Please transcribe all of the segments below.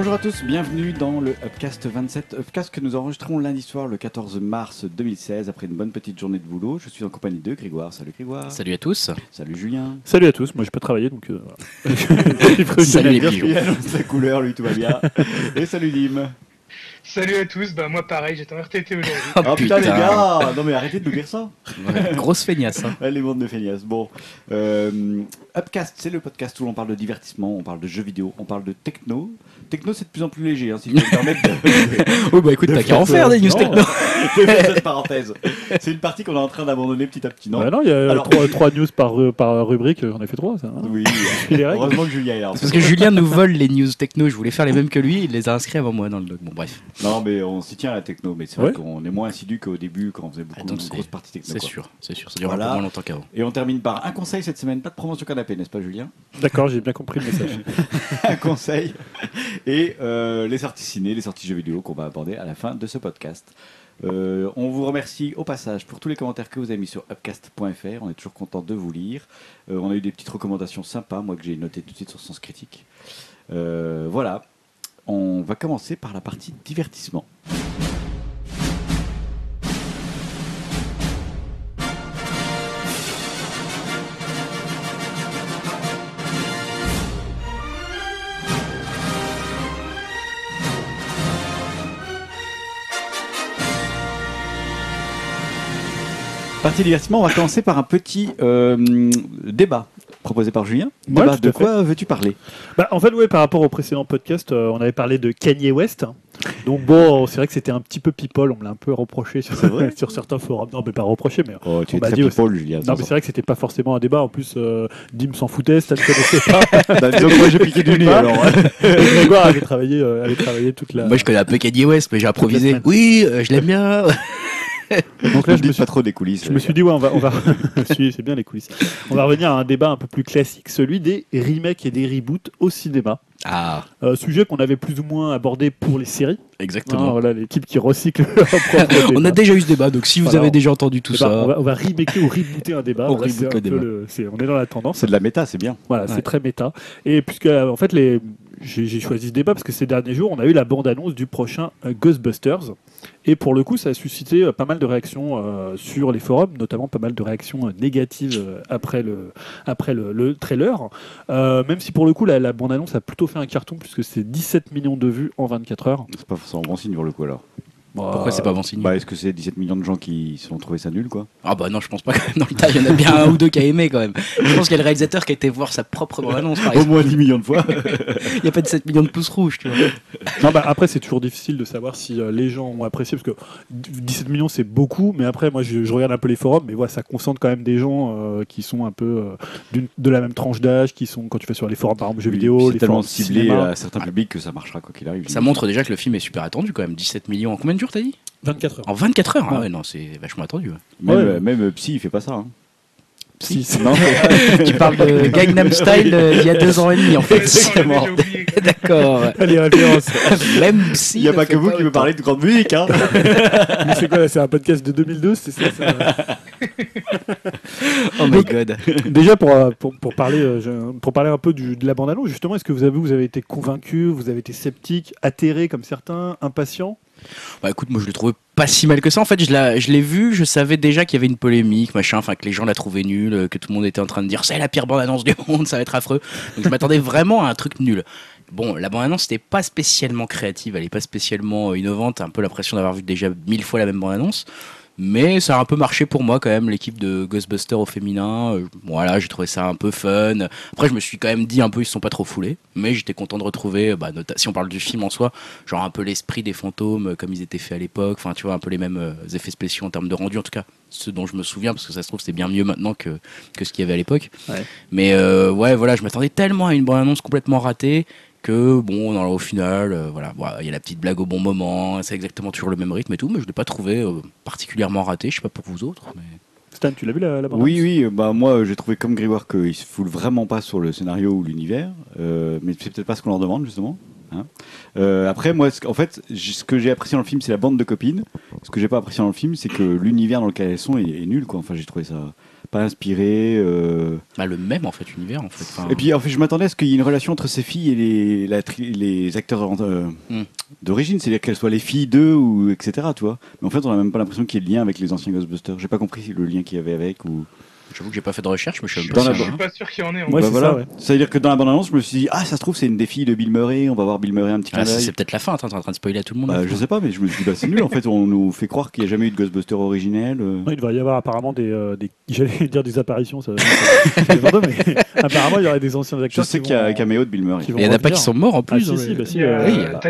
Bonjour à tous, bienvenue dans le Upcast 27. Upcast que nous enregistrons lundi soir le 14 mars 2016 après une bonne petite journée de boulot. Je suis en compagnie de Grégoire. Salut Grégoire. Salut à tous. Salut Julien. Salut à tous, moi j'ai pas travaillé donc. euh, voilà. Salut les Bien, pigeons. Il annonce sa couleur, lui tout va bien. Et salut Dim. Salut à tous, bah moi pareil, j'étais en RTT aujourd'hui. Oh, Oh putain, les gars Non mais arrêtez de nous dire ça Ouais, grosse feignasse. hein. Ouais, Les mondes de feignasse. Bon, euh, Upcast, c'est le podcast où l'on parle de divertissement, on parle de jeux vidéo, on parle de techno. Techno, c'est de plus en plus léger, hein, si je peux me permettre de, Oh bah écoute, t'as qu'à en faire des news techno. cette parenthèse. C'est une partie qu'on est en train d'abandonner petit à petit, non Ouais, non, il y a Alors- trois, trois news par, ru- par rubrique, on a fait trois ça. hein. Oui, heureusement que Julien est là. parce que Julien nous vole les news techno. Je voulais faire les mêmes que lui. Il les a inscrits avant moi dans le doc. Bon, bref, Non, mais on s'y tient à la techno, mais c'est vrai Ouais. qu'on est moins assidu qu'au début quand on faisait beaucoup Attends, de grosses parties techno. c'est sûr. C'est sûr. Ça durera Voilà. un peu moins longtemps qu'avant. Et on termine par un conseil cette semaine, pas de promotion canapé, n'est-ce pas Julien? D'accord, j'ai bien compris le message. Un conseil et euh, les sorties ciné, les sorties jeux vidéo qu'on va aborder à la fin de ce podcast. Euh, on vous remercie au passage pour tous les commentaires que vous avez mis sur upcast.fr. On est toujours content de vous lire. Euh, on a eu des petites recommandations sympas, moi que j'ai notées tout de suite sur Sens Critique. Voilà, on va commencer par la partie divertissement. Partie divertissement, on va commencer par un petit euh, débat proposé par Julien. Ouais, de quoi veux-tu parler? Bah, en fait, ouais, par rapport au précédent podcast, euh, on avait parlé de Kanye West. Donc bon, c'est vrai que c'était un petit peu people, on me l'a un peu reproché sur, certains forums. Non, mais pas reproché, mais. Oh, tu On es m'a très dit aussi. people, Julien. Non, mais c'est vrai que c'était pas forcément un débat. En plus, euh, Dim s'en foutait, ça ne connaissait pas. Bah, disons que moi j'ai piqué du nez Pas. alors. Grégoire avait travaillé, euh, avait travaillé toute la. Moi, je connais un peu Kanye West, mais j'ai improvisé. Oui, euh, je l'aime bien. Donc là, je me suis pas trop des coulisses. Je me suis dit, ouais, on va, on va... C'est bien les coulisses. On va revenir à un débat un peu plus classique, celui des remakes et des reboots au cinéma. Ah, Euh, sujet qu'on avait plus ou moins abordé pour les séries. Exactement. voilà, les types qui recyclent leur propre On a déjà eu ce débat, donc si vous Voilà. avez déjà entendu tout Eh ben, ça, on, va, on va remaker ou rebooter un débat. On Voilà, un débat. le- est dans la tendance. C'est de la méta, c'est bien. Voilà, Ouais. c'est très méta. Et puisque, en fait, les... j'ai choisi ce débat parce que ces derniers jours, on a eu la bande-annonce du prochain euh, Ghostbusters. Et pour le coup, ça a suscité euh, pas mal de réactions euh, sur les forums, notamment pas mal de réactions négatives après le, après le, le trailer. Même si pour le coup, la, la bande-annonce a plutôt fait un carton, puisque c'est 17 millions de vues en 24 heures. C'est pas forcément bon signe pour le coup alors. Pourquoi c'est pas bon signe Bah, est-ce que c'est 17 millions de gens qui se sont trouvé ça nul quoi? Ah bah non, je pense pas quand même dans le tas. Il y en a bien un ou deux qui a aimé quand même. Je pense qu'il y a le réalisateur qui a été voir sa propre bande-annonce, par Au exemple. moins 10 millions de fois. Il n'y a pas de 7 millions de pouces rouges, tu vois. Non, bah, après, c'est toujours difficile de savoir si euh, les gens ont apprécié, parce que 17 millions, c'est beaucoup, mais après, moi, je, je regarde un peu les forums, mais voilà, ça concentre quand même des gens euh, qui sont un peu euh, de la même tranche d'âge, qui sont, quand tu vas sur les forums, par exemple, jeux vidéo, c'est les tellement forums ciblé cinéma. à certains publics que ça marchera quoi qu'il arrive. Ça montre déjà que le film est super attendu quand même. 17 millions en combien de jours? T'as dit? 24 heures. En 24 heures Ah Ouais. ouais, non, c'est vachement attendu. ouais. Même, Ouais. même Psy il fait pas ça. hein. C'est- Non, tu parles de Gangnam Style euh, il y a deux ans et demi en fait. D'accord. les références. Même si. il n'y a pas que vous qui me parlez de grande musique. Hein. Mais c'est quoi, là, c'est un podcast de 2002, c'est ça, ça Oh my god. Déjà, pour, euh, pour, pour parler, euh, pour parler un peu du- de la bande-annonce, justement, est-ce que vous avez, vous avez été convaincu, vous avez été sceptique, atterré comme certains, impatient? Bah écoute, moi je l'ai trouvé pas si mal que ça. En fait, je l'ai vu, je savais déjà qu'il y avait une polémique, machin, enfin que les gens la trouvaient nulle, euh, que tout le monde était en train de dire c'est la pire bande-annonce du monde, ça va être affreux. Donc je m'attendais vraiment à un truc nul. Bon, la bande-annonce n'était pas spécialement créative, elle est pas spécialement euh, innovante, un peu l'impression d'avoir vu déjà mille fois la même bande-annonce. Mais ça a un peu marché pour moi quand même, l'équipe de Ghostbusters au féminin. Euh, Voilà, j'ai trouvé ça un peu fun. Après, je me suis quand même dit un peu, ils se sont pas trop foulés. Mais j'étais content de retrouver, bah, nota- si on parle du film en soi, genre un peu l'esprit des fantômes euh, comme ils étaient faits à l'époque. Enfin, tu vois, un peu les mêmes euh, effets spéciaux en termes de rendu, en tout cas, ce dont je me souviens, parce que ça se trouve, c'est bien mieux maintenant que, que ce qu'il y avait à l'époque. Ouais. Mais euh, ouais, voilà, je m'attendais tellement à une bande-annonce complètement ratée que bon, dans, au final, euh, voilà, bon, il y a la petite blague au bon moment, c'est exactement toujours le même rythme et tout, mais je l'ai pas trouvé euh, particulièrement raté. Je sais pas pour vous autres, mais Stan, tu l'as vu la, la bande Oui, oui, euh, bah, moi j'ai trouvé comme Grégoire qu'il se fout vraiment pas sur le scénario ou l'univers, euh, mais c'est peut-être pas ce qu'on leur demande justement. hein. Euh, après, moi, en fait, ce que j'ai apprécié dans le film, c'est la bande de copines. Ce que j'ai pas apprécié dans le film, c'est que l'univers dans lequel elles sont est, est nul, quoi. Enfin, j'ai trouvé ça pas inspiré. euh. Bah, le même en fait univers en fait. Enfin, Et puis en fait, je m'attendais à ce qu'il y ait une relation entre ces filles et les, la les acteurs euh, Hmm. d'origine, c'est-à-dire qu'elles soient les filles d'eux ou etc. Tu vois. Mais en fait, on a même pas l'impression qu'il y ait de lien avec les anciens Ghostbusters. J'ai pas compris le lien qu'il y avait avec ou. J'avoue que j'ai pas fait de recherche, mais je suis Dans pas la sûr, Je suis pas sûr qu'il y en ait. en Ouais, fait. c'est ça, ouais. C'est-à-dire que dans la bande-annonce, je me suis dit ah ça se trouve c'est une des filles de Bill Murray. On va voir Bill Murray un petit Ah, clin c'est peut-être la fin, t'es en train de spoiler à tout le monde. Bah, je sais pas, mais je me suis dit bah c'est nul en fait. On nous fait croire qu'il n'y a jamais eu de Ghostbusters originel. euh. Non, il devrait y avoir apparemment des, euh, des j'allais dire des apparitions, ça, pardon, mais apparemment il y aurait des anciens Je acteurs. sais qui qu'il y a un caméo de Bill Murray. Il y en a pas qui sont morts en Ah, plus.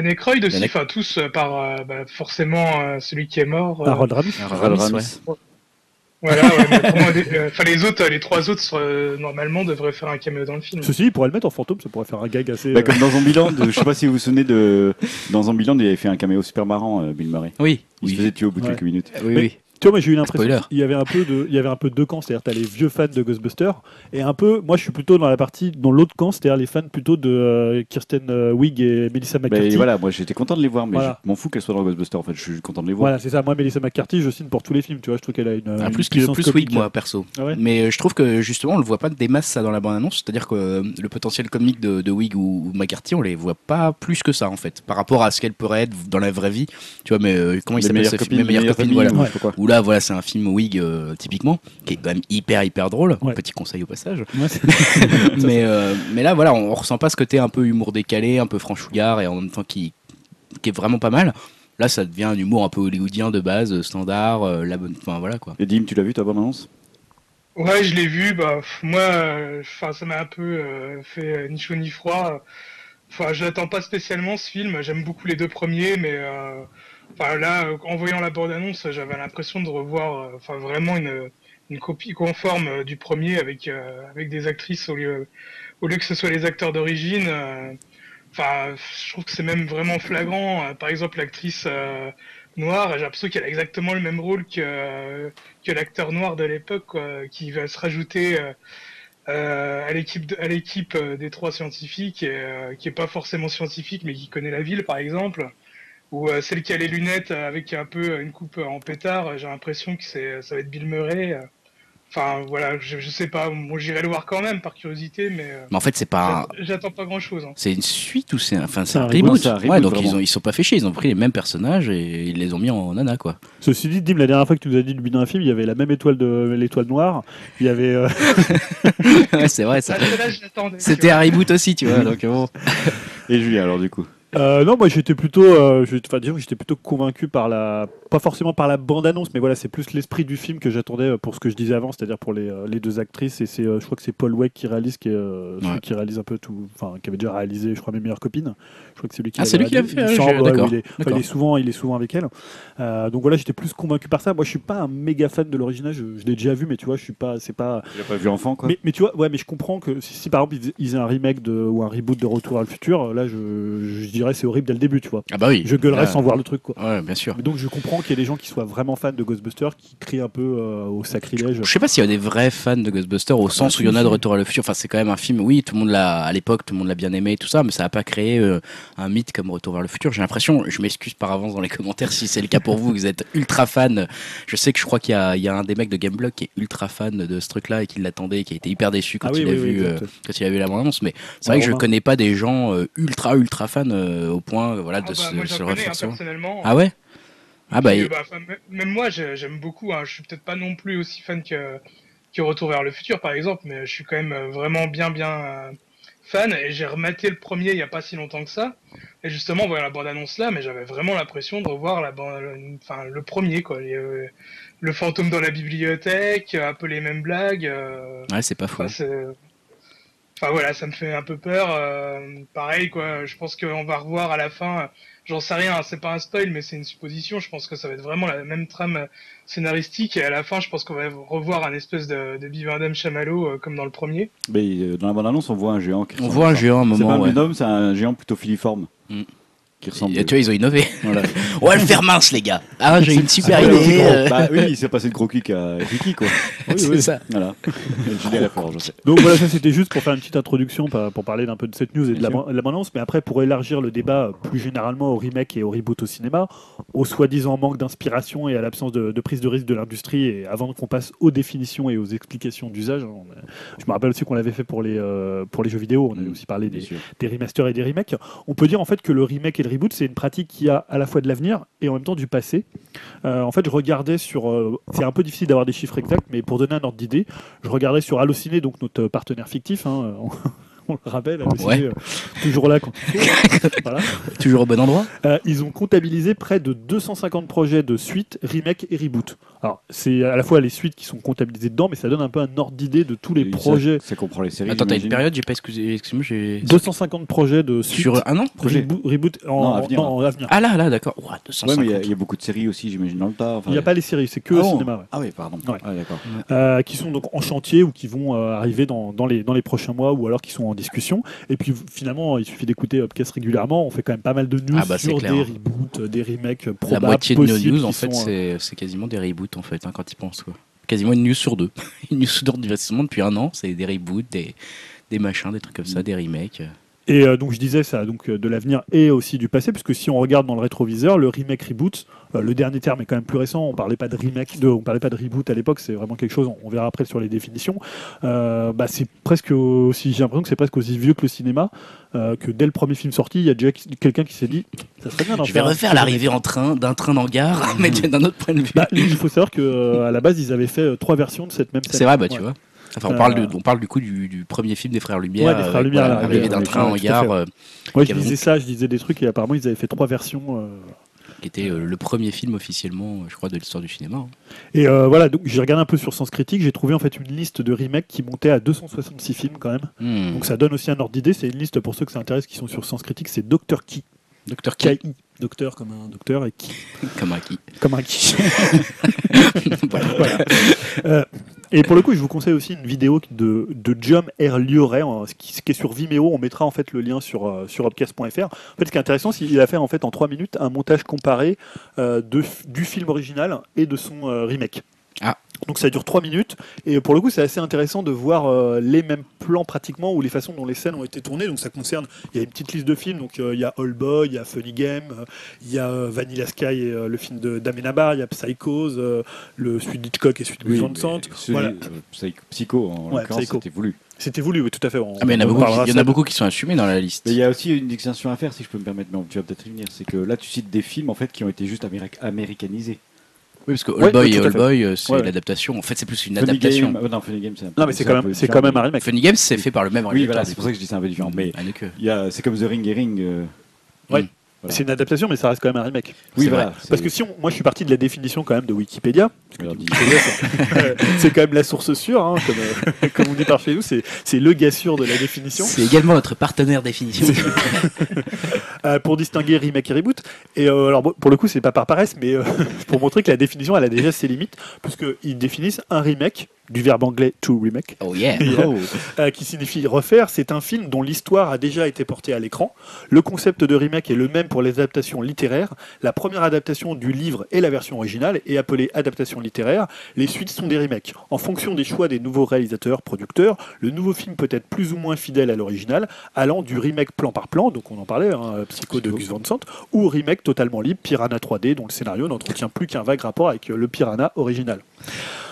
Aykroyd aussi, tous par euh, bah, forcément celui qui est mort. Harold Ramis. Voilà, ouais, mais les, euh, enfin, les autres, euh, les trois autres euh, normalement devraient faire un caméo dans le film. Ceci, il pourrait le mettre en fantôme, ça pourrait faire un gag assez. Bah, euh, comme dans Zombieland, je sais pas si vous vous souvenez de dans Zombieland, il avait fait un caméo super marrant, euh, Bill Murray. Oui, Il se faisait tuer au bout de Ouais. quelques minutes. Oui, Mais- oui. Tu vois, moi j'ai eu l'impression qu'il y avait un peu de, il y avait un peu deux camps, c'est-à-dire t'as les vieux fans de Ghostbusters et un peu, moi je suis plutôt dans la partie, dans l'autre camp, c'est-à-dire les fans plutôt de euh, Kirsten euh, Wig et Melissa McCarthy. voilà, moi j'étais content de les voir, mais Voilà. je m'en fous qu'elles soient dans Ghostbusters en fait, je suis content de les voir. Voilà, c'est ça. Moi, Melissa McCarthy, je signe pour tous les films. Tu vois, je trouve qu'elle a une. Ah, une plus, puissance plus comique. Wig, moi, perso. Ah ouais Mais euh, je trouve que justement, on le voit pas des masses ça dans la bande-annonce. C'est-à-dire que euh, le potentiel comique de, de Wig ou, ou McCarthy, on les voit pas plus que ça en fait, par rapport à ce qu'elle pourrait être dans la vraie vie. Tu vois, mais euh, comment il s'appelle meilleures ce copines, film Mes meilleures copines, voilà. ou Ouais. Là, voilà, c'est un film Wig euh, typiquement, qui est quand même hyper hyper drôle. Ouais. Petit conseil au passage. Ouais, c'est- mais, euh, mais là, voilà, on, on ressent pas ce côté un peu humour décalé, un peu franchouillard et en même temps qui, qui est vraiment pas mal. Là, ça devient un humour un peu hollywoodien de base, standard, euh, la bonne, enfin voilà quoi. Et Dim, tu l'as vu ta bande-annonce Ouais, je l'ai vu. Bah, moi, euh, enfin, ça m'a un peu euh, fait euh, ni chaud ni froid. Enfin, je l'attends pas spécialement ce film. J'aime beaucoup les deux premiers, mais euh, là, en voyant la bande-annonce, j'avais l'impression de revoir, euh, vraiment une, copie conforme euh, du premier avec euh, des actrices au lieu que ce soit les acteurs d'origine. je trouve que c'est même vraiment flagrant. Par exemple, l'actrice noire, j'ai l'impression qu'elle a exactement le même rôle que l'acteur noir de l'époque, qui va se rajouter à l'équipe des trois scientifiques, qui est pas forcément scientifique, mais qui connaît la ville, par exemple. Ou euh, celle qui a les lunettes euh, avec un peu une coupe en pétard, j'ai l'impression que c'est ça va être Bill Murray. euh. Enfin voilà, je, je sais pas, moi j'irai le voir quand même par curiosité, mais euh, Mais en fait, c'est pas. j'attends pas grand chose. C'est une suite ou c'est un, enfin, c'est un un reboot, reboot, c'est un Ouais, reboot, donc ils, ont, ils sont pas fait chier, ils ont pris les mêmes personnages et ils les ont mis en nana quoi. Ceci dit, Dim, la dernière fois que tu nous as dit de lui dans un film, il y avait la même étoile de l'étoile noire. Il y avait. euh, ouais, c'est vrai ça. Là, tu C'était un reboot aussi, tu vois. Donc bon. Et Julien, alors du coup? Euh, non, moi j'étais plutôt, euh, j'étais plutôt convaincu par la, pas forcément par la bande-annonce, mais voilà, c'est plus l'esprit du film que j'attendais euh, pour ce que je disais avant, c'est-à-dire pour les, euh, les deux actrices. Et c'est, euh, je crois que c'est Paul Weck qui réalise, qui est euh, celui Ouais. qui réalise un peu tout, enfin qui avait déjà réalisé, je crois, mes meilleures copines. Je crois que c'est lui qui Ah, c'est lui qui l'avait fait, il ah, semble, ouais, il, est, enfin, d'accord. il est souvent, il est souvent avec elle. Euh, donc voilà, j'étais plus convaincu par ça. Moi, je suis pas un méga fan de l'original. Je, je l'ai déjà vu, mais tu vois, je suis pas, c'est pas. L'as pas vu enfant quoi Mais, mais tu vois, ouais, mais je comprends que si, si, par exemple ils, ils aient un remake de, ou un reboot de Retour à le futur, là je, je dirais c'est horrible dès le début, tu vois. Ah bah oui. Je gueulerais Là, sans voir le truc, quoi. Ouais, bien sûr. Mais donc je comprends qu'il y ait des gens qui soient vraiment fans de Ghostbusters, qui crient un peu euh, au sacrilège. Je sais pas s'il y a des vrais fans de Ghostbusters au sens Ah, où il y en a de. Retour à le futur. Enfin, c'est quand même un film. Oui, tout le monde l'a à l'époque, tout le monde l'a bien aimé, et tout ça, mais ça a pas créé euh, un mythe comme Retour vers le futur. J'ai l'impression. Je m'excuse par avance dans les commentaires si c'est le cas pour vous, que vous êtes ultra fan. Je sais que je crois qu'il y, a- il y a un des mecs de Gameblog qui est ultra fan de ce truc-là et qui l'attendait, et qui a été hyper déçu quand Ah oui, il a oui, oui, vu euh, quand il a vu la bande-annonce. Mais c'est vrai que je connais pas des gens ultra ultra fans euh, au point euh, voilà Ah de bah, se, moi, se j'en le connais hein, personnellement. Ah ouais? Ah bah. Et, bah, même moi, j'ai- j'aime beaucoup. Hein. Je suis peut-être pas non plus aussi fan que, que Retour vers le futur, par exemple, mais je suis quand même euh, vraiment bien, bien fan. Et j'ai rematé le premier il y a pas si longtemps que ça. Et justement, en voyant la bande-annonce là, mais j'avais vraiment l'impression de revoir la bande, enfin le premier quoi. Les, euh, le fantôme dans la bibliothèque, un peu les mêmes blagues. euh, Ouais, c'est pas. Enfin, c'est- enfin, voilà, ça me fait un peu peur. euh, pareil, quoi. Je pense qu'on va revoir à la fin. J'en sais rien, c'est pas un spoil, mais c'est une supposition. Je pense que ça va être vraiment la même trame scénaristique. Et à la fin, je pense qu'on va revoir un espèce de, de Bivardem Chamallow euh, comme dans le premier. Mais euh, dans la bande-annonce, on voit un géant. qui On voit un géant à un C'est moment. pas un ouais. binôme, c'est un géant plutôt filiforme. Mm. Qui ressemble. Et, tu vois, ils ont innové. Voilà. On va le faire mince, les gars. Ah, j'ai une super Ah, idée. euh, Bah oui, il s'est passé de gros kick à Ricky, quoi. c'est ça. Voilà. Je sais. Donc voilà, ça c'était juste pour faire une petite introduction, pour parler d'un peu de cette news et de l'abondance, mais après pour élargir le débat plus généralement au remake et au reboot au cinéma, au soi-disant manque d'inspiration et à l'absence de, de prise de risque de l'industrie, et avant qu'on passe aux définitions et aux explications d'usage, hein, je me rappelle aussi qu'on l'avait fait pour les, euh, pour les jeux vidéo, on avait Mm, aussi parlé des, des remasters et des remakes. On peut dire en fait que le remake et le reboot, c'est une pratique qui a à la fois de l'avenir et en même temps du passé. Euh, en fait, je regardais sur. euh, c'est un peu difficile d'avoir des chiffres exacts, mais pour donner un ordre d'idée, je regardais sur Allociné, donc notre partenaire fictif. hein, on, le rappelle, Allociné, Ouais. euh, toujours là quand. Voilà. Toujours au bon endroit. Euh, ils ont comptabilisé près de 250 projets de suites, remake et reboot. Alors, c'est à la fois les suites qui sont comptabilisées dedans, mais ça donne un peu un ordre d'idée de tous les Et projets. Ça comprend les séries. Attends, t'as une période, j'ai pas excusé, excuse-moi, j'ai. 250 projets de suites. Sur un an projet. Reboot, reboot en, Non, à venir. non, en avenir. Ah là, là, d'accord. Ouais, 250. mais il y a- il y, a beaucoup de séries aussi, j'imagine, dans le tas. Enfin, Il n'y a pas les séries, c'est que Ah au cinéma. ouais. Ah oui, pardon. Ouais. Ah, d'accord. Euh, qui sont donc en chantier ou qui vont euh, arriver dans, dans les, dans les prochains mois ou alors qui sont en discussion. Et puis finalement, il suffit d'écouter Upcast régulièrement. On fait quand même pas mal de news Ah bah, sur clair. des reboots, euh, des remakes La probables. moitié de nos news, en fait, euh, c'est quasiment des reboots, en fait, hein, quand ils pensent, quoi. Quasiment une news sur deux. une news sur deux divertissement depuis un an, c'est des reboots, des, des machins, des trucs comme ça, des remakes. Et euh, donc je disais ça, donc euh, de l'avenir et aussi du passé, puisque si on regarde dans le rétroviseur, le remake reboot, euh, le dernier terme est quand même plus récent. On parlait pas de remake, de, on parlait pas de reboot à l'époque. C'est vraiment quelque chose. On, on verra après sur les définitions. Euh, bah, c'est presque aussi, j'ai l'impression que c'est presque aussi vieux que le cinéma. que dès le premier film sorti, il y a déjà quelqu'un qui s'est dit, ça serait bien d'en Je vais faire refaire l'arrivée en train d'un train en gare, mais d'un autre point de vue. Bah, il faut savoir que à la base, ils avaient fait trois versions de cette même scène. c'est vrai, bah tu vois. Enfin, on, Euh, parle de, on parle du coup du, du premier film des Frères Lumière, Ouais, des Frères avec, Lumière, voilà, d'un train en gare, euh, Ouais, qui je disais ça, je disais des trucs et apparemment ils avaient fait trois versions. euh, qui était euh, le premier film officiellement, euh, je crois, de l'histoire du cinéma. hein. Et euh, voilà, donc j'ai regardé un peu sur Sens Critique, j'ai trouvé en fait une liste de remakes qui montait à 266 films quand même. Hmm. Donc ça donne aussi un ordre d'idée. C'est une liste pour ceux que ça intéresse qui sont sur Sens Critique. C'est Docteur Qui. Docteur K-I. Docteur comme un docteur et qui comme un qui. comme un qui. Voilà. Voilà. Euh, et pour le coup, je vous conseille aussi une vidéo de, de Jom R. Hein, ce qui, est sur Vimeo. On mettra en fait le lien sur, euh, sur. En fait, ce qui est intéressant, c'est qu'il a fait en fait en 3 minutes un montage comparé euh, de, du film original et de son euh, remake. Ah. Donc ça dure 3 minutes et pour le coup c'est assez intéressant de voir euh, les mêmes plans pratiquement ou les façons dont les scènes ont été tournées. Donc ça concerne, il y a une petite liste de films, donc euh, il y a All Boy, il y a Funny Game, euh, il y a Vanilla Sky et euh, le film de d'Amenabar, il y a Psychose, euh, le celui d'Hitchcock et celui de Oui, Voilà. euh, Psy- Psycho, en Ouais, l'occurrence, c'était voulu. C'était voulu, oui, tout à fait. On- Ah, mais il y en a beaucoup, qui- il y en ça a beaucoup qui sont assumés dans la liste. Mais il y a aussi une distinction à faire, si je peux me permettre, mais tu vas peut-être y venir. C'est que là, tu cites des films en fait qui ont été juste améri- américanisés. Oui, parce que All Ouais, Boy et All. Boy, euh, c'est Ouais, l'adaptation. En fait, c'est plus une Funny adaptation. Game, euh, non, Funny Game, c'est un peu- Non, mais c'est quand même, c'est quand même un remake. Funny Games, c'est fait par le même Oui, réalisateur, voilà, c'est pour ça que je dis c'est un peu différent. Mais a- c'est comme The Ring et Ring. euh, Ouais. Voilà. C'est une adaptation, mais ça reste quand même un remake. Oui, voilà. vrai. Parce que si on, moi je suis parti de la définition quand même de Wikipédia. C'est- quand même la source sûre, hein, comme, euh, comme on dit par chez nous, c'est c'est le gars sûr de la définition. C'est également notre partenaire définition. Euh, pour distinguer remake et reboot. Et euh, alors bon, pour le coup, c'est pas par paresse, mais euh, pour montrer que la définition, elle a déjà ses limites, puisqu'ils définissent un remake du verbe anglais to remake. Oh yeah. Oh. euh, qui signifie refaire, c'est un film dont l'histoire a déjà été portée à l'écran. Le concept de remake est le même pour les adaptations littéraires. La première adaptation du livre est la version originale et appelée adaptation littéraire. Les suites sont des remakes. En fonction des choix des nouveaux réalisateurs, producteurs, le nouveau film peut être plus ou moins fidèle à l'original, allant du remake plan par plan, donc on en parlait, hein, Psycho de Gus Van Sant, ou remake totalement libre, Piranha 3D, dont le scénario n'entretient plus qu'un vague rapport avec le Piranha original.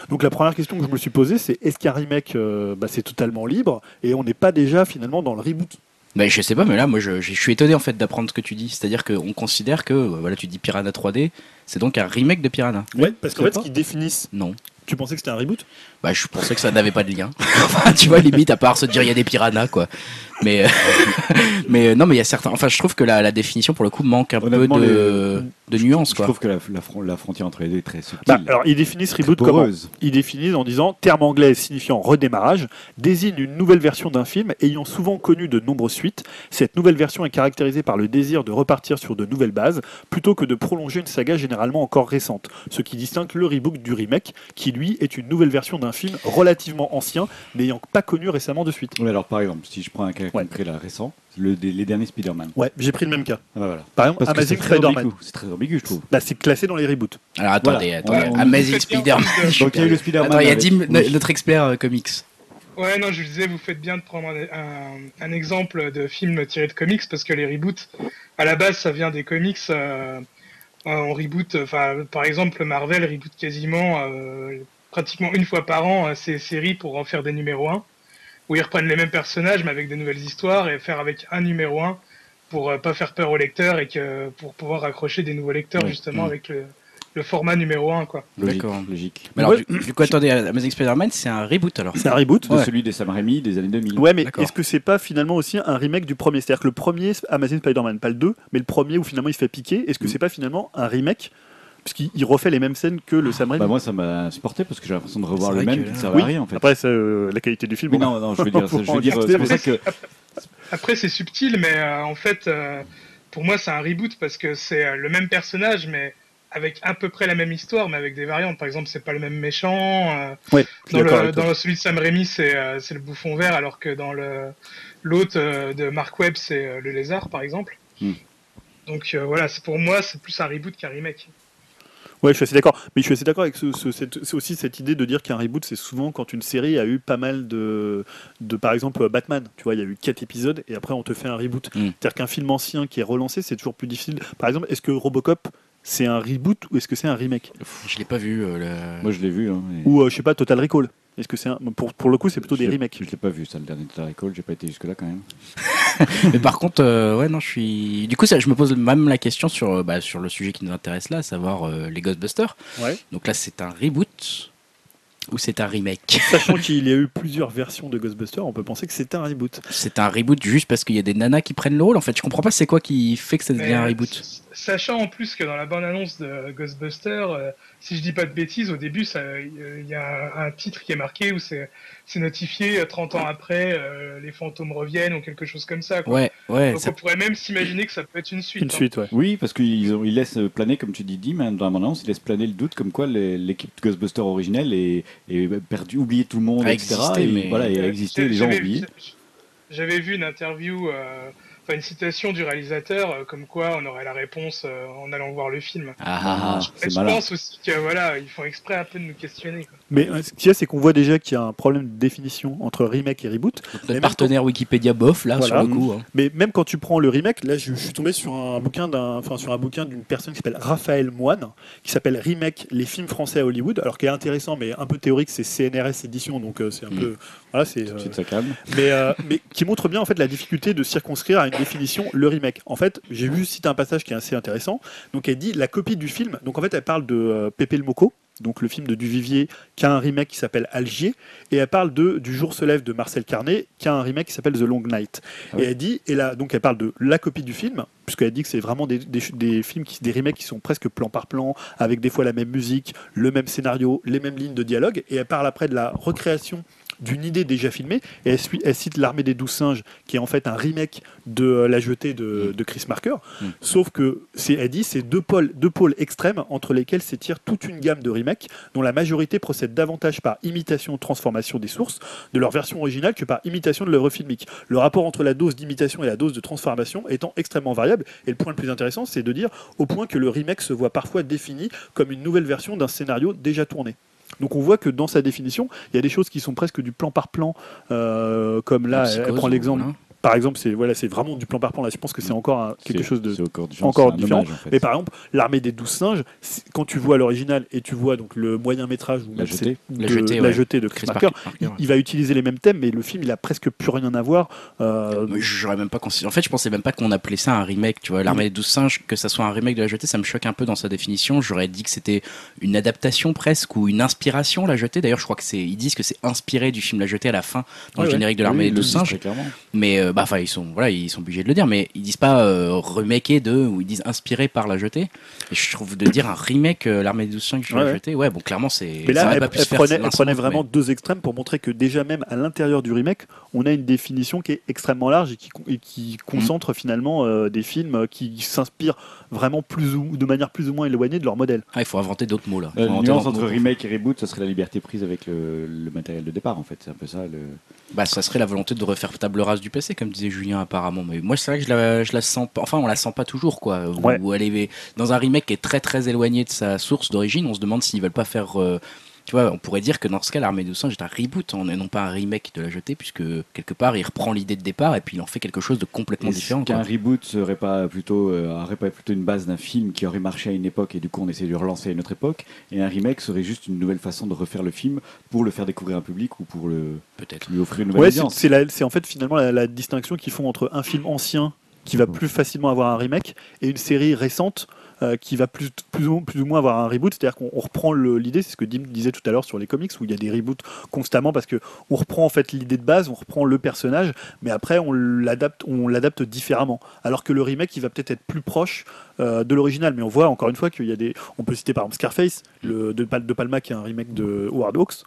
Donc la première question que je me suis posée, c'est est-ce qu'un remake, euh, bah, c'est totalement libre et on n'est pas déjà finalement dans le reboot? Mais je sais pas, mais là, moi, je, je suis étonné en fait d'apprendre ce que tu dis. C'est-à-dire qu'on considère que, euh, voilà, tu dis Piranha 3D, c'est donc un remake de Piranha. Ouais, parce qu'en fait, pas ce qu'ils définissent, Non. tu pensais que c'était un reboot? Bah, je pensais que ça n'avait pas de lien. enfin, tu vois, limite, à part se dire il y a des piranhas, quoi. Mais, euh, mais euh, non, mais il y a certains. Enfin, je trouve que la, la définition, pour le coup, manque un peu Honnêtement, de, de nuances, Je quoi. trouve que la, la fron- la frontière entre les deux est très subtile. Bah, Alors ils définissent très reboot comment poreuse. Ils définissent en disant terme anglais signifiant redémarrage, désigne une nouvelle version d'un film ayant souvent connu de nombreuses suites. Cette nouvelle version est caractérisée par le désir de repartir sur de nouvelles bases plutôt que de prolonger une saga généralement encore récente, ce qui distingue le reboot du remake qui lui est une nouvelle version d'un film relativement ancien, n'ayant pas connu récemment de suite. Ouais, alors par exemple, si je prends un cas Ouais. concret là, récent, le, les derniers Spider-Man. Ouais, j'ai pris le même cas. Ah bah voilà. Par exemple, Parce Amazing très, Spider-Man. ambigu, c'est très ambigu, je trouve. Bah, c'est classé dans les reboots. Alors attendez, Voilà. attendez. On- Amazing Spider-Man. Donc il y a eu le Spider-Man. Attends, il y a Dim, Oui. notre expert euh, comics. Ouais, non, je vous disais, vous faites bien de prendre un, un- un exemple de film tiré de comics parce que les reboots, à la base, ça vient des comics. euh, on reboot, enfin, par exemple, Marvel reboot quasiment euh, pratiquement une fois par an euh, ces séries pour en faire des numéros 1, où ils reprennent les mêmes personnages mais avec des nouvelles histoires et faire avec un numéro 1 pour euh, pas faire peur aux lecteurs et que pour pouvoir accrocher des nouveaux lecteurs Ouais. justement Mm. avec le, le format numéro 1 quoi. Logique, D'accord. logique. Mais alors, Ouais. du, du coup, attendez, Amazing Spider-Man, c'est un reboot alors. C'est un reboot. De Ouais. celui des Sam Raimi des années 2000. Ouais, mais est-ce que c'est pas finalement aussi un remake du premier? C'est-à-dire que le premier Amazing Spider-Man, pas le 2, mais le premier où finalement il se fait piquer, est-ce que Mm. c'est pas finalement un remake? Puisqu'il il refait les mêmes scènes que le Sam Raimi. Bah moi ça m'a supporté parce que j'ai l'impression de revoir le même qui ne servait à rien en fait. Après, c'est euh, la qualité du film. Mais non, non, je veux dire, je veux dire, Faut c'est pour ça que Après, c'est subtil, mais euh, en fait, euh, pour moi, c'est un reboot parce que c'est euh, le même personnage, mais avec à peu près la même histoire, mais avec des variantes. Par exemple, c'est pas le même méchant. euh, Ouais, dans le, celui de Sam Raimi, c'est euh, c'est le bouffon vert, alors que dans le l'autre euh, de Mark Webb, c'est euh, le lézard, par exemple. Hmm. Donc euh, voilà, c'est pour moi, c'est plus un reboot qu'un remake. Ouais, je suis assez d'accord. Mais je suis assez d'accord avec ce, ce- cette- c'est aussi cette idée de dire qu'un reboot, c'est souvent quand une série a eu pas mal de, de par exemple, Batman. Tu vois, il y a eu quatre épisodes et après on te fait un reboot. Mm. C'est-à-dire qu'un film ancien qui est relancé, c'est toujours plus difficile. Par exemple, est-ce que Robocop, c'est un reboot ou est-ce que c'est un remake? Je l'ai pas vu. euh, le- moi je l'ai vu. hein, et- Ou, euh, je sais pas, Total Recall Est-ce que c'est un... pour, pour le coup, c'est plutôt des remakes. Je l'ai pas vu ça, le dernier Total Recall, j'ai pas été jusque là quand même. Mais par contre, euh, ouais, non, je suis. Du coup, ça, je me pose même la question sur, euh, bah, sur le sujet qui nous intéresse là, à savoir euh, les Ghostbusters. Ouais. Donc là, c'est un reboot ou c'est un remake? Sachant qu'il y a eu plusieurs versions de Ghostbusters, on peut penser que c'est un reboot. C'est un reboot juste parce qu'il y a des nanas qui prennent le rôle. En fait, je comprends pas c'est quoi qui fait que ça devient Mais, un reboot. Sachant en plus que dans la bande-annonce de Ghostbusters, euh, si je dis pas de bêtises, au début, ça- euh, il y a un, un titre qui est marqué où c'est c'est notifié euh, 30 ans après, euh, les fantômes reviennent ou quelque chose comme ça. Quoi. Ouais, ouais. Donc ça- on pourrait même s'imaginer que ça peut être une suite. Une hein. suite, ouais. Oui, parce qu'ils ils laissent planer, comme tu dis, Dim, hein, dans la bande-annonce, ils laissent planer le doute comme quoi l'équipe de Ghostbusters originelle est, est perdue, oublié tout le monde, A etc. existé, et mais- voilà, et a Euh, existé, les gens ont j'avais- oublié. J'avais vu une interview, euh, enfin une citation du réalisateur, euh, comme quoi on aurait la réponse euh, en allant voir le film. Ah, ah, ah. Je malin. pense aussi que voilà, ils font exprès un peu de nous questionner. quoi. Mais euh, ce qu'il y a, c'est qu'on voit déjà qu'il y a un problème de définition entre remake et reboot. Même partenaire Wikipédia bof là Voilà. sur le coup. hein. Mais même quand tu prends le remake, là, je, je suis tombé sur un bouquin d'un, enfin sur un bouquin d'une personne qui s'appelle Raphaël Moine, qui s'appelle Remake les films français à Hollywood. Alors qui est intéressant, mais un peu théorique, c'est CNRS édition, donc euh, c'est un Mm. peu, voilà, c'est. Tout de euh, suite, ça calme. mais, euh, mais qui montre bien en fait la difficulté de circonscrire à une définition le remake. En fait, j'ai vu citer un passage qui est assez intéressant. Donc elle dit la copie du film. Donc en fait, elle parle de euh, Pépé le Moco, donc le film de Duvivier, qui a un remake qui s'appelle Algier, et elle parle de Du jour se lève de Marcel Carnet, qui a un remake qui s'appelle The Long Night. Ah oui. Et elle dit, et là, donc elle parle de la copie du film, puisqu'elle dit que c'est vraiment des, des, des films qui, des remakes qui sont presque plan par plan, avec des fois la même musique, le même scénario, les mêmes lignes de dialogue, et elle parle après de la recréation d'une idée déjà filmée, et elle, cite L'armée des douze singes, qui est en fait un remake de euh, La jetée de, de Chris Marker, Mm. sauf que, c'est, elle dit, c'est deux pôles, deux pôles extrêmes entre lesquels s'étire toute une gamme de remakes, dont la majorité procède davantage par imitation ou transformation des sources de leur version originale que par imitation de l'œuvre filmique. Le rapport entre la dose d'imitation et la dose de transformation étant extrêmement variable, et le point le plus intéressant, c'est de dire au point que le remake se voit parfois défini comme une nouvelle version d'un scénario déjà tourné. Donc on voit que dans sa définition, il y a des choses qui sont presque du plan par plan, euh, comme là, elle, elle psychose, prend l'exemple. voilà. Par exemple, c'est voilà, c'est vraiment du plan par plan. Là, je pense que c'est encore un- quelque chose de encore différent. encore différent. en fait. mais par exemple, l'armée des douze singes, quand tu vois l'original et tu vois donc le moyen métrage ou La jetée. La de- jetée, la ouais. jetée de Chris, Chris Marker, Parker, il, ouais. il va utiliser les mêmes thèmes, mais le film il a presque plus rien à voir. euh, J'aurais même pas considéré. En fait, je pensais même pas qu'on appelait ça un remake. Tu vois, l'armée des douze singes, que ça soit un remake de la jetée, ça me choque un peu dans sa définition. J'aurais dit que c'était une adaptation presque ou une inspiration, la jetée. D'ailleurs, je crois que c'est. Ils disent que c'est inspiré du film La jetée à la fin, dans Ouais, le ouais. générique de l'armée des douze singes. Mais euh, bah, enfin, ils sont, voilà, ils sont obligés de le dire, mais ils disent pas euh, remaker de, ou ils disent inspiré par la jetée. Et je trouve de dire un remake euh, l'armée des 12 sur Ouais, la jetée, ouais, bon, clairement, c'est. Mais ça là, elle, pas pu elle prenait, elle prenait l'autre, vraiment mais- deux extrêmes pour montrer que déjà même à l'intérieur du remake, on a une définition qui est extrêmement large et qui, et qui concentre finalement euh, des films qui s'inspirent vraiment plus ou de manière plus ou moins éloignée de leur modèle. Ah, il faut inventer d'autres mots là. La nuance entre mots. remake et reboot, ce serait la liberté prise avec le, le matériel de départ en fait. C'est un peu ça. Le... Bah, ça serait la volonté de refaire table rase du PC, comme disait Julien apparemment. Mais moi, c'est vrai que je la, je la sens pas. Enfin, on la sent pas toujours, quoi. Où- Ouais. Où elle est dans un remake qui est très très éloigné de sa source d'origine. On se demande s'ils veulent pas faire. euh, tu vois, on pourrait dire que dans ce cas, l'armée de singes est un reboot, hein, et non pas un remake de la jetée, puisque quelque part, il reprend l'idée de départ et puis il en fait quelque chose de complètement Est-ce différent. qu'un reboot serait pas plutôt euh, aurait pas plutôt une base d'un film qui aurait marché à une époque et du coup on essaie de le relancer à une autre époque et un remake serait juste une nouvelle façon de refaire le film pour le faire découvrir à un public ou pour le Peut-être. lui offrir une nouvelle Ouais, c'est audience? c'est la- c'est en fait finalement la, la distinction qu'ils font entre un film ancien qui va plus facilement avoir un remake et une série récente euh, qui va plus, plus, ou, plus ou moins avoir un reboot. C'est-à-dire qu'on on reprend l'idée, c'est ce que Dim disait tout à l'heure sur les comics, où il y a des reboots constamment parce que on reprend en fait l'idée de base, on reprend le personnage, mais après on l'adapte, on l'adapte différemment. Alors que le remake, il va peut-être être plus proche euh, de l'original. Mais on voit encore une fois qu'il y a des, on peut citer par exemple Scarface, le, de, Pal- de Palma qui est un remake de Howard Hawks.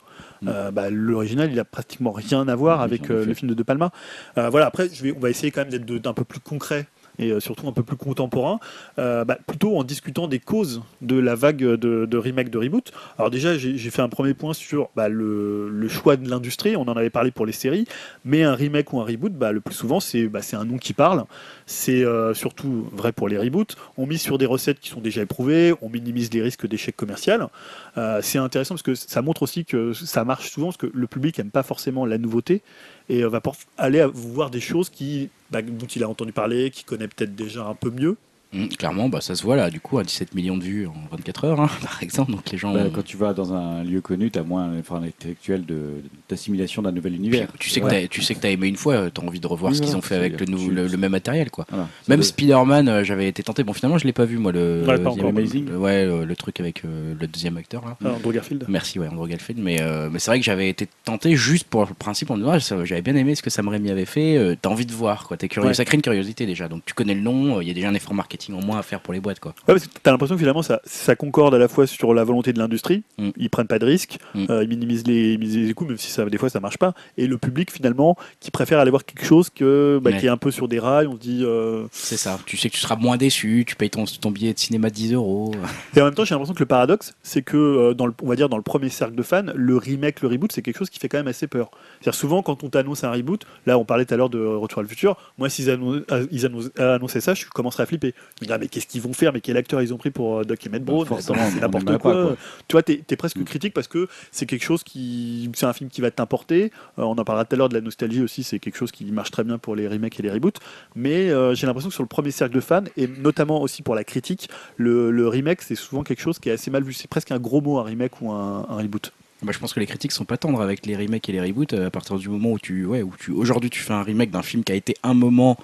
Euh, bah, l'original, il a pratiquement rien à voir avec euh, le film de De Palma. Euh, voilà, après, je vais, on va essayer quand même d'être d'un peu plus concret et euh, surtout un peu plus contemporain, euh, bah, plutôt en discutant des causes de la vague de, de remake, de reboot. Alors déjà, j'ai fait un premier point sur bah, le, choix de l'industrie, on en avait parlé pour les séries, mais un remake ou un reboot, bah, le plus souvent, c'est un nom qui parle. C'est euh, surtout vrai pour les reboots. On mise sur des recettes qui sont déjà éprouvées, on minimise les risques d'échec commercial. Euh, c'est intéressant parce que ça montre aussi que ça marche souvent parce que le public n'aime pas forcément la nouveauté et euh, va aller voir des choses qui, bah, dont il a entendu parler, qu'il connaît peut-être déjà un peu mieux. Hum, clairement, bah, ça se voit là, du coup, à 17 millions de vues en 24 heures, hein, par exemple. Donc les gens. Bah, ont- quand tu vas dans un lieu connu, tu as moins l'effort intellectuel de- d'assimilation d'un nouvel Puis, univers. tu sais que Ouais. tu sais que t'as aimé une fois, t'as envie de revoir Oui, ce qu'ils ont fait avec le, nouveau, tu- le, le même matériel, quoi. Voilà. Même Spider-Man, euh, j'avais été tenté. Bon, finalement, je l'ai pas vu, moi, le, Ouais, pas encore. Le- ouais, le, le truc avec euh, le deuxième acteur, là. Ah, Andrew Garfield. Merci, ouais, Andrew Garfield. Mais, euh, mais c'est vrai que j'avais été tenté juste pour le principe en me disant, ah, j'avais bien aimé ce que Sam Raimi avait fait. euh, T'as envie de voir, quoi. T'es curieux. Ouais. Ça crée une curiosité déjà. Donc tu connais le nom, il y a déjà un effort marketing en moins à faire pour les boîtes, quoi. Ouais, parce que tu as l'impression que finalement ça, ça concorde à la fois sur la volonté de l'industrie, Mm. ils prennent pas de risques, Mm. euh, ils minimisent les, ils minimisent les coûts, même si ça, des fois ça marche pas, et le public finalement qui préfère aller voir quelque chose que, bah, Ouais. qui est un peu sur des rails, on se dit. euh, C'est ça. Tu sais que tu seras moins déçu, tu payes ton, ton billet de cinéma 10 euros. Et en même temps, j'ai l'impression que le paradoxe, c'est que euh, dans le, on va dire dans le premier cercle de fans, le remake, le reboot, c'est quelque chose qui fait quand même assez peur. C'est-à-dire souvent quand on t'annonce un reboot, là on parlait tout à l'heure de Retour à le futur, moi s'ils annon- ils annon- annonçaient ça, je commencerais à flipper. Ah, mais qu'est-ce qu'ils vont faire, mais quel acteur ils ont pris pour euh, Doc Emmett Brown, Bah, c'est n'importe quoi. Tu vois, t'es es presque Mm. critique parce que c'est quelque chose qui, c'est un film qui va t'importer. Euh, on en parlera tout à l'heure de la nostalgie aussi, c'est quelque chose qui marche très bien pour les remakes et les reboots. Mais euh, j'ai l'impression que sur le premier cercle de fans et notamment aussi pour la critique, le, le remake c'est souvent quelque chose qui est assez mal vu. C'est presque un gros mot un remake ou un, un reboot. Bah, je pense que les critiques sont pas tendres avec les remakes et les reboots euh, à partir du moment où tu, ouais, où tu, aujourd'hui tu fais un remake d'un film qui a été un moment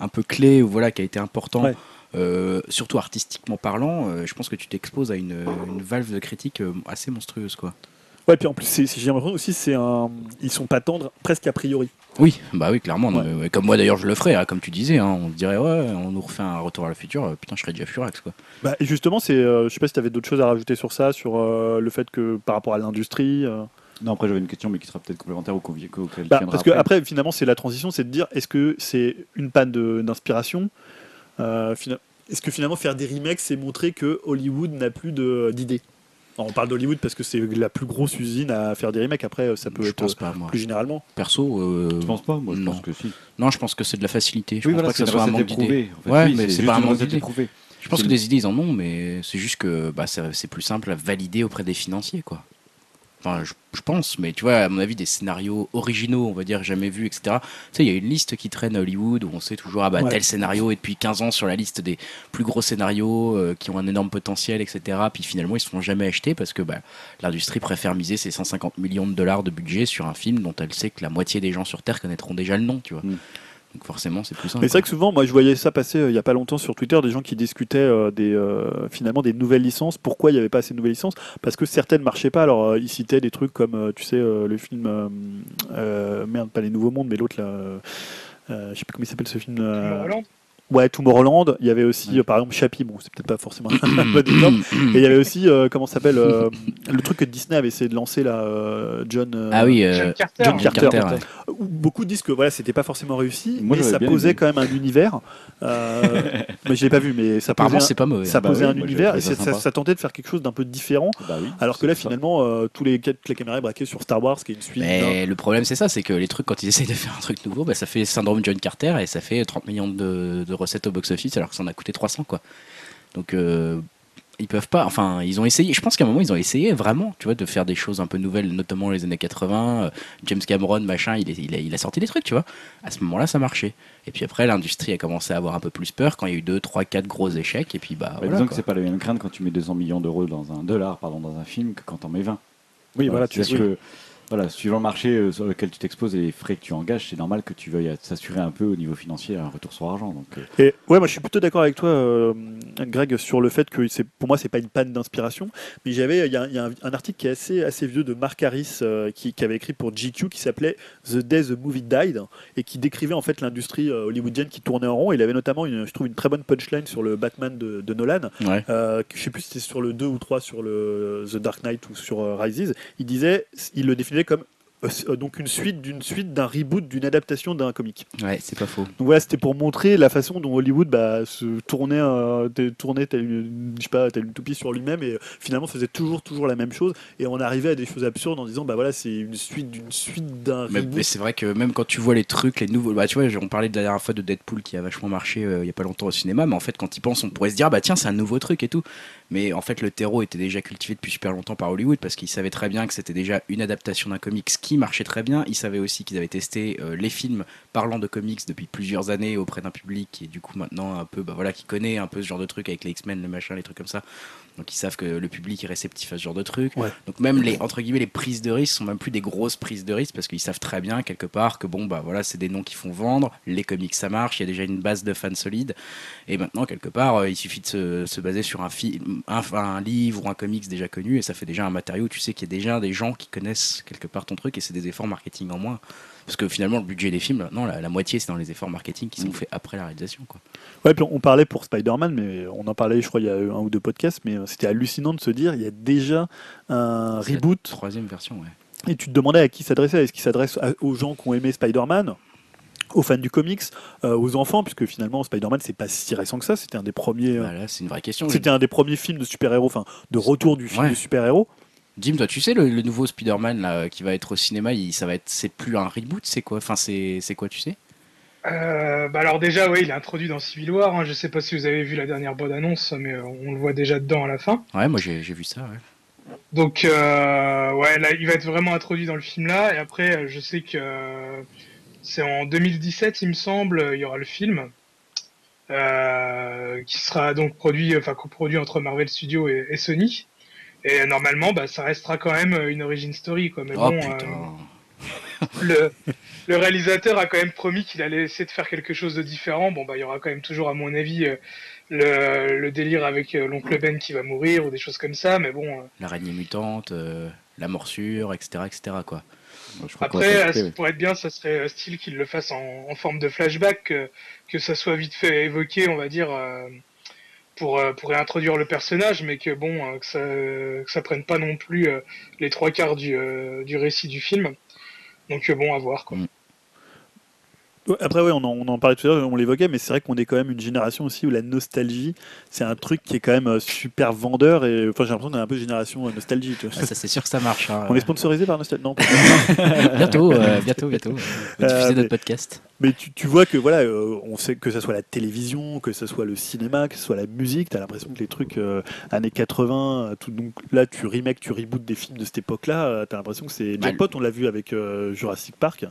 un peu clé ou voilà qui a été important, Ouais. Euh, surtout artistiquement parlant. euh, je pense que tu t'exposes à une, une valve de critique euh, assez monstrueuse, quoi. Ouais, puis en plus c'est- c'est- j'ai l'impression aussi c'est un, ils sont pas tendres presque a priori. Oui, bah oui, clairement. Ouais. comme moi d'ailleurs, je le ferais, hein, comme tu disais. hein, on se dirait, ouais, on nous refait un retour à le futur. euh, putain, je serais déjà furax, quoi. Bah, et justement, c'est, euh, je sais pas si tu avais d'autres choses à rajouter sur ça, sur euh, le fait que par rapport à l'industrie. euh, Non, après j'avais une question, mais qui sera peut-être complémentaire au convié Bah, parce que après, finalement, c'est la transition, c'est de dire est-ce que c'est une panne de- d'inspiration Est-ce que finalement faire des remakes, c'est montrer que Hollywood n'a plus de- d'idées? On parle d'Hollywood parce que c'est la plus grosse usine à faire des remakes. Après, ça peut je être pense pas, moi. plus généralement. Perso, euh, Tu penses pas? Moi je non. pense que si. non, je pense que c'est de la facilité. Je oui, pense voilà, pas que soit un manque d'idées. éprouvée. En fait. Ouais, Oui, mais c'est juste pas un manque d'idées. Je pense que des idées, ils en ont, mais c'est juste que bah, c'est c'est plus simple à valider auprès des financiers, quoi. Enfin, je, je pense, mais tu vois, à mon avis, des scénarios originaux, on va dire, jamais vus, etc. Tu sais, il y a une liste qui traîne à Hollywood où on sait toujours, ah bah, Ouais. tel scénario est depuis 15 ans sur la liste des plus gros scénarios euh, qui ont un énorme potentiel, etc. Puis finalement, ils se font jamais acheter parce que bah, l'industrie préfère miser ses 150 millions de dollars de budget sur un film dont elle sait que la moitié des gens sur Terre connaîtront déjà le nom, tu vois. Mm. Donc forcément, c'est plus simple. Mais c'est vrai que souvent, moi, je voyais ça passer euh, il y a pas longtemps sur Twitter, des gens qui discutaient euh, des, euh, finalement des nouvelles licences. Pourquoi il n'y avait pas assez de nouvelles licences? Parce que certaines marchaient pas. Alors, euh, ils citaient des trucs comme, euh, tu sais, euh, le film, euh, euh, merde, pas les Nouveaux Mondes, mais l'autre là. euh, euh, je sais plus comment il s'appelle ce film. euh, Tomorrowland. Ouais, Tomorrowland. Il y avait aussi, Ouais. euh, par exemple, Chappie. Bon, c'est peut-être pas forcément un bon exemple. Et il y avait aussi, euh, comment ça s'appelle, euh, le truc que Disney avait essayé de lancer là, euh, John. euh, Ah oui, euh, John Carter. John Carter. ouais. où beaucoup disent que voilà, c'était pas forcément réussi, Moi, mais ça posait aimé. quand même un univers. Euh, mais je l'ai pas vu, mais ça posait c'est pas mauvais. ça Bah posait oui, un univers et ça ça, sympa. ça tentait de faire quelque chose d'un peu différent. Bah oui, Alors que là, finalement, euh, tous les, toutes les caméras braquées sur Star Wars, qui est une suite. Mais le problème c'est ça, c'est que les trucs quand ils essayent de faire un truc nouveau, bah, ça fait syndrome John Carter et ça fait 30 millions de, de recettes au box-office alors que ça en a coûté 300 quoi. Donc euh, ils peuvent pas, enfin ils ont essayé, je pense qu'à un moment ils ont essayé vraiment, tu vois, de faire des choses un peu nouvelles, notamment les années 80, euh, James Cameron machin, il, est- il, a, il a sorti des trucs, tu vois. À ce moment-là ça marchait. Et puis après l'industrie a commencé à avoir un peu plus peur quand il y a eu 2, 3, 4 gros échecs et puis bah voilà, disons que c'est pas la même crainte quand tu mets 200 millions d'euros dans un dollar, pardon, dans un film que quand t'en mets 20. Oui, voilà, tu c'est que voilà, suivant le marché euh, sur lequel tu t'exposes et les frais que tu engages, c'est normal que tu veuilles euh, s'assurer un peu au niveau financier un retour sur argent. Donc, euh, Et ouais, moi je suis plutôt d'accord avec toi, euh, Greg, sur le fait que c'est, pour moi c'est pas une panne d'inspiration. Mais j'avais, il y a, il y a un, un article qui est assez, assez vieux de Mark Harris euh, qui, qui avait écrit pour GQ qui s'appelait The Day the Movie Died et qui décrivait en fait l'industrie euh, hollywoodienne qui tournait en rond. Il avait notamment, une, je trouve, une très bonne punchline sur le Batman de, de Nolan. Ouais. Euh, je sais plus si c'était sur le 2 ou 3 sur le The Dark Knight ou sur euh, Rises. Il disait, il le définissait comme donc une suite d'une suite d'un reboot d'une adaptation d'un comic. Ouais, c'est pas faux. Donc voilà, c'était pour montrer la façon dont Hollywood bah, se tournait, euh, tournait tel je sais pas, tel une toupie sur lui-même et euh, finalement faisait toujours, toujours la même chose. Et on arrivait à des choses absurdes en disant bah voilà, c'est une suite d'une suite d'un Mais, reboot. mais c'est vrai que même quand tu vois les trucs, les nouveaux. Bah, tu vois, on parlait de la dernière fois de Deadpool qui a vachement marché euh, il y a pas longtemps au cinéma, mais en fait, quand ils pensent, on pourrait se dire, bah tiens, c'est un nouveau truc et tout. Mais en fait, le terreau était déjà cultivé depuis super longtemps par Hollywood parce qu'ils savaient très bien que c'était déjà une adaptation d'un comics qui marchait très bien. Ils savaient aussi qu'ils avaient testé euh, les films parlant de comics depuis plusieurs années auprès d'un public qui est du coup maintenant un peu, bah voilà, qui connaît un peu ce genre de truc avec les X-Men, le machin, les trucs comme ça. Donc ils savent que le public est réceptif à ce genre de truc. Ouais. Donc même les entre guillemets les prises de risque sont même plus des grosses prises de risque parce qu'ils savent très bien quelque part que bon bah voilà c'est des noms qui font vendre, les comics ça marche, il y a déjà une base de fans solides et maintenant quelque part euh, il suffit de se, se baser sur un film, un, un livre ou un comics déjà connu et ça fait déjà un matériau. Tu sais qu'il y a déjà des gens qui connaissent quelque part ton truc et c'est des efforts marketing en moins. Parce que finalement, le budget des films, non, la, la moitié, c'est dans les efforts marketing qui sont faits après la réalisation. Quoi. Ouais, puis on parlait pour Spider-Man, mais on en parlait, je crois, il y a un ou deux podcasts, mais euh, c'était hallucinant de se dire il y a déjà un reboot Troisième version, ouais. et tu te demandais à qui s'adressait. Est-ce qu'il s'adresse aux gens qui ont aimé Spider-Man aux fans du comics, euh, aux enfants, puisque finalement Spider-Man c'est pas si récent que ça, c'était un des premiers, euh, Voilà, c'est une vraie question. c'était un des premiers films de super-héros, enfin de retour du film Ouais. de super-héros. Jim, toi, tu sais, le, le nouveau Spider-Man là, qui va être au cinéma, il, ça va être, c'est plus un reboot, c'est quoi? Enfin, c'est, c'est quoi, tu sais? Euh, bah alors déjà, ouais, il est introduit dans Civil War. Hein. Je sais pas si vous avez vu la dernière bande-annonce, mais euh, on le voit déjà dedans à la fin. Ouais, moi j'ai, j'ai vu ça. Ouais. Donc, euh, ouais, là, il va être vraiment introduit dans le film là. Et après, euh, je sais que c'est en 2017, il me semble, il y aura le film euh, qui sera donc produit, enfin coproduit entre Marvel Studios et, et Sony. Et normalement, bah, ça restera quand même une origin story, quoi. Mais Oh bon, euh, le, le réalisateur a quand même promis qu'il allait essayer de faire quelque chose de différent. Bon, bah, il y aura quand même toujours, à mon avis, euh, le, le délire avec euh, l'oncle Ben qui va mourir ou des choses comme ça. Mais bon. L'araignée mutante, euh, la morsure, etc., etc. Quoi. je crois Après, qui ouais. pourrait être bien, ça serait style qu'il le fasse en, en forme de flashback, que, que ça soit vite fait évoqué, on va dire, euh, pour, euh, pour réintroduire le personnage, mais que bon, euh, que, ça, que ça prenne pas non plus euh, les trois quarts du, du récit du film. Donc bon, à voir quoi. Mm. Après, ouais, on en, on en parlait tout à l'heure, on l'évoquait, mais c'est vrai qu'on est quand même une génération aussi où la nostalgie, c'est un truc qui est quand même euh, super vendeur. Et enfin, j'ai l'impression qu'on est un peu génération euh, nostalgie. tu vois. Ah, ça, c'est sûr que ça marche. hein. On est sponsorisé par Nostalgie Non. bientôt, euh, bientôt, bientôt. Diffusez Euh, mais- notre podcast. Mais tu, tu vois que voilà, euh, on sait que ce soit la télévision, que ce soit le cinéma, que ce soit la musique, tu as l'impression que les trucs années 80, euh, tout, donc là tu remake, tu reboots des films de cette époque-là, tu as l'impression que c'est Bah, Jackpot, on l'a vu avec Jurassic Park,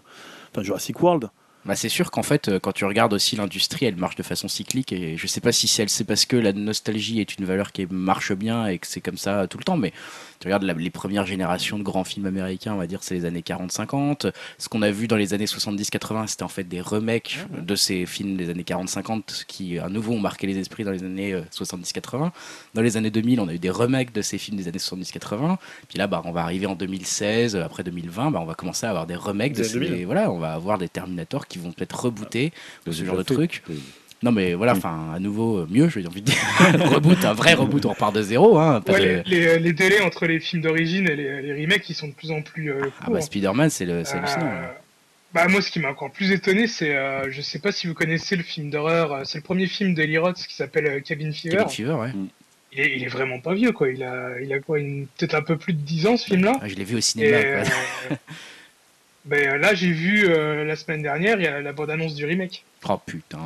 enfin Jurassic World. Bah, c'est sûr qu'en fait, euh, quand tu regardes aussi l'industrie, elle marche de façon cyclique. Et je sais pas si c'est, c'est parce que la nostalgie est une valeur qui marche bien et que c'est comme ça tout le temps. Mais tu regardes la- les premières générations de grands films américains, on va dire, c'est les années 40-50. Ce qu'on a vu dans les années 70-80, c'était en fait des remakes de ces films des années 40-50 qui, à nouveau, ont marqué les esprits dans les années euh, 70-80. Dans les années 2000, on a eu des remakes de ces films des années 70-80. Puis là, bah, on va arriver en 2016, euh, après 2020, bah, on va commencer à avoir des remakes de ces, 2000. voilà, on va avoir des Terminators qu'ils vont peut-être rebooter ou ce Déjà genre de fait. Non mais voilà, enfin à nouveau euh, mieux, j'ai envie de dire. reboot, un vrai reboot, on repart de zéro. Hein, Ouais, les, les- les délais entre les films d'origine et les, les remakes, ils sont de plus en plus euh, Ah courts. bah Spider-Man, c'est le- c'est Euh, hein. bah moi, ce qui m'a encore plus étonné, c'est, euh, je sais pas si vous connaissez le film d'horreur, euh, c'est le premier film d'Eli Roth qui s'appelle euh, Cabin Fever. Cabin Fever, ouais. Il, est, il est vraiment pas vieux, quoi. Il a, il a quoi, une- peut-être un peu plus de 10 ans, ce film-là. Ah, je l'ai vu au Et, cinéma. euh, quoi. ben, là, j'ai vu euh, la semaine dernière, il y a la bande-annonce du remake. Oh putain,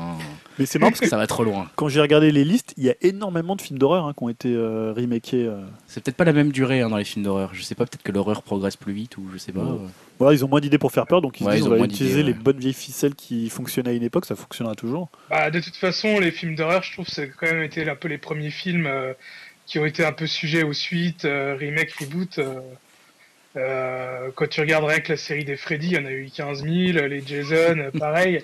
Mais c'est marrant parce que ça va trop loin? quand j'ai regardé les listes, il y a énormément de films d'horreur hein, qui ont été euh, remakés. euh. C'est peut-être pas la même durée hein, dans les films d'horreur. Je sais pas, peut-être que l'horreur progresse plus vite ou je sais pas. Ouais. euh. Voilà, ils ont moins d'idées pour faire peur, donc ils se Ouais, disent ils on ont va moins utiliser d'idées, les ouais. bonnes vieilles ficelles qui fonctionnaient à une époque, ça fonctionnera toujours. Bah, de toute façon, les films d'horreur, je trouve que c'est quand même été un peu les premiers films euh, qui ont été un peu sujets aux suites, euh, remake, reboot. euh, euh, quand tu regardes rien que la série des Freddy, il y en a eu 15 000, les Jason, pareil.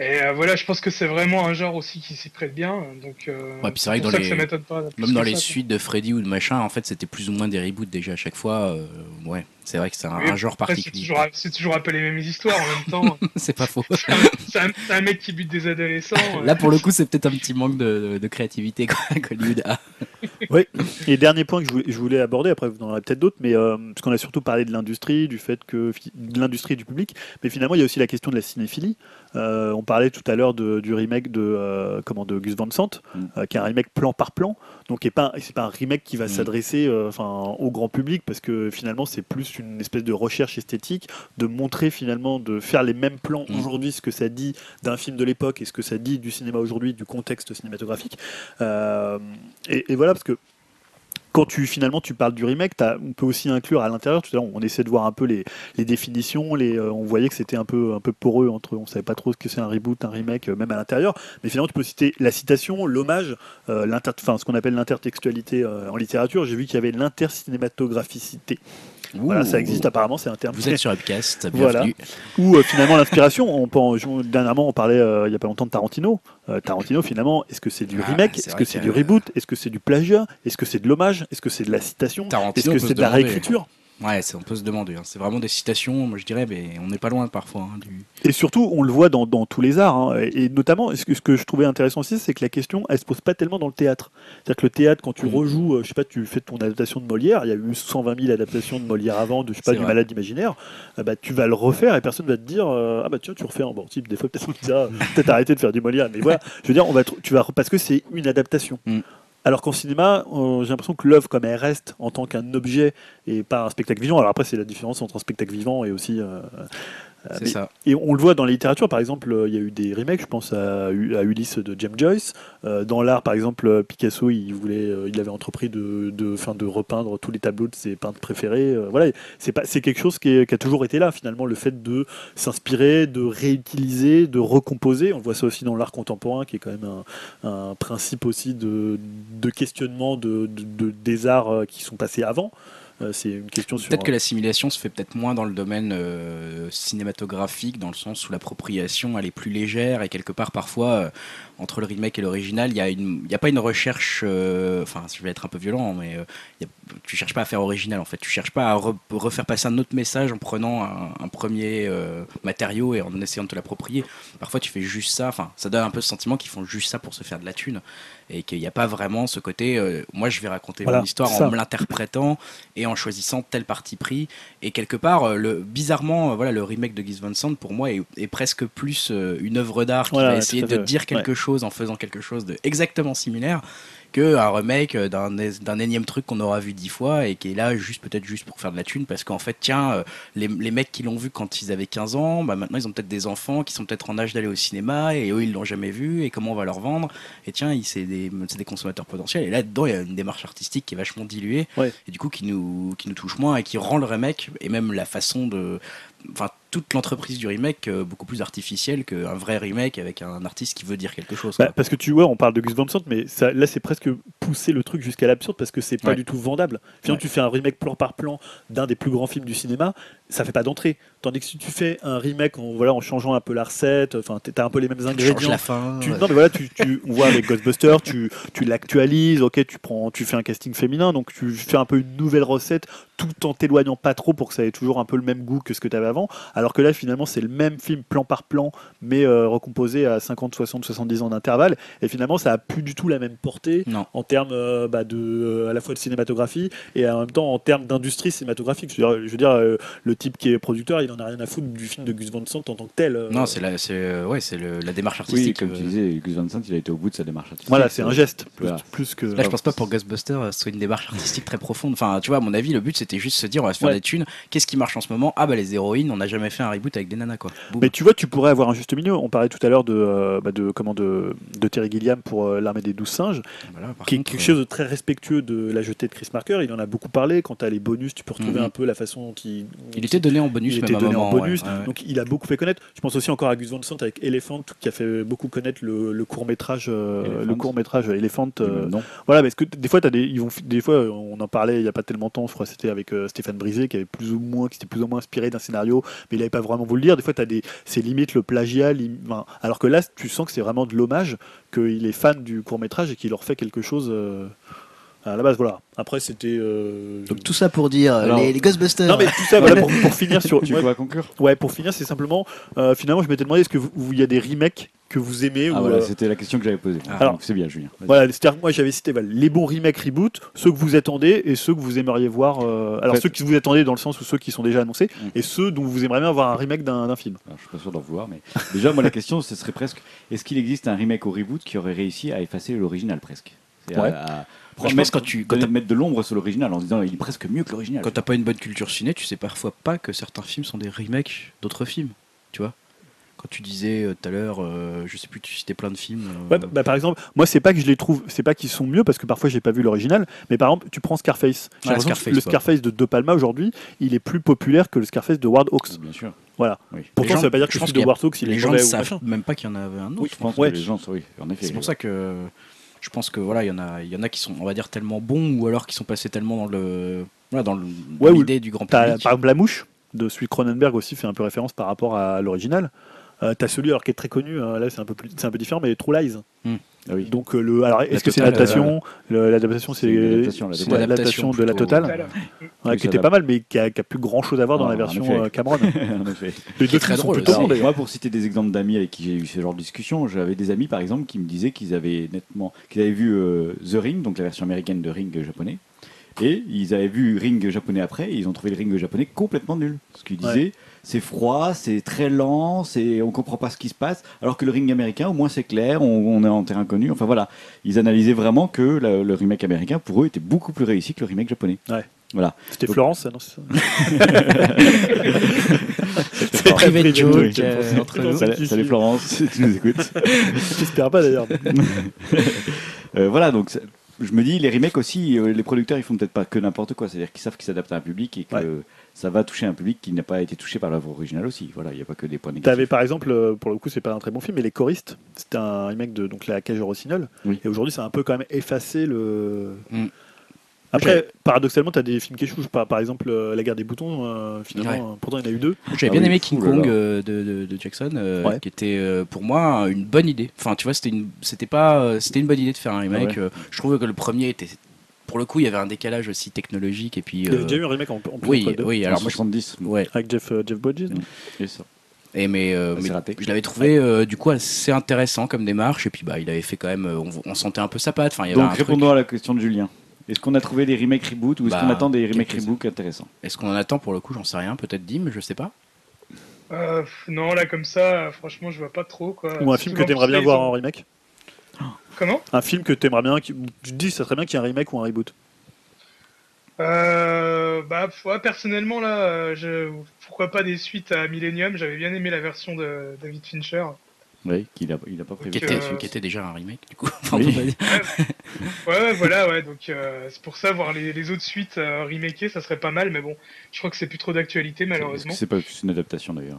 Et euh, voilà, je pense que c'est vraiment un genre aussi qui s'y prête bien. Donc, euh, Ouais, puis c'est vrai que dans ça les- ça pas. Même dans les ça, quoi. suites de Freddy ou de machin, en fait, c'était plus ou moins des reboots déjà à chaque fois. euh, ouais, c'est vrai que c'est un, Oui, un genre Après, c'est particulier. toujours, c'est toujours un peu les mêmes histoires en même temps. c'est pas faux. c'est un, mec qui bute des adolescents. Là, pour le coup, c'est peut-être un petit manque de, de créativité qu'Hollywood a. Et dernier point que je voulais, je voulais aborder, après vous en aurez peut-être d'autres, mais euh, parce qu'on a surtout parlé de l'industrie, du fait que de l'industrie du public, mais finalement il y a aussi la question de la cinéphilie. Euh, on parlait tout à l'heure de- du remake de euh, comment de Gus Van Sant, Mm. euh, qui est un remake plan par plan, donc qui est pas c'est pas un remake qui va Mm. s'adresser euh, enfin au grand public parce que finalement c'est plus une espèce de recherche esthétique de montrer finalement de faire les mêmes plans Mm. aujourd'hui ce que ça dit d'un film de l'époque et ce que ça dit du cinéma aujourd'hui du contexte cinématographique Euh, et, et voilà parce que quand tu finalement tu parles du remake, on peut aussi inclure à l'intérieur. Tout à l'heure, on essaie de voir un peu les, les définitions. Les, euh, on voyait que c'était un peu un peu poreux entre. On savait pas trop ce que c'est un reboot, un remake, euh, même à l'intérieur. Mais finalement, tu peux citer la citation, l'hommage, euh, l'inter- enfin, ce qu'on appelle l'intertextualité en littérature. J'ai vu qu'il y avait l'intercinématographicité. Voilà, ça existe apparemment, c'est un terme. Vous êtes sur Upcast, Voilà. bienvenue. Ou euh, finalement l'inspiration. On, dernièrement, on parlait euh, il y a pas longtemps de Tarantino. Euh, Tarantino, finalement, est-ce que c'est du Ah, remake? c'est Est-ce que c'est du reboot? Est-ce que c'est du plagiat? Est-ce que c'est de l'hommage? Est-ce que c'est de la citation? Est-ce que c'est de la réécriture? Ouais, on peut se demander. hein. C'est vraiment des citations, moi je dirais, mais on n'est pas loin parfois. hein, du... Et surtout, on le voit dans, dans tous les arts. hein. Et, notamment, ce que, ce que je trouvais intéressant aussi, c'est que la question, elle se pose pas tellement dans le théâtre. C'est-à-dire que le théâtre, quand tu Mhm. rejoues, euh, je sais pas, tu fais ton adaptation de Molière, il y a eu 120 000 adaptations de Molière avant, de, je sais pas, du vrai. Malade imaginaire, euh, bah, tu vas le refaire et personne va te dire, euh, ah bah tiens, tu refais un bon type. Des fois, peut-être on peut-être arrêter de faire du Molière. Mais voilà, je veux dire, on va, tu vas, parce que c'est une adaptation. Mhm. Alors qu'en cinéma, euh, j'ai l'impression que l'œuvre, comme elle reste en tant qu'un objet et pas un spectacle vivant, alors après, c'est la différence entre un spectacle vivant et aussi. Euh, C'est mais- ça. et on le voit dans la littérature, par exemple, euh, il y a eu des remakes, je pense à, Ulysse de James Joyce. Euh, dans l'art, par exemple, Picasso, il voulait, il avait entrepris de, de, fin, de repeindre tous les tableaux de ses peintres préférés. Voilà, c'est pas, c'est quelque chose qui, est- qui a toujours été là, finalement, le fait de s'inspirer, de réutiliser, de recomposer. On voit ça aussi dans l'art contemporain, qui est quand même un, un principe aussi de, de questionnement de, de- de- des arts qui sont passés avant. Euh, c'est une question sur. Peut-être que l'assimilation se fait peut-être moins dans le domaine euh, cinématographique, dans le sens où l'appropriation elle est plus légère et quelque part parfois euh, entre le remake et l'original, il n'y a, une- a pas une recherche. Enfin, je vais être un peu violent, mais tu cherches pas à faire original en fait. Tu cherches pas à re- refaire passer un autre message en prenant un, un premier matériau et en essayant de te l'approprier. Parfois, tu fais juste ça. Enfin, ça donne un peu ce sentiment qu'ils font juste ça pour se faire de la thune et qu'il n'y a pas vraiment ce côté. euh, moi, je vais raconter Voilà, mon histoire en me l'interprétant et en choisissant tel parti pris. Et quelque part, euh, le, bizarrement, euh, voilà, le remake de Gus Van Sant, pour moi, est, est presque plus une œuvre d'art qui Voilà, va essayer de dire quelque chose en faisant quelque chose de exactement similaire qu'un remake d'un énième truc qu'on aura vu dix fois et qui est là juste peut-être juste pour faire de la thune parce qu'en fait tiens euh, les, les mecs qui l'ont vu quand ils avaient 15 ans bah maintenant ils ont peut-être des enfants qui sont peut-être en âge d'aller au cinéma et eux ils l'ont jamais vu et comment on va leur vendre et tiens c'est des, consommateurs potentiels et là dedans il y a une démarche artistique qui est vachement diluée Ouais. et du coup qui nous, qui nous touche moins et qui rend le remake et même la façon de enfin toute l'entreprise du remake euh, beaucoup plus artificielle qu'un vrai remake avec un artiste qui veut dire quelque chose Bah, parce que tu vois, on parle de Gus Van Sant, mais ça, là c'est presque pousser le truc jusqu'à l'absurde parce que c'est pas Ouais. du tout vendable. Finalement, Ouais. tu fais un remake plan par plan d'un des plus grands films du cinéma, ça fait pas d'entrée. Tandis que si tu fais un remake en, voilà, en changeant un peu la recette, enfin, t'as un peu les mêmes ingrédients. la fin. Tu- non mais voilà, tu, tu- on voit avec Ghostbusters, tu, tu l'actualises, ok, tu prends, tu fais un casting féminin, donc tu fais un peu une nouvelle recette, tout en t'éloignant pas trop pour que ça ait toujours un peu le même goût que ce que tu avais avant. Alors que là, finalement, c'est le même film plan par plan, mais euh, recomposé à 50, 60, 70 ans d'intervalle, et finalement, ça a plus du tout la même portée Non. en termes euh, bah, de, euh, à la fois de cinématographie et en même temps en termes d'industrie cinématographique. Je veux dire, je veux dire, euh, le type qui est producteur, il en a rien à foutre du film de Gus Van Sant en tant que tel. euh. Non, c'est la, c'est, euh, ouais, c'est le- la démarche Oui, artistique. comme euh. tu disais, Gus Van Sant, il a été au bout de sa démarche artistique. Voilà, c'est un geste plus, Voilà. plus que. Là, je pense pas pour Ghostbusters, euh, ce soit une démarche artistique très profonde. Enfin, tu vois, à mon avis, le but c'était juste se dire, on va se faire Ouais. des thunes. Qu'est-ce qui marche en ce moment? Ah, bah les héroïnes, on n'a jamais fait un reboot avec des nanas, quoi. Boum. Mais tu vois, tu pourrais avoir un juste milieu. On parlait tout à l'heure de, euh, bah, de, comment, de, de Terry Gilliam pour euh, l'armée des douze singes, Voilà, par qui est quelque euh, chose de très respectueux de la jetée de Chris Marker. Il en a beaucoup parlé. Quand tu as les bonus, tu peux retrouver Mhm. un peu la façon qui. Il était donné en bonus, il était donné en bonus, ouais, ouais, ouais. donc il a beaucoup fait connaître. Je pense aussi encore à Gus Van Sant avec Elephant, qui a fait beaucoup connaître le, le court métrage, le court métrage Elephant. euh, non. voilà, parce que des fois, as des, ils vont, des fois, on en parlait il y a pas tellement de temps. Je crois c'était avec euh, Stéphane Brisé, qui avait plus ou moins, qui était plus ou moins inspiré d'un scénario, mais il n'avait pas vraiment voulu le dire. Des fois, t'as des, c'est limite le plagiat. alors que là, tu sens que c'est vraiment de l'hommage, qu'il est fan du court métrage et qu'il leur fait quelque chose. euh, à la base, voilà. Après, c'était. euh, Donc tout ça pour dire, euh, Alors- les, les Ghostbusters. non mais tout ça, voilà, pour, pour finir sur. Tu ouais, vas conclure ouais, pour finir, c'est simplement. euh, finalement, je m'étais demandé est-ce que il y a des remakes que vous aimez Ah ou, voilà, euh, c'était la question que j'avais posée. Ah. Alors- c'est bien, Julien. Voilà, c'est-à-dire que moi j'avais cité voilà, les bons remakes reboot, ceux que vous attendez et ceux que vous aimeriez voir. euh, alors fait- ceux que vous attendez dans le sens où ceux qui sont déjà annoncés Mm. et ceux dont vous aimeriez bien avoir un remake d'un film. Alors, je suis pas sûr d'en vouloir, mais déjà, moi, la question, ce serait presque est-ce qu'il existe un remake ou reboot qui aurait réussi à effacer l'original presque? À- Ouais. à Pense quand tu- quand t'as- mettre de l'ombre sur l'original en disant il est presque mieux que l'original. Quand t'as pas une bonne culture ciné, tu sais parfois pas que certains films sont des remakes d'autres films, tu vois. Quand tu disais euh, tout à l'heure, euh, je sais plus, tu citais plein de films. euh, Ouais, bah, par exemple, moi c'est pas que je les trouve, c'est pas qu'ils sont mieux parce que parfois j'ai pas vu l'original, mais par exemple tu prends Scarface. Le ouais. Scarface de De Palma aujourd'hui, il est plus populaire que le Scarface de Ward Hawks. Bien sûr. Voilà. Oui. Pourtant gens- ça veut pas dire que je qu'il de Hawks il les est gens ne savent même pas qu'il y en avait un autre. Oui, je pense Ouais. que les gens oui, en effet. C'est pour ça que je pense que voilà, il y en a, il y en a qui sont, on va dire, tellement bons ou alors qui sont passés tellement dans le, voilà, dans Ouais, l'idée du grand public. par exemple, La Mouche de celui Cronenberg aussi fait un peu référence par rapport à l'original. Euh, t'as celui alors qui est très connu, hein, là c'est un peu plus, c'est un peu différent, mais True Lies. Ah oui. Donc euh, le, alors est-ce La que c'est l'adaptation L'adaptation C'est l'adaptation de la totale, ouais, Oui, qui était pas mal, mais qui a, qui a plus grand chose à voir dans Non, la en version effet. euh, Cameron. en effet. Les deux très sont drôle d'ailleurs. moi, pour citer des exemples d'amis avec qui j'ai eu ce genre de discussion, j'avais des amis, par exemple, qui me disaient qu'ils avaient nettement, qu'ils avaient vu euh, The Ring, donc la version américaine de Ring japonais, et ils avaient vu Ring japonais après, et ils ont trouvé le Ring japonais complètement nul. Ce qu'ils Ouais. C'est froid, c'est très lent, c'est, on comprend pas ce qui se passe, alors que le Ring américain, au moins c'est clair, on, on est en terrain connu. Enfin voilà, ils analysaient vraiment que le, le remake américain, pour eux, était beaucoup plus réussi que le remake japonais. Ouais. Voilà. C'était Donc- Florence, ça, non c'est ça C'est privé de joke euh, entre nous. Salut, salut Florence, si tu nous écoutes. J'espère pas d'ailleurs. Euh, voilà, donc je me dis, les remakes aussi, euh, les producteurs, ils font peut-être pas que n'importe quoi. C'est-à-dire qu'ils savent qu'ils s'adaptent à un public et que Ouais. Ça va toucher un public qui n'a pas été touché par l'œuvre originale aussi. Voilà, il n'y a pas que des points négatifs. T'avais par exemple, euh, pour le coup, c'est pas un très bon film, mais Les Choristes. C'était un remake de donc la cage Rossignol. Oui. Et aujourd'hui, ça a un peu quand même effacé le. Mm. Après, paradoxalement, t'as des films qui échouent. Par, par exemple, euh, La guerre des boutons. euh, finalement, Ouais. pourtant, il y en a eu deux. J'avais Ah bien oui, aimé King Kong euh, de, de- de Jackson, euh, Ouais. qui était pour moi une bonne idée. Enfin, tu vois, c'était une, c'était pas, c'était une bonne idée de faire un remake. Ah ouais. Je trouvais que le premier était, pour le coup, il y avait un décalage aussi technologique et puis. Il y avait euh, déjà eu un remake en, en plus oui, entre deux. oui. Alors Alors moi, je- 70, ouais. Avec Jeff, euh, Jeff Bridges. et ça. Et mais, euh, Ah, mais je l'avais trouvé euh, du coup assez intéressant comme démarche et puis bah il avait fait quand même, on, on sentait un peu sa patte. Enfin, il y avait Donc un truc. répondons à la question de Julien. Est-ce qu'on a trouvé des remakes reboot ou est-ce Bah, qu'on attend des remakes reboot intéressants? Est-ce qu'on en attend pour le coup? J'en sais rien. Peut-être Dim, je sais pas. Euh, non, là, comme ça, franchement, je vois pas trop. Quoi. Ou un film que t'aimerais bien voir en remake? Comment Un film que t'aimerais bien. Qui... Tu te dis, ça serait bien qu'il y ait un remake ou un reboot. euh, Bah, ouais, personnellement, là, euh, je... pourquoi pas des suites à Millennium J'avais bien aimé la version de David Fincher. Oui, qu'il a, il a pas prévu. Qui était, euh, qui était déjà un remake du coup. Oui. Ouais, ouais, voilà, ouais. Donc, euh, c'est pour ça, voir les, les autres suites euh, remakées, ça serait pas mal. Mais bon, je crois que c'est plus trop d'actualité, malheureusement. c'est pas juste une adaptation d'ailleurs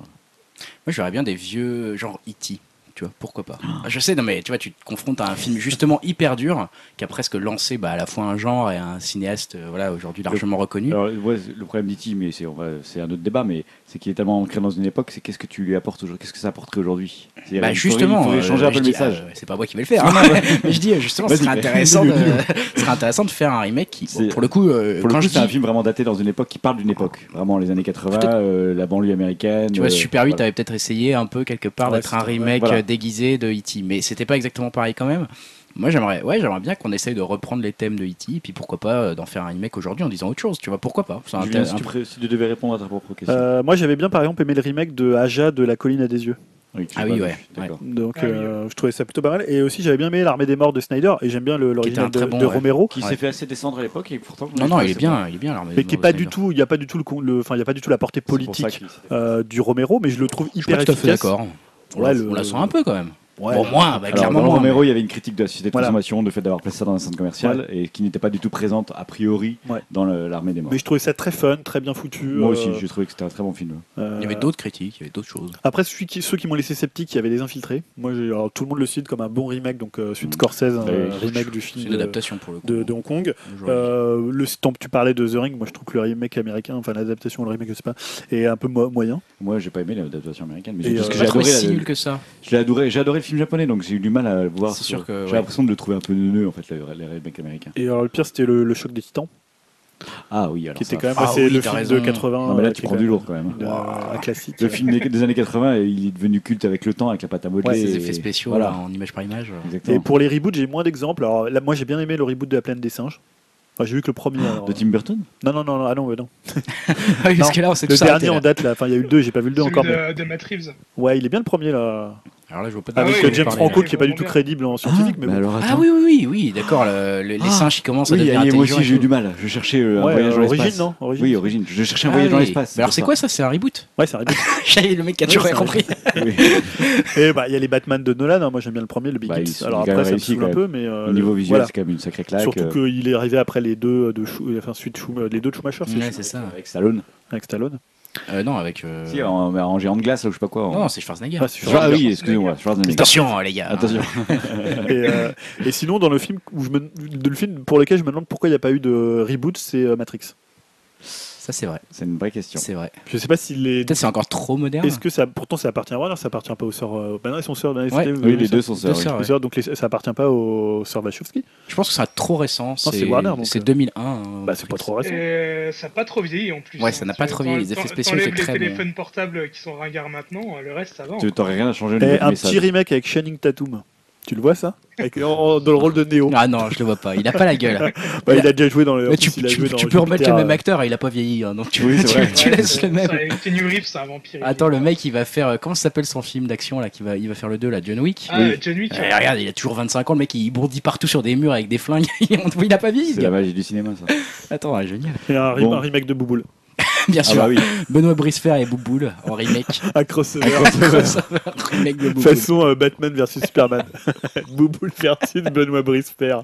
Moi, j'aurais bien des vieux genre E.T. tu vois, pourquoi pas. Je sais, non mais tu vois, tu te confrontes à un film justement hyper dur qui a presque lancé bah, à la fois un genre et un cinéaste, euh, voilà, aujourd'hui largement reconnu. Alors, ouais, le problème d'E.T., mais c'est on va- c'est un autre débat, mais c'est qu'il est tellement ancré dans une époque, c'est qu'est-ce que tu lui apportes aujourd'hui, qu'est-ce que ça apporterait aujourd'hui? C'est-à-dire, Bah il faudrait- justement, il faudrait euh, changer un peu le dis, message. euh, c'est pas moi qui vais le faire. hein. mais je dis euh, justement, ce Vas-y, serait intéressant, de, Dis-le, ce serait intéressant de faire un remake qui, bon, C'est- pour le coup, euh, Pour le quand coup, je c'est un film vraiment daté dans une époque qui parle d'une époque, vraiment les années 80, Peut-être- euh, la banlieue américaine. tu vois, euh, Super 8 voilà. avait peut-être essayé un peu quelque part Ouais, d'être un c'était- remake voilà. euh, déguisé de E.T., mais c'était pas exactement pareil quand même. Moi, j'aimerais, ouais, j'aimerais bien qu'on essaye de reprendre les thèmes de E.T. et puis pourquoi pas euh, d'en faire un remake aujourd'hui en disant autre chose, tu vois, pourquoi pas. C'est un Julien, thème- si tu, pré- si tu devais répondre à ta propre question. Euh, moi, j'avais bien par exemple aimé le remake de Aja de La colline à des yeux. Oui, tu ah l'as oui, pas ouais, vu, d'accord. Donc, Ah oui, euh, je trouvais ça plutôt pas mal. Et aussi, j'avais bien aimé L'Armée des Morts de Snyder. Et j'aime bien le- l'original un très de, bon, de ouais. Romero. Qui Ouais. s'est fait assez descendre à l'époque et pourtant. Non, non, il est bien, il est bien l'armée. Mais qui est pas du tout, il n'y a pas du tout le, con- le- enfin, il y a pas du tout la portée politique euh, du Romero, mais je le trouve Je suis pas hyper tout à fait efficace. d'accord. On, Ouais, la- le- on la sent un peu quand même. Ouais. Bon, bah, Alors, clairement dans. Romero, mais- il y avait une critique de la société de Voilà. consommation, de fait d'avoir placé ça dans un centre commercial et qui n'était pas du tout présente a priori Ouais. dans l'armée des morts. Mais je trouvais ça très fun, très bien foutu. Moi aussi, euh, j'ai trouvé que c'était un très bon film. euh, Il y avait d'autres critiques, il y avait d'autres choses. Après, celui qui- ceux qui m'ont laissé sceptique, il y avait Les Infiltrés. Moi, j'ai- alors, tout le monde le cite comme un bon remake, donc euh, suite Mm. Scorsese, un Oui, euh, remake du C'est film une de, adaptation pour le coup. de- de Hong Kong. Euh, le tant que tu parlais de The Ring, moi je trouve que le remake américain, enfin l'adaptation, le remake, je sais pas, est un peu mo- moyen. Moi, j'ai pas aimé l'adaptation américaine, mais Et, j'ai- euh, J'ai j'ai adoré, si la- nul que ça. je l'ai adoré, j'ai adoré le film japonais, donc j'ai eu du mal à le voir. C'est sur- sûr que, J'ai ouais. l'impression de le trouver un peu neuneux en fait, les, remakes américains. Et alors le pire, c'était le, le choc des titans, Ah oui, alors qui était quand même Ah oui, le film raison. de 80. Non, mais là, euh, tu prends du lourd quand même. euh, un classique. Le film des, années 80, il est devenu culte avec le temps, avec la pâte à modeler. Ouais, et- effets spéciaux Voilà, là, en image par image. exactement. Et pour les reboots, j'ai moins d'exemples. Alors là, moi j'ai bien aimé le reboot de La Plaine des Singes. Enfin, j'ai vu que le premier. alors, De Tim Burton? Non, non, non, non, ah non, non. Ah oui, parce que là, on s'est Le dernier en date, là. Enfin, il y a eu le 2, j'ai pas vu le 2 Celui encore. Mais... de, de Matt Reeves. Ouais, il est bien le premier là. Alors là, je vois pas de Ah Avec oui, euh, oui, James Franco qui est pas du tout crédible en scientifique, mais Mais bon. alors, Ah attends. oui, oui, oui, oui, d'accord. le- le- les Ah, singes qui commencent à Oui, devenir moi aussi j'ai eu du mal. Je cherchais euh, un voyage euh, dans Origine, l'espace. non Origine. Oui, Origine. Je cherchais un Ah voyage dans l'espace. Mais Alors c'est quoi ça C'est un reboot? Ouais, c'est un reboot. J'ai le mec qui a toujours rien compris. Et bah, il y a les Batman de Nolan. hein. Moi, j'aime bien le premier, le Bah, Begins. il- Alors après, ça me saoule un peu, mais euh, Au niveau le- visuel, c'est quand même une sacrée claque. Surtout euh, qu'il est arrivé après les deux de Schou- enfin suite Schum- les deux de Schumacher, c'est ça. Avec Stallone. avec Stallone. Euh, non, avec. euh, Si, en, en géant de glace, ou je sais pas quoi. en- Non, c'est Schwarzenegger. Ah, Ah oui, excusez-moi, Schwarzenegger. Attention, les gars. Attention. et, euh, et sinon, dans le film où je me, de le film pour lequel je me demande pourquoi il n'y a pas eu de reboot, c'est euh, Matrix. Ça, c'est vrai. C'est une vraie question. C'est vrai. Je sais pas si les. Peut-être c'est encore trop moderne. Est-ce que ça, pourtant, ça appartient à Warner, ça appartient pas aux sœurs. Euh, bah non, ils sont sœurs. Ouais. Oui, les deux sont sœurs. Oui. les ouais. donc les- ça appartient pas aux sœurs Wachowski. Je pense que c'est trop récent. c'est Warner, donc, C'est euh. 2001. hein, Bah, c'est pas trop récent. Et ça n'a pas trop vieilli en plus. Ouais, hein. ça n'a pas trop vieilli. Les effets spéciaux étaient les très bons. téléphones portables qui sont ringards maintenant, le reste ça va. Tu t'aurais rien à changer au Et niveau du un message. petit remake avec Channing Tatum. Tu le vois ça Avec, en- Dans le rôle de Neo. Ah non, je le vois pas. Il a pas la gueule. Bah, il a déjà joué dans le. en Mais plus, tu, il a tu- joué dans tu peux remettre le même acteur, il a pas vieilli. hein, donc tu, Oui, c'est tu- vrai. tu Ouais, laisses le même. ça, avec Keanu Reeves, c'est un vampire. Attends, le mec il va faire. euh, Comment s'appelle son film d'action là qui va, Il va faire le 2 là, John Wick? Ah, John Wick. Eh, Regarde, il a toujours 25 ans, le mec il bondit partout sur des murs avec des flingues. il a pas vieilli. ce C'est la gars. magie du cinéma, ça. Attends, ouais, génial. Un, re- Bon. un remake de Bouboule. Bien Ah sûr. bah oui. Benoît Bricefer et Bouboule en remake. Un crossover. Crossover, remake de Bouboule. Façon euh, Batman versus Superman. Bouboule versus Benoît Bricefer.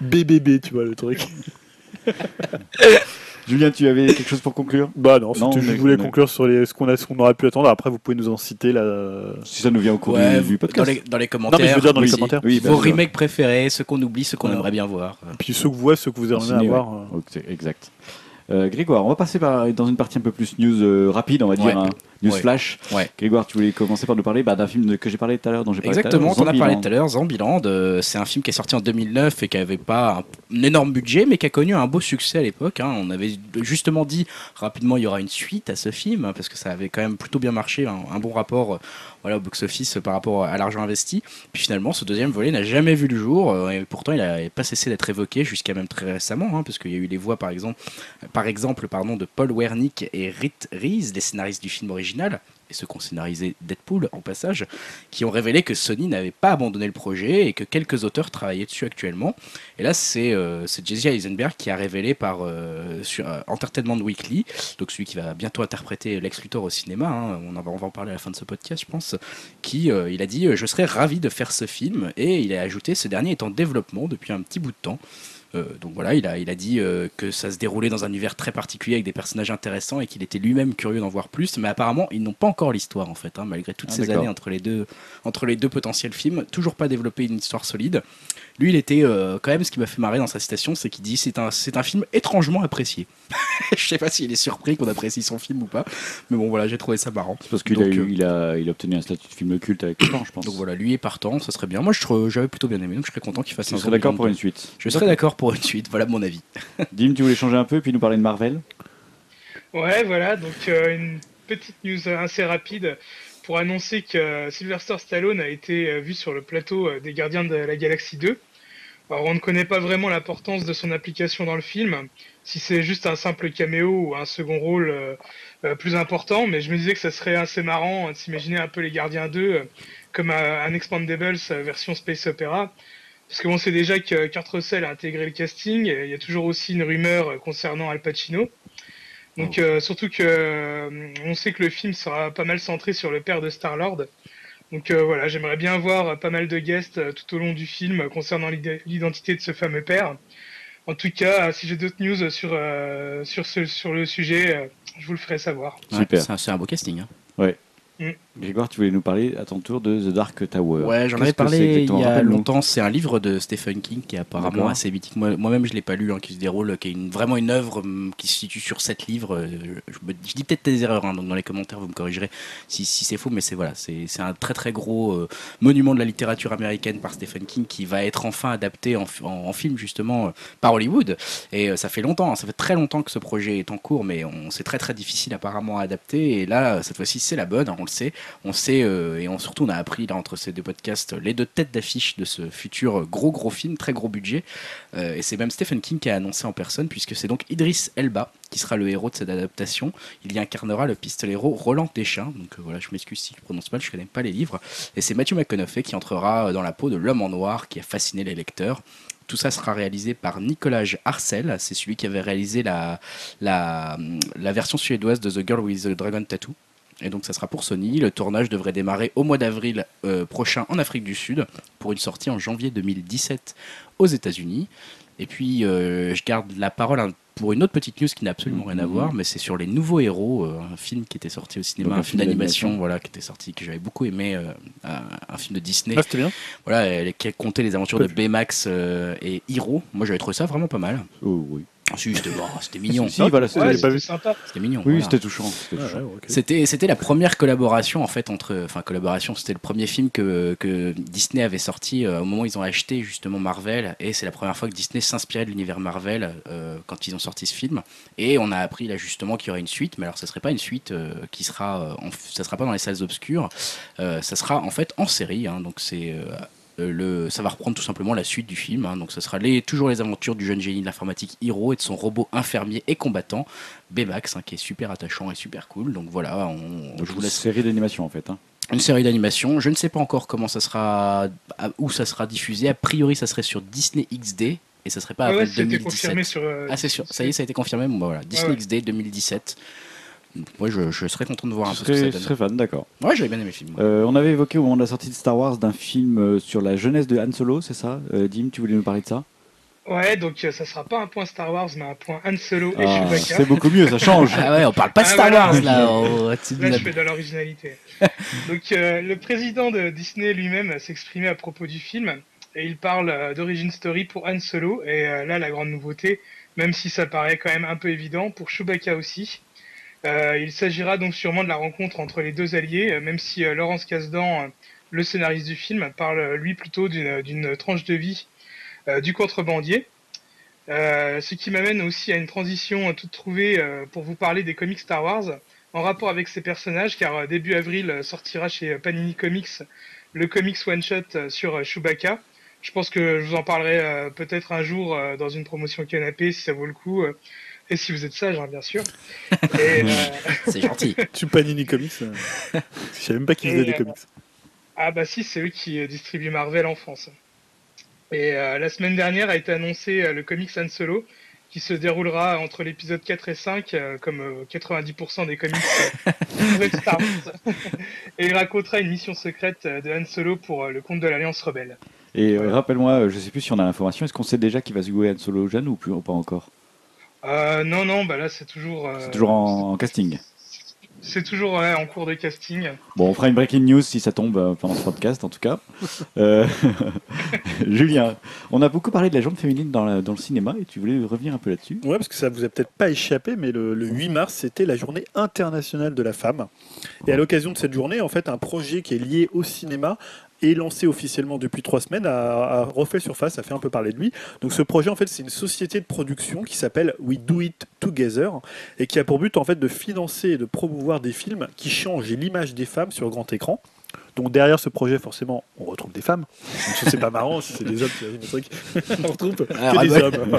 BBB, tu vois le truc. Julien, tu avais quelque chose pour conclure? Bah non, Non, je voulais conclure sur les, ce qu'on a, ce qu'on aurait pu attendre. Après, vous pouvez nous en citer là. Si ça nous vient au cours Ouais, du, du dans podcast. les, dans les Non, commentaires. mais je veux dire dans les commentaires. Oui, bah, Vos remakes préférés, ceux qu'on oublie, ceux qu'on aimerait bien voir. Puis ceux que vous voyez, ceux que vous aimeriez ouais. euh. Exact. Euh, Grégoire, on va passer par, dans une partie un peu plus news euh, rapide, on va dire, Ouais. hein, news Ouais. Grégoire, tu voulais commencer par nous parler bah, d'un film de- que j'ai parlé tout à l'heure, dont j'ai parlé Exactement, on a parlé tout à l'heure, Zombieland. euh, c'est un film qui est sorti en 2009 et qui avait pas un, un énorme budget, mais qui a connu un beau succès à l'époque. hein. On avait justement dit rapidement il y aura une suite à ce film, hein, parce que ça avait quand même plutôt bien marché, un, un bon rapport euh, voilà, au box-office euh, par rapport à l'argent investi. Puis finalement, ce deuxième volet n'a jamais vu le jour, euh, et pourtant il n'a pas cessé d'être évoqué jusqu'à même très récemment, hein, parce qu'il y a eu les voix par exemple, par exemple pardon, de Paul Wernick et Rit Rees, les scénaristes du film original, et ceux qui ont scénarisé Deadpool en passage, qui ont révélé que Sony n'avait pas abandonné le projet et que quelques auteurs travaillaient dessus actuellement. Et là, c'est euh, Jesse Eisenberg qui a révélé par euh, sur euh, Entertainment Weekly, donc celui qui va bientôt interpréter Lex Luthor au cinéma, hein, on, va, va en parler à la fin de ce podcast, je pense, qui euh, il a dit Je serais ravi de faire ce film, et il a ajouté Ce dernier est en développement depuis un petit bout de temps. Euh, donc voilà, il a, il a dit euh, que ça se déroulait dans un univers très particulier avec des personnages intéressants et qu'il était lui-même curieux d'en voir plus. Mais apparemment, ils n'ont pas encore l'histoire en fait, hein, malgré toutes Ah, ces années entre les, deux, entre les deux potentiels films. Toujours pas développé une histoire solide. Lui, il était euh, quand même, ce qui m'a fait marrer dans sa citation, c'est qu'il dit c'est un, c'est un film étrangement apprécié. Je sais pas s'il est surpris qu'on apprécie son film ou pas, mais bon voilà, j'ai trouvé ça marrant. C'est parce qu'il a, eu- euh, il a, il a obtenu un statut de film culte avec le temps, je pense. Donc voilà, lui est partant, ça serait bien. Moi, je j'avais plutôt bien aimé, donc je serais content qu'il fasse Tu un serais d'accord pour une suite 2. Je serais d'accord pour une suite, voilà mon avis. Dim, tu voulais changer un peu et puis nous parler de Marvel? Ouais, voilà, donc euh, une petite news assez rapide pour annoncer que euh, Sylvester Stallone a été euh, vu sur le plateau euh, des Gardiens de la Galaxie 2. Alors on ne connaît pas vraiment l'importance de son application dans le film, si c'est juste un simple caméo ou un second rôle plus important, mais je me disais que ça serait assez marrant euh, de s'imaginer un peu les Gardiens 2 euh, comme un, Expandables version Space Opera. Parce que c'est déjà que Kurt Russell a intégré le casting, il y a toujours aussi une rumeur concernant Al Pacino. Donc euh, surtout que euh, on sait que le film sera pas mal centré sur le père de Star Lord. Donc euh, voilà, j'aimerais bien voir pas mal de guests euh, tout au long du film euh, concernant l'identité de ce fameux père. En tout cas, euh, si j'ai d'autres news sur euh, sur ce sur le sujet, euh, je vous le ferai savoir. Ouais, Super. c'est un- beau casting. hein. Grégoire, tu voulais nous parler à ton tour de The Dark Tower. Ouais, j'en avais parlé il y a longtemps. C'est un livre de Stephen King qui est apparemment assez mythique. Moi- Moi-même, je l'ai pas lu, hein, qui se déroule, qui est une- vraiment une œuvre hum, qui se situe sur sept livres. Euh, Je, me- je dis peut-être des erreurs, hein, donc dans les commentaires, vous me corrigerez si, si c'est faux, mais c'est voilà, c'est un très très gros euh, monument de la littérature américaine par Stephen King qui va être enfin adapté en, en- en film justement euh, par Hollywood. Et euh, ça fait longtemps, hein, ça fait très longtemps que ce projet est en cours, mais c'est très très difficile apparemment à adapter. Et là, cette fois-ci, c'est la bonne, on le sait. On sait, euh, et on, surtout, on a appris là entre ces deux podcasts les deux têtes d'affiche de ce futur gros gros film, très gros budget. Euh, et c'est même Stephen King qui a annoncé en personne, puisque c'est donc Idris Elba qui sera le héros de cette adaptation. Il y incarnera le pistolero Roland Deschamps. Donc euh, voilà, je m'excuse si je prononce mal, je connais pas les livres. Et c'est Matthew McConaughey qui entrera dans la peau de l'homme en noir qui a fasciné les lecteurs. Tout ça sera réalisé par Nicolas Arcel, c'est celui qui avait réalisé la, la version suédoise de The Girl with the Dragon Tattoo. Et donc ça sera pour Sony. Le tournage devrait démarrer au mois d'avril euh, prochain en Afrique du Sud pour une sortie en janvier 2017 aux États-Unis. Et puis euh, je garde la parole pour une autre petite news qui n'a absolument rien à Mhm. voir, mais c'est sur les nouveaux héros, euh, un film qui était sorti au cinéma, Donc, un, film film d'animation, voilà, qui était sorti, que j'avais beaucoup aimé, un, un film de Disney, Ah, c'était bien. voilà, qui comptait les aventures de Baymax et Hiro. Moi j'avais trouvé ça vraiment pas mal. Oh, oui. C'était bon, c'était mignon, Si, voilà, c'est- Ouais, c'était c'était mignon. Oui, voilà. c'était touchant. c'était Ah, touchant. ouais, ok. C'était, c'était la première collaboration en fait entre, enfin collaboration, c'était le premier film que, que Disney avait sorti euh, au moment où ils ont acheté justement Marvel et c'est la première fois que Disney s'inspirait de l'univers Marvel euh, quand ils ont sorti ce film et on a appris là justement qu'il y aurait une suite, mais alors ça serait pas une suite euh, qui sera, euh, en- ça sera pas dans les salles obscures, euh, ça sera en fait en série, hein, donc c'est euh, le, ça va reprendre tout simplement la suite du film. hein. donc, ce sera les, toujours les aventures du jeune génie de l'informatique Hiro et de son robot infirmier et combattant Baymax, hein, qui est super attachant et super cool. Donc voilà, on, Donc, je vous une laisse série d'animation en fait. hein. une série d'animation. Je ne sais pas encore comment ça sera, où ça sera diffusé. A priori, ça serait sur Disney XD et ça serait pas Ah ouais, après c'était 2017. confirmé sur. euh, Ah c'est sûr, ça y est, ça a été confirmé. Bon bah voilà, Disney ouais. XD 2017. Moi, je, je serais content de voir un Je peu ce que serais, ça je serais fan, d'accord. Ouais, j'avais bien aimé le film. Euh, on avait évoqué au moment de la sortie de Star Wars d'un film euh, sur la jeunesse de Han Solo, c'est ça? Euh, Dim, tu voulais nous parler de ça? Ouais, donc euh, ça sera pas un point Star Wars, mais un point Han Solo et Ah, Chewbacca. C'est beaucoup mieux, ça change. Ah ouais, on parle pas de Ah, Star. Wars là. oh, Là, je fais de l'originalité. Donc, euh, le président de Disney lui-même exprimé à propos du film et il parle euh, d'origin story pour Han Solo. Et euh, là, la grande nouveauté, même si ça paraît quand même un peu évident, pour Chewbacca aussi. Euh, il s'agira donc sûrement de la rencontre entre les deux alliés, euh, même si euh, Laurence Kasdan, le scénariste du film, parle lui plutôt d'une tranche de vie du contrebandier. Ce qui m'amène aussi à une transition toute trouvée pour vous parler des comics Star Wars en rapport avec ces personnages, car début avril sortira chez Panini Comics le comics one shot euh, sur Chewbacca. Je pense que je vous en parlerai peut-être un jour dans une promotion canapé si ça vaut le coup. Et si vous êtes sage, hein, bien sûr. Euh, C'est gentil. Tu Panini Comics. euh, Je savais même pas qu'ils faisaient des euh, comics. Ah bah si, c'est eux qui distribuent Marvel en France. Et euh, la semaine dernière a été annoncé euh, le comics Han Solo, qui se déroulera entre l'épisode 4 et 5, euh, comme euh, 90% des comics euh, de Star Wars. et il racontera une mission secrète de Han Solo pour euh, le compte de l'Alliance Rebelle. Et euh, rappelle-moi, je sais plus si on a l'information, est-ce qu'on sait déjà qui va se jouer Han Solo jeune ou plus ou pas encore? Euh, non, non, bah là c'est toujours. euh, C'est toujours en, en casting. C'est toujours ouais, en cours de casting. Bon, on fera une breaking news si ça tombe euh, pendant ce podcast, en tout cas. Euh, Julien, on a beaucoup parlé de la jambe féminine dans, la- dans le cinéma et tu voulais revenir un peu là-dessus? Ouais, parce que ça vous a peut-être pas échappé, mais le, le 8 mars, c'était la journée internationale de la femme. Et à l'occasion de cette journée, en fait, un projet qui est lié au cinéma est lancé officiellement depuis trois semaines, a, a refait surface, a fait un peu parler de lui. Donc ce projet, en fait, c'est une société de production qui s'appelle We Do It Together et qui a pour but, en fait, de financer et de promouvoir des films qui changent l'image des femmes sur grand écran. Donc derrière ce projet, forcément, on retrouve des femmes. C'est pas marrant si c'est des hommes on retrouve que Ah, des ouais. hommes.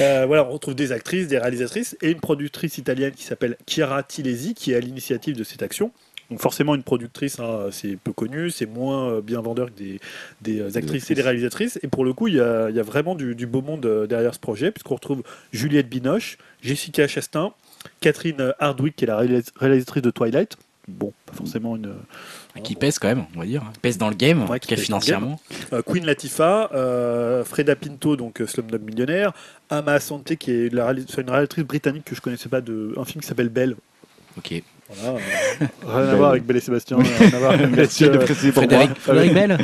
Euh, voilà, on retrouve des actrices, des réalisatrices et une productrice italienne qui s'appelle Chiara Tilesi qui est à l'initiative de cette action. Donc forcément une productrice, hein, c'est peu connu, c'est moins euh, bien vendeur que des, des, euh, actrices et des réalisatrices. Et pour le coup, il y a, il y a vraiment du, du beau monde euh, derrière ce projet, puisqu'on retrouve Juliette Binoche, Jessica Chastain, Catherine Hardwick, qui est la réalis- réalisatrice de Twilight. Bon, pas forcément une. Qui pèse quand même, on va dire. Pèse dans le game, Ouais, en tout cas financièrement. Euh, Queen Latifah, euh, Freda Pinto, donc Slumdog Millionnaire, Ama Asante, qui est la une réalisatrice britannique que je connaissais pas, de, un film qui s'appelle Belle. Ok. Voilà, euh, rien à voir avec Belle et Sébastien. rien à voir avec, Merci de préciser pour Frédéric, moi. Frédéric Bell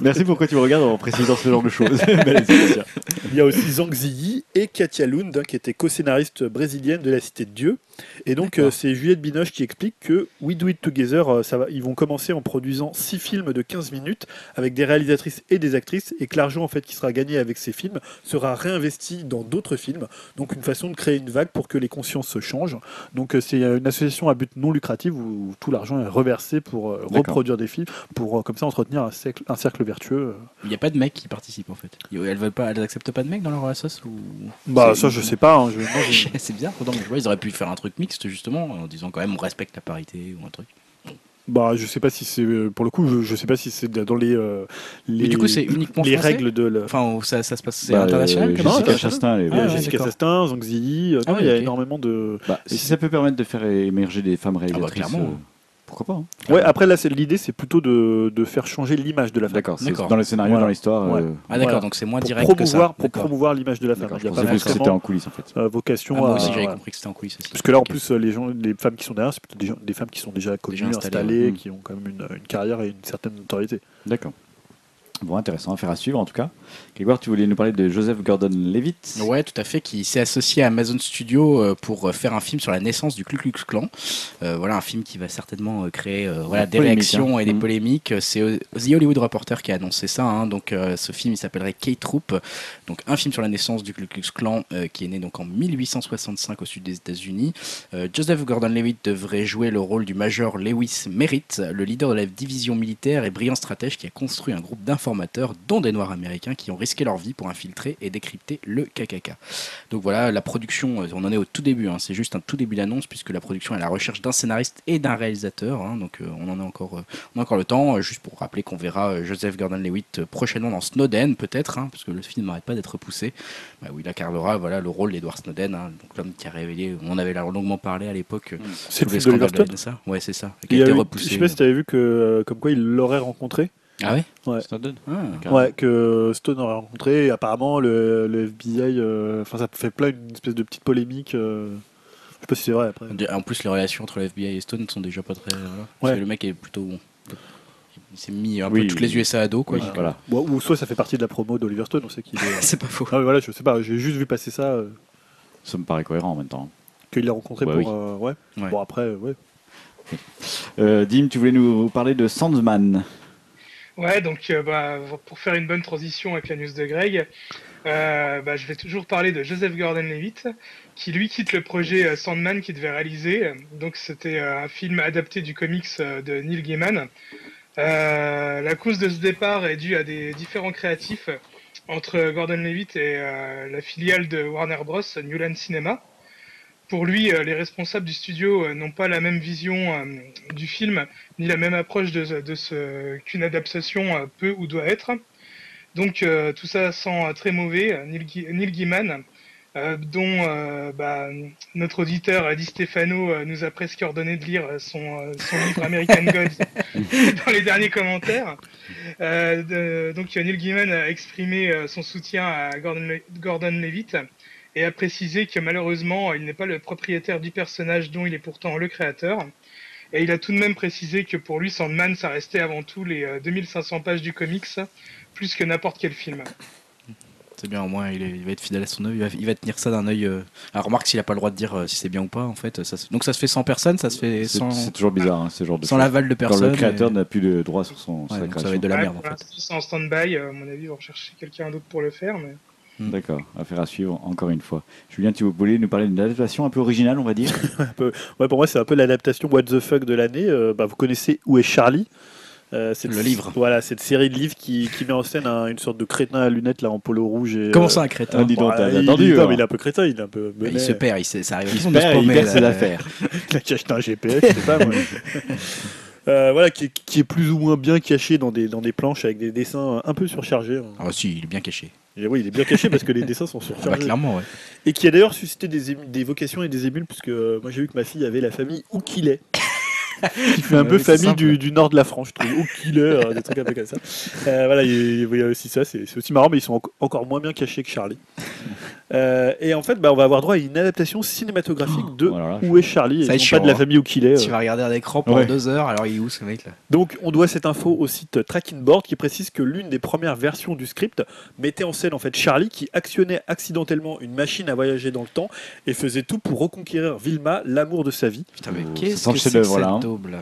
Merci pourquoi tu me regardes en précisant ce genre de choses. Belle Sébastien. Il y a aussi Zhang Ziyi et Katia Lund, hein, qui était co-scénariste brésilienne de La Cité de Dieu. Et donc, euh, c'est Juliette Binoche qui explique que We Do It Together, euh, ça va, ils vont commencer en produisant six films de 15 minutes avec des réalisatrices et des actrices, et que l'argent en fait qui sera gagné avec ces films sera réinvesti dans d'autres films. Donc, une façon de créer une vague pour que les consciences se changent. Donc, euh, c'est une association à but non lucratif où tout l'argent est reversé pour reproduire des films, pour comme ça entretenir un cercle, un cercle vertueux. Il n'y a pas de mecs qui participent en fait. Elles veulent pas, elles acceptent pas de mecs dans leur sauce ou Bah, ça, je sais pas. hein, je- C'est bizarre. Pourtant, ils auraient pu faire un truc mixte justement en disant quand même on respecte la parité ou un truc. Bah, je sais pas si c'est euh, pour le coup, je, je sais pas si c'est dans les, euh, les Mais du coup, c'est uniquement les français règles de la... Enfin, où ça, ça se passe, c'est Bah, international euh, Jessica. Chastain, Ah ouais, Jessica d'accord. Chastain, Zhang Ziyi, euh, Ah ouais, il y a énormément de. Bah, si ça peut permettre de faire émerger des femmes réalisatrices, clairement. euh, pourquoi pas hein. Ouais, après là, c'est l'idée, c'est plutôt de, de faire changer l'image de la femme. D'accord, c'est D'accord. dans le scénario, Voilà. dans l'histoire. Ouais. euh, Ah d'accord, Voilà. donc c'est moins Pour direct que ça. pour D'accord. promouvoir l'image de la femme. D'accord, Il je n'y a pensais pas plus que c'était forcément en coulisses en fait. euh, vocation Ah, moi à. aussi j'avais ouais. compris que c'était en coulisses aussi. Parce que là, en Ok. plus, euh, les, gens, les femmes qui sont derrière, c'est plutôt des, gens- des femmes qui sont déjà connues, installées, installées, ouais. qui ont quand même une, une carrière et une certaine notoriété. D'accord. Bon, intéressant, affaire à suivre en tout cas. Grégoire, tu voulais nous parler de Joseph Gordon-Levitt Ouais, tout à fait, qui s'est associé à Amazon Studio euh, pour euh, faire un film sur la naissance du Ku Klux Klan. Euh, voilà, un film qui va certainement créer euh, voilà, Des réactions hein. et des Mhm. polémiques. C'est The Hollywood Reporter qui a annoncé ça. hein. Donc, euh, ce film, il s'appellerait K-Troop. Donc, un film sur la naissance du Ku Klux Klan qui est né donc en 1865 au sud des États-Unis. Joseph Gordon-Levitt devrait jouer le rôle du major Lewis Merritt, le leader de la division militaire et brillant stratège qui a construit un groupe dont des Noirs américains, qui ont risqué leur vie pour infiltrer et décrypter le KKK. Donc voilà, la production, euh, on en est au tout début, hein, c'est juste un tout début d'annonce, puisque la production est à la recherche d'un scénariste et d'un réalisateur, hein, donc euh, on en a encore, euh, on a encore le temps, juste pour rappeler qu'on verra Joseph Gordon-Levitt euh, prochainement dans Snowden, peut-être, hein, parce que le film n'arrête pas d'être poussé, bah, où il incarnera voilà, le rôle d'Edward Snowden, hein, donc l'homme qui a révélé, on avait longuement parlé à l'époque, C'est le de ça. Ouais, c'est ça, qui a été repoussé. Je sais pas si tu avais vu que, comme quoi il l'aurait rencontré. Ah ouais Ouais. Snowden Ah. Carrément. Ouais, que Stone aurait rencontré. Et apparemment, le, le FBI, euh, enfin, ça fait plein une espèce de petite polémique. euh, je sais pas si c'est vrai après. En plus, les relations entre le FBI et Stone sont déjà pas très. Voilà. Parce Ouais. que le mec est plutôt. bon, Il s'est mis un Oui, peu toutes les USA à dos, quoi. Oui, voilà. Bon, ou soit ça fait partie de la promo d'Oliver Stone, on sait qu'il est. C'est pas faux. Ah, voilà, je sais pas, j'ai juste vu passer ça, euh, Ça me paraît cohérent en même temps. qu'il l'a rencontré Ouais, pour. oui. euh, ouais. Ouais. Bon, après, ouais. Euh, Dim, tu voulais nous parler de Sandman. Ouais, donc euh, bah, pour faire une bonne transition avec la news de Greg, euh, bah, je vais toujours parler de Joseph Gordon-Levitt, qui lui quitte le projet euh, Sandman qu'il devait réaliser. Donc c'était euh, un film adapté du comics de Neil Gaiman. Euh, la cause de ce départ est due à des différents créatifs entre Gordon-Levitt et la filiale de Warner Bros, Newland Cinema. Pour lui, euh, les responsables du studio euh, n'ont pas la même vision euh, du film, ni la même approche de, de ce qu'une adaptation euh, peut ou doit être. Donc euh, tout ça sent très mauvais. Neil, Neil Gaiman euh, dont euh, bah, notre auditeur Di Stefano euh, nous a presque ordonné de lire son, euh, son livre American Gods dans les derniers commentaires. Euh, de- donc Neil Gaiman a exprimé euh, son soutien à Gordon, Gordon Levitt et a précisé que malheureusement il n'est pas le propriétaire du personnage dont il est pourtant le créateur. Et il a tout de même précisé que pour lui Sandman ça restait avant tout les euh, 2500 pages du comics plus que n'importe quel film. C'est bien, au moins il, est- il va être fidèle à son œil, il va, il va tenir ça d'un œil. euh, Alors remarque s'il a pas le droit de dire euh, si c'est bien ou pas en fait. Ça, donc ça se fait sans personne, ça se fait sans, c'est toujours bizarre, hein, ce genre de sans l'aval de Quand personne. le créateur et- n'a plus de droit sur son Ouais, donc ça va création. être de la Ouais, merde en fait. c'est en stand-by, euh, à mon avis, on va rechercher quelqu'un d'autre pour le faire. Mais... D'accord, affaire à suivre encore une fois. Julien, tu voulais nous parler d'une adaptation un peu originale, on va dire Ouais, pour moi, c'est un peu l'adaptation What the fuck de l'année. Euh, bah, vous connaissez Où est Charlie? Euh, cette- Le livre. Voilà, cette série de livres qui, qui met en scène un- une sorte de crétin à lunettes là en polo rouge. Et, Comment euh, ça un crétin Ah, dis donc, bah, t'as il, attendu, il- est un peu crétin, il est un peu. Il bonnet. se perd, il se- ça arrive. Il se perd, il perd ses affaires. Il a acheté un GPS, je sais pas moi. Euh, voilà, qui, est- qui est plus ou moins bien caché dans des, dans des planches avec des dessins un peu surchargés. hein. Ah si, il est bien caché. Et oui, il est bien caché parce que les dessins sont Ah bah, surchargés. clairement, ouais. Et qui a d'ailleurs suscité des, vocations et des émules, puisque euh, moi j'ai vu que ma fille avait la famille Oukilet. qui fait un peu c'est famille du, du nord de la France, je trouve. Oukilet, euh, des trucs un peu comme ça. Euh, voilà, il y, a- aussi ça, c'est aussi marrant, mais ils sont enco- encore moins bien cachés que Charlie. Euh, et en fait, bah, on va avoir droit à une adaptation cinématographique de Oh Où est Charlie, et non chiant, pas de la hein. famille Oukilet. Tu euh. vas regarder à l'écran pendant Ouais. deux heures, alors il est où ce mec là Donc, on doit cette info au site Tracking Board qui précise que l'une des premières versions du script mettait en scène en fait Charlie qui actionnait accidentellement une machine à voyager dans le temps et faisait tout pour reconquérir Vilma, l'amour de sa vie. Putain, mais Oh, qu'est-ce que c'est que cette hein. daube, là?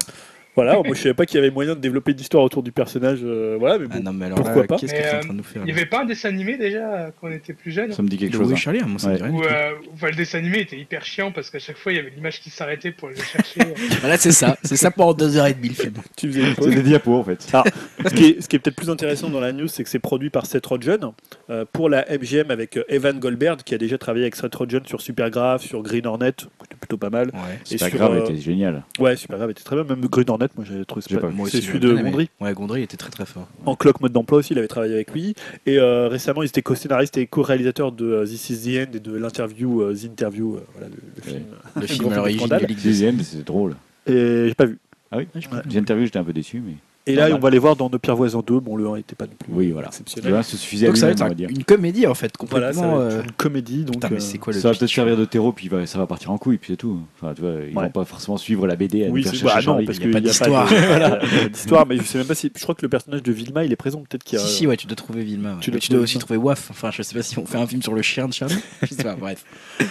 Voilà, moi je savais pas qu'il y avait moyen de développer une histoire autour du personnage. euh, voilà, mais bon. Ah non, mais alors pourquoi là, pas qu'est-ce Mais, que tu es en euh, train de nous faire Il n'y avait pas un dessin animé déjà euh, quand on était plus jeune Ça me dit quelque chose. Hein. Charlie, moi ça me Ouais. dit rien du Où, tout. euh, enfin, le dessin animé était hyper chiant parce qu'à chaque fois il y avait l'image qui s'arrêtait pour le chercher. Voilà, c'est ça, c'est ça pendant deux heures et demie le film. Tu faisais une des diapos en fait. ce qui est, ce qui est peut-être plus intéressant dans la news, c'est que c'est produit par Seth Rogen euh, pour la MGM avec euh, Evan Goldberg qui a déjà travaillé avec Seth Rogen sur Supergraph, sur Green Hornet, c'était plutôt pas mal. Ouais. Et sur, euh, était génial. Ouais, Supergraph était très bien, même Green Hornet, moi j'avais trouvé J'ai ça- pas vu. Moi C'est celui de. Gondry. Ouais, Gondry était très très fort. En clock mode d'emploi aussi, il avait travaillé avec lui. Et euh, récemment, il était co-scénariste et co-réalisateur de euh, This Is the End et de l'interview euh, The Interview, euh, voilà, le, le Ouais. film. Le film à l'origine Ligue des Deuxième, c'est drôle. Et j'ai pas vu. Ah oui Ouais. J'ai interviewé, j'étais un peu déçu, mais. Et là, on va les voir dans Nos Pires Voisins 2. Bon, le 1 était pas non plus Oui, voilà. exceptionnel. Là, ça suffisait à Donc ça va lui-même, être on va dire. une comédie en fait, Voilà, ça complètement. va être euh, une comédie. Donc, Putain, mais euh, c'est quoi le Ça va peut-être servir de terreau, puis va- ça va partir en couille, puis c'est tout. Enfin, tu vois, ils Ouais. vont pas forcément suivre la BD à Oui, nous faire c'est bah, non, parce qu'il n'y a d'histoire. pas pas d'histoire, mais je sais même pas si. Je crois que le personnage de Vilma, il est présent. Peut-être qu'il y a. Si, si, ouais, tu dois trouver Vilma. ouais. Tu dois Tu trouver dois aussi trouver Waf. Enfin, je sais pas si on fait un film sur le chien de Charlie. Je sais pas, bref.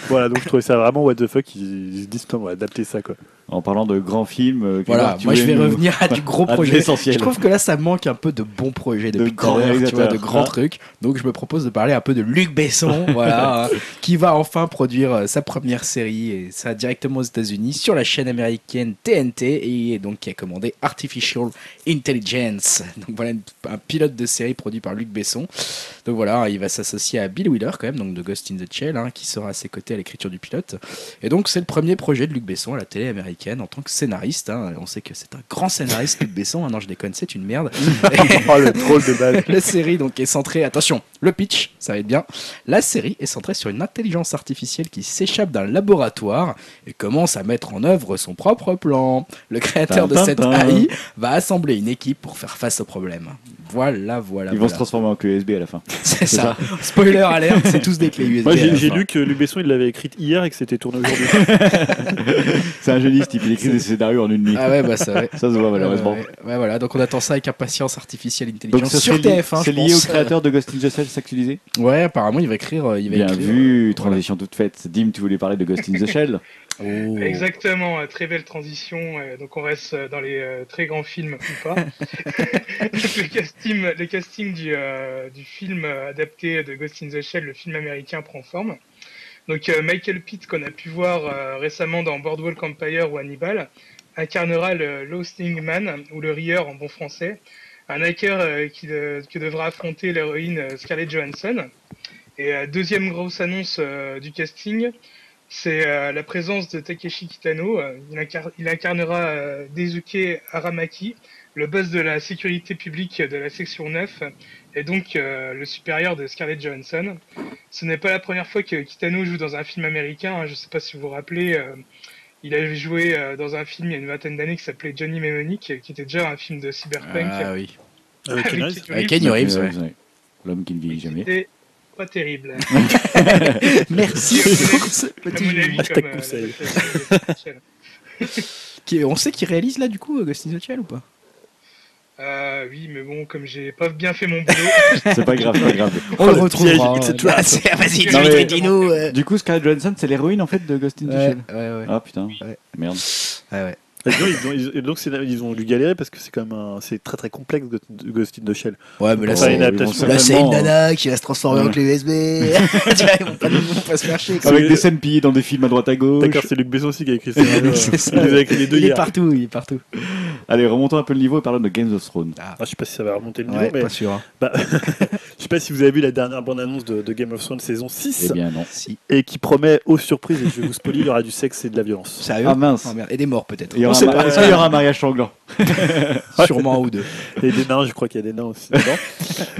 Voilà, donc je trouvais ça vraiment what the fuck. Ils, se disent, on va adapter ça, quoi. En parlant de grands films, euh, Voilà, moi je vais revenir à du gros projet. Je trouve que là ça manque un peu de bons projets De grands de grands Ah. trucs. Donc je me propose de parler un peu de Luc Besson, voilà, hein, qui va enfin produire euh, sa première série et ça directement aux États-Unis sur la chaîne américaine TNT et donc qui a commandé Artificial Intelligence. Donc voilà un pilote de série produit par Luc Besson. Donc voilà, il va s'associer à Bill Wheeler quand même, donc de Ghost in the Shell, hein, qui sera à ses côtés à l'écriture du pilote. Et donc c'est le premier projet de Luc Besson à la télé américaine en tant que scénariste. hein. On sait que c'est un grand scénariste Luc Besson. Non, je déconne, c'est une merde. Oh, le drôle de balle. La série donc est centrée, attention, le pitch, ça va être bien. La série est centrée sur une intelligence artificielle qui s'échappe d'un laboratoire et commence à mettre en œuvre son propre plan. Le créateur de cette. AI va assembler une équipe pour faire face au problème. Voilà, voilà. Ils vont voilà. se transformer en clé USB à la fin. C'est ça. Spoiler alert, c'est tous des clés USB. Moi, j'ai lu que Luc Besson, il l'avait écrite hier et que c'était tourné aujourd'hui. C'est un génie, ce type. Il écrit des scénarios en une nuit. Ah ouais, bah ça ouais. Ça se voit malheureusement. Ouais, ouais, ouais, voilà, donc on attend ça avec impatience artificielle ça sur lié- TF1. C'est lié au créateur de Ghost in the Shell, c'est ça que tu disais Ouais, apparemment il va écrire. euh, Il va Bien écrire, vu, euh, transition toute faite. Dim, tu voulais parler de Ghost in the Shell. Oh. Exactement, euh, très belle transition. euh, donc on reste euh, dans les très grands films ou pas. Le casting, le casting du, euh, du film adapté de Ghost in the Shell, le film américain, prend forme. Donc euh, Michael Pitt, qu'on a pu voir euh, récemment dans Boardwalk Empire ou Hannibal, incarnera le Loasting Man, ou le rieur en bon français, un hacker qui, qui devra affronter l'héroïne Scarlett Johansson. Et deuxième grosse annonce du casting, c'est euh, la présence de Takeshi Kitano. Euh, il, incar- il incarnera euh, Daisuke Aramaki, le boss de la sécurité publique de la section 9, et donc euh, le supérieur de Scarlett Johansson. Ce n'est pas la première fois que Kitano joue dans un film américain. hein. Je ne sais pas si vous vous rappelez, euh, il avait joué euh, dans un film il y a une vingtaine d'années qui s'appelait Johnny Mnemonic, qui était déjà un film de cyberpunk. Ah oui. Avec Keanu Reeves. L'homme qui ne vieillit jamais. Pas terrible. Merci pour ce petit Hashtag euh, conseil. Qui- On sait qui réalise là du coup Ghost in the Shell ou pas? Euh, oui, mais bon, comme j'ai pas bien fait mon boulot, C'est pas grave, c'est pas grave. On le le retrouvera. c'est- Vas-y, Dimitri, dis-nous. euh. Du coup, Scarlett Johansson, c'est l'héroïne en fait de Ghost in the Shell. ouais, ouais. Ah putain, Ouais. merde. Ouais, ouais. Et donc, ils ont, ils- et donc, ils ont dû galérer parce que c'est quand même un- c'est très très complexe Ghost- in the Shell. Ouais, mais là, c'est une une euh, nana qui va se transformer en clé USB. tu vois, ils vont pas, ils vont pas se faire chier. quoi. Avec des scènes pillées dans des films à droite à gauche. D'accord, c'est Luc Besson aussi qui a écrit ça. Il les a écrit les deux Il est partout, il est partout. Allez, remontons un peu le niveau et parlons de Games of Thrones. Ah, je sais pas si ça va remonter le niveau, Ouais, mais pas sûr. hein. bah, je sais pas si vous avez vu la dernière bande-annonce de, de Game of Thrones saison 6 Eh bien non. Si. et qui promet aux surprises, et je vais vous spoiler, il y aura du sexe et de la violence. Sérieux? Ah mince. Oh, merde. Et des morts peut-être. Est-ce qu'il y aura un mariage sanglant Sûrement un ou deux. Et des nains, je crois qu'il y a des nains aussi dedans.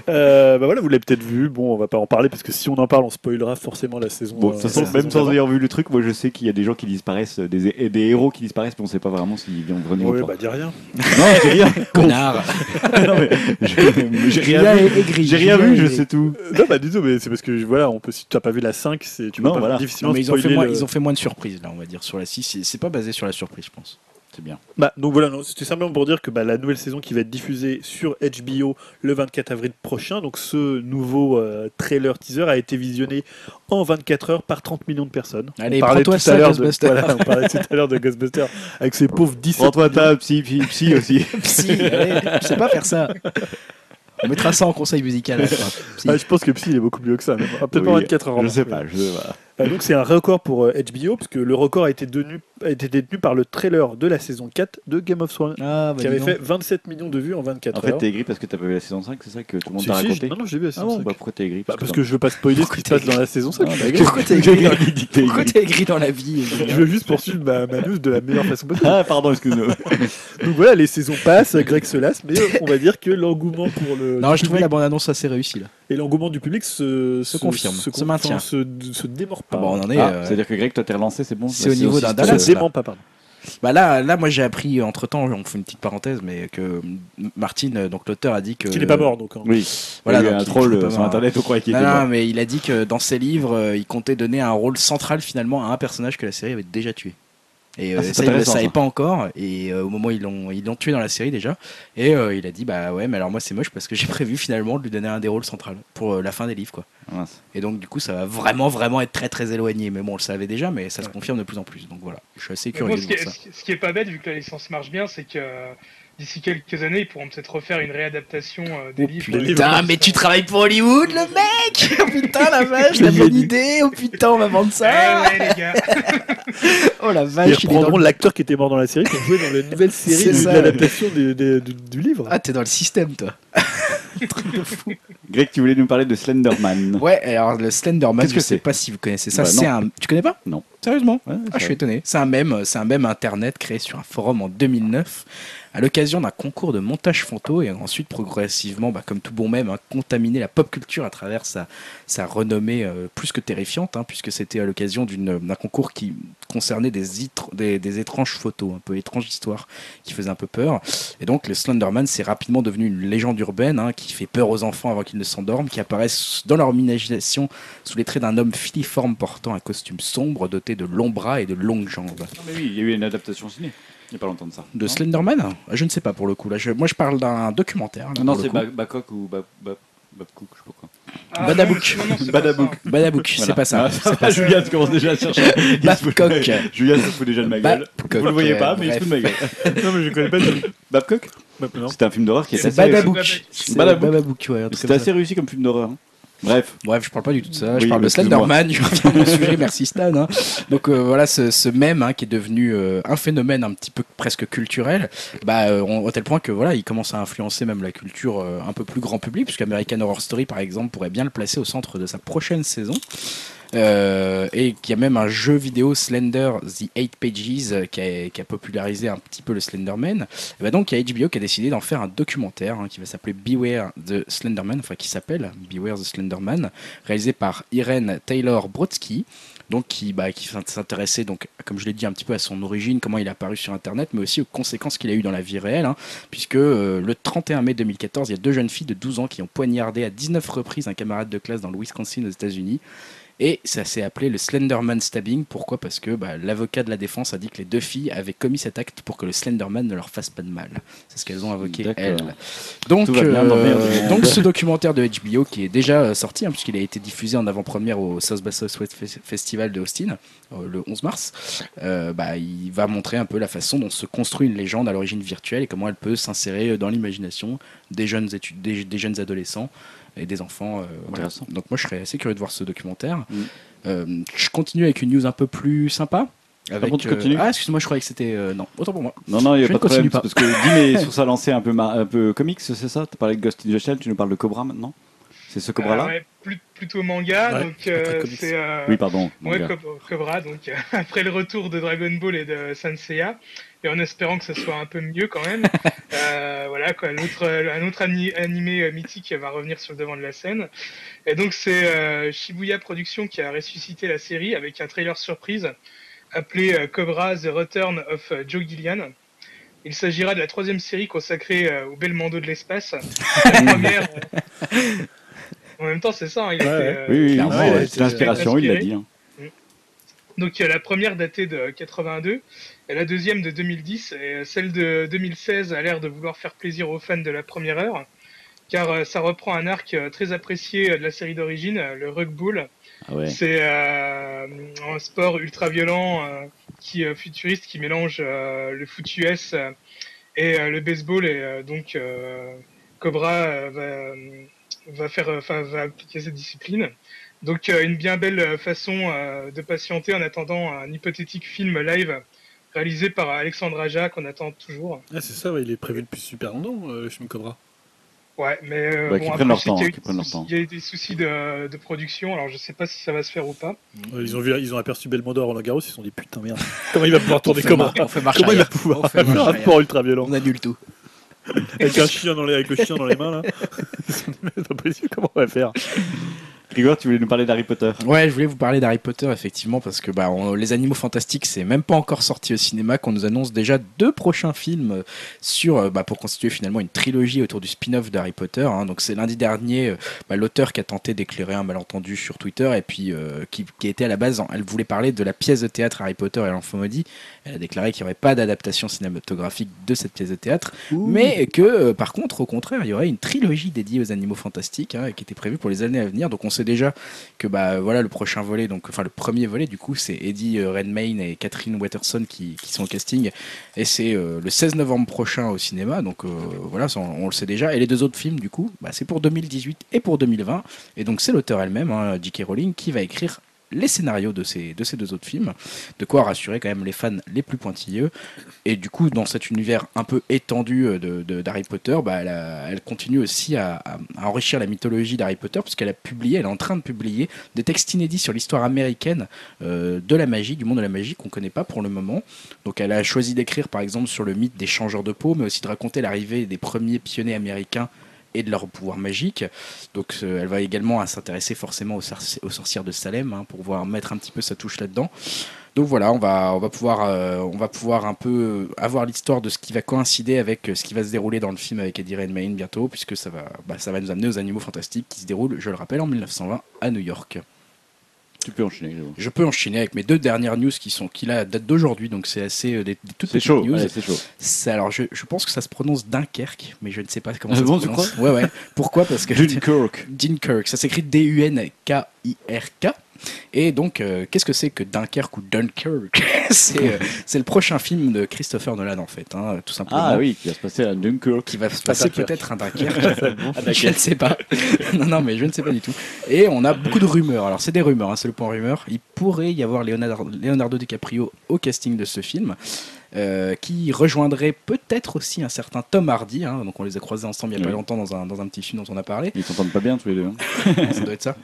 euh, bah voilà, vous l'avez peut-être vu. Bon, on va pas en parler parce que si on en parle, on spoilera forcément la saison. Bon, de euh, toute façon, la même saison sans avoir vu le truc, moi je sais qu'il y a des gens qui disparaissent, des, héros qui disparaissent, mais on sait pas vraiment s'ils vont revenir Ouais, ou pas. bah dis rien. Non, j'ai rien. Connard. non, mais je- j'ai rien vu. J'ai rien vu, je sais tout. Non, bah dis mais c'est parce que voilà, on peut, si tu n'as pas vu la 5, c'est, tu peux Non, pas voilà. difficilement Non, mais ils ont, fait moins, le- ils ont fait moins de surprises là, on va dire, sur la 6. C'est- C'est pas basé sur la surprise, je pense. C'est bien. Bah, donc voilà, c'était simplement pour dire que bah, la nouvelle saison qui va être diffusée sur HBO le 24 avril prochain, donc ce nouveau euh, trailer teaser a été visionné en 24 heures par 30 millions de personnes. Allez, on parlait tout ça, à l'heure de, Ghostbusters. voilà, on parlait tout à l'heure de Ghostbusters avec ses pauvres 17 Prends-toi ta psy, psy, psy aussi. Psy, allez, je sais pas faire ça. On mettra ça en conseil musical. Ah, je pense que Psy il est beaucoup mieux que ça, peut-être Oui, pas 24 heures. Je sais pas, je sais pas. Euh, donc c'est un record pour euh, HBO, parce que le record a été, détenu, a été détenu par le trailer de la saison 4 de Game of Thrones, Ah, bah, qui avait fait donc. 27 millions de vues en 24 En fait, heures. t'es aigri parce que t'as pas vu la saison 5, c'est ça que tout le monde Si, t'a si, raconté je- Non, non, j'ai vu la Ah saison bon, 5. bah pourquoi t'es aigri Bah, parce que je veux pas spoiler ce qui se passe dans la saison 5. Ah. Pourquoi t'es aigri dans la vie Je veux juste poursuivre ma, ma news de la meilleure façon possible. Ah, pardon, excuse-moi. Donc voilà, les saisons passent, Greg se lasse, mais on va dire que l'engouement pour le Non, je trouvais la bande-annonce assez réussie là. Et l'engouement du public se, Se confirme, se con- maintient. se, se démord pas. Ah, bah, on en est. Ah, euh, C'est-à-dire que Greg, toi t'es relancé, c'est bon C'est au niveau d'un se Dallas, là. dément pas, pardon. Bah là, là, moi j'ai appris entre temps, on fait une petite parenthèse, mais que Martine, euh, donc l'auteur, a dit que. Qu'il n'est pas mort, donc. hein. Oui, Voilà, il y a donc un troll sur mort. internet, on croyait qu'il Non, était non, mort. mais il a dit que dans ses livres, euh, il comptait donner un rôle central finalement à un personnage que la série avait déjà tué. Et euh, Ah, c'est ça, il ne le savait pas encore. Et euh, au moment où ils l'ont, ils l'ont tué dans la série déjà. Et euh, il a dit Bah ouais, mais alors moi c'est moche parce que j'ai prévu finalement de lui donner un des rôles centrales pour euh, la fin des livres. quoi. Ah, mince. Et donc du coup, ça va vraiment, vraiment être très, très éloigné. Mais bon, on le savait déjà, mais ça se confirme de plus en plus. Donc voilà, je suis assez curieux bon, de ce, qui est, ça. ce qui- ce qui est pas bête, vu que la licence marche bien, c'est que euh, d'ici quelques années, ils pourront peut-être refaire une réadaptation euh, des Oh, livres. putain, Putain, mais tu travailles pour Hollywood, le mec Oh putain, la vache, la bonne idée Oh putain, on va vendre Eh ça ouais, les gars. Oh la Ils vache, il est dans reprendront le... l'acteur qui était mort dans la série pour jouer dans la nouvelle série C'est de, l'adaptation du, du- livre. Ah, t'es dans le système, toi Truc de fou. Greg, tu voulais nous parler de Slenderman. Ouais, alors le Slenderman, Qu'est-ce je que sais c'est pas si vous connaissez ça. Bah, c'est non. un... Tu connais pas Non. Sérieusement Ouais, Ah, je suis étonné. C'est un mème, c'est un mème internet créé sur un forum en 2009 à l'occasion d'un concours de montage photo et ensuite progressivement, bah, comme tout bon mème, hein, contaminer la pop culture à travers sa, renommée euh, plus que terrifiante, hein, puisque c'était à l'occasion d'une- d'un concours qui concernait des, étranges photos, un peu étranges histoires qui faisaient un peu peur. Et donc le Slenderman, c'est rapidement devenu une légende urbaine hein, qui fait peur aux enfants avant qu'ils ne s'endorment, qui apparaissent dans leur imagination sous les traits d'un homme filiforme portant un costume sombre doté de longs bras et de longues jambes. Non, mais oui, il y a eu une adaptation ciné. Il n'y a pas longtemps de ça. De Non Slenderman Je ne sais pas pour le coup. Là, je- moi, je parle d'un documentaire. là, Non, c'est Babcock ou Bab- Bab- Babcock, je sais pas quoi. Ah, Badabouk. non, c'est Badabouk. pas ça. Badabouk, c'est Voilà. pas ça. Ah, ça Julien, tu commences déjà à chercher. Babcock. Julien se fout déjà de ma gueule. Babcock, Vous le voyez pas, mais il se fout de ma gueule. Non, mais je connais pas. Babcock Bah, non. C'était un film d'horreur qui C'est assez. C'est Badabouk. Badabouk, c'était assez réussi comme film d'horreur. Bref, Bref, je parle pas du tout de ça. Oui, je parle de. Slenderman. Je reviens à mon sujet. Merci Stan. hein. Donc euh, voilà, ce, ce mème hein, qui est devenu euh, un phénomène un petit peu presque culturel, bah, euh, on- à tel point que voilà, il commence à influencer même la culture un peu plus grand public, puisque American Horror Story, par exemple, pourrait bien le placer au centre de sa prochaine saison. Euh, et qu'il y a même un jeu vidéo Slender The Eight Pages euh, qui a, popularisé un petit peu le Slenderman. Et bah donc il y a HBO qui a décidé d'en faire un documentaire hein, qui va s'appeler Beware the Slenderman, enfin qui s'appelle Beware the Slenderman, réalisé par Irene Taylor Brodsky donc qui, bah, qui s'intéressait donc comme je l'ai dit un petit peu à son origine, comment il est apparu sur internet, mais aussi aux conséquences qu'il a eu dans la vie réelle, hein, puisque euh, le 31 mai 2014, il y a deux jeunes filles de 12 ans qui ont poignardé à 19 reprises un camarade de classe dans le Wisconsin aux États-Unis. Et ça s'est appelé le Slenderman Stabbing. Pourquoi? Parce que bah, l'avocat de la défense a dit que les deux filles avaient commis cet acte pour que le Slenderman ne leur fasse pas de mal. C'est ce qu'elles ont invoqué, elles. Donc, euh, donc ce documentaire de HBO qui est déjà euh, sorti, hein, puisqu'il a été diffusé en avant-première au South by Southwest Fe- Festival de Austin euh, le 11 mars, euh, bah, il va montrer un peu la façon dont se construit une légende à l'origine virtuelle et comment elle peut s'insérer dans l'imagination des jeunes, études, des, des jeunes adolescents et des enfants. euh, voilà. Donc moi je serais assez curieux de voir ce documentaire. Mm. Euh, je continue avec une news un peu plus sympa. Avec, bon, tu euh, ah excuse-moi, je croyais que c'était euh, non. Autant pour moi. Non, non, il n'y a Je pas de problème. pas. Parce que Dim est sur sa lancée un peu, mar- un peu comics, c'est ça? Tu as parlé de Ghost in the Shell, tu nous parles de Cobra maintenant? C'est ce Cobra-là Euh, ouais, plutôt manga, Ouais, donc euh, c'est euh, Oui, pardon. ouais, Cobra, donc euh, après le retour de Dragon Ball et de Sanseiya, et en espérant que ce soit un peu mieux quand même, euh, voilà quoi, l'autre, un autre ani- animé mythique va revenir sur le devant de la scène. Et donc c'est euh, Shibuya Productions qui a ressuscité la série avec un trailer surprise appelé euh, Cobra The Return of Joe Gillian. Il s'agira de la troisième série consacrée euh, au Belmondo de l'espace. La première. euh, En même temps, c'est ça. hein, il Ouais, était, ouais. euh, Oui, oui, c'est l'inspiration, il l'a dit. hein. Donc euh, la première datée de 82 et la deuxième de 2010 et euh, celle de 2016 a l'air de vouloir faire plaisir aux fans de la première heure car euh, ça reprend un arc euh, très apprécié euh, de la série d'origine, euh, le rugbull. Ah ouais. C'est euh, un sport ultra violent euh, qui euh, futuriste qui mélange euh, le foot US euh, et euh, le baseball et euh, donc euh, Cobra euh, va, euh, va faire euh, enfin va appliquer cette discipline. Donc euh, une bien belle euh, façon de patienter en attendant un hypothétique film live réalisé par Alexandre Aja qu'on attend toujours. Ah, c'est ça, ouais, il est prévu depuis super longtemps, le film Cobra. Ouais, mais euh, Ouais, qu'ils bon, après, leur temps, qu'il y a eu qu'ils prennent leur des temps. soucis- Il y a eu des soucis de, de production, alors je sais pas si ça va se faire ou pas. Ouais, ils, ont vu, ils ont aperçu Belmondo à Roland Garros, ils se sont dit putain merde, comment il va pouvoir tourner mar- on fait marche Comment il va pouvoir On fait marche un sport ultra violent On annule tout. Avec, un chien dans les, avec le chien dans les mains là. C'est pas comment on va faire? Grigor, tu voulais nous parler d'Harry Potter Ouais, je voulais vous parler d'Harry Potter effectivement parce que bah, on- les Animaux Fantastiques c'est même pas encore sorti au cinéma qu'on nous annonce déjà deux prochains films sur euh, bah, pour constituer finalement une trilogie autour du spin-off d'Harry Potter. hein. Donc c'est lundi dernier euh, bah, l'auteur qui a tenté d'éclairer un malentendu sur Twitter et puis euh, qui, qui était à la base, elle voulait parler de la pièce de théâtre Harry Potter et l'enfant maudit. Elle a déclaré qu'il n'y aurait pas d'adaptation cinématographique de cette pièce de théâtre, mais que euh, par contre, au contraire, il y aurait une trilogie dédiée aux animaux fantastiques hein, qui était prévue pour les années à venir. Donc on sait déjà que bah voilà le prochain volet, donc enfin le premier volet du coup, c'est Eddie euh, Redmayne et Catherine Watterson qui, sont au casting, et c'est euh, le 16 novembre prochain au cinéma. Donc euh, voilà, on le sait déjà. Et les deux autres films du coup, bah, c'est pour 2018 et pour 2020. Et donc c'est l'auteur elle-même, hein, J.K. Rowling, qui va écrire les scénarios de ces, de ces deux autres films, de quoi rassurer quand même les fans les plus pointilleux. Et du coup, dans cet univers un peu étendu euh, de, d'Harry Potter, bah, elle, continue aussi à enrichir la mythologie d'Harry Potter, puisqu'elle a publié, elle est en train de publier des textes inédits sur l'histoire américaine euh, de la magie, du monde de la magie qu'on ne connaît pas pour le moment. Donc elle a choisi d'écrire par exemple sur le mythe des changeurs de peau, mais aussi de raconter l'arrivée des premiers pionniers américains de leur pouvoir magique. Donc euh, elle va également s'intéresser forcément aux, sorci- aux sorcières de Salem hein, pour pouvoir mettre un petit peu sa touche là-dedans. Donc voilà, on va, on va pouvoir, euh, on va pouvoir un peu avoir l'histoire de ce qui va coïncider avec euh, ce qui va se dérouler dans le film avec Eddie Redmayne bientôt, puisque ça va, bah, ça va nous amener aux Animaux Fantastiques qui se déroulent, je le rappelle, en 1920 à New York. Tu peux enchaîner, Grégoire. Je peux enchaîner avec mes deux dernières news qui sont qui là datent d'aujourd'hui, donc c'est assez euh, des, des toutes C'est petites chaud, news. c'est chaud. C'est- alors je, je pense que ça se prononce Dunkerque, mais je ne sais pas comment Ah ça bon, se tu prononce. Ouais ouais. Pourquoi? Parce que Dunkirk. Dunkirk, ça s'écrit D-U-N-K-I-R-K. Et donc, euh, qu'est-ce que c'est que Dunkerque ou Dunkirk C'est euh, c'est le prochain film de Christopher Nolan, en fait, hein, tout simplement. Ah oui, qui va se passer à Dunkirk. Qui va se passer peut-être à Dunkerque. je ne sais pas. non, non, mais je ne sais pas du tout. Et on a beaucoup de rumeurs. Alors, c'est des rumeurs, hein, c'est le point rumeur. Il pourrait y avoir Leonardo, Leonardo DiCaprio au casting de ce film. euh, qui rejoindrait peut-être aussi un certain Tom Hardy. hein. donc, on les a croisés ensemble il n'y a pas longtemps dans un, dans un petit film dont on a parlé. Ils s'entendent pas bien tous les deux. hein. ça doit être ça.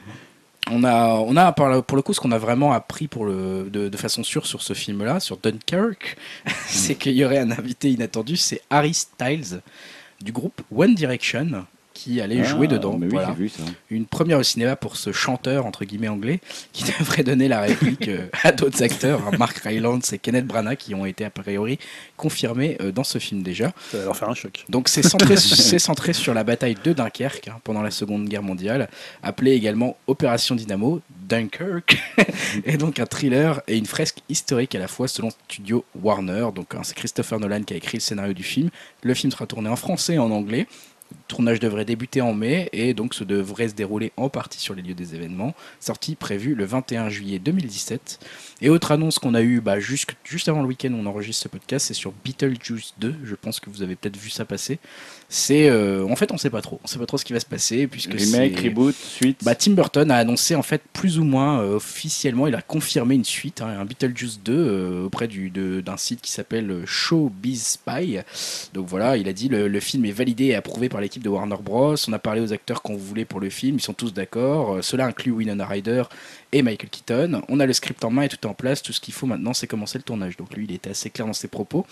On a, on a pour le coup, ce qu'on a vraiment appris pour le, de, de façon sûre sur ce film-là, sur Dunkirk, c'est qu'il y aurait un invité inattendu, c'est Harry Styles du groupe One Direction qui allait jouer Ah, dedans. Mais oui, Voilà. j'ai vu ça. Une première au cinéma pour ce chanteur, entre guillemets, anglais, qui devrait donner la réplique euh, à d'autres acteurs, hein, Mark Rylance et Kenneth Branagh, qui ont été a priori confirmés euh, dans ce film déjà. Ça va leur faire un choc. Donc c'est centré, sur la bataille de Dunkerque hein, pendant la Seconde Guerre mondiale, appelée également Opération Dynamo, Dunkirk, et donc un thriller et une fresque historique à la fois selon studio Warner. Donc hein, c'est Christopher Nolan qui a écrit le scénario du film. Le film sera tourné en français et en anglais. Tournage devrait débuter en mai et donc se devrait se dérouler en partie sur les lieux des événements. Sortie prévue le 21 juillet 2017. Et autre annonce qu'on a eue bah, juste, juste avant le week-end où on enregistre ce podcast, c'est sur Beetlejuice 2. Je pense que vous avez peut-être vu ça passer. C'est euh, en fait on sait pas trop, on sait pas trop ce qui va se passer puisque Remake, reboot, suite. bah, Tim Burton a annoncé en fait plus ou moins euh, officiellement, il a confirmé une suite, hein, un Beetlejuice 2 euh, auprès du, de- d'un site qui s'appelle euh, Showbiz Spy. Donc voilà, il a dit le, le film est validé et approuvé par l'équipe de Warner Bros. On a parlé aux acteurs qu'on voulait pour le film, ils sont tous d'accord. Euh, cela inclut Winona Ryder et Michael Keaton. On a le script en main et tout est en place. Tout ce qu'il faut maintenant, c'est commencer le tournage. Donc lui, il était assez clair dans ses propos.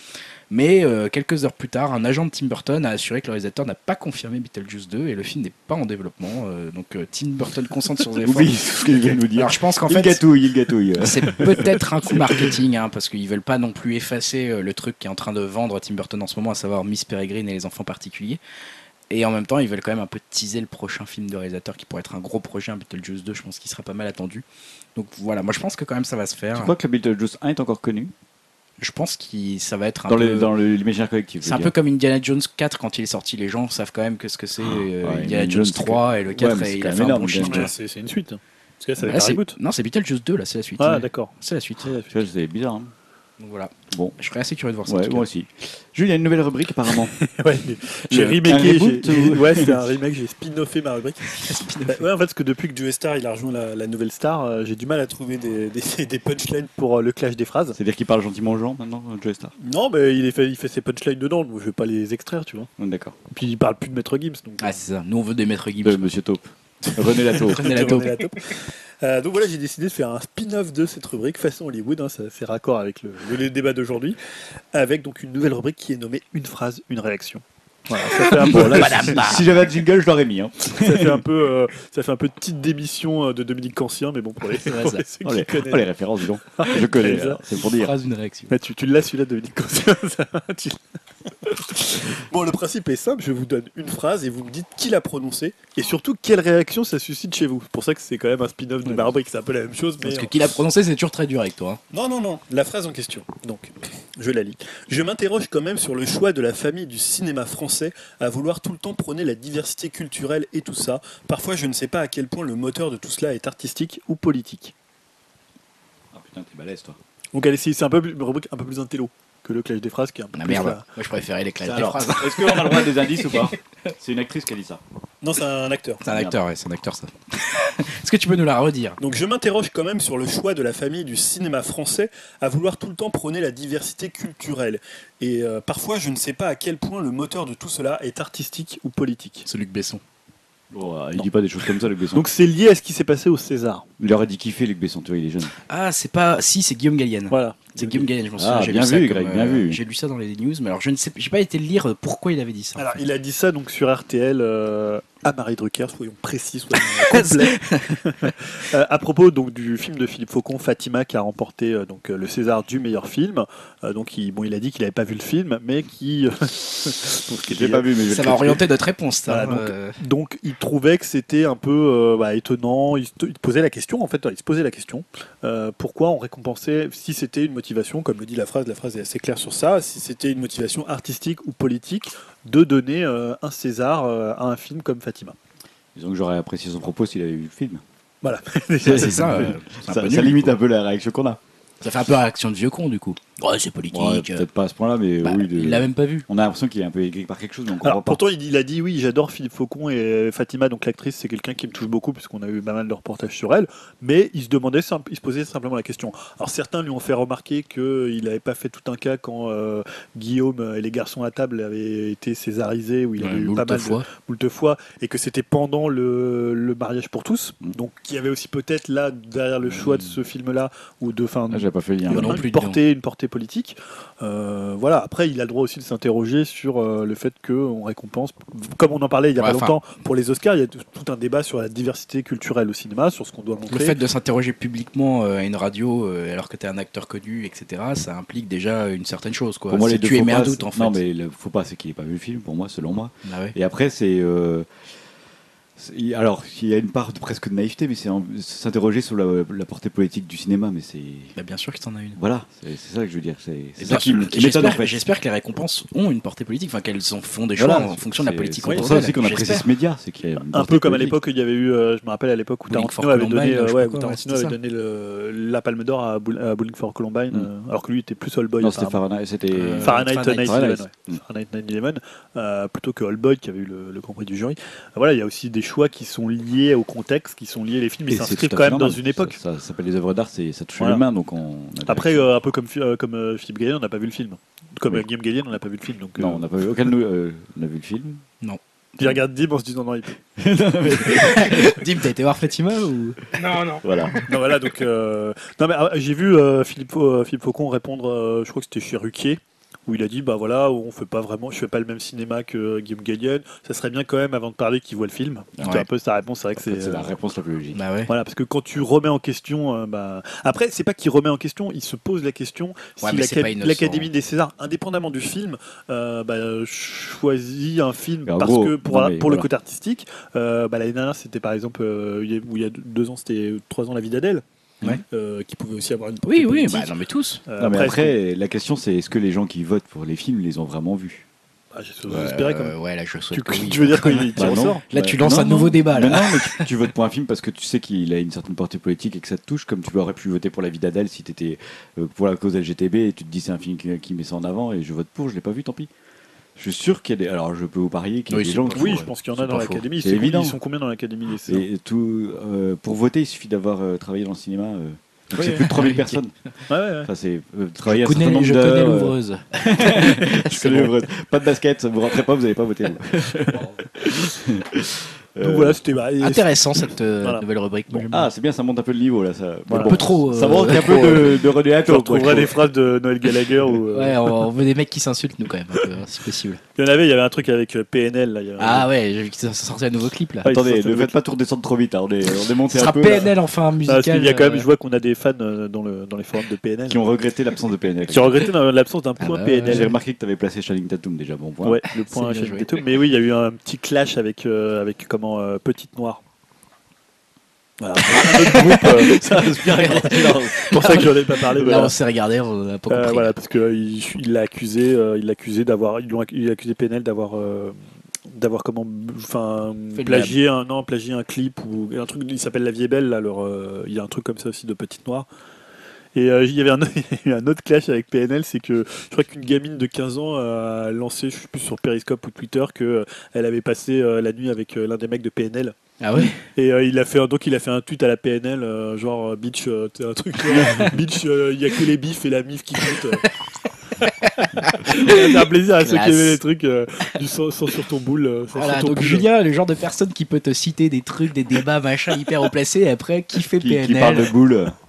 Mais euh, quelques heures plus tard, un agent de Tim Burton a assuré que le réalisateur n'a pas confirmé Beetlejuice 2 et le film n'est pas en développement. Euh, donc euh, Tim Burton concentre sur ses efforts. Oui, c'est ce qu'il vient de nous dire. Alors je pense qu'en il fait, gâtouille, il gâtouille. c'est peut-être un coup marketing, hein, parce qu'ils veulent pas non plus effacer le truc qui est en train de vendre Tim Burton en ce moment, à savoir Miss Peregrine et les enfants particuliers. Et en même temps, ils veulent quand même un peu teaser le prochain film de réalisateur qui pourrait être un gros projet, un Beetlejuice 2, je pense qu'il sera pas mal attendu. Donc voilà, moi je pense que quand même ça va se faire. Tu crois que le Beetlejuice 1 est encore connu? Je pense que ça va être un dans, peu... les- dans le- l'imaginaire collectif C'est un peu comme Indiana Jones 4 quand il est sorti, les gens savent quand même que ce que c'est euh, ouais, Indiana Jones Jones, 3 et le 4 mais c'est et il a fait un bon c'est c'est une suite. Parce que là, ça va Là, être un c'est- reboot. Non, c'est Beetlejuice 2 là, c'est la suite. Ah, Ouais. d'accord. C'est la suite. C'est bizarre. hein. Donc voilà, Bon, je serais assez curieux de voir ça. ouais, moi aussi. Jules, il y a une nouvelle rubrique apparemment. Ouais, j'ai remaké. un j'ai- reboot j'ai- ou- Ouais, c'est un remake. J'ai spin-offé ma rubrique. Bah, ouais, en fait, parce que depuis que Joe Star il a rejoint la, la nouvelle star, euh, j'ai du mal à trouver des, des, des punchlines pour euh, le clash des phrases. C'est-à-dire qu'il parle gentiment aux gens maintenant, Joe Star Non, mais il, est fait, il fait ses punchlines dedans, donc je vais pas les extraire, tu vois. D'accord. Et puis il parle plus de Maître Gims, donc. Ah, c'est ça. Nous, on veut des maîtres Gibbs. De Monsieur Taupe. René Lataupe. René la de taupe. René Latope. Euh, donc voilà, j'ai décidé de faire un spin-off de cette rubrique façon Hollywood, hein, ça fait raccord avec le, le débat d'aujourd'hui, avec donc une nouvelle rubrique qui est nommée Une phrase, une réaction. Voilà, ça fait un peu, Bon, là, si, j'avais un jingle, je l'aurais mis. Hein. ça fait un peu, euh, ça fait un peu petite démission euh, de Dominique Cancien, mais bon pour les, pour ceux Oh qui les, connaissent. oh, les références, dis donc. Je connais, c'est pour dire. Phrase, une réaction. Ah, tu, tu l'as celui-là de Dominique Cancien. ça, tu- bon, le principe est simple, je vous donne une phrase et vous me dites qui l'a prononcée et surtout quelle réaction ça suscite chez vous. C'est pour ça que c'est quand même un spin-off de ma rubrique, c'est un peu la même chose, mais Parce que qui l'a prononcé, c'est toujours très dur avec toi. hein. Non, non, non, la phrase en question. Donc, je la lis. Je m'interroge quand même sur le choix de la famille du cinéma français à vouloir tout le temps prôner la diversité culturelle et tout ça. Parfois, je ne sais pas à quel point le moteur de tout cela est artistique ou politique. Ah putain, t'es balèze, toi. Donc, allez, c'est c'est un peu plus- un peu plus intello que le clash des phrases qui est un peu Ah plus merde. la- Moi, je préférais les clashs des Alors, phrases. est-ce qu'on a le droit à des indices ou pas C'est une actrice qui a dit ça. Non, c'est un acteur. C'est un acteur, ouais, c'est un acteur ça. Est-ce que tu peux nous la redire? Donc je m'interroge quand même sur le choix de la famille du cinéma français à vouloir tout le temps prôner la diversité culturelle. Et euh, parfois je ne sais pas à quel point le moteur de tout cela est artistique ou politique. C'est Luc Besson. Euh, il dit pas des choses comme ça, Luc Besson. Donc c'est lié à ce qui s'est passé au César. il aurait dit kiffer, Luc Besson, tu vois, il est jeune. Ah, c'est pas. Si, c'est Guillaume Gallienne. Voilà. C'est Guillaume Gallienne, je m'en Ah, souviens. j'ai bien lu ça vu, comme, Greg, bien euh, vu. J'ai lu ça dans les news, mais alors je ne sais, j'ai pas été lire pourquoi il avait dit ça. en Alors fait. il a dit ça donc sur RTL euh, à Marie Drucker, soyons précis, soyons complets. Euh, à propos donc du film de Philippe Faucon, Fatima, qui a remporté euh, donc le César du meilleur film. Euh, donc il, bon, il a dit qu'il n'avait pas vu le film, mais qui. pas vu, mais ça va orienter notre réponse, ça. Voilà, donc- euh, Donc il trouvait que c'était un peu euh, bah, étonnant. Il se, il posait la question, en fait, il se posait la question euh, pourquoi on récompensait si c'était une motivation, comme le dit la phrase, la phrase est assez claire sur ça, si c'était une motivation artistique ou politique de donner euh, un César euh, à un film comme Fatima. Disons que j'aurais apprécié son propos s'il avait vu le film. Voilà. c'est ça. euh, Ça, ça limite quoi. un peu la réaction qu'on a. Ça fait un peu réaction de vieux con, du coup. Ouais, c'est politique. Ouais, Peut-être pas à ce point-là, mais Bah, oui. de- Il l'a même pas vu. On a l'impression qu'il est un peu aigri par quelque chose, Alors, pourtant, il, il a dit oui, j'adore Philippe Faucon et Fatima, donc l'actrice, c'est quelqu'un qui me touche beaucoup puisqu'on a eu pas mal de reportages sur elle. Mais il se demandait, il se posait simplement la question. Alors certains lui ont fait remarquer qu'il n'avait pas fait tout un cas quand euh, Guillaume et les garçons à table avaient été césarisés, où il avait eu pas mal de fois. moult fois, et que c'était pendant le, le mariage pour tous. Mm. Donc il y avait aussi peut-être là derrière le choix de ce film-là ou de fin Ah, pas fait lien. Une, non une plus, portée, une portée politique. Euh, voilà. Après, il a le droit aussi de s'interroger sur euh, le fait qu'on récompense, comme on en parlait il y a Ouais, pas enfin- longtemps pour les Oscars, il y a tout un débat sur la diversité culturelle au cinéma, sur ce qu'on doit montrer. Le fait de s'interroger publiquement euh, à une radio euh, alors que tu es un acteur connu, etc., ça implique déjà une certaine chose. Quoi. Pour moi, les deux tu émets un pas, doute, c'est- en fait. Non, mais le faux pas, c'est qu'il n'ait pas vu le film, pour moi, selon moi. Ah ouais. Et après, c'est. euh, c'est- alors, il y a une part de, presque de naïveté, mais c'est en- s'interroger sur la, la portée politique du cinéma, mais c'est. Bah, bien sûr que t'en as une. Voilà, c'est ça que je veux dire. C'est ça qui, m- qui m'étonne en J'espère fait. j'espère que les récompenses ont une portée politique, enfin qu'elles en font des choix Voilà, en fonction de la politique. C'est pour ça aussi qu'on apprécie ce média. c'est qu'il y a une un peu comme à l'époque, il y avait eu, euh, je me rappelle à l'époque où Tarantino avait donné, euh, sais ouais, pas où quoi, Tarantino ouais, avait c'était donné le- la Palme d'Or à, Bowling for Columbine, Mm. euh, alors que lui était plus All Boy. Non, c'était. Fahrenheit. C'était. Fahrenheit Fahrenheit 9/11, Fahrenheit. ouais. Fahrenheit 9/11, euh, plutôt que All Boy qui avait eu le, le Grand Prix du jury. Voilà, il y a aussi des choix qui sont liés au contexte, qui sont liés les films, Et s'inscrivent quand même dans une époque. Ça, ça s'appelle les œuvres d'art, c'est- ça touche Voilà. l'humain, donc on. Après, euh, un peu comme, euh, comme euh, Philippe Gallienne, on n'a pas vu le film. Comme Oui. Guillaume Gallienne, on n'a pas vu le film. Donc, Non, on n'a pas vu. Aucun de nous euh, on a vu le film. il regarde Dim en se disant non, il peut. Dim, t'as été voir Fatima ou? Non, non. Voilà. Non, voilà, donc. euh, Non, mais ah, j'ai vu euh, Philippe, euh, Philippe Faucon répondre, euh, je crois que c'était chez Ruquier, où il a dit bah voilà, on fait pas vraiment, je fais pas le même cinéma que Guillaume Gallienne. Ça serait bien quand même, avant de parler, qu'il voit le film. C'était Ouais. un peu sa réponse, c'est vrai que c'est. C'est la euh, réponse la plus logique. Bah ouais. Voilà, parce que quand tu remets en question, euh, bah... après, c'est pas qu'il remet en question, il se pose la question Ouais, si l'Académie des Césars, indépendamment du film, euh, bah, choisit un film parce gros, que pour, non, le côté artistique, euh, bah, l'année dernière, c'était par exemple, euh, il y a, où il y a deux ans, c'était trois ans la vie d'Adèle. Ouais. euh, qui pouvait aussi avoir une portée Oui, oui, bah non, mais tous. Euh, Non, mais après, la question c'est est-ce que les gens qui votent pour les films les ont vraiment vus qu'on- ah, j'espérais quand Euh, même. ouais, là, je souhaite Tu, tu veux dire qu'il Bah Là, tu lances Non, un nouveau non. débat, là. Mais non, mais tu, tu votes pour un film parce que tu sais qu'il a une certaine portée politique et que ça te touche, comme tu aurais pu voter pour La vie d'Adèle si tu étais pour la cause LGTB et tu te dis c'est un film qui, qui met ça en avant et je vote pour, je l'ai pas vu, tant pis. Je suis sûr qu'il y a des. Alors je peux vous parier qu'il y a Oui, des gens qui. Oui, je pense qu'il y en a dans l'Académie. C'est évident. Ils sont combien dans l'Académie Et tout, euh, pour voter, il suffit d'avoir euh, travaillé dans le cinéma. euh, donc Oui, c'est plus de 3000 personnes. Ouais, ouais. Enfin, c'est euh, travailler Je un certain connais, nombre je connais l'ouvreuse. je connais l'ouvreuse. Pas de basket, vous rentrez pas, vous n'allez pas voter. Donc Euh, voilà, c'était bah, et- Intéressant cette euh, Voilà. nouvelle rubrique. Ah, c'est bien, ça monte un peu le niveau là. Ça. Voilà. Un peu trop, Ça euh, manque un peu de, de René Tu Atto, quoi, retrouveras je des trouve. phrases de Noël Gallagher ou. euh, Ouais, on, on veut des mecs qui s'insultent, nous, quand même, un peu, hein, si possible. Il y en avait, il y avait un truc avec euh, PNL. Là, il y a- Ah ouais, j'ai vu qu'ils ont sorti un nouveau clip, là. Attendez, ne faites pas tout redescendre trop vite. hein, On est, on est monté Ce un sera peu. là, PNL enfin Ah, parce musical. qu'il y a quand même, euh, je vois qu'on a des fans euh, dans, le, dans les forums de PNL qui ont regretté l'absence de PNL. qui ont regretté dans l'absence d'un Ah point bah, PNL. J'ai remarqué que tu avais placé Channing Tatum déjà, bon point. Ouais, le point bien chez joué. Ghetto. Mais oui, il y a eu un petit clash avec, euh, avec comment, euh, Petite Noire. Voilà. un autre groupe, euh, Ça inspire rien. c'est pour ça que j'en ai pas parlé. Là, voilà. on s'est regardé, on a pas Euh, compris. voilà, parce qu'il il l'a accusé, euh, il l'a accusé d'avoir, ils l'ont il a accusé PNL d'avoir, euh, d'avoir comment, enfin, Fait de plagié un, non, plagié un clip ou un truc, il s'appelle La Vie est belle, là, leur, euh, il y a un truc comme ça aussi de Petite Noire. Et euh, il y avait un, eu autre clash avec PNL, c'est que je crois qu'une gamine de 15 ans a lancé, je sais plus sur Periscope ou Twitter, que euh, elle avait passé euh, la nuit avec euh, l'un des mecs de PNL. Ah ouais? Et euh, il a fait un- donc il a fait un tweet à la PNL euh, genre bitch euh, t'es un truc bitch il y a que les bifs et la mif qui comptent. C'est un plaisir à ceux qui aimaient les trucs euh, du sang, sang sur ton boule. euh, Voilà, sur ton donc boule. Julien, le genre de personne qui peut te citer des trucs, des débats, machin, hyper haut placés, et après, qui fait Qui, PNL qui parle de boule.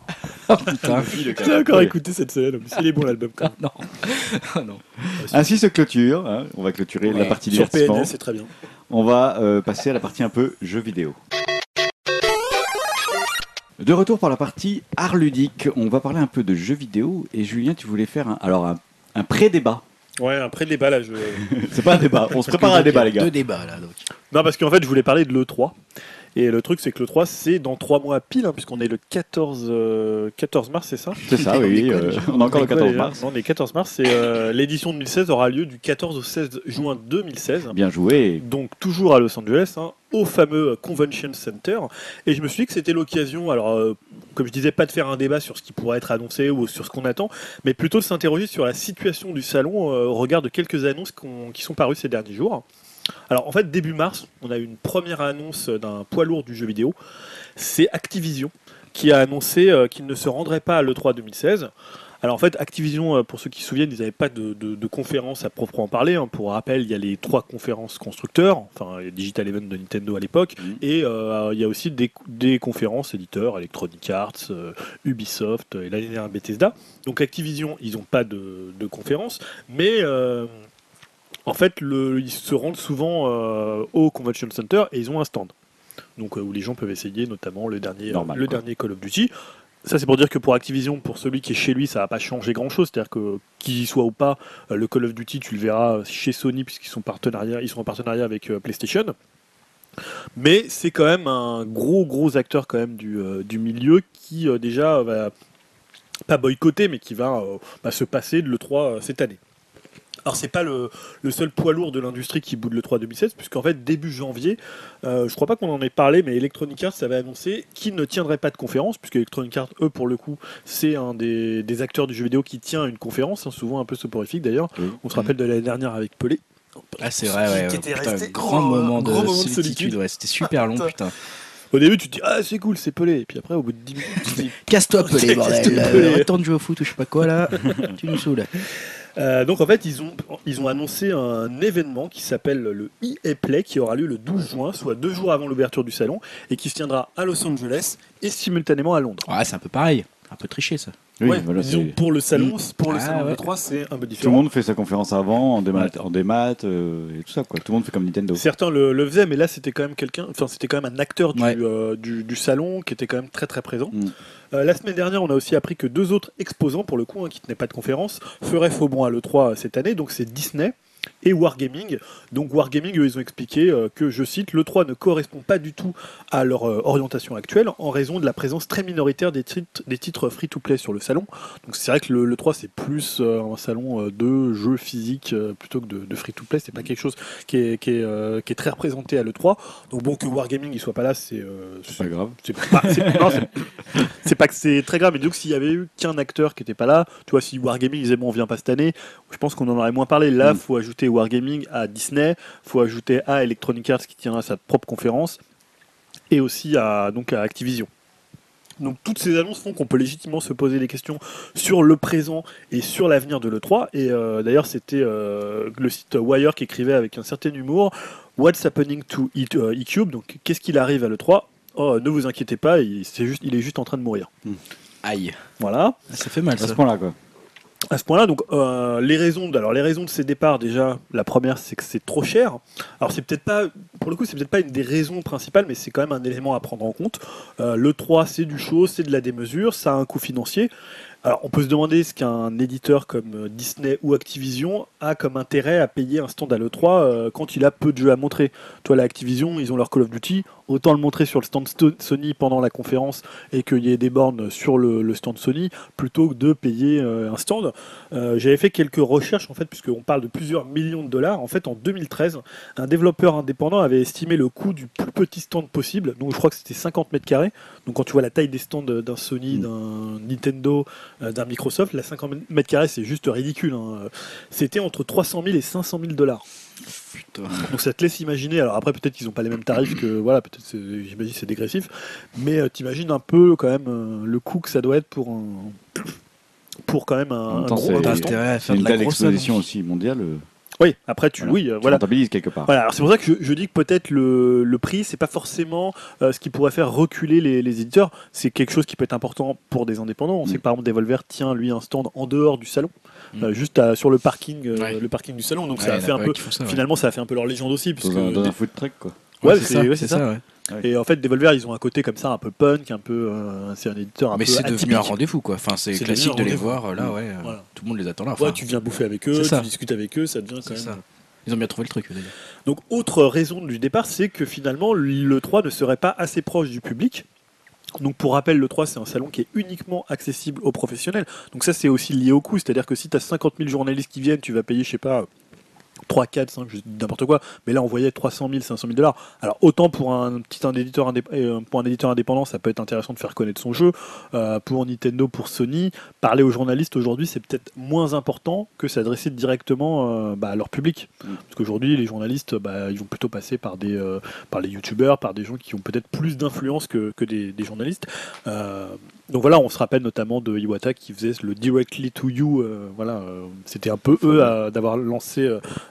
Oh, putain. J'ai encore écouté cette semaine, mais il est bon l'album quand Ah, non. Ah, non. Ainsi se clôture. hein, on va clôturer la Ouais. partie. Sur divertissement. PNL c'est très bien. On va euh, passer à la partie un peu jeux vidéo. De retour pour la partie art ludique, on va parler un peu de jeux vidéo. Et Julien, tu voulais faire un, alors un, un pré-débat. Ouais après le débat là je... C'est pas un débat, on se prépare à un débat, les gars. Deux débats, là, donc. Non parce qu'en fait je voulais parler de l'E3. Et le truc c'est que l'E3 c'est dans 3 mois pile hein, puisqu'on est le 14, euh, 14 mars c'est ça? C'est ça, oui. euh, on a encore le Ouais, 14 les- mars. Non, on est 14 mars. Et euh, l'édition 2016 aura lieu du 14 au 16 juin 2016. Bien joué. Donc toujours à Los Angeles, hein, au fameux Convention Center. Et je me suis dit que c'était l'occasion. Alors euh, comme je disais, pas de faire un débat sur ce qui pourrait être annoncé ou sur ce qu'on attend, mais plutôt de s'interroger sur la situation du salon euh, au regard de quelques annonces qui sont parues ces derniers jours. Alors en fait, début mars, on a eu une première annonce d'un poids lourd du jeu vidéo. C'est Activision qui a annoncé euh, qu'il ne se rendrait pas à l'E3 2016. Alors en fait, Activision, euh, pour ceux qui se souviennent, ils n'avaient pas de, de- de conférence à proprement parler. hein. Pour rappel, il y a les trois conférences constructeurs, enfin Digital Event de Nintendo à l'époque, Mhm. et euh, il y a aussi des, des conférences éditeurs, Electronic Arts, euh, Ubisoft et l'année dernière Bethesda. Donc Activision, ils n'ont pas de, de conférence, mais euh, en fait, le- ils se rendent souvent euh, au Convention Center et ils ont un stand. Donc euh, où les gens peuvent essayer notamment le dernier, euh, Normal, le quoi. dernier Call of Duty. Ça, c'est pour dire que pour Activision, pour celui qui est chez lui, ça va pas changer grand chose. C'est-à-dire que qu'il y soit ou pas, le Call of Duty, tu le verras chez Sony, puisqu'ils sont, partenariat, ils sont en partenariat avec PlayStation. Mais c'est quand même un gros, gros acteur quand même du, euh, du milieu qui euh, déjà va pas boycotter, mais qui va euh, bah, se passer de l'E3 euh, cette année. Alors c'est pas le, le seul poids lourd de l'industrie qui boude le 3 2016, puisqu'en fait début janvier, euh, je crois pas qu'on en ait parlé, mais Electronic Arts avait annoncé qu'il ne tiendrait pas de conférence, puisque Electronic Arts, eux pour le coup, c'est un des, des acteurs du jeu vidéo qui tient une conférence, hein, souvent un peu soporifique d'ailleurs. Oui. On se rappelle de l'année dernière avec Pelé. Ah, c'est vrai, ouais. Qui ouais. était Putain, resté grand gros, moment de gros moment de solitude. solitude. Ouais, c'était super long, Putain. Au début, tu te dis ah c'est cool, c'est Pelé, et puis après au bout de 10 minutes, tu te dis Casse-toi, Pelé, bordel. Pelé. Euh, Retourne jouer au foot ou je sais pas quoi là. tu nous saoules. Euh, donc en fait, ils ont, ils ont annoncé un événement qui s'appelle le EA Play qui aura lieu le 12 juin, soit deux jours avant l'ouverture du salon, et qui se tiendra à Los Angeles et simultanément à Londres. Ouais, c'est un peu pareil. Un peu triché ça. Oui, Ouais, voilà, disons, c'est- pour le salon, pour le Ah, salon ouais. de 3, c'est un peu Tout le différent. monde fait sa conférence avant, en démat, en démat euh, et tout ça. Quoi. Tout le monde fait comme Nintendo. Certains le, le faisaient, mais là c'était quand même quelqu'un, enfin c'était quand même un acteur du, Ouais. euh, du, du salon qui était quand même très très présent. Mm. Euh, la semaine dernière, on a aussi appris que deux autres exposants, pour le coup, hein, qui tenaient pas de conférence, feraient faux bon à l'E3 cette année. Donc c'est Disney et Wargaming. Donc Wargaming, eux, ils ont expliqué euh, que, je cite, l'E3 ne correspond pas du tout à leur euh, orientation actuelle en raison de la présence très minoritaire des titres, des titres free-to-play sur le salon. Donc c'est vrai que le, 3 c'est plus euh, un salon de jeux physiques plutôt que de, de free-to-play. C'est pas quelque chose qui est, qui est, qui est très représenté à l'E3. Donc bon, que Wargaming il soit pas là, c'est C'est pas grave. c'est pas, c'est- pas que c'est très grave, mais donc s'il y avait eu qu'un acteur qui était pas là, tu vois, si Wargaming disait bon, on vient pas cette année, je pense qu'on en aurait moins parlé. Là, Mm. faut ajouter Wargaming à Disney, faut ajouter à Electronic Arts qui tiendra sa propre conférence, et aussi à, donc à Activision. Donc toutes ces annonces font qu'on peut légitimement se poser des questions sur le présent et sur l'avenir de l'E3. Et euh, d'ailleurs, c'était euh, le site Wire qui écrivait avec un certain humour What's happening to E- euh, eCube Donc qu'est-ce qu'il arrive à l'E3 Oh, ne vous inquiétez pas, il, c'est juste, il est juste en train de mourir. Aïe. Voilà. Ça fait mal À ce ça. point-là, quoi. À ce point-là, donc euh, les raisons, de, alors les raisons de ces départs déjà, la première c'est que c'est trop cher. Alors c'est peut-être pas, pour le coup c'est peut-être pas une des raisons principales, mais c'est quand même un élément à prendre en compte. Euh, le 3 c'est du show, c'est de la démesure, ça a un coût financier. Alors on peut se demander ce qu'un éditeur comme euh, Disney ou Activision a comme intérêt à payer un stand à l'E3 euh, quand il a peu de jeux à montrer. Toi la Activision, ils ont leur Call of Duty, autant le montrer sur le stand Sony pendant la conférence et qu'il y ait des bornes sur le, le stand Sony plutôt que de payer euh, un stand. Euh, J'avais fait quelques recherches en fait, puisqu'on parle de plusieurs millions de dollars. En fait, en 2013, un développeur indépendant avait estimé le coût du plus petit stand possible. Donc, je crois que c'était 50 mètres carrés. Donc, quand tu vois la taille des stands d'un Sony, Mm. d'un Nintendo, euh, d'un Microsoft, la 50 mètres carrés, c'est juste ridicule. hein. C'était entre 300 000 et 500 000 dollars. Putain. Donc ça te laisse imaginer. Alors après, peut-être qu'ils n'ont pas les mêmes tarifs que voilà, peut-être c'est- j'imagine c'est dégressif, mais euh, t'imagines un peu quand même euh, le coût que ça doit être pour un pour quand même En un, temps, gros c'est- un T'as intérêt à faire une de la belle grosse exposition annonce. aussi mondiale. euh, Oui, après tu voilà. oui euh, Tu voilà. rentabilises quelque part. Voilà, alors c'est pour ça que je, je dis que peut-être le, le prix, c'est pas forcément euh, ce qui pourrait faire reculer les, les éditeurs. C'est quelque chose qui peut être important pour des indépendants. On Mm. sait que par exemple Devolver tient lui un stand en dehors du salon, Mm. euh, juste à- sur le parking, euh, Ouais. le parking du salon. Donc Ouais, ça a fait un peu. ça, ouais. Finalement, ça a fait un peu leur légende aussi, puisque Dans un, dans des- un food truck, quoi. Ouais, Ouais, c'est ouais, c'est ça. Et en fait, Devolver, ils ont un côté comme ça, un peu punk, un peu. euh, c'est un éditeur un Mais peu. c'est devenu un rendez-vous quoi. Enfin, c'est classique de les voir euh, là, ouais. euh, Voilà. Tout le monde les attend là. Enfin, Ouais, tu viens bouffer avec eux, tu discutes avec eux, ça devient quand c'est même. ça. Ils ont bien trouvé le truc d'ailleurs. Donc, autre raison du départ, c'est que finalement, le 3 ne serait pas assez proche du public. Donc, pour rappel, le 3, c'est un salon qui est uniquement accessible aux professionnels. Donc, ça, c'est aussi lié au coût. C'est-à-dire que si tu as 50 000 journalistes qui viennent, tu vas payer, je sais pas, 3, 4, 5, je dis n'importe quoi. Mais là, on voyait 300 000, 500 000 dollars. Alors, autant pour un petit un éditeur, indép- euh, pour un éditeur indépendant, ça peut être intéressant de faire connaître son jeu. Euh, pour Nintendo, pour Sony, parler aux journalistes aujourd'hui, c'est peut-être moins important que s'adresser directement euh, bah, à leur public. Mm. Parce qu'aujourd'hui, les journalistes, bah, ils vont plutôt passer par des, euh, par les youtubeurs, par des gens qui ont peut-être plus d'influence que, que des, des journalistes. Donc voilà, on se rappelle notamment de Iwata qui faisait le directly to you. euh, voilà, euh, c'était un peu eux d'avoir lancé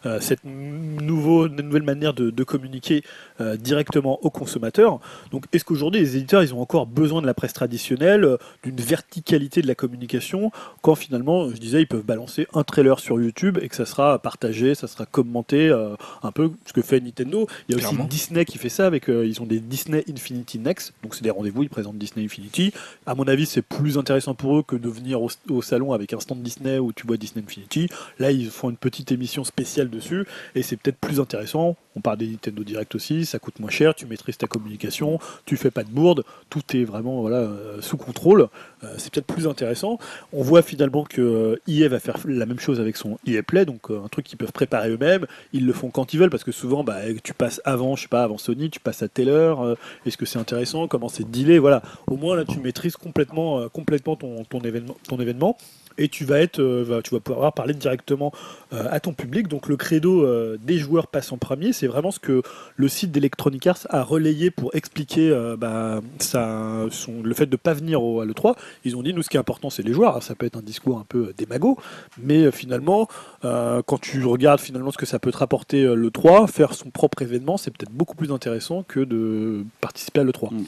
euh, cette nouveau, nouvelle manière de communiquer euh, directement aux consommateurs. Donc est-ce qu'aujourd'hui les éditeurs ils ont encore besoin de la presse traditionnelle, euh, d'une verticalité de la communication, quand finalement, je disais, ils peuvent balancer un trailer sur YouTube et que ça sera partagé, ça sera commenté, euh, un peu ce que fait Nintendo. Il y a Clairement. aussi Disney qui fait ça avec, ils ont des Disney Infinity Next, donc c'est des rendez-vous, ils présentent Disney Infinity. À mon avis, c'est plus intéressant pour eux que de venir au, au salon avec un stand Disney où tu vois Disney Infinity. Là, ils font une petite émission spéciale dessus et c'est peut-être plus intéressant. On parle des Nintendo Direct aussi, ça coûte moins cher, tu maîtrises ta communication, tu fais pas de bourde, tout est vraiment voilà, euh, sous contrôle. Euh, c'est peut-être plus intéressant. On voit finalement que euh, EA va faire la même chose avec son EA Play, donc un truc qu'ils peuvent préparer eux-mêmes. Ils le font quand ils veulent parce que souvent, bah, tu passes avant, je sais pas, avant Sony, tu passes à telle heure. Est-ce que c'est intéressant Comment c'est dealé Voilà. Au moins là, tu maîtrises complètement, complètement ton, ton événement, ton événement. Et tu vas être, euh, tu vas pouvoir parler directement euh, à ton public. Donc le credo euh, des joueurs passe en premier. C'est vraiment ce que le site d'Electronic Arts a relayé pour expliquer bah, le fait de pas venir au, à l'E3. Ils ont dit, nous, ce qui est important, c'est les joueurs. Alors, ça peut être un discours un peu démago, mais finalement, quand tu regardes finalement ce que ça peut te rapporter euh, l'E3, faire son propre événement, c'est peut-être beaucoup plus intéressant que de participer à l'E3. Mm.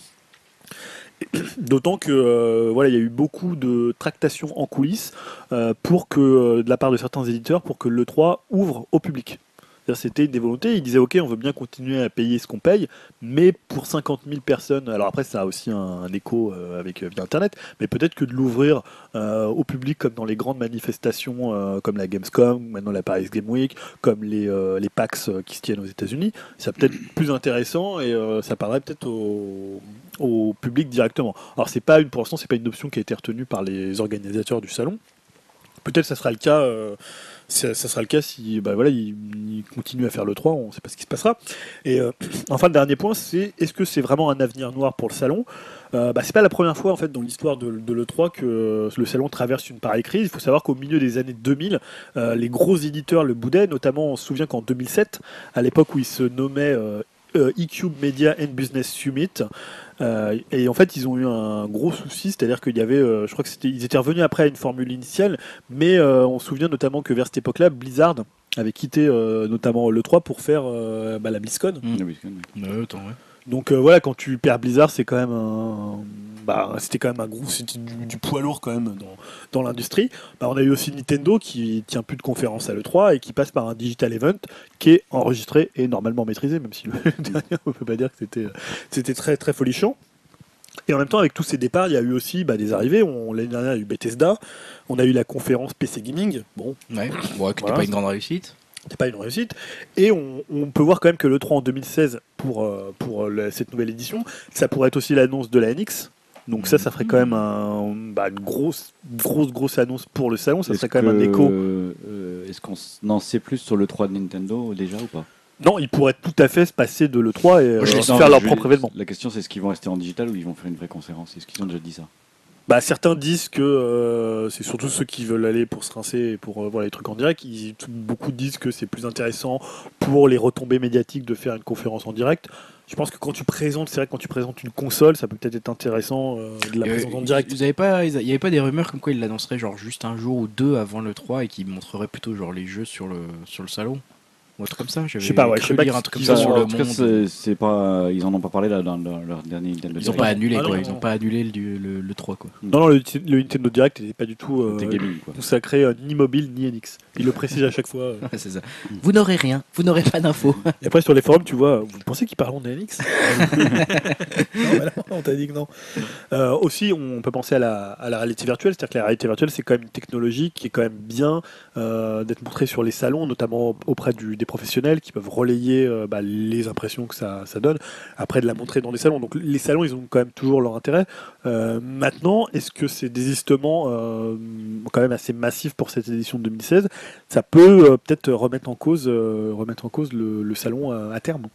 D'autant que euh, voilà, il y a eu beaucoup de tractations en coulisses euh, pour que, euh, de la part de certains éditeurs, pour que l'E3 ouvre au public. C'était une des volontés. Ils disaient OK, on veut bien continuer à payer ce qu'on paye, mais pour 50 000 personnes. Alors après, ça a aussi un, écho euh, avec euh, via Internet, mais peut-être que de l'ouvrir euh, au public comme dans les grandes manifestations, comme la Gamescom, maintenant la Paris Game Week, comme les, PAX qui se tiennent aux États-Unis, ça peut-être plus intéressant et ça parlerait peut-être au, au public directement. Alors c'est pas une, pour l'instant, c'est pas une option qui a été retenue par les organisateurs du salon. Peut-être ça sera le cas. Ça, sera le cas si bah voilà, il, il continue à faire le 3, on ne sait pas ce qui se passera. Et euh, enfin, le dernier point, c'est est-ce que c'est vraiment un avenir noir pour le salon? Euh, bah, C'est pas la première fois en fait dans l'histoire de, de l'E3 que le salon traverse une pareille crise. Il faut savoir qu'au milieu des années 2000, euh, les gros éditeurs le boudaient, notamment on se souvient qu'en 2007, à l'époque où il se nommait euh, euh, eCube Media and Business Summit, euh, et en fait, ils ont eu un gros souci, c'est-à-dire qu'il y avait, euh, je crois que c'était, ils étaient revenus après à une formule initiale, mais euh, on se souvient notamment que vers cette époque-là, Blizzard avait quitté euh, notamment le 3 pour faire euh, bah, la BlizzCon. Mm. Ah oui, Ouais, ouais. Donc euh, voilà, quand tu perds Blizzard, c'est quand même un, bah, c'était quand même un gros, c'était du, du poids lourd quand même dans, dans l'industrie. Bah, on a eu aussi Nintendo qui tient plus de conférences à l'E3 et qui passe par un digital event qui est enregistré et normalement maîtrisé, même si le dernier, on peut pas dire que c'était, c'était très très folichon. Et en même temps, avec tous ces départs, il y a eu aussi bah, des arrivées. On, l'année dernière, il y a eu Bethesda. On a eu la conférence PC Gaming. Bon, Ouais, bon, que Voilà. pas une grande réussite. Pas une réussite. Et on, on peut voir quand même que le 3 en 2016 pour, euh, pour le- cette nouvelle édition, ça pourrait être aussi l'annonce de la NX. Donc ça, ça ferait quand même un, bah, une grosse, grosse, grosse annonce pour le salon. Ça serait quand même un écho. euh, Est-ce qu'on en sait plus sur le 3 de Nintendo déjà ou pas? Non, ils pourraient tout à fait se passer de l'E3 et euh, Non, faire leur propre événement. La question c'est est-ce qu'ils vont rester en digital ou ils vont faire une vraie conférence? Est-ce qu'ils ont déjà dit ça? Bah, certains disent que euh, c'est surtout ceux qui veulent aller pour se rincer et pour euh, voir les trucs en direct. Ils- beaucoup disent que c'est plus intéressant pour les retombées médiatiques de faire une conférence en direct. Je pense que quand tu présentes, c'est vrai que quand tu présentes une console, ça peut peut-être être intéressant euh, de la Euh, présenter en direct. Vous avez pas, il y avait pas des rumeurs comme quoi ils l'annonceraient genre juste un jour ou deux avant le 3 et qu'ils montreraient plutôt genre les jeux sur le sur le salon? Ou un truc comme ça. Je sais pas, ouais, je sais pas un truc comme ça sur le monde. c'est- pas, ils en ont pas parlé là dans, dans leur dernier Nintendo Ils ont Direct. pas annulé Ah non, quoi, non, ils ont pas annulé le, le, le 3 quoi. Non, non, le, le Nintendo Direct n'était pas du tout euh, C'était gaming quoi. consacré euh, ni mobile ni NX. Il le précise à chaque fois. c'est ça. Vous n'aurez rien, vous n'aurez pas d'infos. Et après, sur les forums, tu vois, vous pensez qu'ils parlent de Non, bah non, on t'a dit que non. Euh, aussi, on peut penser à la, à la réalité virtuelle. C'est-à-dire que la réalité virtuelle, c'est quand même une technologie qui est quand même bien euh, d'être montrée sur les salons, notamment auprès du- des professionnels qui peuvent relayer euh, bah, les impressions que ça, ça donne, après de la montrer dans les salons. Donc les salons, ils ont quand même toujours leur intérêt. Maintenant, est-ce que ces désistements, euh, quand même assez massifs pour cette édition de 2016, ça peut euh, peut-être remettre en cause, euh, remettre en cause le, le salon euh, à terme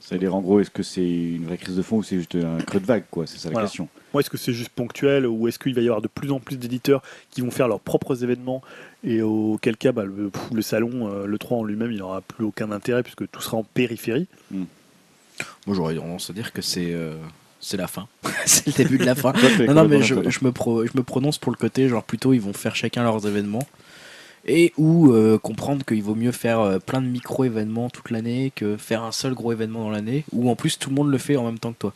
C'est-à-dire, en gros, est-ce que c'est une vraie crise de fond ou c'est juste un creux de vague, quoi? C'est ça la Voilà. question. Moi, est-ce que c'est juste ponctuel ou est-ce qu'il va y avoir de plus en plus d'éditeurs qui vont faire leurs propres événements et auquel cas bah, le, pff, le salon, euh, le 3 en lui-même, il n'aura plus aucun intérêt puisque tout sera en périphérie? Moi, j'aurais tendance à dire que c'est euh, c'est la fin. c'est le début de la fin. Non, non, mais je, me pro- je me prononce pour le côté, genre plutôt ils vont faire chacun leurs événements et ou euh, comprendre qu'il vaut mieux faire euh, plein de micro-événements toute l'année que faire un seul gros événement dans l'année ou en plus tout le monde le fait en même temps que toi.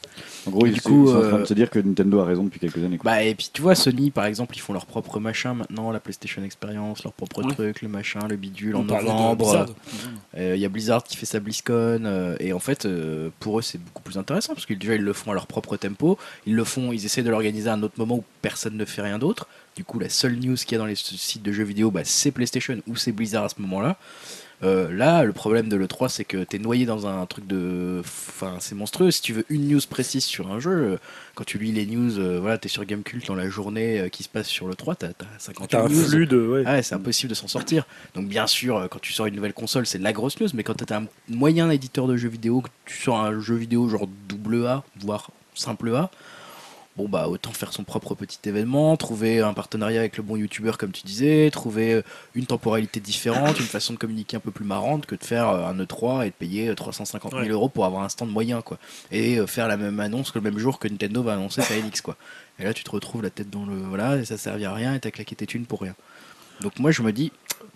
En gros, Et ils du sont coup, sont en train de euh, se dire que Nintendo a raison depuis quelques années. Quoi. Bah, et puis tu vois, Sony par exemple, ils font leur propre machin maintenant, la PlayStation Experience, leur propre Ouais. truc, le machin, le bidule en On de novembre. Euh, Il y a Blizzard qui fait sa BlizzCon euh, et en fait euh, pour eux c'est beaucoup plus intéressant parce que déjà ils le font à leur propre tempo, ils le font, ils essaient de l'organiser à un autre moment où personne ne fait rien d'autre. Du coup la seule news qu'il y a dans les sites de jeux vidéo bah, c'est PlayStation ou c'est Blizzard à ce moment-là. Euh, là le problème de l'E3 c'est que t'es noyé dans un truc de... Enfin c'est monstrueux, si tu veux une news précise sur un jeu, euh, quand tu lis les news, euh, voilà t'es sur Gamecult dans la journée euh, qui se passe sur l'E3, t'as t'as 50 T'as un news. flux de. ouais. Ah ouais, c'est impossible de s'en sortir. Donc bien sûr, quand tu sors une nouvelle console, c'est de la grosse news, mais quand tu as un moyen éditeur de jeux vidéo, que tu sors un jeu vidéo genre double A, voire simple A, bon bah autant faire son propre petit événement, trouver un partenariat avec le bon youtubeur comme tu disais, trouver euh, une temporalité différente, une façon de communiquer un peu plus marrante que de faire euh, un E3 et de payer euh, 350 000 Ouais. euros pour avoir un stand moyen quoi. Et euh, faire la même annonce que le même jour que Nintendo va annoncer sa NX quoi. Et là tu te retrouves la tête dans le... Voilà, et ça servit à rien et t'as claqué tes thunes pour rien. Donc moi je me dis,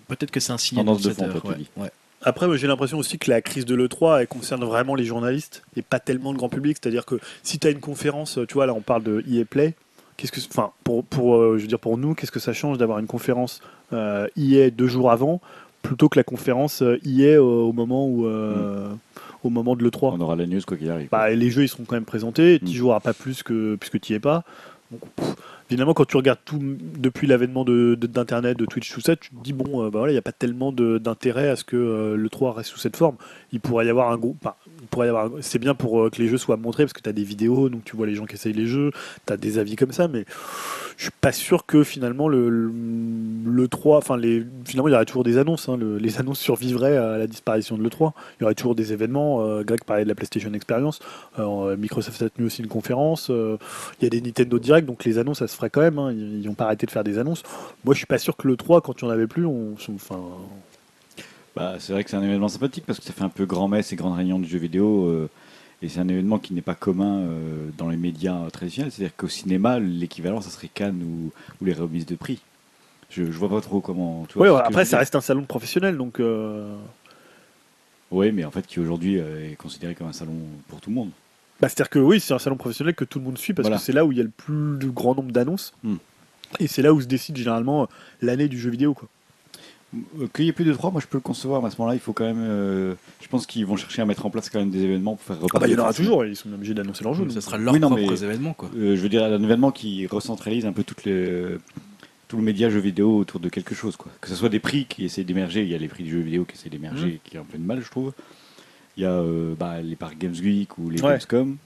peut-être que c'est un signe de fond, heure, toi, tu ouais, dis. ouais. Après, j'ai l'impression aussi que la crise de l'E3 elle concerne vraiment les journalistes et pas tellement le grand public. C'est-à-dire que si tu as une conférence, tu vois, là on parle de EA Play, qu'est-ce que, enfin, pour, pour, euh, je veux dire pour nous, qu'est-ce que ça change d'avoir une conférence euh, EA deux jours avant plutôt que la conférence euh, EA au, moment où, euh, au moment de l'E3 On aura la news quoi qu'il arrive. bah, les jeux ils seront quand même présentés, tu Mm. joueras pas plus que puisque tu y es pas. Donc, pff, évidemment, quand tu regardes tout depuis l'avènement de, de- d'internet, de Twitch, tout ça, tu te dis bon, euh, bah voilà, il n'y a pas tellement de- d'intérêt à ce que euh, le 3 reste sous cette forme. Il pourrait y avoir un groupe, enfin, c'est bien pour euh, que les jeux soient montrés parce que tu as des vidéos, donc tu vois les gens qui essayent les jeux, tu as des avis comme ça, mais je suis pas sûr que finalement le, le, le 3, enfin les, finalement il y aurait toujours des annonces, hein, le- les annonces survivraient à la disparition de le 3. Il y aurait toujours des événements. Greg parlait de la PlayStation Experience. Microsoft a tenu aussi une conférence. Il y a des Nintendo Direct, donc les annonces, ça se quand même. hein. Ils n'ont pas arrêté de faire des annonces. Moi, je suis pas sûr que le 3, quand il n'y en avait plus, on, enfin, Bah, c'est vrai que c'est un événement sympathique parce que ça fait un peu grand-messe et grande réunion du jeu vidéo. euh, et c'est un événement qui n'est pas commun euh, dans les médias traditionnels. C'est-à-dire qu'au cinéma, l'équivalent, ça serait Cannes ou, ou les remises de prix. Je, je vois pas trop comment. Tu vois ouais, après, ça reste un salon de professionnels, donc. euh, Oui, mais en fait, qui aujourd'hui est considéré comme un salon pour tout le monde. Bah, C'est-à-dire que oui, c'est un salon professionnel que tout le monde suit parce Voilà. que c'est là où il y a le plus grand nombre d'annonces. Hmm. Et c'est là où se décide généralement l'année du jeu vidéo. Quoi. Euh, Qu'il y ait plus de trois, moi je peux le concevoir, mais à ce moment-là, il faut quand même. euh, je pense qu'ils vont chercher à mettre en place quand même des événements pour faire Ah repartir. bah, il y en aura toujours, ils sont obligés d'annoncer leur jeu. Ça donc. sera leurs Oui, non, propres mais- événements quoi. Euh, je veux dire, un événement qui recentralise un peu toutes les, tout le média jeux vidéo autour de quelque chose. Quoi. Que ce soit des prix qui essaient d'émerger, il y a les prix du jeu vidéo qui essaient d'émerger, qui ont un peu de mal, je trouve. Il y a euh, bah, les parcs Games Week ou les Ouais. Gamescom.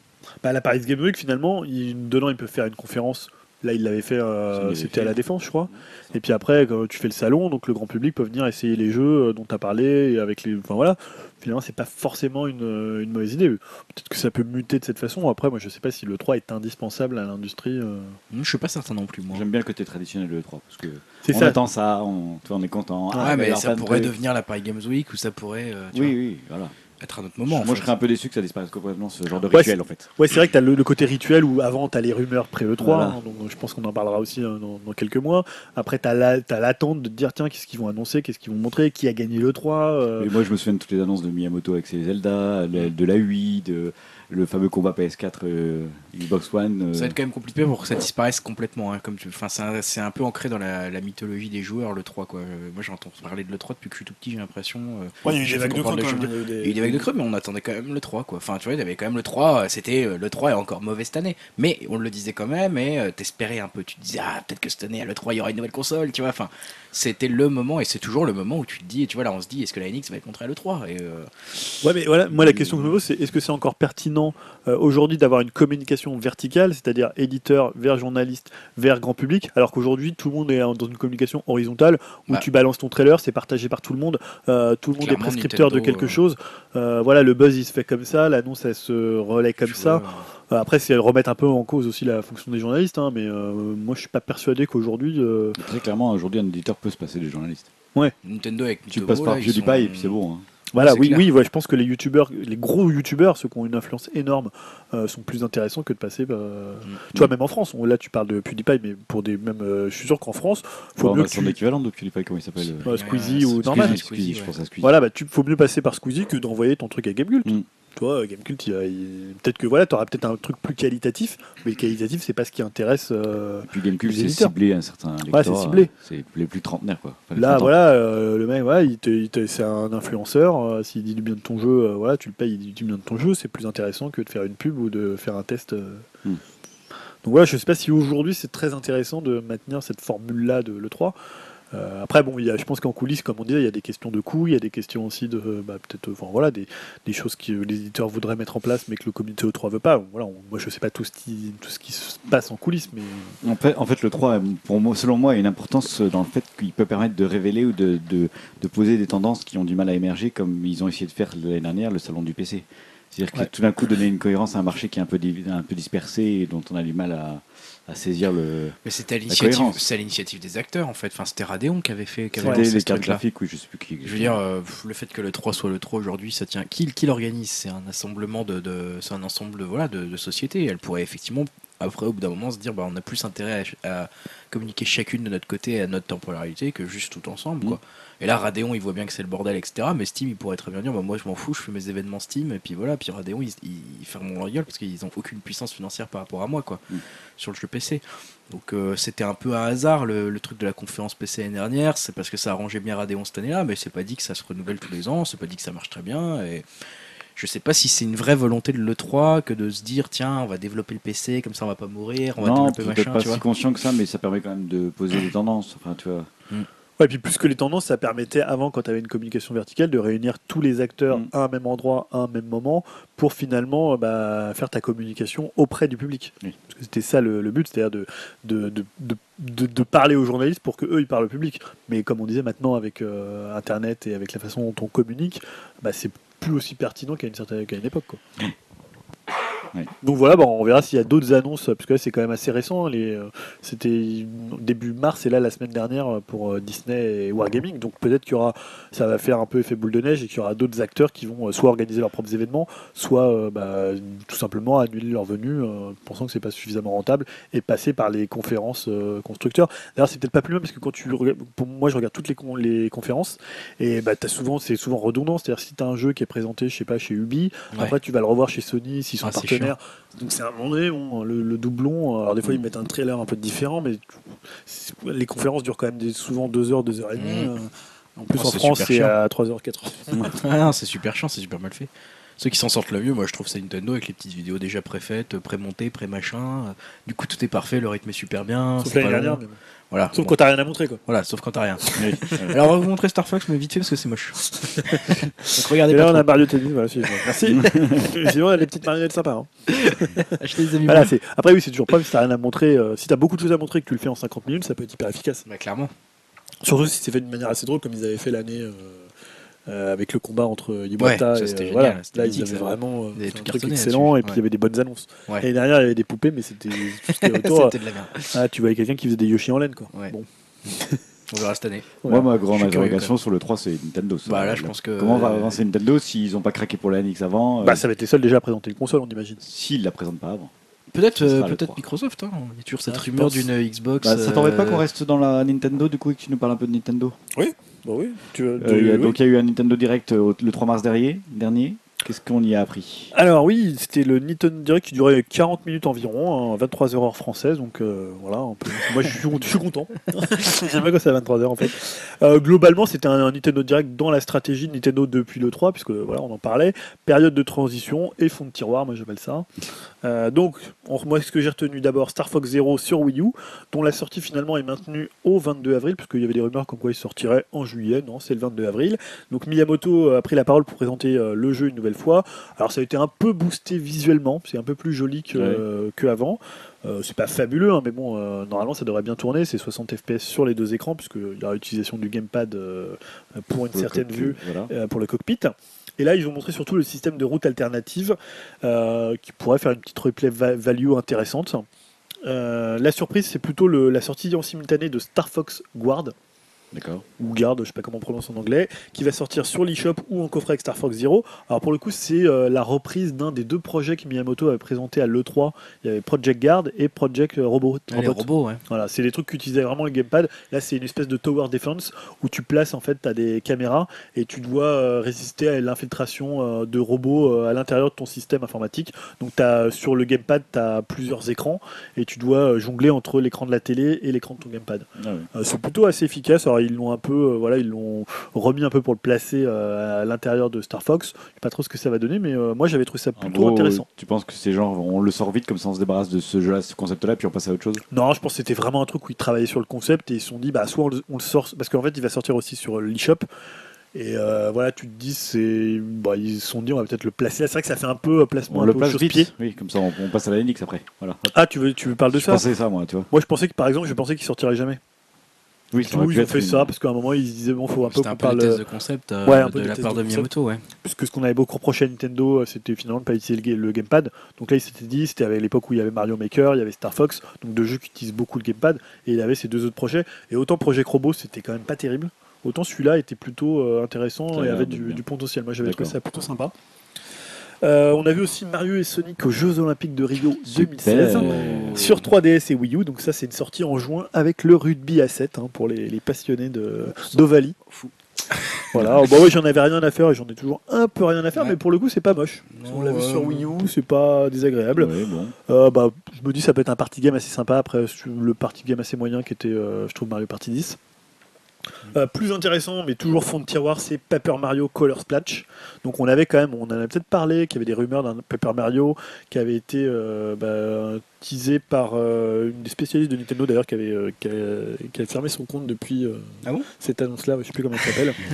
Bah, la Paris Game Week, finalement, il, dedans, ils peuvent faire une conférence. Là, il l'avait fait, euh, Ça, il l'avait c'était fait. à la Défense, je crois. Et puis après, quand tu fais le salon, donc le grand public peut venir essayer les jeux euh, dont tu as parlé. Et avec les, enfin voilà, finalement, c'est pas forcément une, euh, une mauvaise idée. Peut-être que ça peut muter de cette façon. Après, moi, je sais pas si le 3 est indispensable à l'industrie. euh. Je suis pas certain non plus moi. J'aime bien le côté traditionnel de l'E3 parce que C'est on ça. attend ça, on, tu vois, on est content. Ouais, Ah, mais alors, ça pourrait de- devenir la Paris Games Week ou ça pourrait euh, tu Oui, vois, oui, voilà. Être un autre moment. en Moi, je serais un peu déçu que ça disparaisse complètement, ce genre de Ouais, rituel en fait. Ouais, c'est vrai que tu as le, le côté rituel où avant tu as les rumeurs pré-E3, Voilà. hein, donc je pense qu'on en parlera aussi hein, dans, dans quelques mois. Après, tu as l'attente de te dire tiens, qu'est-ce qu'ils vont annoncer, qu'est-ce qu'ils vont montrer, qui a gagné l'E3. euh, Et moi, je me souviens de toutes les annonces de Miyamoto avec ses Zelda, de la Wii, de, le fameux combat PS4 euh, Xbox One. euh, Ça va être quand même compliqué pour que ça disparaisse complètement. hein, comme tu... enfin, c'est un, c'est un peu ancré dans la, la mythologie des joueurs, le 3. Quoi. Euh, Moi j'entends parler de le 3 depuis que je suis tout petit, j'ai l'impression. euh, Ouais, il y a eu des vagues de creux, de quand jeux même, vidéo- il y a eu Il y a eu des vagues de creux, mais on attendait quand même le 3. Quoi. Enfin, tu vois, il y avait quand même le 3. euh, C'était le 3 est encore mauvais cette année. Mais on le disait quand même, et t'espérais un peu. Tu te disais, ah, peut-être que cette année, à le 3, il y aura une nouvelle console. Tu vois, enfin, c'était le moment, et c'est toujours le moment où tu te dis, et tu vois, là, on se dit, est-ce que la NX va être montrée à le 3 et, euh, Ouais, mais voilà, moi la question que je me pose, c'est est-ce que c'est encore pertinent euh, aujourd'hui d'avoir une communication verticale, c'est-à-dire éditeur vers journaliste vers grand public, alors qu'aujourd'hui tout le monde est dans une communication horizontale où Bah. tu balances ton trailer, c'est partagé par tout le monde, euh, tout le monde est prescripteur de quelque euh, chose. Euh, voilà, le buzz il se fait comme ça, l'annonce elle se relaie comme je ça. Après, c'est remettre un peu en cause aussi la fonction des journalistes, hein, mais euh, moi je suis pas persuadé qu'aujourd'hui. euh, Très clairement, aujourd'hui, un éditeur peut se passer des journalistes. Nintendo avec Tu Mitomo, passes par PewDiePie sont- et puis c'est bon. hein. Voilà, oui, clair. oui, ouais, je pense que les youtubeurs, les gros youtubeurs, ceux qui ont une influence énorme, euh, sont plus intéressants que de passer. euh, Tu vois, même en France, on- là tu parles de PewDiePie, mais pour des même, euh, je suis sûr qu'en France, faut Bon, mieux bah, que son tu- équivalent de PewDiePie, comment il s'appelle euh, Squeezie ou normal. Squeezie, Squeezie, Squeezie, je pense à Squeezie. Voilà, bah, tu faut mieux passer par Squeezie que d'envoyer ton truc à Gamecult. Mm. Tu vois, Gamecult, peut-être que voilà, tu auras peut-être un truc plus qualitatif, mais le qualitatif, c'est pas ce qui intéresse. euh, Et puis Gamecube, les c'est ciblé un certain lecteur. c'est ciblé. euh, C'est les plus trentenaires, quoi. Enfin, Là, voilà, euh, le mec, te- c'est un influenceur. euh, S'il dit du bien de ton jeu, euh, voilà, tu le payes, il dit du bien de ton jeu. C'est plus intéressant que de faire une pub ou de faire un test. euh. Hmm. Donc voilà, je sais pas si aujourd'hui c'est très intéressant de maintenir cette formule-là de l'E3. Euh, après, bon, il y a, je pense qu'en coulisses, comme on disait, il y a des questions de coûts, il y a des questions aussi de, bah, peut-être, enfin voilà, des, des choses que les éditeurs voudraient mettre en place, mais que le comité E3 veut pas. Voilà, on- moi, je sais pas tout ce qui, tout ce qui se passe en coulisses, mais En fait, en fait, le 3, pour moi, selon moi, a une importance dans le fait qu'il peut permettre de révéler ou de, de, de poser des tendances qui ont du mal à émerger, comme ils ont essayé de faire l'année dernière, le salon du PC. C'est-à-dire que Ouais. tout d'un coup, donner une cohérence à un marché qui est un peu, un peu dispersé et dont on a du mal à, à saisir le. Mais c'était à l'initiative, des acteurs en fait. Enfin, c'était Radeon qui avait fait, qui avait lancé les ce cartes graphiques, oui, je sais plus qui. Je veux dire, euh, le fait que le 3 soit le 3 aujourd'hui, ça tient. Qui, qui l'organise C'est un assemblement de, de- c'est un ensemble de, voilà, de, de sociétés. Elle pourrait effectivement, après, au bout d'un moment, se dire, bah, on a plus intérêt à, à communiquer chacune de notre côté à notre temporalité que juste tout ensemble, quoi. Et là, Radeon, il voit bien que c'est le bordel, etc. Mais Steam, il pourrait très bien dire, bah, moi, je m'en fous, je fais mes événements Steam, et puis voilà. Puis Radeon, ils, ils ferment leur gueule parce qu'ils ont aucune puissance financière par rapport à moi, quoi, Mm. sur le jeu PC. Donc euh, c'était un peu un hasard le, le truc de la conférence PC l'année dernière, c'est parce que ça arrangeait bien Radeon cette année-là, mais c'est pas dit que ça se renouvelle tous les ans, c'est pas dit que ça marche très bien. Et je sais pas si c'est une vraie volonté de l'E3 que de se dire tiens, on va développer le PC, comme ça on va pas mourir, on va Non, développer peut-être machin, pas tu si conscient que ça, mais ça permet quand même de poser des tendances. Enfin, tu vois. Ouais, puis plus que les tendances, ça permettait avant, quand tu avais une communication verticale, de réunir tous les acteurs Mm. à un même endroit, à un même moment, pour finalement euh, bah, faire ta communication auprès du public. Oui. Parce que c'était ça le, le but, c'est-à-dire de, de, de, de, de- de parler aux journalistes pour que eux ils parlent au public. Mais comme on disait maintenant avec euh, Internet et avec la façon dont on communique, bah, c'est plus aussi pertinent qu'à une certaine qu'à une époque. Quoi. Oui. Donc voilà, bon, on verra s'il y a d'autres annonces, parce que là c'est quand même assez récent. Les, euh, C'était début mars et là la semaine dernière pour euh, Disney et Wargaming. Donc peut-être qu'il y aura, ça va faire un peu effet boule de neige et qu'il y aura d'autres acteurs qui vont euh, soit organiser leurs propres événements, soit euh, bah, tout simplement annuler leur venue, euh, pensant que c'est pas suffisamment rentable et passer par les conférences euh, constructeurs. D'ailleurs c'est peut-être pas plus mal parce que quand tu regardes, pour moi je regarde toutes les, con- les conférences et bah, t'as souvent, c'est souvent redondant. C'est-à-dire si tu as un jeu qui est présenté, je sais pas, chez Ubi, Ouais. après, tu vas le revoir chez Sony s'ils sont Ah, c'est partenaires. Donc c'est un moment donné, bon, le, le doublon. Alors des fois ils mettent un trailer un peu différent, mais les conférences durent quand même des- souvent 2 heures, 2 heures et demie. Euh. En plus Oh, en France c'est à 3h, 4h. Ah c'est super chiant, c'est super mal fait. Ceux qui s'en sortent le mieux, moi je trouve c'est Nintendo avec les petites vidéos déjà préfaites, pré-montées, pré-machin. Du coup tout est parfait, le rythme est super bien. Sauf l'année dernière. mais. Voilà. Sauf bon. quand t'as rien à montrer quoi. Voilà, sauf quand t'as rien. Oui. Alors on va vous montrer Star Fox, mais vite fait parce que c'est moche. Donc regardez Et là on a Mario Tennis, voilà, c'est- Merci. Sinon on a des petites marionnettes sympas. hein. Achetez des amis. Voilà, c'est- Après oui c'est toujours pas si t'as rien à montrer. euh, si t'as beaucoup de choses à montrer et que tu le fais en 50 minutes, ça peut être hyper efficace. Bah clairement. Surtout si c'est fait d'une manière assez drôle comme ils avaient fait l'année. euh, euh, avec le combat entre Ouais, Iwata ça, et c'était euh, génial, voilà. là ils avaient vraiment euh, un truc cartonné excellent et puis il y ouais. avait des bonnes annonces Ouais. L'année dernière, il y avait des poupées, mais c'était autour. C'était de la merde. ah, tu voyais quelqu'un qui faisait des Yoshi en laine, quoi. Ouais. Bon. On verra cette année. Moi, ma grande interrogation sur le 3, c'est Nintendo. ça. Bah là je pense que. Comment va avancer Nintendo s'ils n'ont pas craqué pour la NX avant euh, Bah, ça va être les seuls déjà à présenter une console, on imagine. S'ils la présentent pas avant. Peut-être euh, 3. Microsoft, hein. il y a toujours cette Ah, rumeur d'une Xbox. Bah, ça t'embête pas euh, qu'on reste dans la Nintendo du coup et que tu nous parles un peu de Nintendo? Bah oui. Tu, Euh, il y a- Donc il y a eu un Nintendo Direct euh, le 3 mars dernier. dernier. Qu'est-ce qu'on y a appris? Alors oui, c'était le Nintendo Direct qui durait 40 minutes environ, hein, 23 heures française, donc euh, voilà. Moi je suis, je content. J'aime bien quand c'est à 23 heures en fait. Euh, globalement, c'était un, Nintendo Direct dans la stratégie de Nintendo depuis le 3, puisque voilà, on en parlait. Période de transition et fond de tiroir, moi j'appelle ça. Euh, donc, on- moi ce que j'ai retenu d'abord, Star Fox Zero sur Wii U, dont la sortie finalement est maintenue au 22 avril, puisqu'il y avait des rumeurs comme quoi il sortirait en juillet. Non, c'est le 22 avril. Donc Miyamoto a pris la parole pour présenter le jeu une nouvelle fois. Alors ça a été un peu boosté visuellement, c'est un peu plus joli que, Ouais. euh, que avant. Euh, c'est pas fabuleux, hein, mais bon, euh, normalement ça devrait bien tourner. C'est 60 FPS sur les deux écrans, puisqu'il y aura utilisation du gamepad euh, pour une Pour certaine cockpit, vue Voilà. pour le cockpit. Et là, ils ont montré surtout le système de route alternative qui pourrait faire une petite replay va- value intéressante. La surprise, c'est plutôt le- la sortie en simultané de Star Fox Guard. Ou Guard, je sais pas comment on prononce en anglais, qui va sortir sur l'eShop ou en coffret avec Star Fox Zero. Alors pour le coup, c'est euh, la reprise d'un des deux projets que Miyamoto avait présenté à l'E3. Il y avait Project Guard et Project Robot. Ah, les Robot. robots, ouais. Voilà, c'est des trucs qui utilisaient vraiment le gamepad. Là, c'est une espèce de tower defense où tu places en fait, tu as des caméras et tu dois euh, résister à l'infiltration euh, de robots euh, à l'intérieur de ton système informatique. Donc, as, sur le gamepad, tu as plusieurs écrans et tu dois euh, jongler entre l'écran de la télé et l'écran de ton gamepad. Ah. Euh, c'est plutôt assez efficace. Alors, ils l'ont un peu, euh, voilà, ils l'ont remis un peu pour le placer euh, à l'intérieur de Star Fox. Je sais pas trop ce que ça va donner, mais euh, moi, j'avais trouvé ça plutôt gros, intéressant. tu penses que c'est genre, on le sort vite comme ça on se débarrasse de ce jeu-là, ce concept-là, puis on passe à autre chose? Non, je pense que c'était vraiment un truc où ils travaillaient sur le concept et ils se sont dit, bah, soit on le, on le sort, parce qu'en fait, il va sortir aussi sur l'eShop. Et euh, voilà, tu te dis, c'est, bah, ils se sont dit, on va peut-être le placer là. C'est vrai que ça fait un peu placement On un le peu place vite. Oui, comme ça on, on passe à la NX après. Voilà. Ah, tu veux, tu veux parler de Je ça? pensais ça, moi, tu vois. Moi, je pensais que, par exemple, je pensais qu'il sortirait jamais. Oui, ils ont fait ça parce qu'à un moment, ils se disaient, bon, faut un peu C'était qu'on un peu parle. de concept euh, Ouais, un peu de la part de. Miyamoto, ouais. Puisque ce qu'on avait beaucoup reproché à Nintendo, euh, c'était finalement de pas utiliser le, ga- le gamepad. Donc là, il s'était dit, c'était à l'époque où il y avait Mario Maker, il y avait Star Fox, donc deux jeux qui utilisent beaucoup le gamepad, et il y avait ces deux autres projets. Et autant Project Robo, c'était quand même pas terrible, autant celui-là était plutôt euh, intéressant et avait du, du potentiel. Moi, j'avais trouvé ça plutôt sympa. Euh, on a vu aussi Mario et Sonic aux Jeux Olympiques de Rio 2016 Super. sur 3DS et Wii U. Donc ça, c'est une sortie en juin avec le rugby à 7 hein, pour les, les passionnés d'Ovalie. Fou. Voilà, bah ouais, j'en avais rien à faire et j'en ai toujours un peu rien à faire, Ouais. mais pour le coup, c'est pas moche. On l'a vu Ouais, sur. Wii U, c'est pas désagréable. Bon. Euh, bah, je me dis, ça peut être un party game assez sympa. Après, le party game assez moyen qui était, euh, je trouve, Mario Party 10. Euh, plus intéressant, mais toujours fond de tiroir, c'est Paper Mario Color Splash. Donc on avait quand même, on en a peut-être parlé, qu'il y avait des rumeurs d'un Paper Mario qui avait été euh, bah, teasé par euh, une des spécialistes de Nintendo d'ailleurs qui avait, euh, qui a, qui a fermé son compte depuis euh, Ah bon? cette annonce-là, je sais plus comment elle s'appelle.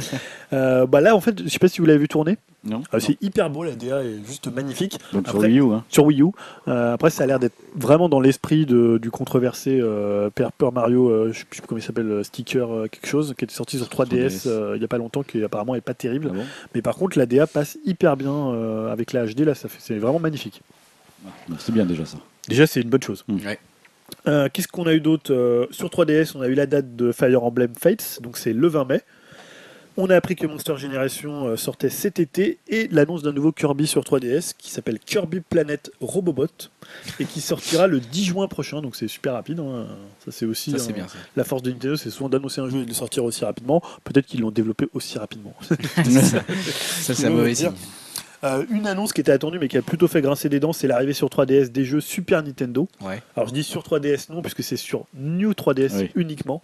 Euh, bah là en fait, je sais pas si vous l'avez vu tourner. Non. Ah, c'est hyper beau, la DA est juste magnifique Donc sur Wii U, hein. sur Wii U. Euh, après, ça a l'air d'être vraiment dans l'esprit de- du controversé euh, Paper Mario, euh, je sais plus comment il s'appelle, Sticker euh, quelque chose, qui était sorti sur 3DS, 3DS. euh, il y a pas longtemps, qui apparemment est pas terrible. Ah bon? Mais par contre, la DA passe hyper bien euh, avec la HD, là, ça fait, c'est vraiment magnifique. C'est bien déjà ça. Déjà, c'est une bonne chose. Ouais. Euh, Qu'est-ce qu'on a eu d'autre Euh, Sur 3DS, on a eu la date de Fire Emblem Fates, donc c'est le 20 mai. On a appris que Monster Generation euh, sortait cet été et l'annonce d'un nouveau Kirby sur 3DS qui s'appelle Kirby Planet Robobot et qui sortira le 10 juin prochain. Donc c'est super rapide. hein. Ça c'est aussi Ça, c'est bien, ça. la force de Nintendo, c'est souvent d'annoncer un jeu et de le sortir aussi rapidement. Peut-être qu'ils l'ont développé aussi rapidement. Ça, c'est un mauvais dire. signe. Euh, une annonce qui était attendue mais qui a plutôt fait grincer des dents, c'est l'arrivée sur 3DS des jeux Super Nintendo. Ouais. Alors je dis sur 3DS non, puisque c'est sur New 3DS Oui. uniquement.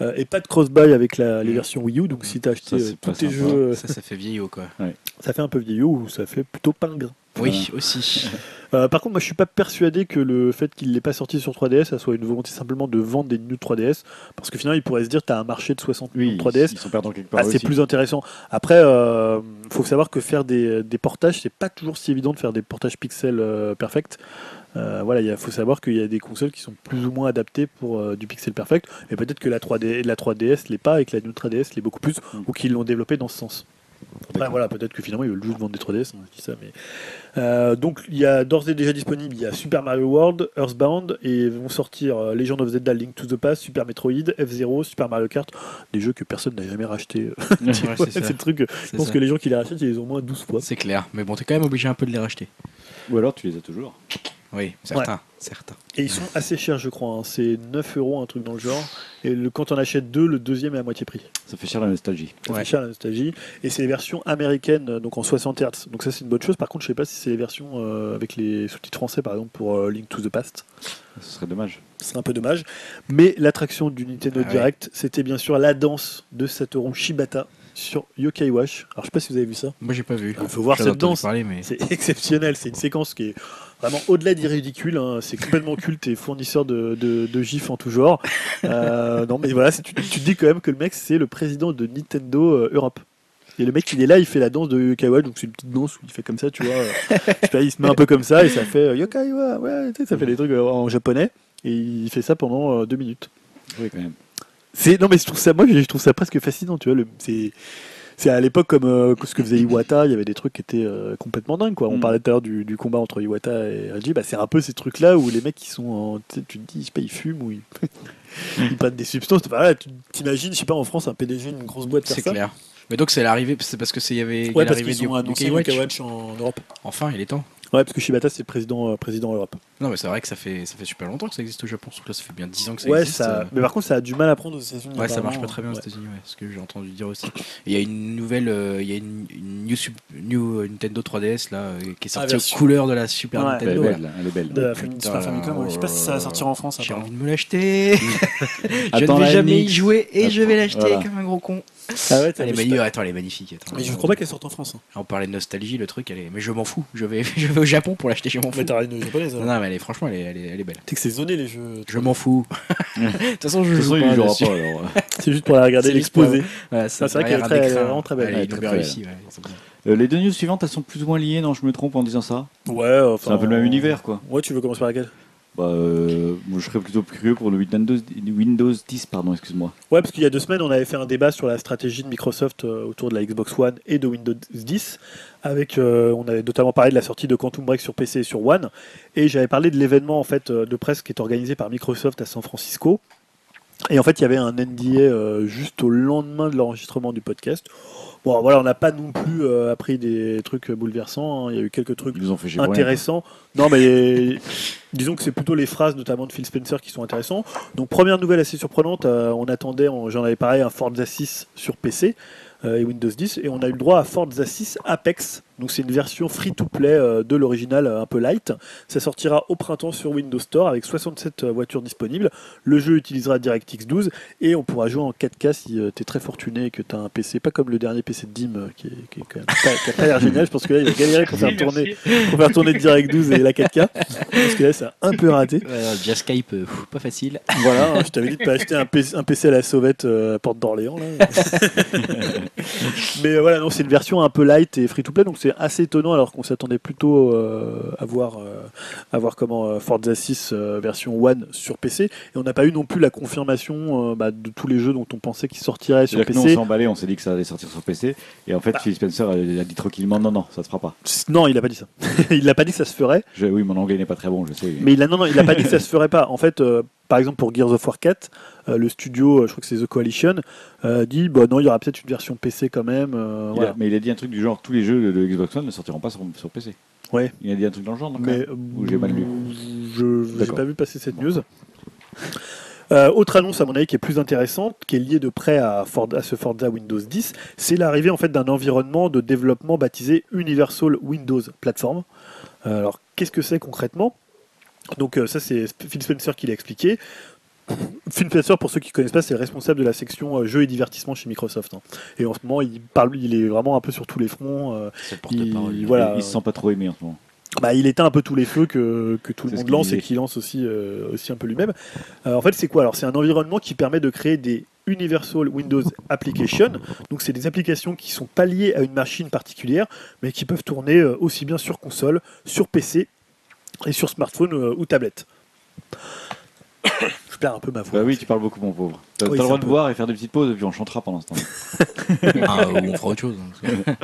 Euh, et pas de cross-buy avec la- les Mm. versions Wii U. Donc si tu as acheté Ça, euh, tous tes sympa. jeux, euh, Ça, ça fait vieillot, quoi. ça fait un peu vieillot ou ça fait plutôt pingre. Oui, aussi. Euh, par contre, moi je suis pas persuadé que le fait qu'il l'ait pas sorti sur 3DS, ça soit une volonté simplement de vendre des New 3DS. Parce que finalement, il pourrait se dire, tu as un marché de 60 millions Oui, de 3DS. ils sont perdants quelque part Ah, c'est plus intéressant. Après, euh, faut savoir que faire des, des portages, c'est pas toujours si évident de faire des portages pixels euh, perfect. Euh, voilà, il faut savoir qu'il y a des consoles qui sont plus ou moins adaptées pour euh, du pixel perfect, et peut-être que la 3D, la 3DS l'est pas et que la New 3DS l'est beaucoup plus, Mm. ou qu'ils l'ont développé dans ce sens. Après, voilà, peut-être que finalement ils veulent juste vendre des 3DS, on dit ça, mais euh, donc il y a d'ores et déjà disponible, il y a Super Mario World, Earthbound, et vont sortir euh, Legend of Zelda Link to the Past, Super Metroid, F-Zero, Super Mario Kart, des jeux que personne n'a jamais racheté. Ouais, Ouais, c'est le truc. Je pense ça. que les gens qui les rachètent, ils les ont au moins 12 fois. C'est clair. Mais bon, t'es quand même obligé un peu de les racheter. Ou alors tu les as toujours. Oui, certains. certains. Et ils sont assez chers, je crois. hein. C'est 9 euros, un truc dans le genre. Et le, quand on achète deux, le deuxième est à moitié prix. Ça fait cher la nostalgie. Ça Ouais. fait cher la nostalgie. Et c'est les versions américaines, euh, donc en 60 Hz. Donc ça, c'est une bonne chose. Par contre, je sais pas si c'est les versions euh, avec les sous-titres français, par exemple, pour euh, Link to the Past. Ce serait dommage. C'est un peu dommage. Mais l'attraction du Nintendo Ah ouais. Direct, c'était bien sûr la danse de Satoru Shibata sur Yokai Wash. Alors, je sais pas si vous avez vu ça. Moi, j'ai pas vu. Il faut voir cette danse. Parler, mais... C'est exceptionnel, c'est une séquence qui est vraiment au-delà du ridicule, hein. c'est complètement culte et fournisseur de, de, de gifs en tout genre. Euh, non mais voilà, tu, tu te dis quand même que le mec c'est le président de Nintendo euh, Europe. Et le mec il est là, il fait la danse de Yokai Watch, donc c'est une petite danse où il fait comme ça, tu vois. euh, il se met un peu comme ça et ça fait euh, Yokai Wa, ouais, tu sais, ça fait des trucs euh, en japonais et il fait ça pendant euh, deux minutes. Oui, quand même. C'est non mais je trouve ça moi je trouve ça presque fascinant tu vois c'est c'est à l'époque comme euh, ce que faisait Iwata, il y avait des trucs qui étaient euh, complètement dingues quoi. On Mm. parlait tout à l'heure du, du combat entre Iwata et Haji, bah c'est un peu ces trucs là où les mecs qui sont en, tu te dis je sais pas ils fument ou ils, ils prennent des substances. Tu t'imagines je sais pas en France un PDG d'une grosse boîte C'est ça. clair. Mais donc, c'est l'arrivée, c'est parce que c'est y avait Ouais parce qu'ils ont annoncé Watch en Europe. Enfin, il est temps. Ouais parce que Shibata c'est président euh, président Europe. Non, mais c'est vrai que ça fait, ça fait super longtemps que ça existe au Japon. Surtout que là, ça fait bien 10 ans que ça ouais existe. ça. euh. Mais par contre ça a du mal à prendre aux États-Unis. Ouais, ça marche pas très bien aux Ouais. États-Unis, ouais, ce que j'ai entendu dire aussi. Il y a une nouvelle, euh, il y a une, une new, new, euh, Nintendo 3DS là, euh, qui est sortie Ah, aux couleurs de la Super Ouais. Elle est Nintendo. belle, elle est belle. De la Putain, Super Famicom, ouais. je sais pas si ça va sortir en France. J'ai envie de me l'acheter. je ne vais jamais y jouer et je vais l'acheter Voilà. comme un gros con. Ah ouais, t'as- Elle est magnifique. Attends, elle est magnifique. Attends. Mais je crois pas qu'elle sorte en France. hein. On parlait de nostalgie, le truc, elle est. Mais je m'en fous. Je vais, je vais au Japon pour l'acheter. Je m'en fous. Mais t'as une japonaise. Non, non, mais elle est, franchement, elle est, elle est, elle est belle. Tu sais que c'est zoné les jeux. Je m'en fous. De toute façon, je joue pas pas alors. C'est juste pour la regarder l'exposer. C'est vrai qu'elle est vraiment très belle. Elle est très, bien très réussie. Euh, les deux news suivantes, elles sont plus ou moins liées, non Je me trompe en disant ça Ouais, enfin. C'est un peu le même univers, quoi. Ouais, tu veux commencer par laquelle? Bah, euh, moi, je serais plutôt curieux pour le Windows, Windows 10, pardon, excuse-moi. Ouais, parce qu'il y a deux semaines, on avait fait un débat sur la stratégie de Microsoft euh, autour de la Xbox One et de Windows 10. Avec, euh, on avait notamment parlé de la sortie de Quantum Break sur PC et sur One. Et j'avais parlé de l'événement en fait euh, de presse qui est organisé par Microsoft à San Francisco. Et en fait, il y avait un NDA juste au lendemain de l'enregistrement du podcast. Bon, voilà, on n'a pas non plus euh, appris des trucs bouleversants. hein. Il y a eu quelques trucs Ils nous ont fait chier pour rien, intéressant. Non, mais disons que c'est plutôt les phrases, notamment de Phil Spencer, qui sont intéressants. Donc, première nouvelle assez surprenante, euh, on attendait, on- j'en avais parlé, un Forza 6 sur PC euh, et Windows 10, et on a eu le droit à Forza 6 Apex. Donc, c'est une version free-to-play euh, de l'original, euh, un peu light. Ça sortira au printemps sur Windows Store avec 67 voitures disponibles. Le jeu utilisera DirectX 12 et on pourra jouer en 4K si tu es très fortuné et que tu as un PC, pas comme le dernier PC de Dim euh, qui, est, qui est quand même pas, qui a pas l'air génial. Je pense que là, il va galérer pour faire tourner pour faire tourner Direct 12 et la 4K. Parce que là, c'est un peu raté. Ouais, déjà Skype, euh, pas facile. Voilà, hein, je t'avais dit de pas acheter un PC, un PC à la sauvette euh, à Porte d'Orléans. là. Mais euh, voilà, non, c'est une version un peu light et free to play, donc c'est assez étonnant alors qu'on s'attendait plutôt euh, à voir, euh, à voir comment euh, Forza 6 euh, version One sur PC. Et on n'a pas eu non plus la confirmation bah, de tous les jeux dont on pensait qu'ils sortiraient sur que nous, on PC. s'est emballé, on s'est dit que ça allait sortir sur PC. Et en fait, Bah. Phil Spencer a a dit tranquillement non, non, ça se fera pas. Non, il a pas dit ça. il n'a pas dit que ça se ferait. Je- oui, mon anglais n'est pas très bon, je sais. Mais il a, non, non, il a pas dit que ça se ferait pas. En fait, par exemple, pour Gears of War 4, euh, le studio, euh, je crois que c'est The Coalition, euh, dit bah non, il y aura peut-être une version PC quand même. euh, Il a- mais il a dit un truc du genre tous les jeux de, Xbox One ne sortiront pas sur, sur PC. Ouais. Il a dit un truc dans le genre, donc, Mais Ou j'ai mal lu Je n'ai pas vu passer cette news. Euh, autre annonce à mon avis qui est plus intéressante, qui est liée de près à, Ford- à ce Forza Windows 10, c'est l'arrivée en fait d'un environnement de développement baptisé Universal Windows Platform. Euh, alors qu'est-ce que c'est concrètement? Donc euh, ça c'est Phil Spencer qui l'a expliqué. Phil Spencer, pour ceux qui ne connaissent pas, c'est le responsable de la section euh, jeux et divertissement chez Microsoft. hein. Et en ce moment, il parle, il est vraiment un peu sur tous les fronts. euh, C'est le il, voilà, il se sent pas trop aimé en ce moment. bah, il éteint un peu tous les feux que, que tout le monde lance et qu'il lance aussi, euh, aussi un peu lui-même. Euh, en fait, c'est quoi? Alors, c'est un environnement qui permet de créer des Universal Windows Applications. Donc, c'est des applications qui sont pas liées à une machine particulière, mais qui peuvent tourner euh, aussi bien sur console, sur PC et sur smartphone euh, ou tablette. Je perds un peu ma voix. Bah oui, tu parles beaucoup, mon pauvre. T'as Oui, le droit de peu- voir et faire des petites pauses, et puis on chantera pendant ce temps. Ah, ou on fera autre chose. hein.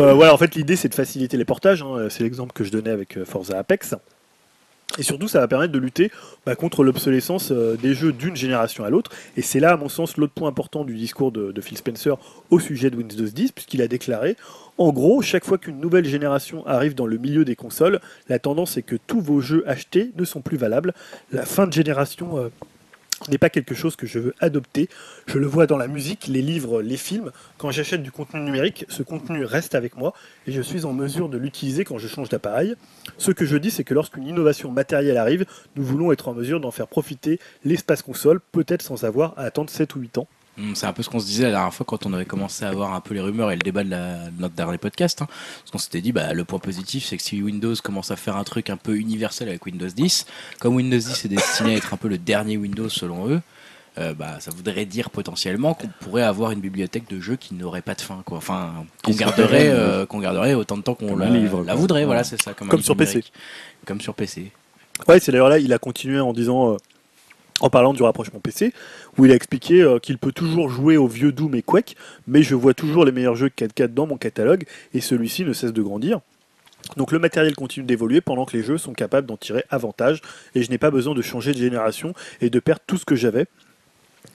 Euh, voilà, en fait, l'idée, c'est de faciliter les portages. hein. C'est l'exemple que je donnais avec euh, Forza Apex. Et surtout, ça va permettre de lutter bah, contre l'obsolescence euh, des jeux d'une génération à l'autre. Et c'est là, à mon sens, l'autre point important du discours de, Phil Spencer au sujet de Windows 10, puisqu'il a déclaré En gros, chaque fois qu'une nouvelle génération arrive dans le milieu des consoles, la tendance est que tous vos jeux achetés ne sont plus valables. La fin de génération. euh, n'est pas quelque chose que je veux adopter. Je le vois dans la musique, les livres, les films. Quand j'achète du contenu numérique, ce contenu reste avec moi et je suis en mesure de l'utiliser quand je change d'appareil. Ce que je dis, c'est que lorsqu'une innovation matérielle arrive, nous voulons être en mesure d'en faire profiter l'espace console, peut-être sans avoir à attendre 7 ou 8 ans. Hum, C'est un peu ce qu'on se disait la dernière fois quand on avait commencé à avoir un peu les rumeurs et le débat de, la- de notre dernier podcast. hein. Parce qu'on s'était dit, bah, le point positif, c'est que si Windows commence à faire un truc un peu universel avec Windows 10, comme Windows 10 est destiné à être un peu le dernier Windows selon eux, euh, bah, ça voudrait dire potentiellement qu'on pourrait avoir une bibliothèque de jeux qui n'aurait pas de fin. Quoi. Enfin, qu'on garderait, euh, qu'on garderait autant de temps qu'on la, livre, voudrait. Voilà, c'est ça. Comme, sur PC. Comme sur PC. Ouais, c'est d'ailleurs là, il a continué en disant, euh, en parlant du rapprochement PC, où il a expliqué euh, qu'il peut toujours jouer au vieux Doom et Quake, mais je vois toujours les meilleurs jeux 4K dans mon catalogue, et celui-ci ne cesse de grandir. Donc le matériel continue d'évoluer pendant que les jeux sont capables d'en tirer avantage, et je n'ai pas besoin de changer de génération et de perdre tout ce que j'avais.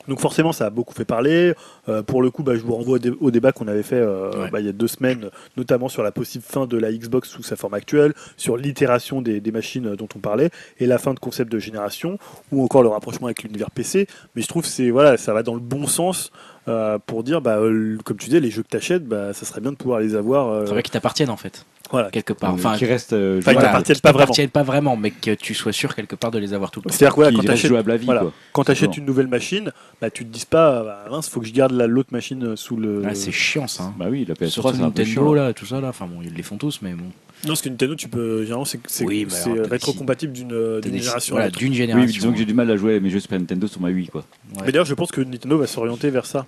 Donc forcément, ça a beaucoup fait parler. Euh, pour le coup, bah, je vous renvoie au, dé- au débat qu'on avait fait euh, Ouais. bah, il y a deux semaines, notamment sur la possible fin de la Xbox sous sa forme actuelle, sur l'itération des, des machines dont on parlait, et la fin de concept de génération, ou encore le rapprochement avec l'univers PC. Mais je trouve que voilà, ça va dans le bon sens euh, pour dire, bah, euh, comme tu disais, les jeux que tu achètes, bah, ça serait bien de pouvoir les avoir. euh, C'est vrai qu'ils t'appartiennent en fait, voilà. quelque part. Enfin, qui reste. euh, Enfin, t'appartiennent qui pas vraiment. t'appartiennent pas vraiment, mais que tu sois sûr quelque part de les avoir tout le temps. C'est-à-dire que voilà, Qui quand tu achètes, jouable à vie, voilà. quoi. quand Simplement. une nouvelle machine, bah, tu te dis pas, bah, mince, faut que je garde la- l'autre machine sous le. Ah, c'est chiant ça. hein. Bah oui, la PS3, Surtout c'est un peu Nintendo chiant. là, tout ça là. Enfin bon, ils les font tous, mais bon. Non, parce que Nintendo, tu peux. Généralement, c'est c'est- Oui, mais c'est alors, t'as rétro-compatible d'une des- génération voilà, d'une Oui, génération. disons que j'ai du mal à jouer à mes jeux Super Nintendo sur ma Wii, quoi. Mais d'ailleurs, je pense que Nintendo va s'orienter vers ça.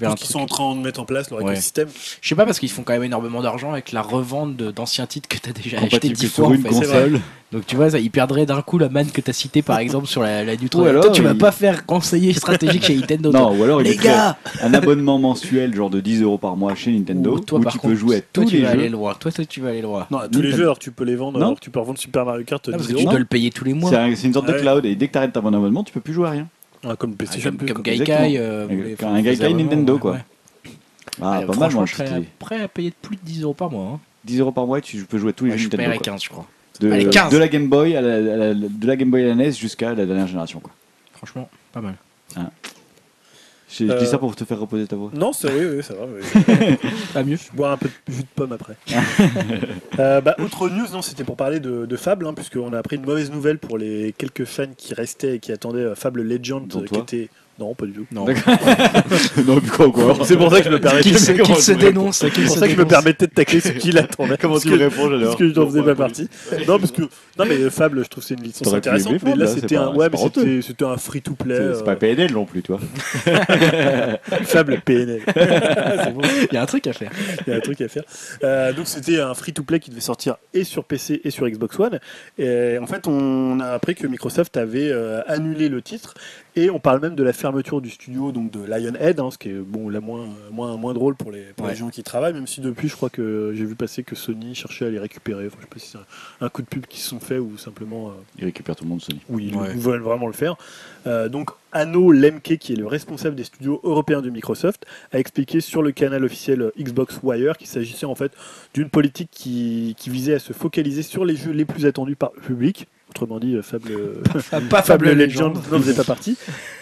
Vers qu'ils sont en train de mettre en place leur Ouais. écosystème. Je sais pas parce qu'ils font quand même énormément d'argent avec la revente d'anciens titres que t'as déjà acheté Compatible 10 que fois. sur en une fait. console. Donc tu vois, ça, ils perdraient d'un coup la manne que t'as citée par exemple sur la, la Nutro. Ou alors, Toi, tu vas il- pas faire conseiller stratégique chez Nintendo. Non, ou alors il Les gars un abonnement mensuel, genre de 10 euros par mois chez Nintendo, Ou toi où par tu contre, peux jouer à toi, tous tu les vas aller jeux. loin. Toi, toi, tu vas aller loin. Non, à tous les jeux, alors tu peux les vendre, Non. alors que tu peux revendre Super Mario Kart Non, 10 parce que euros. tu dois le payer tous les mois. C'est un- c'est une sorte de cloud, et dès que t'arrêtes ta bon abonnement, tu peux plus jouer à rien. Ah, comme Ah, PlayStation comme, Plus. comme quoi. Gaikai. euh, Un Gaikai Nintendo, ouais, quoi. ouais. Ah, pas mal, franchement, moi, je serais prêt à payer plus de 10 euros par mois. hein. 10 euros par mois, tu peux jouer à tous les Ouais, jeux je Nintendo. quoi. 15, je crois. De, Allez, 15. de la Game Boy à la, à la- de la Game Boy à la NES jusqu'à la dernière génération. Quoi. Franchement, pas mal. Je, je Euh, dis ça pour te faire reposer ta voix. Non, c'est oui, oui, ça va. oui. Pas mieux. Je bois un peu de jus de pomme après. Euh, bah, autre news, non, c'était pour parler de, de Fable, hein, puisqu'on a appris une mauvaise nouvelle pour les quelques fans qui restaient et qui attendaient euh, Fable Legend, Dont euh, qui toi était. Non, pas du tout. Non. Mais quoi, quoi C'est pour ça que je me permettais. Qu'il se, Comment qu'il se tu dénonce. qu'il C'est pour ça que je me permettais de tacler ceux qui l'attendaient. Comment tu réponds, j'adore Parce que je n'en faisais pas partie. Non, parce que non, mais Fable, je trouve que c'est une licence intéressante. Mais là, c'était un, ouais, mais c'était, c'était un free to play. C'est pas PNL non plus, toi. Fable PNL. Il y a un truc à faire. Il y a un truc à faire. Euh, donc c'était un free-to-play qui devait sortir et sur PC et sur Xbox One. Et en fait, on a appris que Microsoft avait euh, annulé le titre et on parle même de la fermeture du studio donc de Lionhead, hein, ce qui est bon la moins moins moins drôle pour les pour les Ouais. gens qui travaillent. Même si depuis, je crois que j'ai vu passer que Sony cherchait à les récupérer. Enfin, je sais pas si c'est un, un coup de pub qui se sont fait ou simplement. euh, Il récupère tout le monde, Sony. oui, ils Ouais. veulent vraiment le faire. Euh, donc, Anno Lemke, qui est le responsable des studios européens de Microsoft, a expliqué sur le canal officiel Xbox Wire qu'il s'agissait en fait d'une politique qui, qui visait à se focaliser sur les jeux les plus attendus par le public. Autrement dit, euh, Fable, Pas Fable Legends n'en faisait pas partie.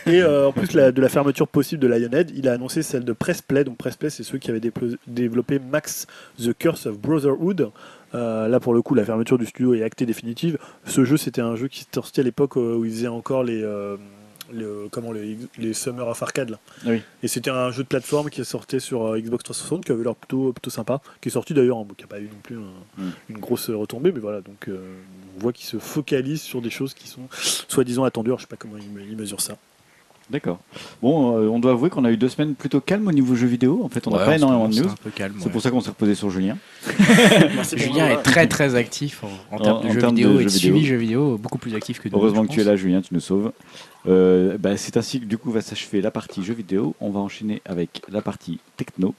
Et euh, en plus la- de la fermeture possible de Lionhead, il a annoncé celle de Pressplay. Donc Pressplay, c'est ceux qui avaient développé Max The Curse of Brotherhood. Euh, là, pour le coup, la fermeture du studio est actée définitive. Ce jeu, c'était un jeu qui sorti à l'époque euh, où ils faisaient encore les, euh, le- comment, les, les Summer of Arcade. là. Oui. Et c'était un jeu de plateforme qui est sorti sur euh, Xbox 360, qui avait l'air plutôt, plutôt sympa, qui est sorti d'ailleurs, hein, qui n'a pas eu non plus un- Mm. une grosse retombée, mais voilà, donc euh, on voit qu'il se focalise sur des choses qui sont soi-disant attendues. Alors, je sais pas comment il, me- il mesure ça. D'accord. Bon, euh, on doit avouer qu'on a eu deux semaines plutôt calmes au niveau jeux vidéo. En fait, on n'a pas énormément de news. C'est pour ça qu'on s'est reposé sur Julien. Julien est très très actif en, en termes En- de en jeux termes de vidéo et jeux de suivi vidéo. jeux vidéo, beaucoup plus actif que nous. Heureusement je que tu es là, Julien, tu nous sauves. Euh, bah, c'est ainsi que du coup va s'achever la partie jeux vidéo. On va enchaîner avec la partie techno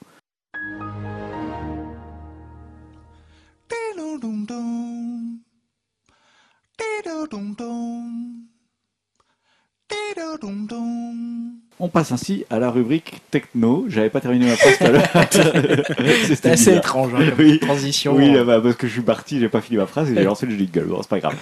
passe ainsi à la rubrique techno. J'avais pas terminé ma phrase tout à l'heure. C'était assez bizarre. étrange hein, comme Oui. transition. Oui, bah, parce que je suis parti, j'ai pas fini ma phrase et j'ai lancé le jingle. Bon, c'est pas grave.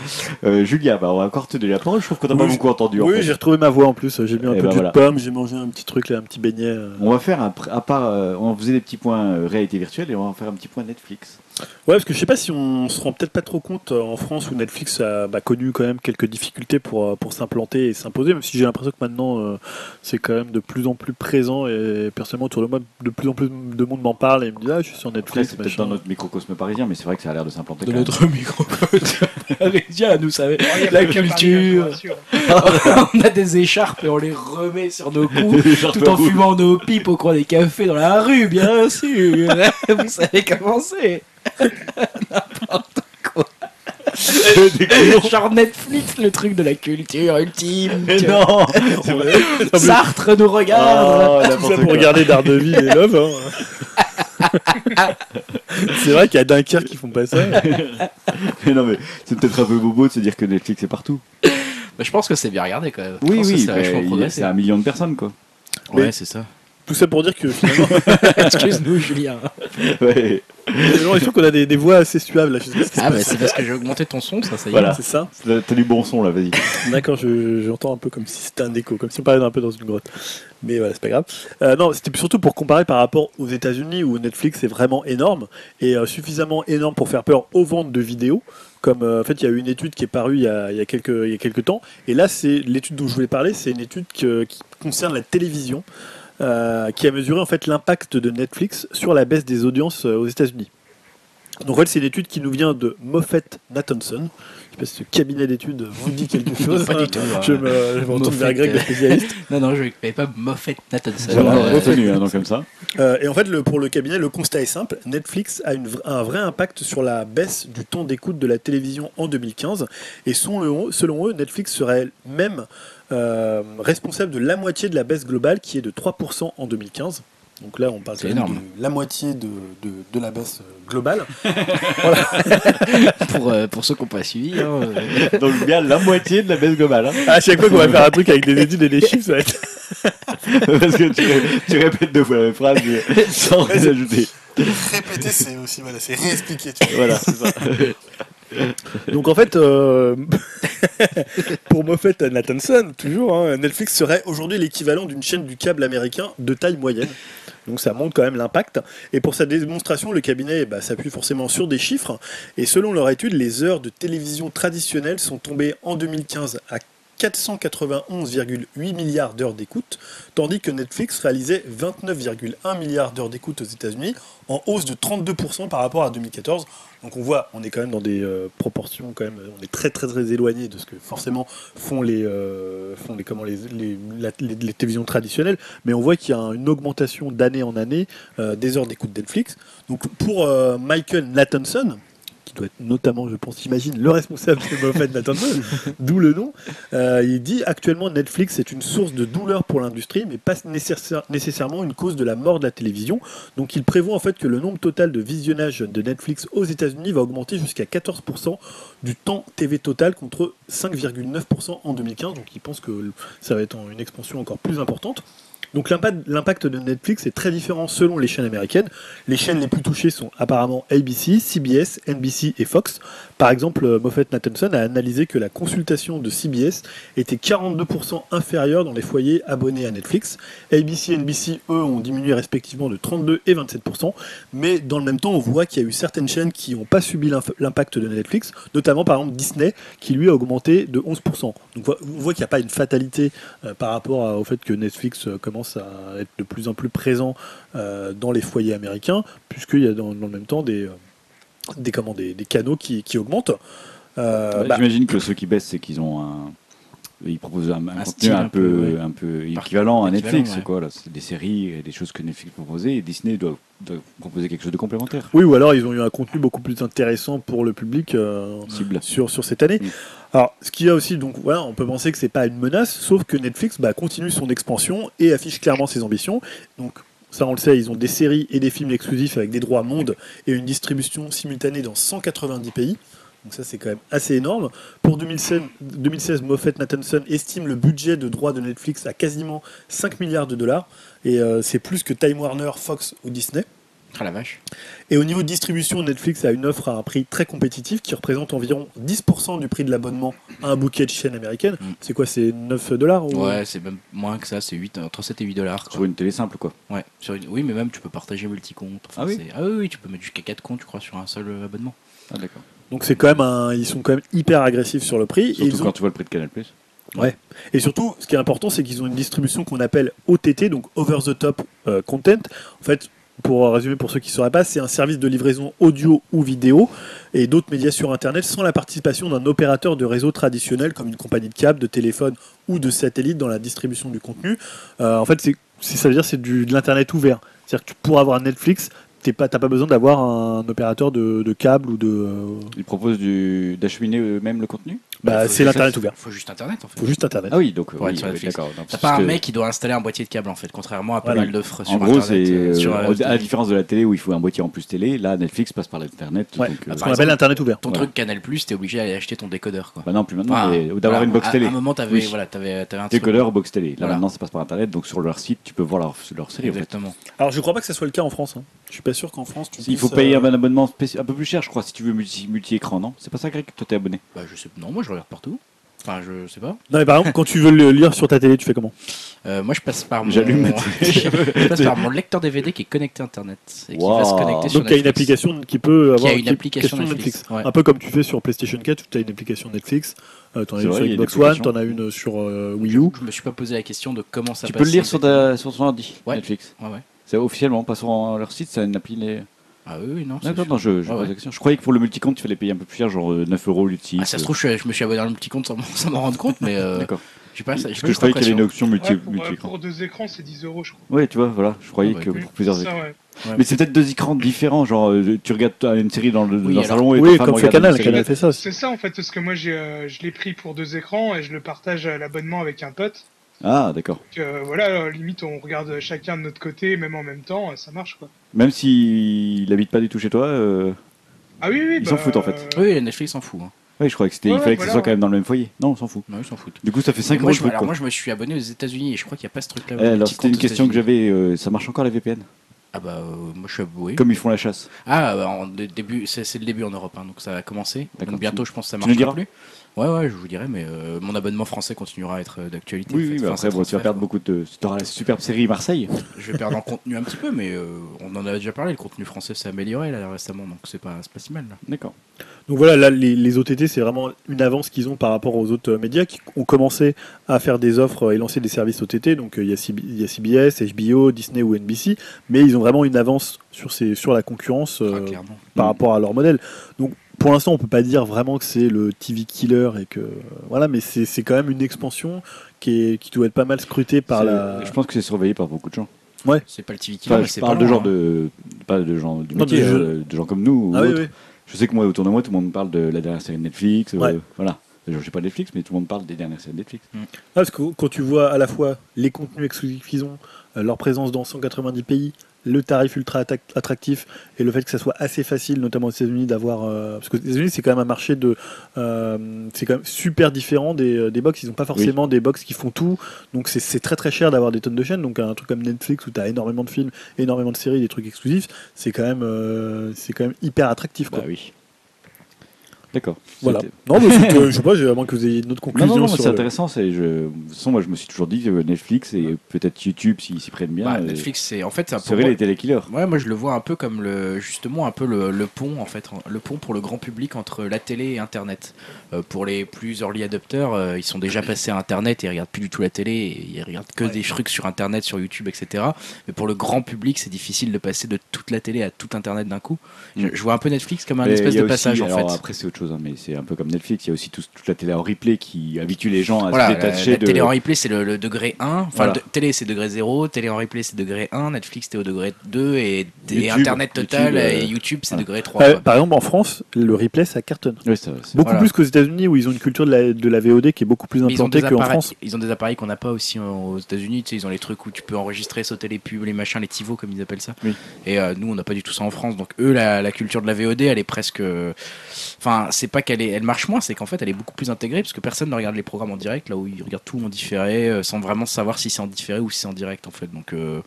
Euh, Julia, bah, on va encore te donner la parole. Je trouve qu'on t'a pas Oui, beaucoup entendu. en Oui, fait. j'ai retrouvé ma voix en plus. J'ai mis un Eh peu ben de voilà. pomme, j'ai mangé un petit truc, là, un petit beignet. euh. On va faire un, à part, euh, on faisait des petits points euh, réalité virtuelle et on va faire un petit point Netflix. Ouais, parce que je sais pas si on se rend peut-être pas trop compte euh, en France où Netflix a bah, connu quand même quelques difficultés pour, pour s'implanter et s'imposer, même si j'ai l'impression que maintenant euh, c'est quand même de plus en plus présent et personnellement autour de moi, de plus en plus de monde m'en parle et me dit Ah, je suis sur Netflix. c'est peut-être dans notre microcosme parisien, mais c'est vrai que ça a l'air de s'implanter. de notre micro parisien, nous savez, Oh, la culture. rassure. on a des écharpes et on les remet sur nos coups. Tout en fumant nos pipes au coin des cafés dans la rue, bien sûr. Vous savez comment c'est. Cours. Genre Netflix, le truc de la culture ultime. Mais tu non. Sartre nous regarde. Oh, Tout ça pour regarder Daredevil et Love. hein. c'est vrai qu'il y a Dunkerque qui font pas ça. Mais non, mais c'est peut-être un peu bobo de se dire que Netflix est partout. Bah, je pense que c'est bien regardé quand même. Je Oui, pense que oui, ça a mais vachement il y a- progressé. c'est un million de personnes, quoi. Ouais, c'est ça. Tout ça pour dire que finalement, Excuse-nous, Julien. Ouais. j'ai l'impression qu'on a des, des voix assez suaves là. Je sais pas ce qui se Ah, bah passe. c'est parce que j'ai augmenté ton son, ça, ça y est. Voilà. C'est ça T'as t'as du bon son, là, vas-y. D'accord, je- j'entends un peu comme si c'était un écho, comme si on parlait un peu dans une grotte. Mais voilà, c'est pas grave. Euh, non, c'était surtout pour comparer par rapport aux États-Unis où Netflix est vraiment énorme et euh, suffisamment énorme pour faire peur aux ventes de vidéos. Comme euh, en fait, il y a eu une étude qui est parue il y a, il y a quelques, il y a quelques temps. Et là, c'est l'étude dont je voulais parler, c'est une étude que- qui concerne la télévision, euh, qui a mesuré en fait l'impact de Netflix sur la baisse des audiences euh, aux États-Unis. Donc en fait, c'est une étude qui nous vient de Moffett Nathanson. Je sais pas si ce cabinet d'études vous dit quelque chose. Pas du tout. hein. Je me, je me retourne vers Greg, le euh. spécialiste. Non, non, je n'avais pas Moffett Nathanson. J'avais Euh, retenu, hein, donc comme ça. Euh, et en fait, le- pour le cabinet, le constat est simple. Netflix a une un vrai impact sur la baisse du temps d'écoute de la télévision en 2015. Et selon eux, selon eux Netflix serait même euh, responsable de la moitié de la baisse globale qui est de 3% en 2015. Donc là, on parle quand même de la moitié de, de- de la baisse euh, globale. pour, euh, pour ceux qui n'ont pas suivi. hein, euh, Donc bien la moitié de la baisse globale. hein. À chaque fois qu'on va faire un truc avec des études et des chiffres, ça va être Parce que tu, ré- tu répètes deux fois la même phrase mais sans rien ajouter. répéter, c'est aussi voilà, c'est réexpliquer. Voilà, c'est ça. Donc en fait, euh, pour Moffett Nathanson, toujours, hein, Netflix serait aujourd'hui l'équivalent d'une chaîne du câble américain de taille moyenne. Donc ça montre quand même l'impact. Et pour sa démonstration, le cabinet bah, s'appuie forcément sur des chiffres. Et selon leur étude, les heures de télévision traditionnelles sont tombées en 2015 à 491,8 milliards d'heures d'écoute, tandis que Netflix réalisait 29,1 milliards d'heures d'écoute aux États-Unis, en hausse de 32% par rapport à 2014. Donc on voit, on est quand même dans des euh, proportions quand même, on est très très très éloigné de ce que forcément font les euh, font les comment les, les, télévisions traditionnelles, mais on voit qu'il y a une augmentation d'année en année euh, des heures d'écoute Netflix. Donc pour Michael Nathanson, qui doit être notamment, je pense, j'imagine, le responsable de Moffett Nathanson, d'où le nom, euh, il dit actuellement Netflix est une source de douleur pour l'industrie, mais pas nécessaire- nécessairement une cause de la mort de la télévision. Donc il prévoit en fait que le nombre total de visionnage de Netflix aux États-Unis va augmenter jusqu'à 14% du temps TV total contre 5,9% en 2015. Donc il pense que ça va être une expansion encore plus importante. Donc l'impact de Netflix est très différent selon les chaînes américaines. Les chaînes les plus touchées sont apparemment ABC, CBS, NBC et Fox. Par exemple, euh, Moffett Nathanson a analysé que la consultation de CBS était 42% inférieure dans les foyers abonnés à Netflix. ABC et NBC, eux, ont diminué respectivement de 32 et 27%. Mais dans le même temps, on voit qu'il y a eu certaines chaînes qui n'ont pas subi l'impact de Netflix, notamment par exemple Disney, qui lui a augmenté de 11%. Donc on voit qu'il n'y a pas une fatalité euh, par rapport au fait que Netflix euh, commence à être de plus en plus présent dans les foyers américains, puisqu'il y a dans, le même temps des, des, comment, des, des canaux qui, qui augmentent. Euh, Ouais, bah, J'imagine que ceux qui baissent, c'est qu'ils ont un. Ils proposent un, un Un contenu style un, un peu, peu, ouais. un peu Par- équivalent à équivalent, Netflix. ouais. Quoi, là. C'est des séries et des choses que Netflix proposait et Disney doit, doit proposer quelque chose de complémentaire. oui, ou alors ils ont eu un contenu beaucoup plus intéressant pour le public euh, Cible. sur, sur cette année. Mm. Alors, ce qu'il y a aussi, donc voilà, on peut penser que c'est pas une menace, sauf que Netflix bah, continue son expansion et affiche clairement ses ambitions. Donc, ça, on le sait, ils ont des séries et des films exclusifs avec des droits monde et une distribution simultanée dans 190 pays. Donc ça c'est quand même assez énorme. Pour 2016, 2016 Moffett Nathanson estime le budget de droits de Netflix à quasiment 5 milliards de dollars. Et euh, c'est plus que Time Warner, Fox ou Disney. Ah la vache. Et au niveau de distribution, Netflix a une offre à un prix très compétitif qui représente environ 10% du prix de l'abonnement à un bouquet de chaîne américaine. Mm. C'est quoi C'est 9 dollars ou... Ouais, c'est même moins que ça, c'est 8, entre 7 et 8 dollars. Sur une télé simple, quoi. Ouais, sur une- oui, mais même tu peux partager multi-compte. Enfin, Ah oui ah oui, oui, tu peux mettre jusqu'à 4 comptes, je crois, sur un seul euh, abonnement. Ah, d'accord. Donc c'est quand même un... ils sont quand même hyper agressifs sur le prix. Et, Surtout ils ont- quand tu vois le prix de Canal+. et surtout, ce qui est important, c'est qu'ils ont une distribution qu'on appelle OTT, donc Over the Top euh, Content. En fait, pour résumer pour ceux qui ne sauraient pas, c'est un service de livraison audio ou vidéo et d'autres médias sur Internet sans la participation d'un opérateur de réseau traditionnel comme une compagnie de câble, de téléphone ou de satellite dans la distribution du contenu. Euh, en fait, c'est, ça veut dire c'est de l'Internet ouvert. C'est-à-dire que pour avoir Netflix, tu pas, t'as pas besoin d'avoir un opérateur de, câble ou de... euh, Ils proposent d'acheminer eux-mêmes le contenu? Bah, faut c'est l'Internet ouvert. Faut juste internet en fait. faut juste Internet. Ah oui, donc oui, d'accord. Non, T'as parce pas un que- mec qui doit installer un boîtier de câble en fait, contrairement à pas Voilà. mal d'offres sur En gros, internet. c'est euh, euh, sur, euh, à la différence de la télé où il faut un boîtier en plus télé, là Netflix passe par l'internet. Ouais. donc, euh, Ce Par qu'on exemple, appelle l'Internet ouvert. Ton Voilà. truc Canal Plus, t'es obligé d'aller acheter ton décodeur quoi. bah non, plus maintenant, Enfin, mais d'avoir voilà, une box à- télé. À un moment, t'avais Oui. voilà, t'avais, t'avais un truc. Décodeur, box télé. Là Voilà. maintenant, ça passe par internet, donc sur leur site, tu peux voir leur, leur série. en fait. Exactement. Alors je crois pas que ça soit le cas en France. Hein. Je suis pas sûr qu'en France tu Il faut payer euh, un abonnement spéci- un peu plus cher, je crois, si tu veux multi- multi-écran, non? C'est pas ça, Greg, que toi t'es abonné? Bah, je sais. Non, moi je regarde partout. Enfin, je sais pas. Non mais par exemple quand tu veux le lire sur ta télé, tu fais comment? Euh, moi, je passe par mon. J'allume ma je passe par mon lecteur DVD qui est connecté à Internet et qui va se connecter sur Donc il y a une Netflix. application qui peut avoir Qui a une application Netflix, ouais. Un peu comme tu fais sur PlayStation 4, où tu as une application Netflix. Euh, t'en as C'est une vrai, sur il y a une Xbox One, application. t'en as une sur euh, Wii U. Je me suis pas posé la question de comment ça Tu passe. peux le lire sur, ta, sur ton ordi, Ouais. Netflix. Ouais, ouais. C'est officiellement, pas sur leur site, c'est une appli. Les... Ah oui, oui, non. D'accord, non, je, je, ouais. je croyais que pour le multicompte, il fallait payer un peu plus cher, genre euh, 9 euros l'outil. Ah, ça se trouve, je, je me suis abonné dans le petit compte sans, m'en- sans m'en rendre compte, mais euh, D'accord. j'ai pas, Parce que je croyais qu'il y avait une option multi- Ouais, pour, euh, multi-écran. pour deux écrans, c'est 10 euros, je crois. Ouais, tu vois, voilà, je croyais Ah, bah, que oui. pour plusieurs écrans. ouais. Ouais. Mais c'est peut-être deux écrans différents, genre euh, tu regardes une série dans le, Oui, dans le alors- salon et Oui, comme fait Canal. Canal fait ça. C'est ça en fait, parce que moi j'ai, euh, je l'ai pris pour deux écrans et je le partage à l'abonnement avec un pote. Ah, d'accord. Donc, euh, voilà, limite on regarde chacun de notre côté, même en même temps, ça marche quoi. Même s'il n'habite pas du tout chez toi, euh... Ah oui, oui, Ils bah, s'en foutent, en fait. euh, Oui, Netflix s'en fout. Hein. ouais, je croyais que c'était, Ouais, il fallait que ce soit quand même dans le même foyer. Non, on s'en fout. Non, ils s'en foutent. Du coup, ça fait 5 Et euros moi, le je, alors, moi, je me suis abonné aux États-Unis et je crois qu'il n'y a pas ce truc-là. Eh, alors, c'était une question que j'avais. euh, ça marche encore la VPN Ah bah, euh, moi je suis abonné. Comme ils font la chasse. Ah, bah, en dé- début, c'est c'est le début en Europe, hein, donc ça a commencé. Donc bientôt, je pense que ça diras plus. Ouais, ouais, je vous dirai, mais euh, mon abonnement français continuera à être euh, d'actualité. Oui, en fait. oui, mais Enfin, après, ça bon, tu vas perdre beaucoup de. Tu auras la superbe série Marseille. quoi. Je vais perdre en contenu un petit peu, mais euh, on en a déjà parlé. Le contenu français s'est amélioré là, récemment, donc c'est pas, c'est pas si mal. Là. D'accord. Donc voilà, là, les, les OTT, c'est vraiment une avance qu'ils ont par rapport aux autres euh, médias qui ont commencé à faire des offres euh, et lancer des services OTT. Donc euh, il y, a CB il y a CBS, HBO, Disney ou NBC, mais ils ont vraiment une avance sur, ces, sur la concurrence euh, Ah, clairement. par rapport à leur modèle. Donc pour l'instant, on peut pas dire vraiment que c'est le TV killer et que voilà, mais c'est c'est quand même une expansion qui, est, qui doit être pas mal scrutée par la. Je pense que c'est surveillé par beaucoup de gens. C'est pas le TV killer, Enfin, je parle pas de loin, gens hein. de. Pas de gens du métier, de euh, gens comme nous. ou Ah oui. Je sais que moi, autour de moi, tout le monde me parle de la dernière série de Netflix. euh, Ouais. Voilà. Genre, J'ai pas Netflix, mais tout le monde parle des dernières séries de Netflix. Ah, parce que quand tu vois à la fois les contenus exclusifs qu'ils ont, euh, leur présence dans 190 pays, le tarif ultra attractif et le fait que ça soit assez facile, notamment aux États-Unis, d'avoir. euh, parce que les États-Unis, c'est quand même un marché de. euh, c'est quand même super différent des, euh, des box. Ils n'ont pas forcément des box qui font tout. Donc c'est- c'est très très cher d'avoir des tonnes de chaînes. Donc un truc comme Netflix où tu as énormément de films, énormément de séries, des trucs exclusifs, c'est quand, même, euh, c'est quand même hyper attractif. Quoi. Bah oui. D'accord. Voilà. Non, mais euh, je sais pas, à moins que vous ayez une autre Non, conclusion non, non, sur c'est le- intéressant. C'est, je... De toute façon, moi, je me suis toujours dit que Netflix et peut-être YouTube, s'ils s'y prennent bien, Bah, euh, Netflix, c'est en fait, c'est un peu. seraient les télékillers. Ouais, moi je le vois un peu comme le justement un peu le, le pont en fait, le pont pour le grand public entre la télé et Internet. Euh, pour les plus early adopters, euh, ils sont déjà passés à Internet et ils regardent plus du tout la télé, et ils regardent que des trucs sur Internet, sur YouTube, etc. Mais pour le grand public, c'est difficile de passer de toute la télé à tout Internet d'un coup. Je, Mm. je vois un peu Netflix comme un Mais espèce de aussi- passage en fait. Après, c'est autre chose, hein, mais c'est un peu comme Netflix. Il y a aussi tout- toute la télé en replay qui habitue les gens à Voilà, se la, détacher la de. télé en replay c'est le, le degré 1, enfin Voilà. de- télé c'est degré 0, télé en replay c'est degré 1, Netflix c'est au degré 2 et, et Internet total YouTube, euh, et YouTube c'est voilà. degré 3. Euh, quoi. par exemple, en France, le replay, ça cartonne. Ouais, ça- c'est- Beaucoup Voilà. plus qu'aux États-Unis où ils ont une culture de la, de la VOD qui est beaucoup plus implantée qu'en France. ils ont des appareils qu'on n'a pas aussi aux États-Unis. Tu sais, ils ont les trucs où tu peux enregistrer, sauter les pubs, les machins, les TiVo comme ils appellent ça. Oui. Et euh, nous, on n'a pas du tout ça en France. Donc eux, la, la culture de la VOD, elle est presque. euh, Enfin, c'est pas qu'elle est, elle marche moins, c'est qu'en fait, elle est beaucoup plus intégrée parce que personne ne regarde les programmes en direct, là où ils regardent tout en différé, euh, sans vraiment savoir si c'est en différé ou si c'est en direct, en fait. Donc, euh,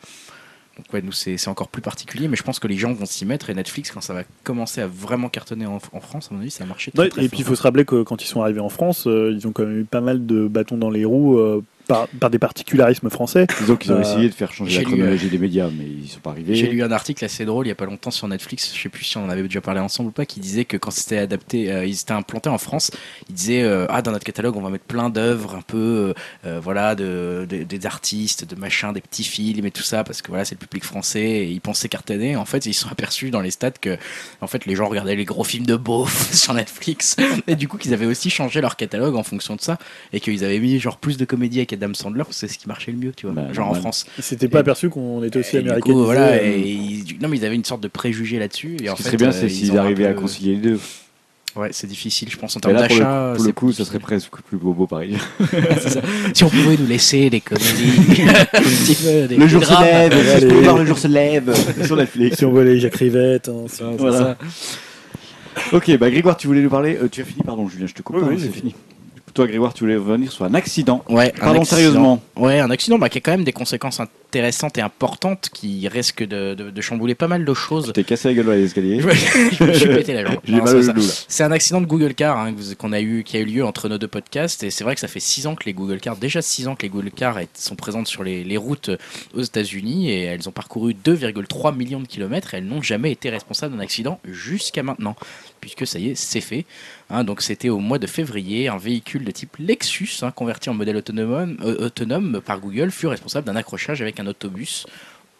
donc ouais, nous, c'est encore plus particulier, mais je pense que les gens vont s'y mettre et Netflix, quand ça va commencer à vraiment cartonner en, en France, à mon avis, ça va marcher très, Ouais, très et puis il faut se rappeler que quand ils sont arrivés en France, euh, ils ont quand même eu pas mal de bâtons dans les roues euh, par, par des particularismes français. Disons qu'ils ont Euh, essayé de faire changer la lu, chronologie des médias, mais ils sont pas arrivés. J'ai lu un article assez drôle il y a pas longtemps sur Netflix, je sais plus si on en avait déjà parlé ensemble ou pas, qui disait que quand c'était adapté, euh, ils étaient implantés en France, ils disaient euh, ah dans notre catalogue on va mettre plein d'œuvres un peu euh, euh, voilà de, de- des artistes, de machin, des petits films et tout ça parce que voilà c'est le public français et ils pensaient cartonner. En fait ils se sont aperçus dans les stats que en fait les gens regardaient les gros films de beauf sur Netflix et du coup qu'ils avaient aussi changé leur catalogue en fonction de ça et qu'ils avaient mis genre plus de comédies avec Adam Sandler c'est ce qui marchait le mieux tu vois Bah, genre en. France. Ils s'étaient pas Et- aperçus qu'on était aussi américains. coup, voilà, et ils- non mais ils avaient une sorte de préjugé là-dessus. Et Ce en qui fait, serait bien, euh, c'est ils s'ils arrivaient à concilier les deux. Ouais, c'est difficile, je pense en termes là, pour le, d'achat. pour le coup, ça serait presque plus bobo pareil. Ça. Si on pouvait nous laisser des comédies, un petit peu, des, Le jour drames. lève, Allez. je peux voir le jour se lève sur Netflix. Si on voit les Jacques Rivette, hein, Voilà. ça. Ok, bah Grégoire, tu voulais nous parler. euh, tu as fini, pardon, Julien, je te coupe. Oui, hein, oui, c'est fini. Toi, Grégoire, tu voulais revenir sur un accident. Ouais, un Pardon, accident. sérieusement. Ouais, un accident bah, qui a quand même des conséquences intéressantes et importantes qui risquent de, de- de chambouler pas mal de choses. T'es cassé la gueule à l'escalier. Je je me suis pété la jambe. J'ai Non, mal c'est au un accident de Google Car hein, qu'on a eu, qui a eu lieu entre nos deux podcasts. Et c'est vrai que ça fait 6 ans que les Google Car, déjà 6 ans que les Google Car est- sont présentes sur les, les routes aux États-Unis et elles ont parcouru 2,3 millions de kilomètres et elles n'ont jamais été responsables d'un accident jusqu'à maintenant, puisque ça y est, c'est fait. Hein, donc c'était au mois de février, un véhicule de type Lexus, hein, converti en modèle autonome, euh, autonome par Google, fut responsable d'un accrochage avec un autobus.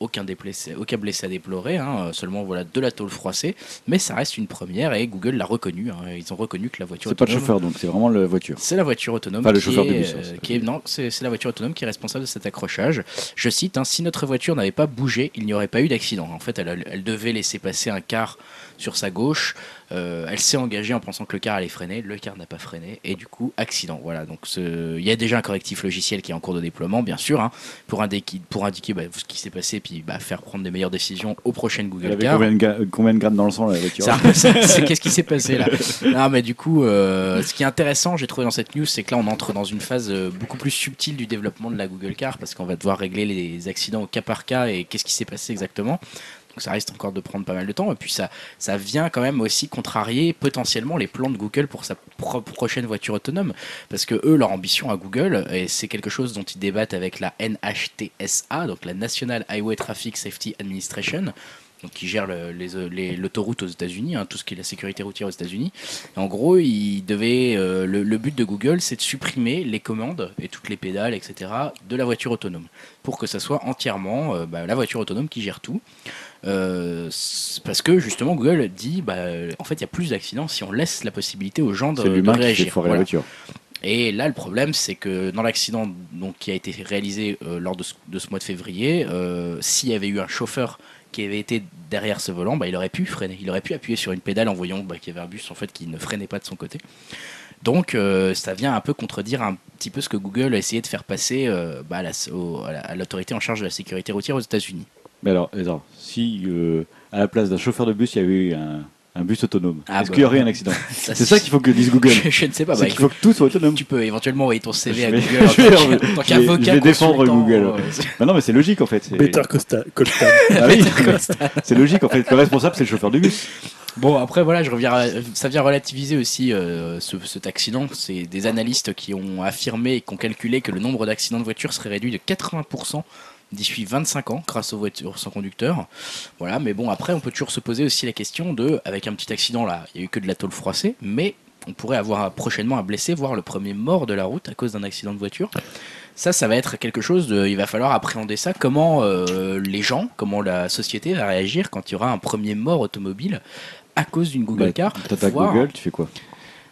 Aucun, déplacé, aucun blessé à déplorer, hein, seulement voilà de la tôle froissée, mais ça reste une première et Google l'a reconnu. hein, ils ont reconnu que la voiture C'est pas le chauffeur, donc c'est vraiment la voiture. c'est la voiture autonome. Pas le qui chauffeur est, bus, hein, c'est qui est- non, c'est la voiture autonome qui est responsable de cet accrochage. Je cite si notre voiture n'avait pas bougé, il n'y aurait pas eu d'accident. En fait, elle, elle devait laisser passer un car sur sa gauche. Euh, elle s'est engagée en pensant que le car allait freiner. Le car n'a pas freiné et du coup accident. Voilà. Donc il y a déjà un correctif logiciel qui est en cours de déploiement, bien sûr, hein, pour indiquer, pour indiquer bah, ce qui s'est passé, puis bah, faire prendre des meilleures décisions aux prochaines Elle Google avait Car. combien de, combien de grammes dans le sang la voiture qu'est-ce qui s'est passé là? Non mais du coup, euh, ce qui est intéressant, j'ai trouvé dans cette news, c'est que là on entre dans une phase euh, beaucoup plus subtile du développement de la Google Car parce qu'on va devoir régler les accidents au cas par cas et qu'est-ce qui s'est passé exactement. Donc ça risque encore de prendre pas mal de temps et puis ça, ça vient quand même aussi contrarier potentiellement les plans de Google pour sa pro- prochaine voiture autonome parce que eux leur ambition à Google et c'est quelque chose dont ils débattent avec la NHTSA donc la National Highway Traffic Safety Administration donc qui gère l'autoroute aux États-Unis, hein, tout ce qui est la sécurité routière aux États-Unis. En gros, il devait, euh, le, le but de Google, c'est de supprimer les commandes et toutes les pédales, etc., de la voiture autonome, pour que ça soit entièrement euh, bah, la voiture autonome qui gère tout. Euh, parce que justement, Google dit, bah, en fait, il y a plus d'accidents si on laisse la possibilité aux gens de, C'est de qui réagir. foirer Voilà. la voiture. Et là, le problème, c'est que dans l'accident donc, qui a été réalisé euh, lors de ce, de ce mois de février, euh, s'il y avait eu un chauffeur qui avait été derrière ce volant, bah, il aurait pu freiner. Il aurait pu appuyer sur une pédale en voyant bah, qu'il y avait un bus en fait, qui ne freinait pas de son côté. Donc, euh, ça vient un peu contredire un petit peu ce que Google a essayé de faire passer euh, bah, à la- au- à la- à l'autorité en charge de la sécurité routière aux États-Unis. Mais alors, attends, si euh, à la place d'un chauffeur de bus, il y avait eu un, un bus autonome, Ah est-ce bah. qu'il y aurait un accident C'est ça qu'il faut que dise Google. je, je ne sais pas. C'est bah, qu'il faut que tout soit autonome. tu peux éventuellement envoyer ton CV Je à vais- Google en je vais- tant que- en tant je vais- qu'avocat. je vais défendre consultant, Google. euh, Bah non, mais c'est logique en fait. c'est- Better Costa, Colston. Ah oui, c'est logique en fait. Le responsable, c'est le chauffeur de bus. Bon, après, voilà, je reviens à- ça vient relativiser aussi euh, ce- cet accident. C'est des analystes qui ont affirmé et qui ont calculé que le nombre d'accidents de voitures serait réduit de 80% d'ici 25 ans grâce aux voitures sans conducteur. Voilà, mais bon, après, on peut toujours se poser aussi la question de, avec un petit accident là, il y a eu que de la tôle froissée, mais on pourrait avoir prochainement un blessé, voire le premier mort de la route à cause d'un accident de voiture. Ça, ça va être quelque chose de. Il va falloir appréhender ça. Comment euh, les gens, comment la société va réagir quand il y aura un premier mort automobile à cause d'une Google Bah, Car. T'attaques voire- Google, tu fais quoi?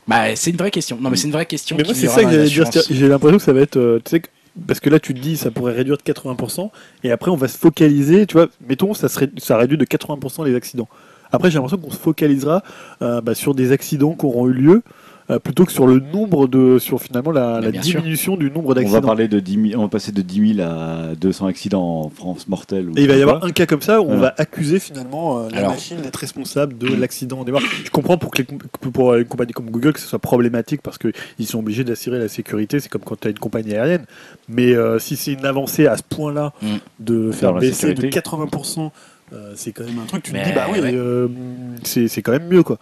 Bah, c'est une vraie question. Non, mais c'est une vraie question. Mais moi, qui c'est ça que j'allais dire. J'ai l'impression que ça va être. euh, tu sais, que- parce que là, tu te dis, ça pourrait réduire de 80%, et après, on va se focaliser. Tu vois, mettons, ça, ça réduit de 80% les accidents. Après, j'ai l'impression qu'on se focalisera euh, bah, sur des accidents qui auront eu lieu euh, plutôt que sur le nombre de, sur finalement la, sûr. diminution du nombre On va d'accidents. parler de 10 000, on va passer de 10 000 à 200 accidents en France mortels. ou Et il va y avoir un cas comme ça où on va accuser finalement euh, la Alors. machine d'être responsable de l'accident. Je comprends pour, que les pour une compagnie comme Google que ce soit problématique parce qu'ils sont obligés d'assurer la sécurité. C'est comme quand tu as une compagnie aérienne. Mais euh, si c'est une avancée à ce point-là Mm. de faire baisser de sécurité. 80%, euh, c'est quand même un truc. Tu te dis bah oui, ouais. euh, c'est c'est quand même mieux quoi.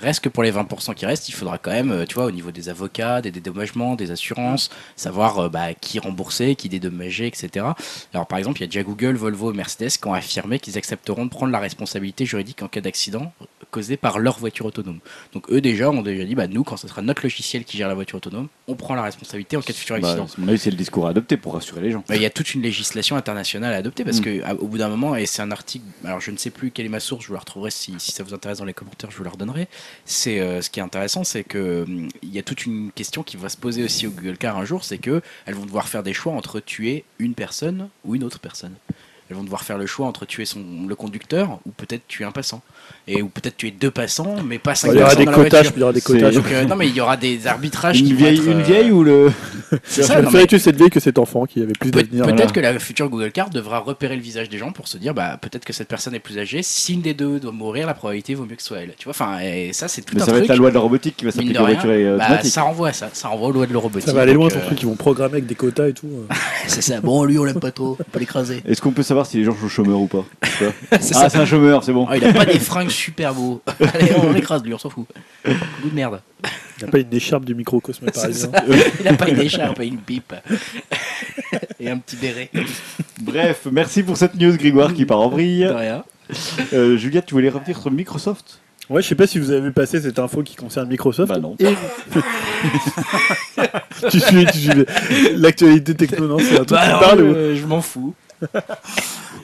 Reste que pour les 20% qui restent, il faudra quand même, euh, tu vois, au niveau des avocats, des dédommagements, des assurances, savoir euh, bah, qui rembourser, qui dédommager, etc. Alors par exemple, il y a déjà Google, Volvo et Mercedes qui ont affirmé qu'ils accepteront de prendre la responsabilité juridique en cas d'accident causé par leur voiture autonome. Donc eux déjà ont déjà dit, bah, nous, quand ce sera notre logiciel qui gère la voiture autonome, on prend la responsabilité en cas de futur Bah, accident. avis, c'est le discours à adopter pour rassurer les gens. Bah, Il y a toute une législation internationale à adopter parce Mm. que à- au bout d'un moment, et c'est un article, alors je ne sais plus quelle est ma source, je vous la retrouverai si, si ça vous intéresse dans les commentaires, je vous la redonnerai. C'est euh, ce qui est intéressant, c'est que hum, il y a toute une question qui va se poser aussi au Google Car un jour, c'est que elles vont devoir faire des choix entre tuer une personne ou une autre personne. Elles vont devoir faire le choix entre tuer son, le conducteur ou peut-être tuer un passant. Et ou peut-être tuer deux passants, mais pas cinq Il y aura personnes des quotages, il y aura des C'est- quotages. Donc, euh, non, mais il y aura des arbitrages qui Une vont vieille, être, une euh, vieille ou le. c'est ça, mais- préfère tuer cette vieille que cet enfant qui avait plus Peut- d'avenir. Peut-être voilà. que la future Google Card devra repérer le visage des gens pour se dire bah peut-être que cette personne est plus âgée. Si une des deux doit mourir, la probabilité vaut mieux que ce soit elle. Tu vois, enfin et ça c'est tout Mais un ça va être la loi de la robotique qui va s'appliquer aux euh, bah, ça renvoie à ça, ça renvoie aux lois de la robotique. Ça va aller loin ton truc, ils vont programmer avec des quotas et tout. C'est ça. Bon lui on l'aime pas trop, on peut l'écraser. Est-ce qu'on peut savoir si les gens sont chômeurs ou pas Ah, ça. c'est un chômeur, c'est bon. Ah, il a pas des fringues super beaux. Allez on l'écrase lui, on s'en fout. Bout de merde. Il n'y a pas une écharpe du microcosme par C'est exemple. ça. Il a pas une écharpe et une pipe et un petit béret. Bref, merci pour cette news, Grégoire, qui part en De vrille. rien. Euh, Juliette, tu voulais revenir sur Microsoft? Ouais, je sais pas si vous avez vu passer cette info qui concerne Microsoft. Bah non. Et... tu suis, tu suis l'actualité techno, non C'est un truc Bah, qui alors, parle ou- euh, je m'en fous.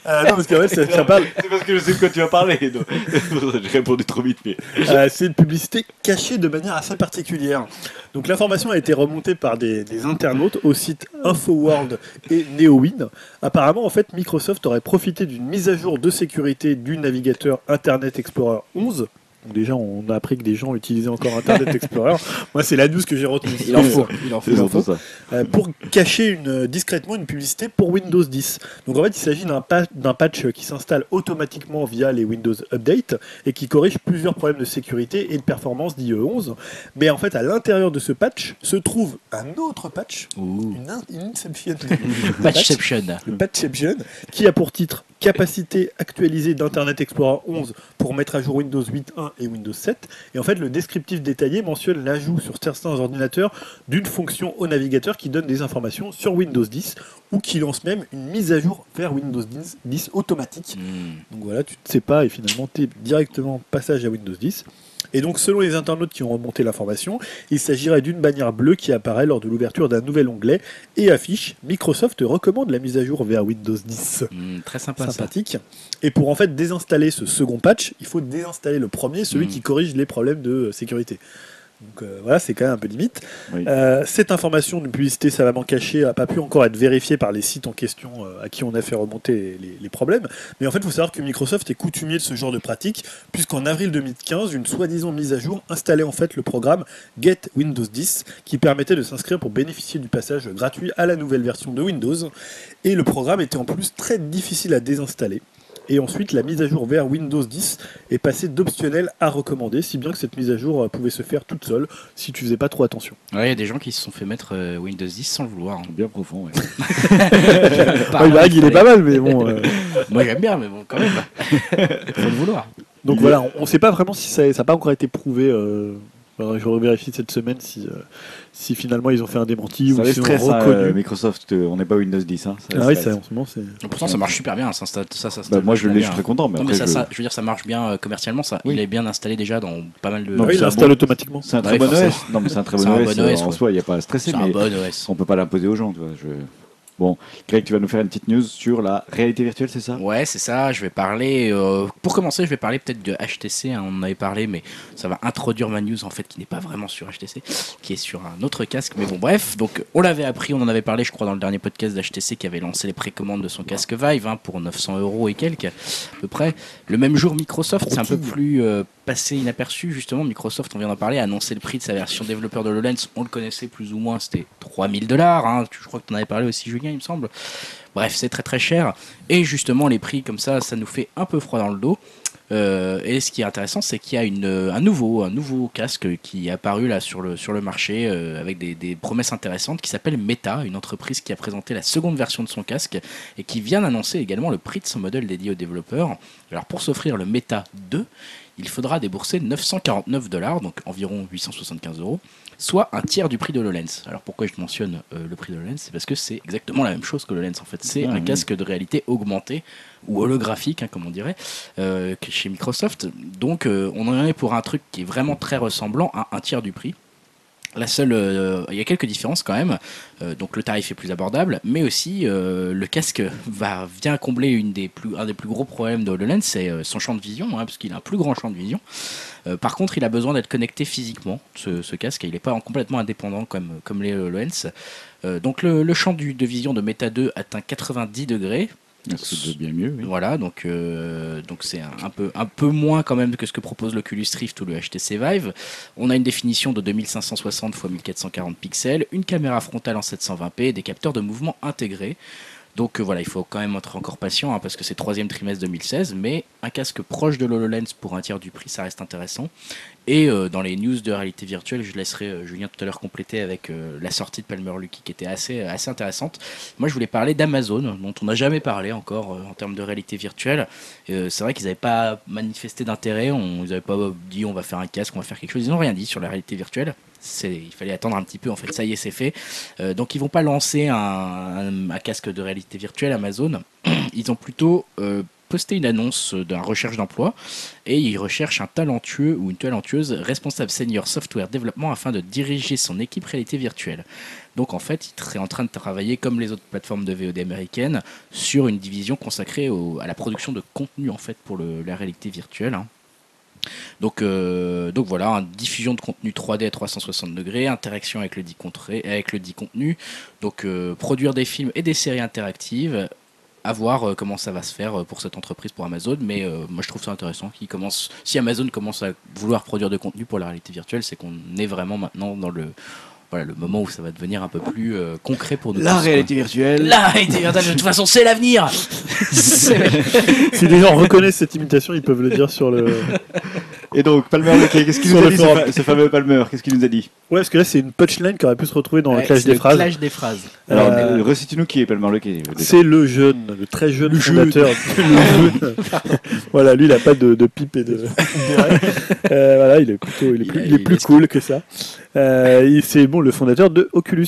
Euh, Non, parce qu'en fait, ça, ça parle. C'est parce que je sais de quoi tu vas parler. J'ai répondu trop vite, mais. Euh, c'est une publicité cachée de manière assez particulière. Donc l'information a été remontée par des, des internautes au site InfoWorld et NeoWin. Apparemment, en fait, Microsoft aurait profité d'une mise à jour de sécurité du navigateur Internet Explorer 11. Donc déjà, on a appris que des gens utilisaient encore Internet Explorer. Moi, c'est la news que j'ai retenue. Il en faut. Il en faut. Ça. Euh, pour cacher une, euh, discrètement une publicité pour Windows 10. Donc en fait, il s'agit d'un pa- d'un patch qui s'installe automatiquement via les Windows Update et qui corrige plusieurs problèmes de sécurité et de performance d'IE11. Mais en fait, à l'intérieur de ce patch se trouve un autre patch, Ouh. une, in- une inception, Patchception. le Patchception, qui a pour titre Capacité actualisée d'Internet Explorer 11 pour mettre à jour Windows 8.1 et Windows 7. Et en fait, le descriptif détaillé mentionne l'ajout sur certains ordinateurs d'une fonction au navigateur qui donne des informations sur Windows 10 ou qui lance même une mise à jour vers Windows 10, 10 automatique. Hmm. Donc voilà, tu ne sais pas et finalement tu es directement passage à Windows 10. Et donc selon les internautes qui ont remonté l'information, il s'agirait d'une bannière bleue qui apparaît lors de l'ouverture d'un nouvel onglet et affiche Microsoft recommande la mise à jour vers Windows 10. Hmm, très sympa ça. Sympathique. Et pour en fait désinstaller ce second patch, il faut désinstaller le premier, celui Mm. qui corrige les problèmes de sécurité. Donc euh, voilà, c'est quand même un peu limite. Oui. Euh, cette information d'une publicité savamment cachée n'a pas pu encore être vérifiée par les sites en question euh, à qui on a fait remonter les, les problèmes. Mais en fait, il faut savoir que Microsoft est coutumier de ce genre de pratique, puisqu'en avril 2015, une soi-disant mise à jour installait en fait le programme Get Windows 10, qui permettait de s'inscrire pour bénéficier du passage gratuit à la nouvelle version de Windows. Et le programme était en plus très difficile à désinstaller. Et ensuite, la mise à jour vers Windows 10 est passée d'optionnel à recommandé, si bien que cette mise à jour euh, pouvait se faire toute seule si tu faisais pas trop attention. Ouais, il y a des gens qui se sont fait mettre euh, Windows 10 sans le vouloir. hein. Bien profond, ouais. Pas Ouais, mal, il est pas mal, mais bon. euh, Moi j'aime bien, mais bon, quand même. Faut le vouloir. Donc voilà, on ne sait pas vraiment si ça n'a pas encore été prouvé. Euh... que Je revérifie cette semaine si, euh, si finalement ils ont fait un démenti Ça ou si on stresse, hein, reconnu. euh, Microsoft. euh, On n'est pas Windows 10. Hein, ça ah oui, ça, en ce moment, c'est. Pourtant ça marche super bien, ça, ça, ça, ça Bah, moi, je l'ai, je suis très content. Mais Non mais après, ça, je- ça, je veux dire, ça marche bien euh, commercialement. Ça, Oui. il est bien installé déjà dans pas mal de. Non, oui, il l'installe bon- automatiquement. C'est un très Ouais, bon. OS. Non, mais c'est un très C'est bon un OS. bon OS, En soi, il n'y a pas à stresser. C'est un Mais bon OS. on peut pas l'imposer aux gens. Tu vois, je... Bon, Greg, tu vas nous faire une petite news sur la réalité virtuelle, c'est ça? Ouais, c'est ça. Je vais parler. euh, pour commencer, je vais parler peut-être de HTC. hein, on en avait parlé, mais ça va introduire ma news en fait, qui n'est pas vraiment sur HTC, qui est sur un autre casque. Mais bon, bref. Donc, on l'avait appris, on en avait parlé, je crois, dans le dernier podcast d'HTC qui avait lancé les précommandes de son casque Vive hein, pour 900 euros et quelques, à peu près. Le même jour, Microsoft, c'est un peu plus. euh, passé inaperçu. Justement, Microsoft, on vient d'en parler, a annoncé le prix de sa version développeur de HoloLens. On le connaissait plus ou moins, c'était 3000 dollars. Hein. Je crois que tu en avais parlé aussi, Julien, il me semble. Bref, c'est très très cher. Et justement, les prix comme ça, ça nous fait un peu froid dans le dos. Euh, et ce qui est intéressant, c'est qu'il y a un, nouveau, un nouveau casque qui est apparu là sur le, sur le marché euh, avec des, des promesses intéressantes qui s'appelle Meta, une entreprise qui a présenté la seconde version de son casque et qui vient d'annoncer également le prix de son modèle dédié aux développeurs. Alors pour s'offrir le Meta 2, il faudra débourser 949 dollars, donc environ 875 euros, soit un tiers du prix de l'HoloLens. Alors pourquoi je mentionne euh, le prix de l'HoloLens C'est parce que c'est exactement la même chose que l'HoloLens en fait. C'est Ah, un oui. casque de réalité augmentée ou holographique, hein, comme on dirait, euh, chez Microsoft. Donc euh, on en est pour un truc qui est vraiment très ressemblant à un tiers du prix. La seule, euh, il y a quelques différences quand même. Euh, donc le tarif est plus abordable, mais aussi euh, le casque va vient combler un des plus gros problèmes de HoloLens, c'est son champ de vision, hein, parce qu'il a un plus grand champ de vision. Par contre, il a besoin d'être connecté physiquement, ce, casque. Il n'est pas en- complètement indépendant comme, comme les HoloLens. Donc le, champ de vision de Meta 2 atteint 90 degrés. Voilà, donc euh, donc c'est un, peu un peu moins quand même que ce que propose l'Oculus Rift ou le HTC Vive. On a une définition de 2560 x 1440 pixels, une caméra frontale en 720p, des capteurs de mouvement intégrés. Donc euh, voilà, il faut quand même être encore patient hein, parce que c'est troisième trimestre 2016, mais un casque proche de l'HoloLens pour un tiers du prix, ça reste intéressant. Et euh, dans les news de réalité virtuelle, je laisserai euh, Julien tout à l'heure compléter avec la sortie de Palmer Lucky qui était assez, assez intéressante. Moi, je voulais parler d'Amazon, dont on n'a jamais parlé encore en termes de réalité virtuelle. C'est vrai qu'ils n'avaient pas manifesté d'intérêt, on, ils n'avaient pas dit on va faire un casque, on va faire quelque chose. Ils n'ont rien dit sur la réalité virtuelle. Il fallait attendre un petit peu, en fait, ça y est, c'est fait. Euh, donc, ils vont pas lancer un, casque de réalité virtuelle Amazon. Ils ont plutôt euh, posté une annonce d'un recherche d'emploi et ils recherchent un talentueux ou une talentueuse responsable senior software développement afin de diriger son équipe réalité virtuelle. Donc en fait, il serait en train de travailler comme les autres plateformes de VOD américaines sur une division consacrée à la production de contenu en fait pour la réalité virtuelle. hein. Donc, euh, donc voilà, une diffusion de contenu 3D à 360 degrés, interaction avec le dit, avec le dit contenu, donc euh, produire des films et des séries interactives, à voir euh, comment ça va se faire pour cette entreprise, pour Amazon, mais moi je trouve ça intéressant. si Amazon commence à vouloir produire de contenu pour la réalité virtuelle, c'est qu'on est vraiment maintenant dans le, voilà, le moment où ça va devenir un peu plus euh, concret pour nous. La tous, quoi. réalité virtuelle. La réalité virtuelle, de toute façon, c'est l'avenir C'est- Si les gens reconnaissent cette imitation, ils peuvent le dire sur le. Et donc, Palmer, Lequet, qu'est-ce qu'il nous a dit, ce, fameux Palmer Qu'est-ce qu'il nous a dit Ouais, parce que là, c'est une punchline qui aurait pu se retrouver dans Ouais, le clash des le phrases. clash des phrases. Alors, Euh, euh, recite-nous qui est Palmer déjà. C'est le jeune, le très jeune Le fondateur. le jeune. voilà, lui, il a pas de, de pipe et de. Euh, voilà, il est plutôt, il est Il plus, a- il est il plus est- cool que ça. Euh, il- c'est bon, le fondateur de Oculus.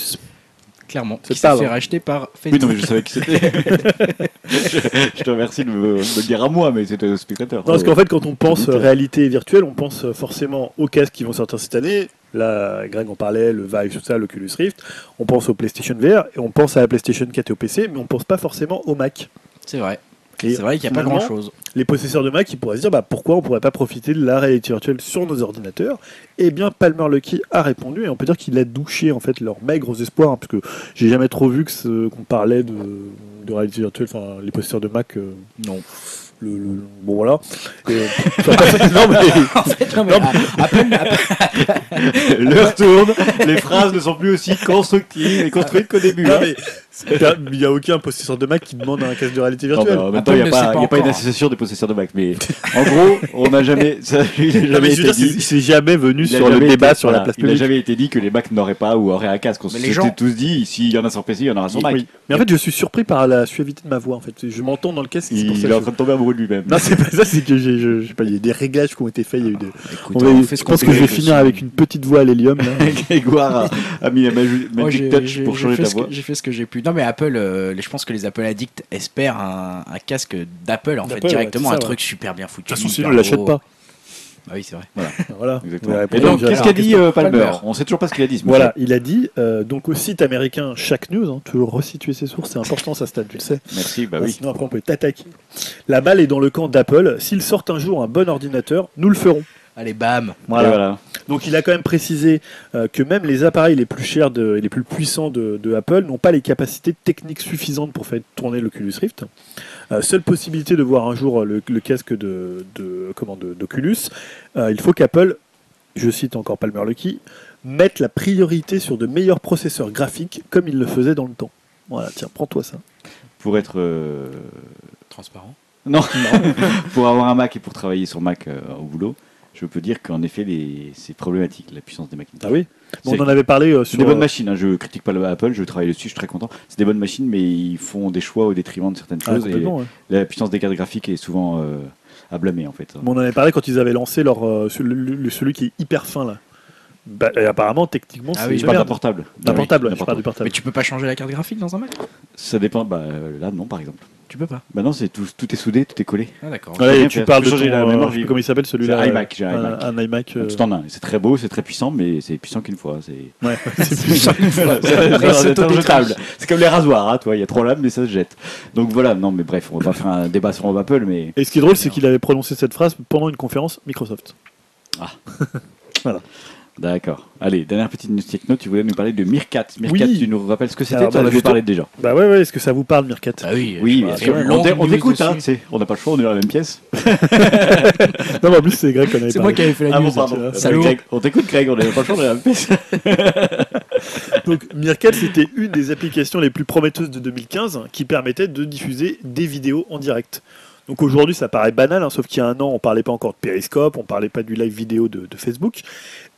Clairement. C'est Qui s'est fait racheter par Oui, Facebook. non, mais je savais qui c'était. je, je te remercie de me, me le dire à moi, mais c'était au spectateur. Non, parce qu'en fait, quand on pense réalité virtuelle, on pense forcément aux casques qui vont sortir cette année. Là, Greg en parlait, le Vive, tout ça, l'Oculus Rift. On pense au PlayStation VR et on pense à la PlayStation 4 et au PC, mais on pense pas forcément au Mac. C'est vrai. Et C'est vrai qu'il n'y a pas finalement, grand chose. les possesseurs de Mac, ils pourraient se dire bah, pourquoi on pourrait pas profiter de la réalité virtuelle sur nos ordinateurs Eh bien, Palmer Lucky a répondu et on peut dire qu'il a douché en fait leurs maigres espoirs, hein, parce que j'ai jamais trop vu qu'on parlait de, de réalité virtuelle. Enfin, les possesseurs de Mac, euh, Non. Le, le- bon voilà. Et, non mais en fait, non, mais à, à peine, à peine- L'heure tourne, les phrases ne sont plus aussi constructives et construites qu'au début. Non, hein. il n'y a aucun possesseur de Mac qui demande un casque de réalité Non, virtuelle. en même temps, il n'y a, pas, pas y a pas une association des possesseurs de Mac. Mais en gros, on n'a jamais, ça, il n'a Non, jamais été dit. jamais venu sur le débat été- sur la Il n'a jamais été dit que les Macs n'auraient pas ou auraient un casque. On s'était les gens- tous dit, s'il y en a sur PC, il y en aura sur Mac. Oui. Mais en fait, je suis surpris par la suavité de ma voix. En fait, je m'entends dans le casque. c'est Il, est en train de tomber amoureux de lui-même. Non, c'est pas ça. C'est que j'ai, je, je sais pas, il y a des réglages qui ont été faits. Il y a eu des. Écoute, On va- on fait ce je pense que je vais finir avec une petite voix à l'hélium. là. Grégoire a, mis la Magic Moi, Touch pour changer fait ta ce que- voix. j'ai fait ce que j'ai pu. Non, mais Apple, euh, je pense que les Apple Addicts espèrent un, un casque d'Apple, en fait, directement, un truc super bien foutu. De toute façon, sinon, ils l'achètent pas. Ah oui, c'est vrai. Voilà. Exactement. Et donc, qu'est-ce qu'a dit euh, Palmer Palmer On sait toujours pas ce qu'il a dit. ce Voilà, il a dit euh, donc au site américain Chaque News, hein, toujours resituer ses sources, c'est important ça, Stan, tu le sais. Merci, bah Ah, oui. Sinon après on peut t'attaquer. La balle est dans le camp d'Apple. S'ils sortent un jour un bon ordinateur, nous le ferons. Allez, bam. Voilà. Donc il a quand même précisé euh, que même les appareils les plus chers de- et les plus puissants de, de Apple n'ont pas les capacités techniques suffisantes pour faire tourner l'Oculus Rift. Euh, seule possibilité de voir un jour le, le casque de, de- comment, d'Oculus, euh, il faut qu'Apple, je cite encore Palmer Lucky, mette la priorité sur de meilleurs processeurs graphiques comme il le faisait dans le temps. Voilà, tiens, prends-toi ça. Pour être. euh, Transparent. Non, pour avoir un Mac et pour travailler sur Mac euh, au boulot, je peux dire qu'en effet, les... c'est problématique la puissance des Macintosh. Ah oui Bon, On en avait parlé euh, C'est sur. des bonnes euh, machines, hein, je critique pas le Apple, je travaille dessus, je suis très content. C'est des bonnes machines, mais ils font des choix au détriment de certaines ah, choses et ouais. la puissance des cartes graphiques est souvent euh, à blâmer en fait. Bon, on en avait parlé quand ils avaient lancé leur, euh, celui, le- celui qui est hyper fin là. Bah, et apparemment, techniquement, Ah c'est oui, Je parle d'un portable. D'un Oui, portable, d'un je parle du portable. Mais tu peux pas changer la carte graphique dans un Mac? Ça dépend, bah euh, là non par exemple. Tu peux pas. Bah non, c'est tout, tout est soudé, tout est collé. Ah, d'accord. Ouais, et tu parles de peux changer ton, la euh, mémoire vive. comment il s'appelle celui-là. Un euh, iMac, j'ai un iMac. Un, iMac. euh, Tout en un. C'est très beau, c'est très puissant, mais c'est puissant qu'une fois. C'est ouais, c'est Voilà, c'est- comme les rasoirs, hein, toi. Il y a trois lames, mais ça se jette. Donc voilà, non, mais bref, on va pas faire un débat sur Apple, mais Et ce qui est drôle, c'est qu'il avait prononcé cette phrase pendant une conférence Microsoft. d'accord. Allez, dernière petite news techno. Tu voulais nous parler de. Meerkat, Oui. tu nous rappelles ce que c'était Tu en bah, avais parlé déjà. Bah ouais, ouais, est-ce que ça vous parle, Mirkat Ah oui, Oui, parce que on on dessus. hein. On n'a pas le choix, on est dans la même pièce. Non, mais en plus, c'est Greg qu'on avait C'est moi qui avais fait la Ah news. bon, hein. Greg, on t'écoute, Greg, on n'a pas le choix, on est dans la même pièce. Donc, Meerkat, c'était une des applications les plus prometteuses de 2015 qui permettait de diffuser des vidéos en direct. Donc aujourd'hui, ça paraît banal, hein, sauf qu'il y a un an, on parlait pas encore de Periscope, on parlait pas du live vidéo de, de Facebook.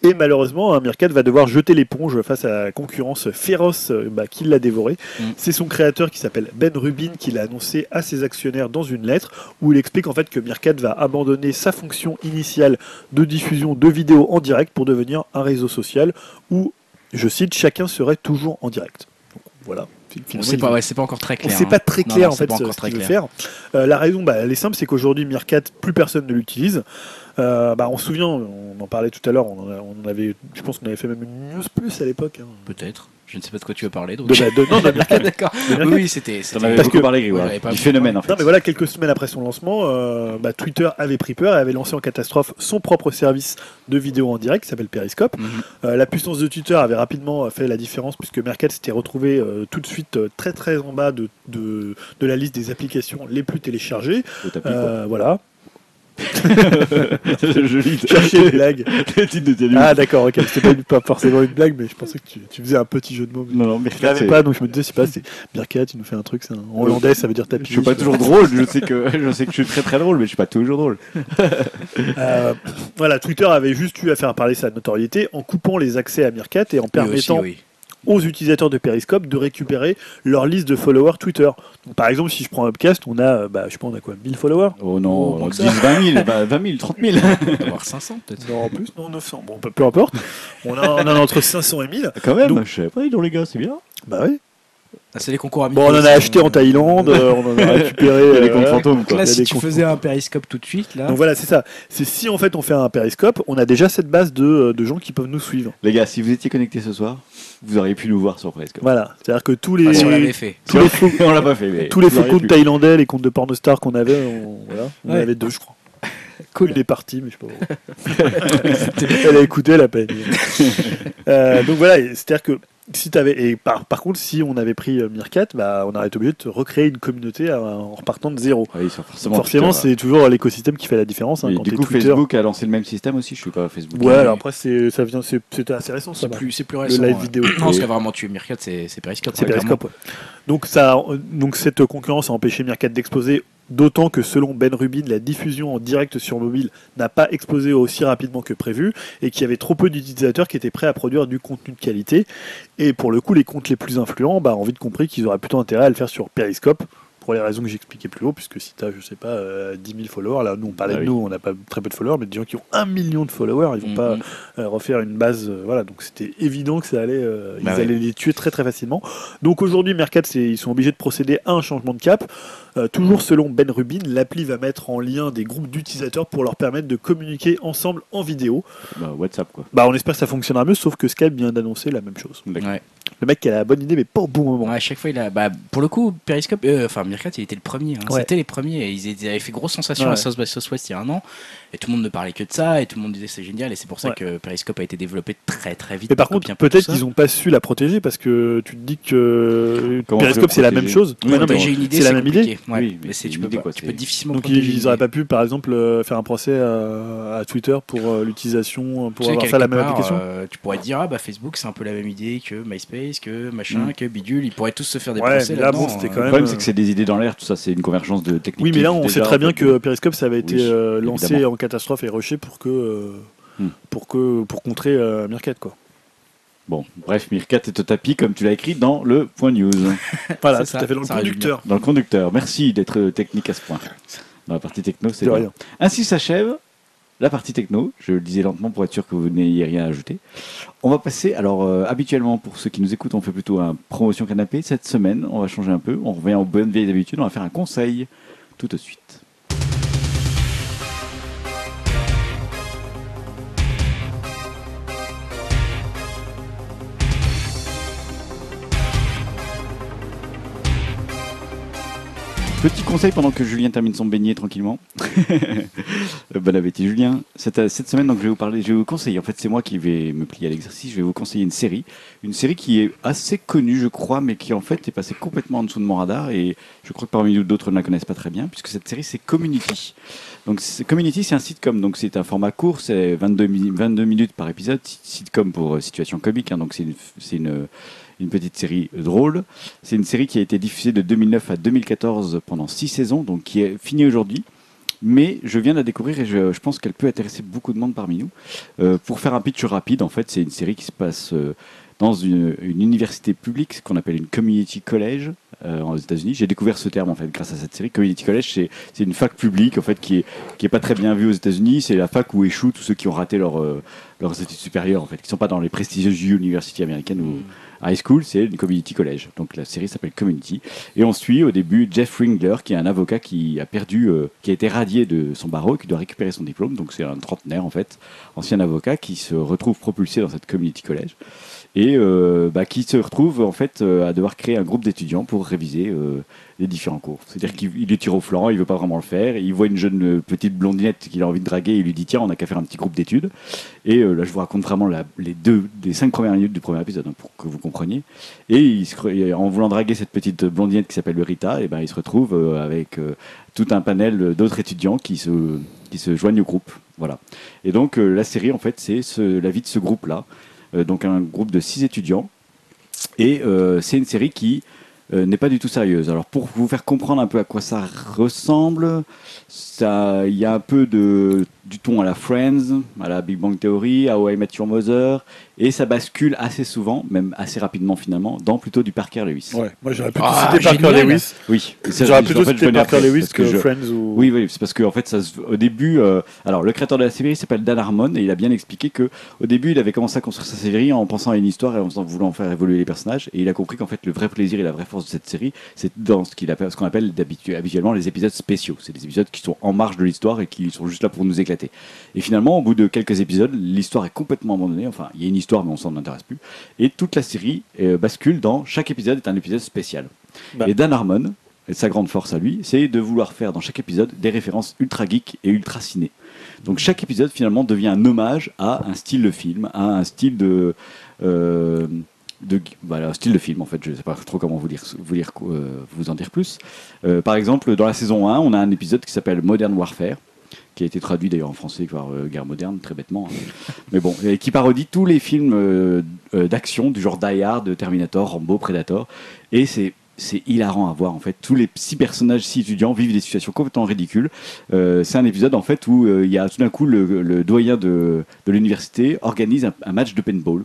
Et malheureusement, Meerkat va devoir jeter l'éponge face à la concurrence féroce euh, bah, qui l'a dévoré. Mm. C'est son créateur qui s'appelle Ben Rubin qui l'a annoncé à ses actionnaires dans une lettre où il explique en fait que Meerkat va abandonner sa fonction initiale de diffusion de vidéos en direct pour devenir un réseau social où, je cite, chacun serait toujours en direct. Donc, voilà. On sait pas, ouais, c'est pas encore très on clair. sait hein. pas très clair non, en c'est fait pas ce qu'il veut faire. Euh, la raison, bah, elle est simple, c'est qu'aujourd'hui Meerkat, plus personne ne l'utilise. Euh, bah, on se souvient, on en parlait tout à l'heure, on, en avait, je pense qu'on avait fait même une news plus à l'époque. hein. Peut-être. Je ne sais pas de quoi tu veux parler. Donc... De, bah, de- non, de Meerkat. D'accord. Oui, c'était. T'en avais beaucoup parlé, Grégoire. Du phénomène, en fait. Non mais voilà, quelques semaines après son lancement, euh, bah, Twitter avait pris peur et avait lancé en catastrophe son propre service de vidéo en direct qui s'appelle Periscope. Mhm. Euh, la puissance de Twitter avait rapidement fait la différence puisque Meerkat s'était retrouvé euh, tout de suite très très en bas de, de, de la liste des applications les plus téléchargées. Tapis. Euh, voilà. Joli. Chercher une blague. Le titre de tes news. Ah d'accord, ok. C'était pas, forcément une blague, mais je pensais que tu, tu faisais un petit jeu de mots. Non, non, Je l'avais c'est- pas, donc je me disais, c'est pas, c'est Meerkat, tu nous fais un truc, c'est un hollandais, ça veut dire tapis. Je suis pas toujours drôle, je sais que je sais que je suis très très drôle, mais je suis pas toujours drôle. Euh, voilà, Twitter avait juste eu à faire parler sa notoriété en coupant les accès à Meerkat et en Oui, permettant aussi, oui. Aux utilisateurs de Periscope de récupérer leur liste de followers Twitter. Donc, par exemple, si je prends Upcast, on a, bah, je sais pas, on a quoi, 1000 followers? Oh Oh, non, moins 10, que ça. 20 000, bah, 20 000, 30 000. On doit avoir 500 peut-être. Non, en plus, non, 900. Bon, peu, peu importe. On a, on en a entre 500 et 1000. Quand même, Donc- je savais pas, ils ont les gars, c'est bien. Bah oui. Ah, c'est les concours à Bon, on en a acheté en Thaïlande, euh, on en a récupéré. Il y a des euh, comptes voilà. fantômes, quoi. Là, Il si tu faisais un périscope tout de suite, là. Donc voilà, c'est ça. C'est si en fait on fait un Periscope, on a déjà cette base de, euh, de gens qui peuvent nous suivre. Les gars, si vous étiez connectés ce soir, vous auriez pu nous voir sur Periscope. Voilà. C'est-à-dire que tous les, Ah, si on l'avait fait. tous les faux, on l'a pas fait, mais tous les faux comptes thaïlandais, les comptes de pornostar qu'on avait, on, voilà, on en Ouais. avait deux, je crois. Cool. Une est partie, mais je sais pas. elle a écouté, elle a pas aimé. Euh, donc voilà, c'est-à-dire que si t'avais et par, par contre, si on avait pris euh, Meerkat, bah, on aurait été obligé de recréer une communauté euh, en repartant de zéro. Oui, forcément. Forcément, c'est toujours l'écosystème qui fait la différence. hein, Et quand du coup, Twitter. Facebook a lancé le même système aussi. Je suis pas Facebook. Ouais, alors après, c'est, ça vient, c'est- c'était assez récent, ça. C'est plus, c'est plus Le récent. live ouais. vidéo. Non, ce qui a vraiment tué Meerkat, c'est c'est Periscope. C'est Periscope, ouais. Donc, cette concurrence a empêché Meerkat d'exploser, d'autant que selon Ben Rubin, la diffusion en direct sur mobile n'a pas explosé aussi rapidement que prévu, et qu'il y avait trop peu d'utilisateurs qui étaient prêts à produire du contenu de qualité. Et pour le coup, les comptes les plus influents bah, ont vite compris qu'ils auraient plutôt intérêt à le faire sur Periscope. Pour les raisons que j'expliquais plus haut, puisque si tu as, je sais pas, euh, 10 000 followers, là, nous on parlait Ah de oui. nous, on n'a pas très peu de followers, mais des gens qui ont un million de followers, ils vont Mhm. pas euh, refaire une base. euh, voilà, donc c'était évident que ça allait, euh, Bah ils ouais. allaient les tuer très très facilement. Donc aujourd'hui, Mercat, ils sont obligés de procéder à un changement de cap. Euh, toujours selon Ben Rubin, l'appli va mettre en lien des groupes d'utilisateurs pour leur permettre de communiquer ensemble en vidéo. Bah, WhatsApp, quoi. Bah, on espère que ça fonctionnera mieux, sauf que Skype vient d'annoncer la même chose. Ouais. Le mec qui a la bonne idée, mais pas au bon moment. À chaque fois, il a. Bah, pour le coup, Periscope, euh, enfin, Meerkat, il était le premier. hein. Ouais. C'était les premiers. Et ils, étaient- avaient fait grosse sensation Ouais. à South by Southwest il y a un an. Et tout le monde ne parlait que de ça. Et tout le monde disait c'est génial. Et c'est pour ça Ouais. que Periscope a été développé très très vite. Mais par contre, peut-être qu'ils n'ont pas su la protéger parce que tu te dis que Comment Periscope c'est la même chose. Oui, Ouais, non, mais mais j'ai une idée, c'est la même idée. Ouais, Oui, mais mais c'est tu peux, idée, quoi, tu peux difficilement Donc protéger ils n'auraient pas pu, par exemple, euh, faire un procès à, à Twitter pour euh, l'utilisation, pour Tu sais, avoir la même part, application. euh, tu pourrais te dire, ah bah Facebook, c'est un peu la même idée que MySpace, que machin, Mm. que Bidule. Ils pourraient tous se faire des Ouais, procès là, bon, c'était euh. quand Le même, problème, euh, c'est que c'est des idées dans l'air, tout ça, c'est une convergence de techniques. Oui, mais là, on sait très en bien que Periscope, ça avait été lancé en catastrophe et rushé pour que, euh, Hmm. pour que, pour contrer euh, Meerkat, quoi. Bon, bref, Meerkat est au tapis, comme tu l'as écrit dans le point news, Voilà, tout ça, à fait dans le conducteur. dans le conducteur. Merci d'être technique à ce point. Dans la partie techno, c'est rien. Ainsi s'achève la partie techno. Je le disais lentement pour être sûr que vous n'ayez rien à ajouter. On va passer. Alors, euh, habituellement, pour ceux qui nous écoutent, on fait plutôt un promotion canapé. Cette semaine, on va changer un peu. On revient aux bonnes vieilles habitudes. On va faire un conseil tout de suite. Petit conseil pendant que Julien termine son beignet tranquillement. bon appétit Julien. Cette, cette semaine, donc, je vais vous parler, je vais vous conseiller. En fait, c'est moi qui vais me plier à l'exercice. Je vais vous conseiller une série, une série qui est assez connue, je crois, mais qui en fait est passée complètement en dessous de mon radar. Et je crois que parmi nous d'autres ne la connaissent pas très bien, puisque cette série c'est Community. Donc Community, c'est un sitcom, donc c'est un format court, c'est 22, mi- 22 minutes par épisode, sit- sitcom pour euh, situation comique, hein, donc c'est une, une petite série drôle. C'est une série qui a été diffusée de 2009 à 2014 pendant 6 saisons, donc qui est finie aujourd'hui. Mais je viens de la découvrir et je, pense qu'elle peut intéresser beaucoup de monde parmi nous. Euh, pour faire un pitch rapide, en fait, c'est une série qui se passe euh, dans une, université publique, ce qu'on appelle une community college euh, aux États-Unis. J'ai découvert ce terme en fait grâce à cette série. Community college, c'est une fac publique en fait qui est qui est pas très bien vue aux États-Unis. C'est la fac où échouent tous ceux qui ont raté leur, euh, leurs études supérieures en fait, qui sont pas dans les prestigieuses universités américaines ou high school. C'est une community college. Donc la série s'appelle Community et on suit au début Jeff Ringler qui est un avocat qui a perdu, euh, qui a été radié de son barreau et qui doit récupérer son diplôme. Donc c'est un trentenaire en fait, ancien avocat qui se retrouve propulsé dans cette community college et euh, bah, qui se retrouve en fait euh, à devoir créer un groupe d'étudiants pour réviser les différents cours. C'est-à-dire qu'il il est tiré au flanc, il veut pas vraiment le faire, il voit une jeune euh, petite blondinette qu'il a envie de draguer, et il lui dit tiens on a qu'à faire un petit groupe d'études. Et euh, là je vous raconte vraiment les deux cinq premières minutes du premier épisode hein, pour que vous compreniez. Et, en voulant draguer cette petite blondinette qui s'appelle Rita, et ben il se retrouve euh, avec tout un panel d'autres étudiants qui se qui se joignent au groupe. Voilà. Et donc la série en fait c'est ce- la vie de ce groupe là. Donc un groupe de six étudiants. Et c'est une série qui euh, n'est pas du tout sérieuse. Alors pour vous faire comprendre un peu à quoi ça ressemble, ça, il y a un peu de, du ton à la Friends, à la Big Bang Theory, à How I Met Your Mother, et ça bascule assez souvent, même assez rapidement finalement, dans plutôt du Parker Lewis. Ouais, moi j'aurais plutôt Ah, cité Parker génial. Lewis. Oui, J'aurais plutôt en fait, cité Parker Lewis parce que, je- Friends ou. oui, oui, c'est parce qu'en fait, ça, au début, euh, alors le créateur de la série s'appelle Dan Harmon et il a bien expliqué que au début, il avait commencé à construire sa série en pensant à une histoire et en voulant faire évoluer les personnages. Et il a compris qu'en fait, le vrai plaisir et la vraie force de cette série, c'est dans ce appelle, qu'on appelle d'habitu- habituellement les épisodes spéciaux. C'est des épisodes qui sont en marge de l'histoire et qui sont juste là pour nous éclater. Et finalement, au bout de quelques épisodes, l'histoire est complètement abandonnée. Enfin, il y a une histoire, mais on s'en intéresse plus. Et toute la série euh, bascule dans chaque épisode est un épisode spécial. Bah. Et Dan Harmon, et sa grande force à lui, c'est de vouloir faire dans chaque épisode des références ultra geek et ultra ciné. Donc chaque épisode finalement devient un hommage à un style de film, à un style de, euh, de voilà, un style de film en fait. Je ne sais pas trop comment vous dire, vous, dire, euh, vous en dire plus. Euh, par exemple, dans la saison 1, on a un épisode qui s'appelle Modern Warfare qui a été traduit d'ailleurs en français par euh, Guerre moderne, très bêtement. hein. Mais bon, et qui parodie tous les films euh, euh, d'action du genre Die Hard, Terminator, Rambo, Predator. Et c'est c'est hilarant à voir en fait. Tous les six personnages, six étudiants vivent des situations complètement ridicules. Euh, c'est un épisode en fait où euh, il y a tout d'un coup le, le doyen de, de l'université organise un, un match de paintball.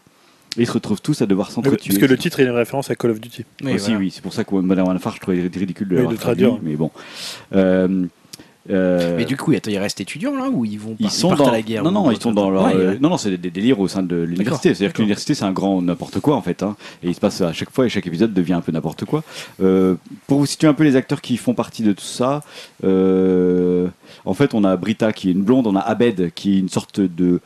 Et ils se retrouvent tous à devoir s'entretuer. Parce que le titre est une référence à Call of Duty. Oui, Aussi, voilà. oui, c'est pour ça que Modern Warfare, je trouvais ridicule de Oui, de traduit, traduire. mais bon. Euh, euh, Mais du coup, attends, ils restent étudiants là ou ils vont ils sont dans à la guerre non non ils sont dans leur Ouais, euh, ouais. non non c'est des, des délires au sein de l'université c'est à dire que l'université c'est un grand n'importe quoi en fait hein. et il se passe à chaque fois et chaque épisode devient un peu n'importe quoi Euh, pour vous situer un peu les acteurs qui font partie de tout ça euh, en fait on a Brita qui est une blonde on a Abed qui est une sorte de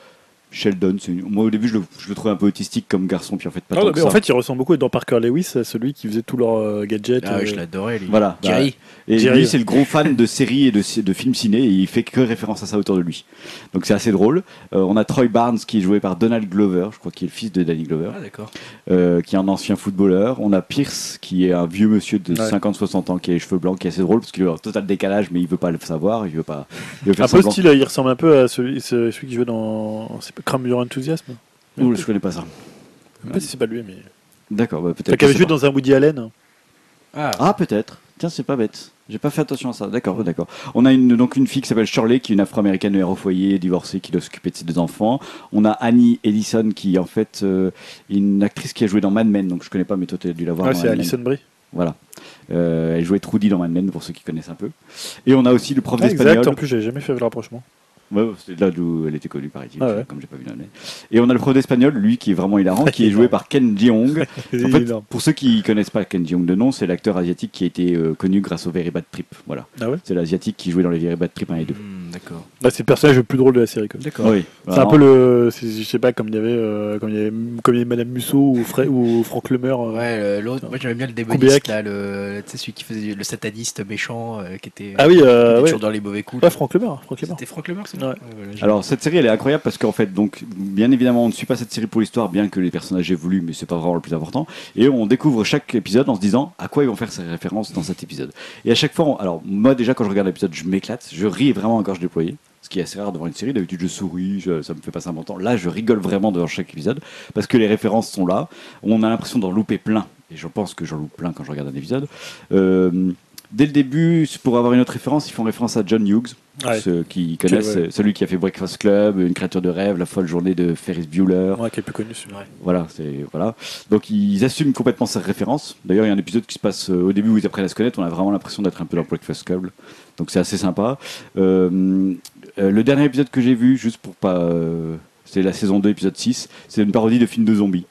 Sheldon, une- moi au début je le, je le trouvais un peu autistique comme garçon, puis en fait pas Non, tant mais que en ça. fait, il ressemble beaucoup dans Parker Lewis, à celui qui faisait tous leurs euh, gadgets. Ah, euh, je l'adorais, lui. Voilà, bah, Jerry. Et Jerry. lui, c'est le gros fan de séries et de, de films ciné, et il fait que référence à ça autour de lui. Donc c'est assez drôle. Euh, on a Troy Barnes qui est joué par Donald Glover, je crois qu'il est le fils de Danny Glover, Ah, d'accord. euh, qui est un ancien footballeur. On a Pierce qui est un vieux monsieur de Ouais. 50-60 ans qui a les cheveux blancs, qui est assez drôle parce qu'il est en total décalage, mais il veut pas le savoir, il veut pas. Il veut faire Un peu style, il ressemble un peu à celui, ce- celui qui jouait dans c'est pas Crame Your Enthusiasm. Ouh, je connais pas ça. Je sais pas si c'est pas lui, mais. D'accord, bah, peut-être. Enfin, qui avait je sais joué dans un Woody Allen. Ah, Ah, peut-être. Tiens, c'est pas bête. J'ai pas fait attention à ça. D'accord, d'accord. On a une, donc une fille qui s'appelle Shirley, qui est une afro-américaine mère au foyer, divorcée, qui doit s'occuper de ses deux enfants. On a Annie Ellison, qui en fait euh, est une actrice qui a joué dans Mad Men, donc je connais pas, mais toi tu as dû la voir. Dans c'est. Alison Brie. Voilà. Euh, elle jouait Trudy dans Mad Men, pour ceux qui connaissent un peu. Et on a aussi le prof Ah, d'espagnol. exact, en plus, j'avais jamais fait le rapprochement. Ouais, c'est là d'où elle était connue, paraît-il, Ah ouais. comme j'ai pas vu l'année. Et on a le prof d'espagnol, lui, qui est vraiment hilarant, qui est joué par Ken Jeong. En fait, pour ceux qui connaissent pas Ken Jeong de nom, c'est l'acteur asiatique qui a été euh, connu grâce au Very Bad Trip. Voilà. Ah ouais C'est l'asiatique qui jouait dans les Very Bad Trip 1 et 2. hmm, d'accord. Là, c'est le personnage le plus drôle de la série. D'accord. Oui, C'est un peu le. Je sais pas, comme il y avait, euh, comme il y avait, comme il y avait Madame Musso ou, ou Franck Lemer. euh. Ouais, l'autre, moi j'aimais bien le démoniste, là, le, tu sais, celui qui faisait le sataniste méchant, euh, qui était, Ah oui, qui euh, était ouais. toujours dans les mauvais coups. Ouais, Franck Lemer. C'était Franck Lemar, c'est Ouais. voilà, Alors cette série elle est incroyable parce qu'en fait donc bien évidemment on ne suit pas cette série pour l'histoire bien que les personnages évoluent mais c'est pas vraiment le plus important et on découvre chaque épisode en se disant à quoi ils vont faire ces références dans cet épisode et à chaque fois on- alors moi déjà quand je regarde l'épisode je m'éclate je ris vraiment à gorge déployée ce qui est assez rare devant une série d'habitude je souris je- ça me fait passer un bon temps là je rigole vraiment devant chaque épisode parce que les références sont là on a l'impression d'en louper plein et je pense que j'en loupe plein quand je regarde un épisode Euh, Dès le début, pour avoir une autre référence, ils font référence à John Hughes, Ouais. ceux qui connaissent, ouais. celui qui a fait Breakfast Club, Une créature de rêve, La folle journée de Ferris Bueller. Ouais, qui est plus connu celui-là. Voilà, c'est voilà. Donc ils assument complètement ces références. D'ailleurs, il y a un épisode qui se passe euh, au début où ils apprennent à se connaître. On a vraiment l'impression d'être un peu dans Breakfast Club. Donc c'est assez sympa. Euh, euh, le dernier épisode que j'ai vu, juste pour pas, euh, c'est la saison 2, épisode 6. C'est une parodie de film de zombies.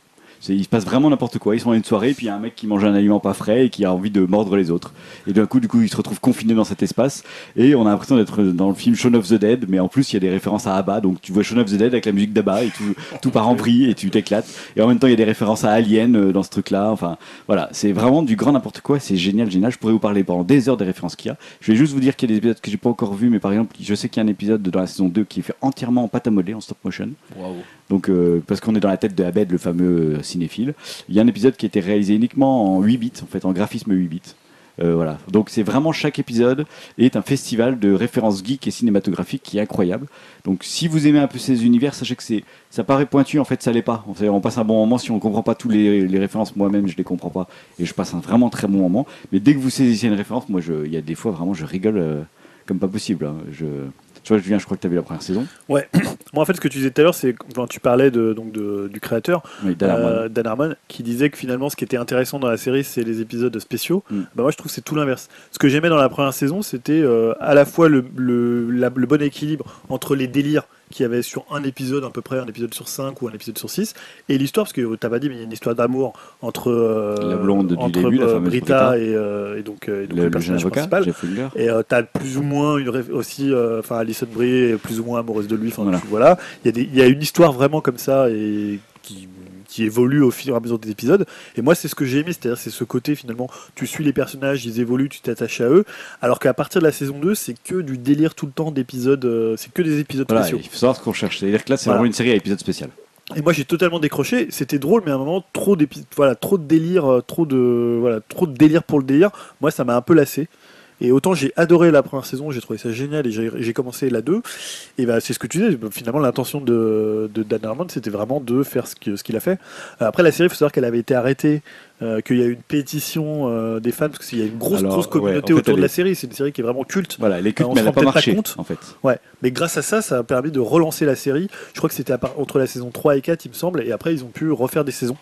Il se passe vraiment n'importe quoi. Ils sont à une soirée, puis il y a un mec qui mange un aliment pas frais et qui a envie de mordre les autres. Et d'un coup, du coup, ils se retrouvent confinés dans cet espace. Et on a l'impression d'être dans le film Shaun of the Dead, mais en plus, il y a des références à ABBA. Donc tu vois Shaun of the Dead avec la musique d'ABBA et tout, tout part en vrille et tu t'éclates. Et en même temps, il y a des références à Alien euh, dans ce truc-là. Enfin, voilà, c'est vraiment du grand n'importe quoi. C'est génial, génial. Je pourrais vous parler pendant des heures des références qu'il y a. Je vais juste vous dire qu'il y a des épisodes que j'ai pas encore vus, mais par exemple, je sais qu'il y a un épisode dans la saison 2 qui est fait entièrement en pâte à modeler, en stop motion. Donc, euh, parce qu'on est dans la tête de Abed, le fameux euh, cinéphile. Il y a un épisode qui a été réalisé uniquement en 8 bits, en fait, en graphisme 8 bits. Euh, voilà. Donc, c'est vraiment chaque épisode est un festival de références geek et cinématographiques qui est incroyable. Donc, si vous aimez un peu ces univers, sachez que c'est, ça paraît pointu, en fait, ça l'est pas. On, passe un bon moment si on comprend pas tous les, références. Moi-même, je les comprends pas et je passe un vraiment très bon moment. Mais dès que vous saisissez une référence, moi, il y a des fois vraiment, je rigole euh, comme pas possible. hein. Je, tu vois, Julien, je crois que tu as vu la première saison. Moi, en fait, ce que tu disais tout à l'heure, c'est quand tu parlais de, donc de, du créateur, Oui, Dan Harmon. euh, Dan Harmon, qui disait que finalement, ce qui était intéressant dans la série, c'est les épisodes spéciaux. Mm. Bah, moi, je trouve que c'est tout l'inverse. Ce que j'aimais dans la première saison, c'était euh, à la fois le, le, la- le bon équilibre entre les délires qu'il y avait sur un épisode à peu près, un épisode sur 5 ou un épisode sur 6, et l'histoire, parce que t'as pas dit, mais il y a une histoire d'amour entre, euh, La blonde du entre début, la euh, fameuse Brita, Brita. et, euh, et donc, euh, et donc le, le, personnage avocat, principal. Et euh, t'as plus ou moins une aussi, euh, enfin Alison Brie est plus ou moins amoureuse de lui. Enfin Voilà. tu- voilà, il y a des, y a une histoire vraiment comme ça et qui qui évolue au fur et à mesure des épisodes. Et moi, c'est ce que j'ai aimé, c'est-à-dire c'est ce côté finalement, tu suis les personnages, ils évoluent, tu t'attaches à eux. Alors qu'à partir de la saison 2, c'est que du délire tout le temps d'épisodes, euh, c'est que des épisodes Voilà, spéciaux. il faut savoir ce qu'on cherche. C'est-à-dire que là, c'est Voilà. vraiment une série à épisode spécial. Et moi, j'ai totalement décroché. C'était drôle, mais à un moment, trop voilà, trop de délire, euh, trop de, voilà, trop de délire pour le délire. Moi, ça m'a un peu lassé. Et autant j'ai adoré la première saison, j'ai trouvé ça génial et j'ai commencé la 2. Et bah, c'est ce que tu disais, finalement, l'intention de, de Dan Harmon, c'était vraiment de faire ce qu'il a fait. Euh, Après, la série, il faut savoir qu'elle avait été arrêtée, euh, qu'il y a eu une pétition euh, des fans, parce qu'il y a une grosse, Alors, grosse ouais, communauté en fait, autour de la série. C'est une série qui est vraiment culte. Voilà, elle est culte, on mais elle n'a pas peut-être pas marché, compte. en fait. Ouais, mais grâce à ça, ça a permis de relancer la série. Je crois que c'était entre la saison 3 et 4, il me semble, et après ils ont pu refaire des saisons.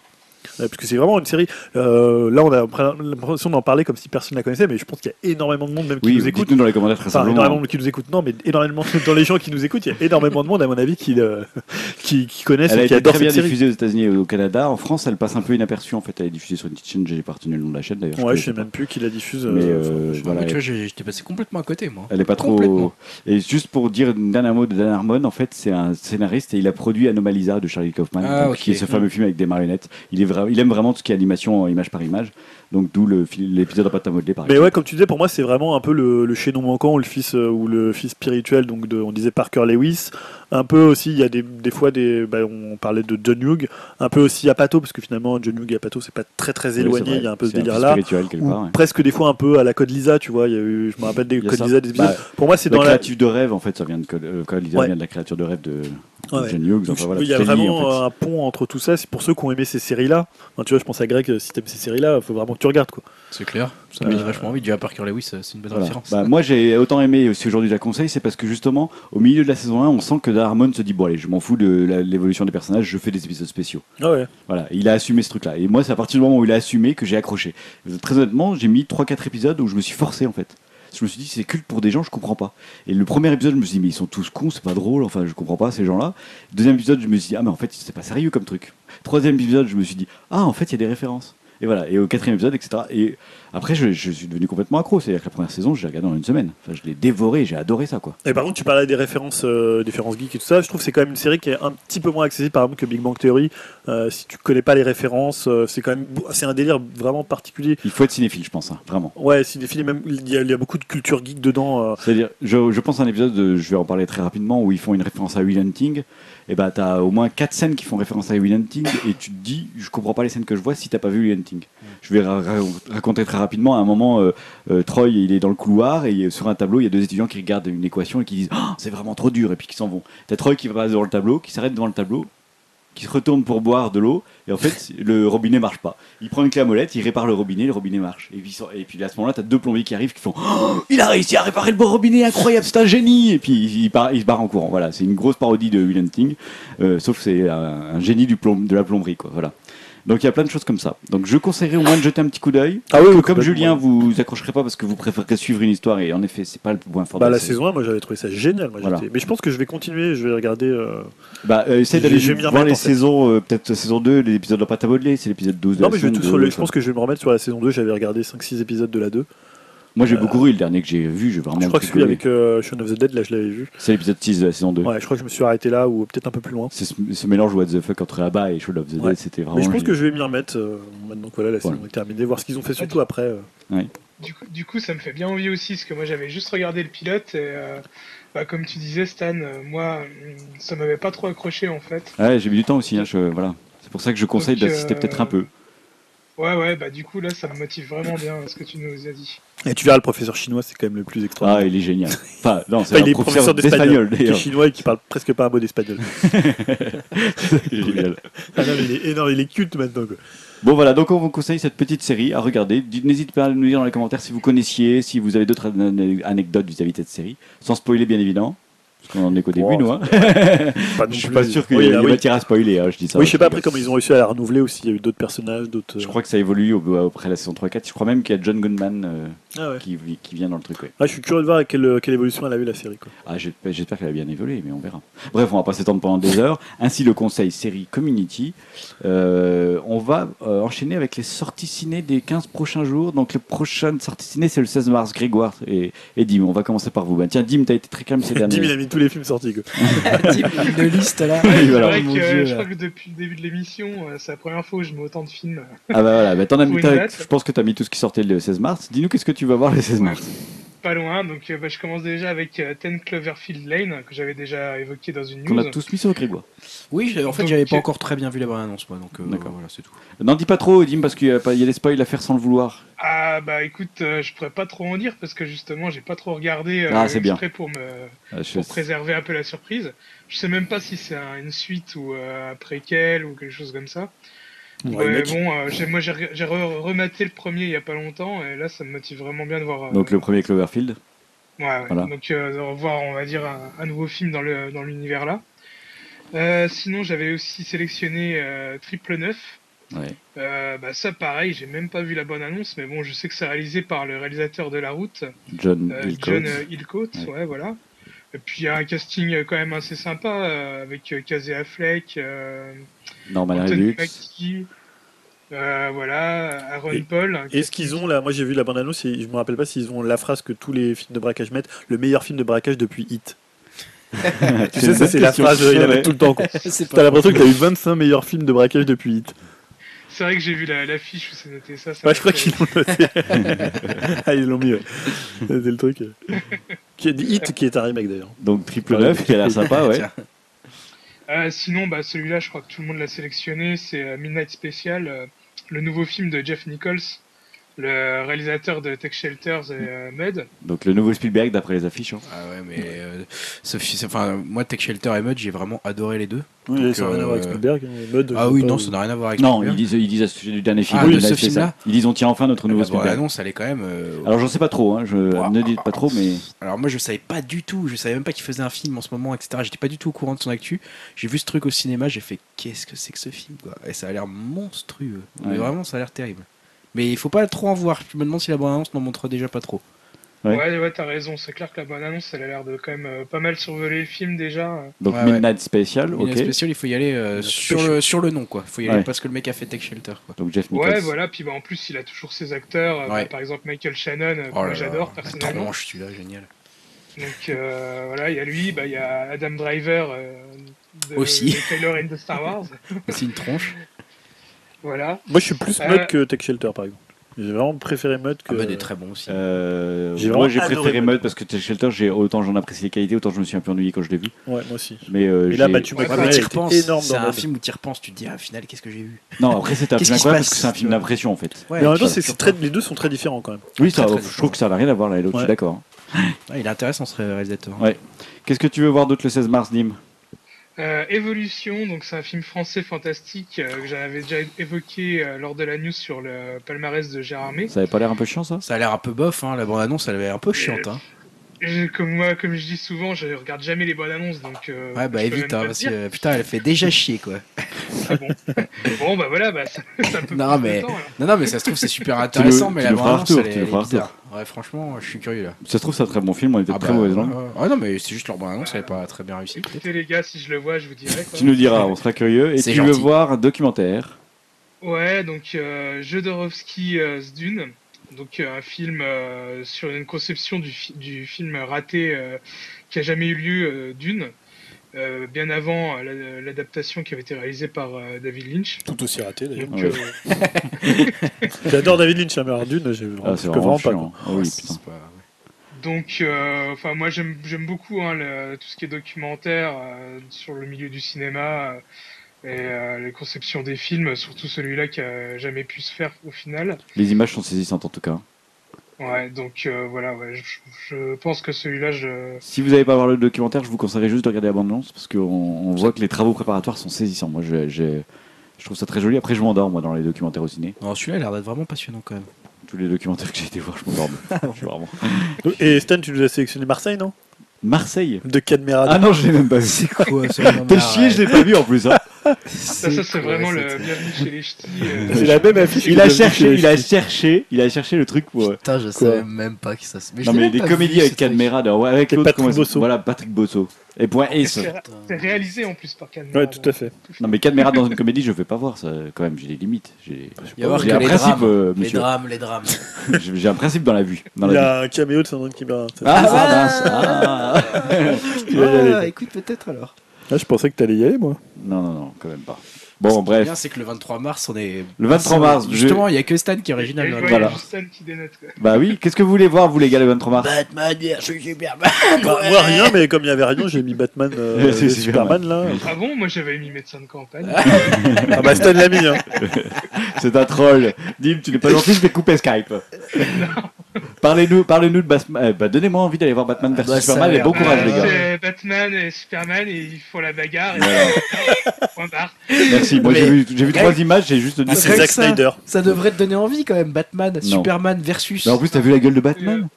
Euh, parce que c'est vraiment une série. euh, là, on a l'impression d'en parler comme si personne ne la connaissait, mais je pense qu'il y a énormément de monde même qui Oui, nous écoute. dites-nous dans les commentaires très Enfin, simplement. énormément de monde qui nous écoute, non, mais énormément dans les gens qui nous écoutent, il y a énormément de monde, à mon avis, qui, euh, qui, qui connaissent Elle a et qui été adorent très bien série. diffusée aux États-Unis et au Canada. En France, elle passe un peu inaperçue. En fait, elle est diffusée sur une petite chaîne. J'ai pas retenu le nom de la chaîne d'ailleurs. Ouais, je connaissais sais pas. même plus qui la diffuse. Mais euh, euh, enfin, je- voilà. Tu vois, j'ai- j'étais passé complètement à côté, moi. Elle est pas trop. Et juste pour dire un dernier mot de Dan Harmon, en fait, c'est un scénariste et il a produit Anomalisa de Charlie Kaufman, Ah, donc, qui est ce fameux film avec des marionnettes. Il, est il aime vraiment tout ce qui est animation euh, image par image. Donc d'où l'épisode en pâte à modeler par Mais exemple. ouais, comme tu disais, pour moi, c'est vraiment un peu le, le chaînon manquant ou le fils euh, ou le fils spirituel. Donc, de, on disait Parker Lewis. Un peu aussi, il y a des, des fois des. bah, on parlait de John Hughes. Un peu aussi Apato, parce que finalement, John Hughes et Apato, c'est pas très très éloigné. Il y a un peu ce délire là. spirituel quelque Ou part. ouais. presque des fois un peu à la Code Lisa, tu vois. Il y a eu, je me rappelle des Code ça. Lisa, des épisodes. Bah, pour moi, c'est dans la. créatif de rêve, en fait, ça vient de Code- euh, Code Lisa Ouais. vient de la créature de rêve de, de Ouais, Hughes. Donc, Enfin, voilà, il y a lié, vraiment en fait. un pont entre tout ça. C'est pour ceux qui ont aimé ces séries-là. Enfin, tu vois, je pense à Greg, euh, si t'aimes ces séries-là, il faut vraiment que tu regardes. Quoi. C'est clair. Ça Euh, me donne vachement envie. Du Parker Lewis, euh, c'est une bonne Voilà. référence. Bah, moi j'ai autant aimé si aujourd'hui je la conseille, c'est parce que justement au milieu de la saison 1, on sent que Darmon se dit bon allez, je m'en fous de l'évolution des personnages, je fais des épisodes spéciaux. Ah ouais. Voilà, il a assumé ce truc-là. Et moi c'est à partir du moment où il a assumé que j'ai accroché. Très honnêtement, j'ai mis 3-4 épisodes où je me suis forcé en fait. Je me suis dit c'est culte pour des gens, je comprends pas. Et le premier épisode, je me suis dit mais ils sont tous cons, c'est pas drôle, enfin je comprends pas ces gens-là. Deuxième épisode, je me suis dit ah mais en fait c'est pas sérieux comme truc. Troisième épisode, je me suis dit ah en fait il y a des références. Et voilà, et au quatrième épisode, etc. Et après, je, je suis devenu complètement accro. C'est-à-dire que la première saison, je l'ai regardé en une semaine. Enfin, je l'ai dévoré, j'ai adoré ça, quoi. Et par contre, tu parlais des références, euh, des références geeks et tout ça. Je trouve que c'est quand même une série qui est un petit peu moins accessible, par exemple, que Big Bang Theory. Euh, si tu connais pas les références, euh, c'est quand même, c'est un délire vraiment particulier. Il faut être cinéphile, je pense, hein, vraiment. Ouais, films, même il y, a, il y a beaucoup de culture geek dedans. C'est-à-dire, je, je pense à un épisode, de- je vais en parler très rapidement, où ils font une référence à Will Hunting. Et bah, t'as au moins quatre scènes qui font référence à Will Hunting, et tu te dis, je comprends pas les scènes que je vois si t'as pas vu Will Hunting. Je vais ra- ra- raconter très rapidement. À un moment, euh, euh, Troy, il est dans le couloir, et sur un tableau, il y a deux étudiants qui regardent une équation et qui disent, Oh, c'est vraiment trop dur, et puis qui s'en vont. T'as Troy qui va devant le tableau, qui s'arrête devant le tableau, qui se retourne pour boire de l'eau, et en fait, le robinet marche pas. Il prend une clé à molette, il répare le robinet, le robinet marche. Et puis, et à ce moment-là, t'as deux plombiers qui arrivent qui font Oh, Il a réussi à réparer le beau robinet, incroyable, c'est un génie Et puis il, se barre en courant. Voilà, c'est une grosse parodie de Will Hunting, euh, sauf que c'est un, un génie du plomb, de la plomberie, quoi. Voilà. Donc il y a plein de choses comme ça. Donc je conseillerais au moins de jeter un petit coup d'œil. Ah oui, oui, Comme Julien, vous vous accrocherez pas parce que vous préférez suivre une histoire et en effet, c'est pas le point fort Bah, de la série. saison 1, moi j'avais trouvé ça génial. Moi, Voilà. j'étais- Mais je pense que je vais continuer, je vais regarder. euh, Bah, euh, essaye d'aller voir remettre, les saisons, euh, peut-être saison 2, les épisodes de pâte à modeler, c'est l'épisode 12 de Non, la mais je, vais tout sur 2, le- je pense que je vais me remettre sur la saison 2. J'avais regardé 5-6 épisodes de la 2. Moi j'ai beaucoup ri le dernier que j'ai vu, j'ai vraiment Je crois que celui avec euh, Shaun of the Dead, là je l'avais vu. C'est l'épisode 6 de la saison 2. Ouais, je crois que je me suis arrêté là ou peut-être un peu plus loin. C'est ce, ce mélange what the fuck entre Abba et Shaun of the Dead, Ouais. c'était vraiment. Mais je pense que je vais m'y remettre euh, maintenant que voilà, la Voilà. saison est terminée, voir ce qu'ils ont fait surtout après. euh. Du coup, du coup, ça me fait bien envie aussi, parce que moi j'avais juste regardé le pilote, et euh, bah, comme tu disais, Stan, euh, moi, hum, ça m'avait pas trop accroché en fait. Ouais, j'ai mis du temps aussi, hein, je- voilà. C'est pour ça que je conseille d'assister euh, peut-être un peu. Ouais, ouais, bah du coup, là, ça me motive vraiment bien ce que tu nous as dit. Et tu verras, le professeur chinois, c'est quand même le plus Ah, extraordinaire. il est génial. Enfin, non, c'est Enfin, il un est professeur professeur d'espagnol qui est chinois et qui parle presque pas un mot d'espagnol. C'est génial. ah non, mais il est énorme, il est culte maintenant. Quoi. Bon voilà, donc on vous conseille cette petite série à regarder. N'hésitez pas à nous dire dans les commentaires si vous connaissiez, si vous avez d'autres an- anecdotes vis-à-vis de cette série, sans spoiler bien évidemment. Parce qu'on en est qu'au début, nous. Hein. Pas non Je suis pas sûr qu'il Oui, y ait ah il y ait oui. matière à spoiler, hein, je dis ça. Oui, je sais pas après comment ils ont réussi à la renouveler ou s'il y a eu d'autres personnages, d'autres. Je crois que ça évolue au- après la saison 3 4. Je crois même qu'il y a John Goodman euh, Ah ouais. qui, qui vient dans le truc. ouais. Ah, je suis curieux de voir à quelle, quelle évolution elle a eu la série. Quoi. Ah, j'ai- J'espère qu'elle a bien évolué, mais on verra. Bref, on va pas s'étendre pendant des heures. Ainsi, le conseil série Community. Euh, on va euh, enchaîner avec les sorties ciné des 15 prochains jours. Donc, les prochaines sorties ciné, c'est le 16 mars. Grégoire et, et Dim, on va commencer par vous. Ben, tiens, Dim, t'as été très calme ces Dim, derniers il a mis tous les films sortis. Quoi. Une liste là. Oui, C'est voilà. vrai que euh, Dieu, je là. crois que depuis le début de l'émission, euh, c'est la première fois où je mets autant de films. Ah, bah voilà, bah, t'en as mis, je pense que tu as mis tout ce qui sortait le 16 mars. Dis-nous, qu'est-ce que tu vas voir le 16 mars? Pas loin, donc euh, bah, je commence déjà avec euh, 10 Cloverfield Lane, que j'avais déjà évoqué dans une Qu'on news. a tous mis sur Grégoire. Oui, en fait, j'avais pas encore très bien vu la bande annonce, moi, donc euh, D'accord. voilà, c'est tout. N'en dis pas trop, Dim, parce qu'il y, a pas- il y a des spoils à faire sans le vouloir. Ah bah écoute, euh, je pourrais pas trop en dire parce que justement j'ai pas trop regardé euh, Ah, c'est bien. pour me Ah, pour préserver un peu la surprise. Je sais même pas si c'est un- une suite ou euh, un préquel ou quelque chose comme ça. Ouais, bon, euh, moi j'ai re- j'ai re- rematé le premier il y a pas longtemps et là ça me motive vraiment bien de voir. euh, Donc, le premier Cloverfield. Ouais, ouais. Voilà. Donc euh, de revoir, on va dire, un, un nouveau film dans le dans l'univers là. Sinon, j'avais aussi sélectionné Triple Neuf. Ouais. Euh, bah ça pareil, j'ai même pas vu la bonne annonce, mais bon, je sais que c'est réalisé par le réalisateur de La Route, John euh, Hillcoat. John Ouais. ouais. voilà. Et puis il y a un casting euh, quand même assez sympa euh, avec euh, Casey Affleck, euh, Norman Anthony. Mackie, euh, voilà, Aaron Et- Paul. un Est-ce qu'ils ont là Moi j'ai vu la bande annonce et je me rappelle pas s'ils ont la phrase que tous les films de braquage mettent le meilleur film de braquage depuis Hit. tu sais, ça c'est la phrase, il la met tout le temps. T'as l'impression que t'as eu 25 meilleurs films de braquage depuis Hit. C'est vrai que j'ai vu la- l'affiche où c'est noté ça. ça Ouais, je crois qu'ils l'ont noté. ah, ils l'ont mis, ouais. C'était le truc. Qui est Hit qui est un remake d'ailleurs. Donc triple neuf qui a l'air sympa, ouais. Euh, sinon, bah, celui-là, je crois que tout le monde l'a sélectionné, c'est euh, Midnight Special, euh, le nouveau film de Jeff Nichols, le réalisateur de Tech Shelters et euh, Mud. Donc le nouveau Spielberg d'après les affiches. hein. Ah ouais, mais euh, c'est- enfin, moi, Tech Shelter et Mud, j'ai vraiment adoré les deux. Oui, Donc, ça n'a rien à voir avec Spielberg. hein, Mud, Ah oui, non, ça n'a rien à voir avec Non, Spielberg. ils disent, ils disent à ce sujet du dernier film. Ah, de ce fait ça. film-là Ils disent on tient enfin notre nouveau La Spielberg. annonce, elle est quand même. euh, Alors j'en sais pas trop, hein, je ne dites pas trop, mais Alors moi je savais pas du tout, je savais même pas qu'il faisait un film en ce moment, etc. J'étais pas du tout au courant de son actu. J'ai vu ce truc au cinéma, j'ai fait qu'est-ce que c'est que ce film quoi Et ça a l'air monstrueux. Mais vraiment ça a l'air terrible. Mais il faut pas trop en voir. Je me demande si la bande-annonce n'en montre déjà pas trop. Ouais. Ouais, ouais, t'as raison, c'est clair que la bonne annonce, elle a l'air de quand même euh, pas mal survoler le film déjà. donc Ouais, Midnight Special, ok. la spéciale, il faut y aller euh, Midnight sur, Special. le, sur le nom quoi. Faut y aller Ouais. parce que le mec a fait Tech Shelter quoi. Donc Jeff Nichols. Ouais, voilà, puis bah, en plus, il a toujours ses acteurs, euh, Ouais. bah, par exemple Michael Shannon, que Oh j'adore personnellement. tronche celui-là, génial. Donc euh, voilà, il y a lui, bah, il y a Adam Driver euh, de, Aussi. de Kylo Ren de Star Wars. C'est une tronche. voilà. Moi je suis plus Euh, Mud que Tech Shelter par exemple. J'ai vraiment préféré Mud que. Ah bah des très bons aussi. Euh, moi j'ai préféré Mud. Parce que Tech Shelter, j'ai autant j'en apprécie les qualités, autant je me suis un peu ennuyé quand je l'ai vu. Ouais, moi aussi. Mais euh, Et là, t'y était repenses, énorme c'est un film où tu repenses, tu te dis ah, au final qu'est-ce que j'ai vu? Non après c'était un film incroyable passe, parce que c'est un tu film d'impression en fait. Ouais, Mais en même temps, c'est c'est les deux sont très différents quand même. Oui, ça, je trouve que ça n'a rien à voir l'un et l'autre, je suis d'accord. Ouais, il est intéressant ce réalisateur. Ouais. Qu'est-ce que tu veux voir d'autre le 16 mars, Dim? Euh, Évolution, donc c'est un film français fantastique euh, que j'avais déjà évoqué euh, lors de la news sur le palmarès de Gérard May. Ça avait pas l'air un peu chiant ça? Ça a l'air un peu bof, hein. la bande-annonce elle avait l'air un peu chiante. Hein. Comme moi, comme je dis souvent, je regarde jamais les bonnes annonces, donc. euh, Ouais, bah évite, hein, parce que putain, elle fait déjà chier quoi. Ah bon? bon, bah voilà, bah ça, ça peut Non, mais- temps. Non, non, mais ça se trouve, c'est super intéressant, tu mais la feras un bande-annonce retour, elle, tu est-. Ouais, franchement, je suis curieux là. Ça se trouve, c'est un très bon film, on peut-être Ah, très bah, mauvaise langue. ouais, ouais. Ouais, non, mais c'est juste leur bande-annonce, elle est pas très bien réussie. Écoutez les gars, si je le vois, je vous dirai. Quoi. Tu nous diras, on sera curieux. Et tu veux voir un documentaire Ouais, donc euh, Jodorowsky euh, Zdune, donc euh, un film euh, sur une conception du, fi- du film raté euh, qui a jamais eu lieu, euh, Dune, euh, bien avant euh, la- l'adaptation qui avait été réalisée par euh, David Lynch. Tout aussi raté d'ailleurs. Ouais. euh, J'adore David Lynch, hein, mais alors Dune, j'ai Ah, vraiment vraiment pas. Ah oui, C'est putain. pas- donc, euh, enfin moi j'aime j'aime beaucoup hein, le- tout ce qui est documentaire euh, sur le milieu du cinéma euh, et euh, les conceptions des films, surtout celui-là qui a jamais pu se faire au final. Les images sont saisissantes en tout cas. Ouais, donc euh, voilà, ouais, je, je pense que celui-là, je, Si vous n'avez pas voir le documentaire, je vous conseillerais juste de regarder la bande-annonce parce qu'on on voit que les travaux préparatoires sont saisissants. Moi, je, je- je trouve ça très joli. Après, je m'endors moi dans les documentaires au ciné. Non, celui-là a l'air d'être vraiment passionnant quand même. Tous les documentaires que j'ai été voir, je m'endors. Vraiment. Et Stan, tu nous as sélectionné Marseille, non? Marseille. De Cadmerade. Ah non, je l'ai même pas vu. Quoi, T'es chier, je l'ai pas vu en plus. hein. ça, ça c'est vraiment le bienvenue chez les ch'tis. euh, C'est la même affiche. Il a cherché, il a cherché, il a cherché le truc pour. Putain, je Quoi savais même pas que ça se. Non mais des comédies avec Cadmerade, ouais, avec l'autre, Patrick Bosso. Voilà, Patrick Bosso. Et point Ace. C'est réalisé en plus par Cameron. Ouais, tout à fait. Non mais Cadmerade dans une comédie, je vais pas voir ça. Quand même, j'ai des limites. J'ai un les principe, drames. euh, Les drames, les drames. J'ai un principe dans la vue. Dans Il y a un caméo de Sandrine Kiberlin. Ah. Ah. Y aller. Ah, écoute, peut-être alors. Ah, je pensais que t'allais y aller, moi. Non, non, non, quand même pas. Bon, Ce qui est bref. bien, c'est que le 23 mars, on est. Le 23 mars, je- Justement, il n'y a que Stan qui est original. je dans a Voilà. juste Stan qui dénote. Quoi. Bah oui, qu'est-ce que vous voulez voir, vous les gars, le 23 mars? Batman versus Superman. Moi, moi, rien, mais comme il y avait rien, j'ai mis Batman, euh, C'est Superman. Superman, là. Ah bon, moi j'avais mis médecin de campagne. Ah bah Stan l'a mis, hein. C'est un troll. Dim, tu n'es pas gentil, je vais couper Skype. Parlez-nous parlez de Batman. Eh, bah, Donnez-moi envie d'aller voir Batman vs Bah, ça Superman et bon courage, les gars. Batman et Superman et ils font la bagarre. Et point barre. Merci. Moi, j'ai vu, j'ai vu trois images, j'ai juste dit. Ah, c'est Zack ça- Snyder. Ça devrait te donner envie quand même, Batman, Non. Superman versus. Mais en plus, t'as vu la gueule de Batman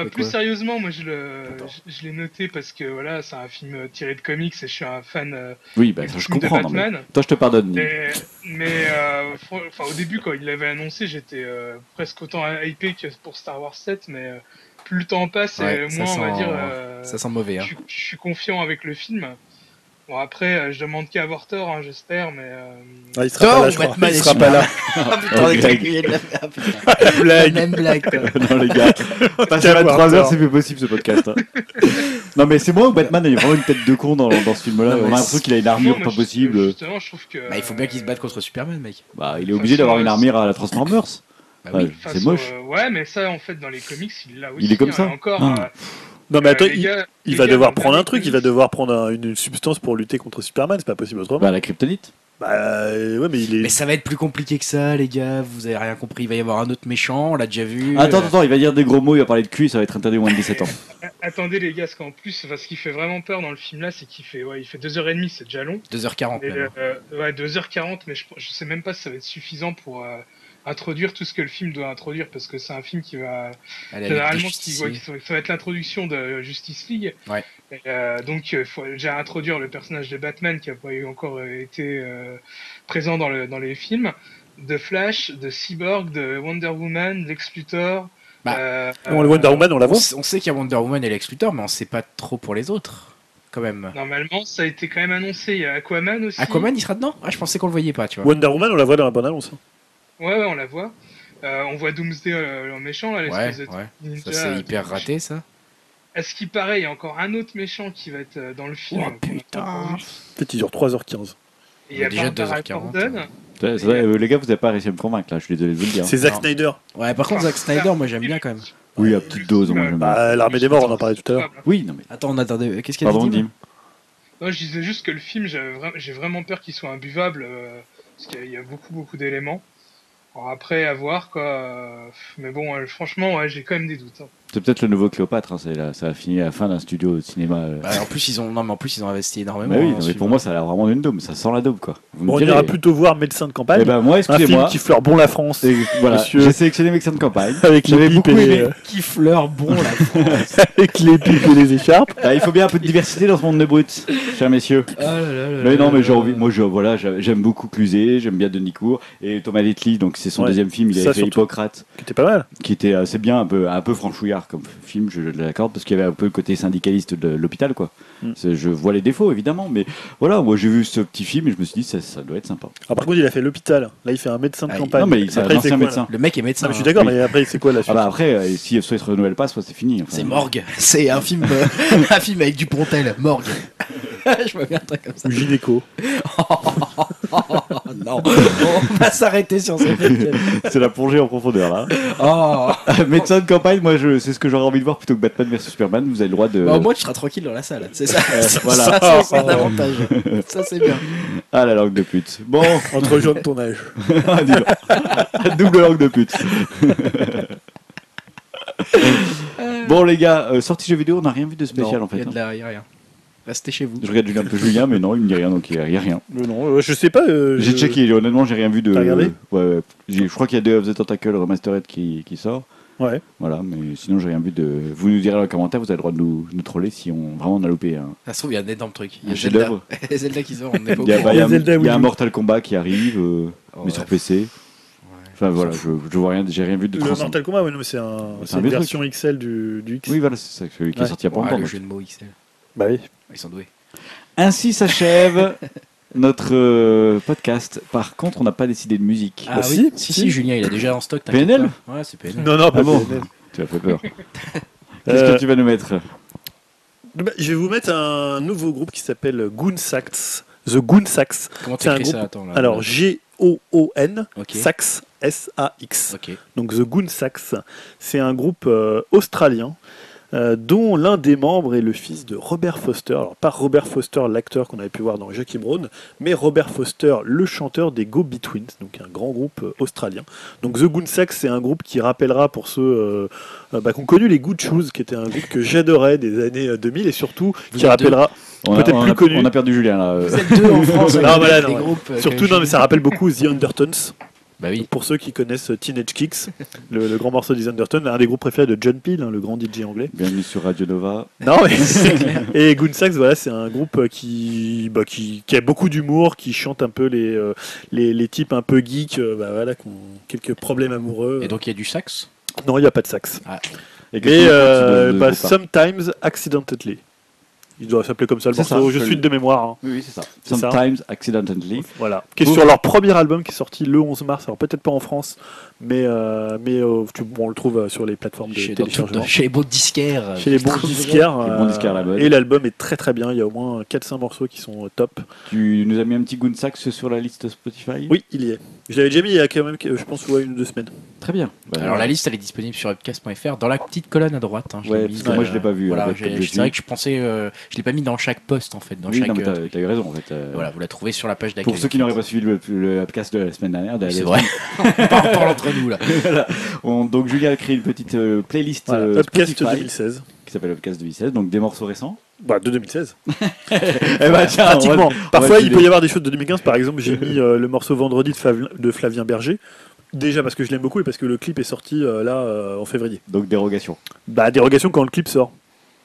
Enfin, plus sérieusement, moi je le, D'accord. je, je l'ai noté parce que voilà, c'est un film euh, tiré de comics et je suis un fan euh, Oui, bah, je de comprends. non, mais Batman. Toi, je te pardonne. Mais, mais euh, enfin, au début, quand il l'avait annoncé, j'étais euh, presque autant hypé que pour Star Wars 7, mais plus le temps passe, Ouais, et ça moins on va dire. Ça sent mauvais. Hein. je suis confiant avec le film. Bon, après, euh, je demande qu'à avoir tort, hein, j'espère, mais. euh, Ah, il sera Thor pas là, je crois. Il sera pas là. Ah putain, on est de la ah, putain. Blague. même blague. quoi. non, les gars, passer Qu'à 23 avoir heures, tort. c'est plus possible ce podcast. hein. non, mais c'est moi ou Batman a vraiment une tête de con dans, dans ce film-là. On a l'impression qu'il a une armure pas possible. Justement, je trouve que. Bah, il faut bien qu'il se batte contre Superman, mec. Bah, il est obligé d'avoir une armure à la Transformers. Bah oui. c'est moche. euh, ouais, mais ça, en fait, dans les comics, il l'a aussi. Il est comme hein, ça Encore. Ah. euh, Non, mais attends, euh, les il, gars- il les va gars, devoir prendre un truc, il va devoir prendre un- une substance pour lutter contre Superman, c'est pas possible autrement. Bah, la kryptonite. Bah, euh, ouais, mais il est. Mais ça va être plus compliqué que ça, les gars. Vous avez rien compris. Il va y avoir un autre méchant. On l'a déjà vu. Attends, Euh, attends, attends, il va dire des gros mots, il va parler de cul, et ça va être interdit aux moins de 17 ans. Attendez, les gars, parce qu'en plus, enfin, ce qui fait vraiment peur dans le film-là, c'est qu'il fait, ouais, il fait 2h30, c'est déjà long. 2h40 Mais, même. euh, ouais, 2h40, mais je, je sais même pas si ça va être suffisant pour euh, introduire tout ce que le film doit introduire, parce que c'est un film qui va. Généralement, qui, ouais, qui- ça va être l'introduction de Justice League. Ouais. Et, euh, donc, il faut déjà introduire le personnage de Batman qui a pas eu encore euh, été euh, présent dans, le, dans les films, de Flash, de Cyborg, de Wonder Woman, Lex Luthor. Bah, euh, Wonder Woman, on la On, voit. s- on sait qu'il y a Wonder Woman et Lex Luthor, mais on sait pas trop pour les autres. Quand même. Normalement, ça a été quand même annoncé. Il y a Aquaman aussi. Aquaman, il sera dedans? Ah, je pensais qu'on le voyait pas, tu vois. Wonder Woman, on la voit dans la bande annonce. Ouais, ouais, on la voit. Euh, on voit Doomsday euh, en méchant, là, Ouais, l'espèce de ouais. ninja. Ça, c'est hyper raté, ça. À ce qui paraît, il y a encore un autre méchant qui va être euh, dans le film. Oh, a pas putain. Peut-être il dure 3h15. Et il y a Déjà Barbara 2h40, Gordon. hein. C'est vrai, euh, les gars, vous n'avez pas réussi à me convaincre là, je suis désolé de vous le dire. C'est Zack. Snyder. Ouais, par contre, Zack Snyder, moi j'aime bien quand même. Oui, à petite dose, moi j'aime bien. Bah, l'armée des morts, on en parlait tout à l'heure. Oui, non mais. Attends, on attendait. Qu'est-ce qu'il y a Pardon, Dim. Non, je disais juste que le film, j'ai vraiment peur qu'il soit imbuvable, euh, parce qu'il y a beaucoup, beaucoup d'éléments. Après, à voir, quoi. Mais bon, euh, franchement, ouais, j'ai quand même des doutes. hein. C'est peut-être le nouveau Cléopâtre, hein, ça a fini à la fin d'un studio de cinéma. euh. Bah, en plus, ils ont, non, mais en plus, ils ont investi énormément. Bah oui, hein, non, mais pour moi, ça a l'air vraiment d'une daube, ça sent la daube quoi. Vous me Bon, on ira plutôt voir Médecin de campagne. Eh ben moi, un film excusez-moi. qui fleure bon la France. Et voilà, j'ai sélectionné Médecin de campagne. Avec les J'avais pipes beaucoup et euh, Qui fleure bon la France. avec les pipes et les écharpes. Ah, il faut bien un peu de diversité dans ce monde de brutes, chers messieurs. Ah là là là Mais là non, mais j'ai envie. Moi, je, voilà, j'a- j'aime beaucoup Cluzet, j'aime bien Denis Court et Thomas Letly. Donc, c'est son Ouais, deuxième film. Il avait fait. Hippocrate, Qui était pas mal. qui était assez bien, un peu, un peu franchouillard comme film. Je, l'accorde parce qu'il y avait un peu le côté syndicaliste de l'hôpital, quoi. Mm. Je vois les défauts, évidemment, mais voilà, moi, j'ai vu ce petit film et je me suis dit, ça, ça doit être sympa. Alors, par contre, il a fait l'hôpital. Là, il fait un médecin de Ah, campagne. non, mais un Après, il fait quoi, là médecin. Le mec est médecin. mais je suis hein. d'accord, oui. mais après, c'est quoi la Ah suite bah après, euh, si soit il se renouvelle pas, soit c'est fini. Enfin, C'est Morgue. C'est un film, euh, un film avec du Pontel. Morgue. je vois bien un truc comme ça. Gynéco. Oh, non, on va s'arrêter sur cette. C'est la plongée en profondeur là. Oh. Médecin de campagne, moi, je, c'est ce que j'aurais envie de voir plutôt que Batman vs Superman. Vous avez le droit de. Bah, au moins, tu seras tranquille dans la salle. C'est ça. ça, voilà. ça, c'est un avantage. Ça, c'est bien. Ah la langue de pute. Bon, Entre gens de ton âge. Ah, double langue de pute. bon les gars, euh, sortie jeux vidéo, on n'a rien vu de spécial Non, en fait. y a de hein. a rien. Restez chez vous. Je regarde Julien, un peu Julien, mais non, il me dit rien, donc il n'y a, rien. Euh, non, euh, je sais pas. euh, J'ai je- checké, honnêtement, j'ai rien vu de. T'as regardé? Ouais, ouais. J'ai- Je crois qu'il y a Day of the Tentacle Remastered qui, qui sort. Ouais. Voilà, mais sinon j'ai rien vu de. Vous nous direz dans les commentaires, vous avez le droit de nous, nous troller si on vraiment on a loupé. un Ça se trouve, il y a un énorme truc. Il y Un a Zelda. Zelda qui sort, on n'est pas au Il y a, bah, il y a- Zelda, il y a un. Mortal Kombat qui arrive, euh, Oh, mais sur PC. Enfin voilà, je, je vois rien, j'ai rien vu de Le. Mortal Kombat, ouais, non, mais c'est un, C'est c'est un une version XL du, du X. Oui, voilà, c'est ça, celui qui est sorti il y a pas Ouais, longtemps. le jeu de mots XL. Bah oui. Ils sont doués. Ainsi s'achève notre euh, podcast. Par contre, on n'a pas décidé de musique. Ah Bah oui, si, si, si. si, Julien, il a déjà en stock. t'inquiète PNL pas. Ouais, c'est PNL. Non, non, pas Ah bon PNL. Tu as fait peur. Qu'est-ce Euh, que tu vas nous mettre bah, je vais vous mettre un nouveau groupe qui s'appelle Goon Sax. The Goon Sax. Comment tu C'est un ça groupe- Attends, là, Alors. G-O-O-N, Ok. Sax, S-A-X. Ok. Donc The Goon Sax, c'est un groupe euh, australien euh, dont l'un des membres est le fils de Robert Foster. Alors pas Robert Foster, l'acteur qu'on avait pu voir dans Jackie Brown, mais Robert Foster, le chanteur des Go Betweens, donc un grand groupe euh, australien. Donc The Goon Sax, c'est un groupe qui rappellera pour ceux euh, bah, qui ont connu les Good Shoes, qui était un groupe que j'adorais des années euh, 2000 et surtout Vous qui rappellera. peut-être on plus a- connu. On a perdu Julien là. Vous êtes deux en France. Non, voilà, des non, groupes, Surtout, non, mais ça rappelle beaucoup The Undertones. Bah oui. Pour ceux qui connaissent Teenage Kicks, le, le grand morceau des Undertones, un des groupes préférés de John Peel, hein, le grand DJ anglais. Bienvenue sur Radio Nova. Non, mais c'est clair. Et Goon Sax, voilà, c'est un groupe qui, bah, qui, qui a beaucoup d'humour, qui chante un peu les, euh, les, les types un peu geeks, euh, bah, voilà, qui ont quelques problèmes amoureux. Et donc il y a du sax? Non, il n'y a pas de sax. Et Mais euh, de, de bah, groupe. Sometimes Accidentally. Il doit s'appeler comme ça le morceau. ça, je je suis de mémoire. hein. Oui, oui, c'est ça. Sometimes accidentally. Voilà. Qui est sur leur premier album qui est sorti le 11 mars. Alors peut-être pas en France, mais, euh, mais euh, tu- bon, on le trouve euh, sur les plateformes de chez, téléchargement. chez les beaux disquaires. Chez les bons disquaires. Les bons euh. Et l'album est très très bien. Il y a au moins 4-5 morceaux qui sont top. Tu nous as mis un petit Goon Sax sur la liste Spotify? Oui, il y est. Je l'avais déjà mis il y a quand même, je pense, ouais, une ou deux semaines. Très bien. Bah, Alors la liste elle est disponible sur upcast.fr dans la petite colonne à droite. hein, je Ouais, parce que moi, euh, je l'ai pas vu, Voilà, j'ai- comme c'est vrai que je pensais, euh, je l'ai pas mis dans chaque post en fait, dans oui, chaque. non, mais euh, t'as eu raison en fait. euh, voilà, vous la trouvez sur la page d'accueil. Pour ceux qui n'auraient pas suivi le, le podcast de la semaine dernière, de la- C'est vrai. On parle entre nous là. Voilà. On- donc Julien a créé une petite euh, playlist Voilà. euh, Upcast Spotify 2016. qui s'appelle Upcast 2016, donc des morceaux récents. Bah, de 2016. Eh ben, tiens, Pratiquement. on va- Parfois, il peut y avoir des choses de 2015. Par exemple, j'ai mis euh, le morceau Vendredi de Flavien Berger. Déjà parce que je l'aime beaucoup et parce que le clip est sorti euh, là euh, en février. Donc dérogation. Bah, dérogation quand le clip sort.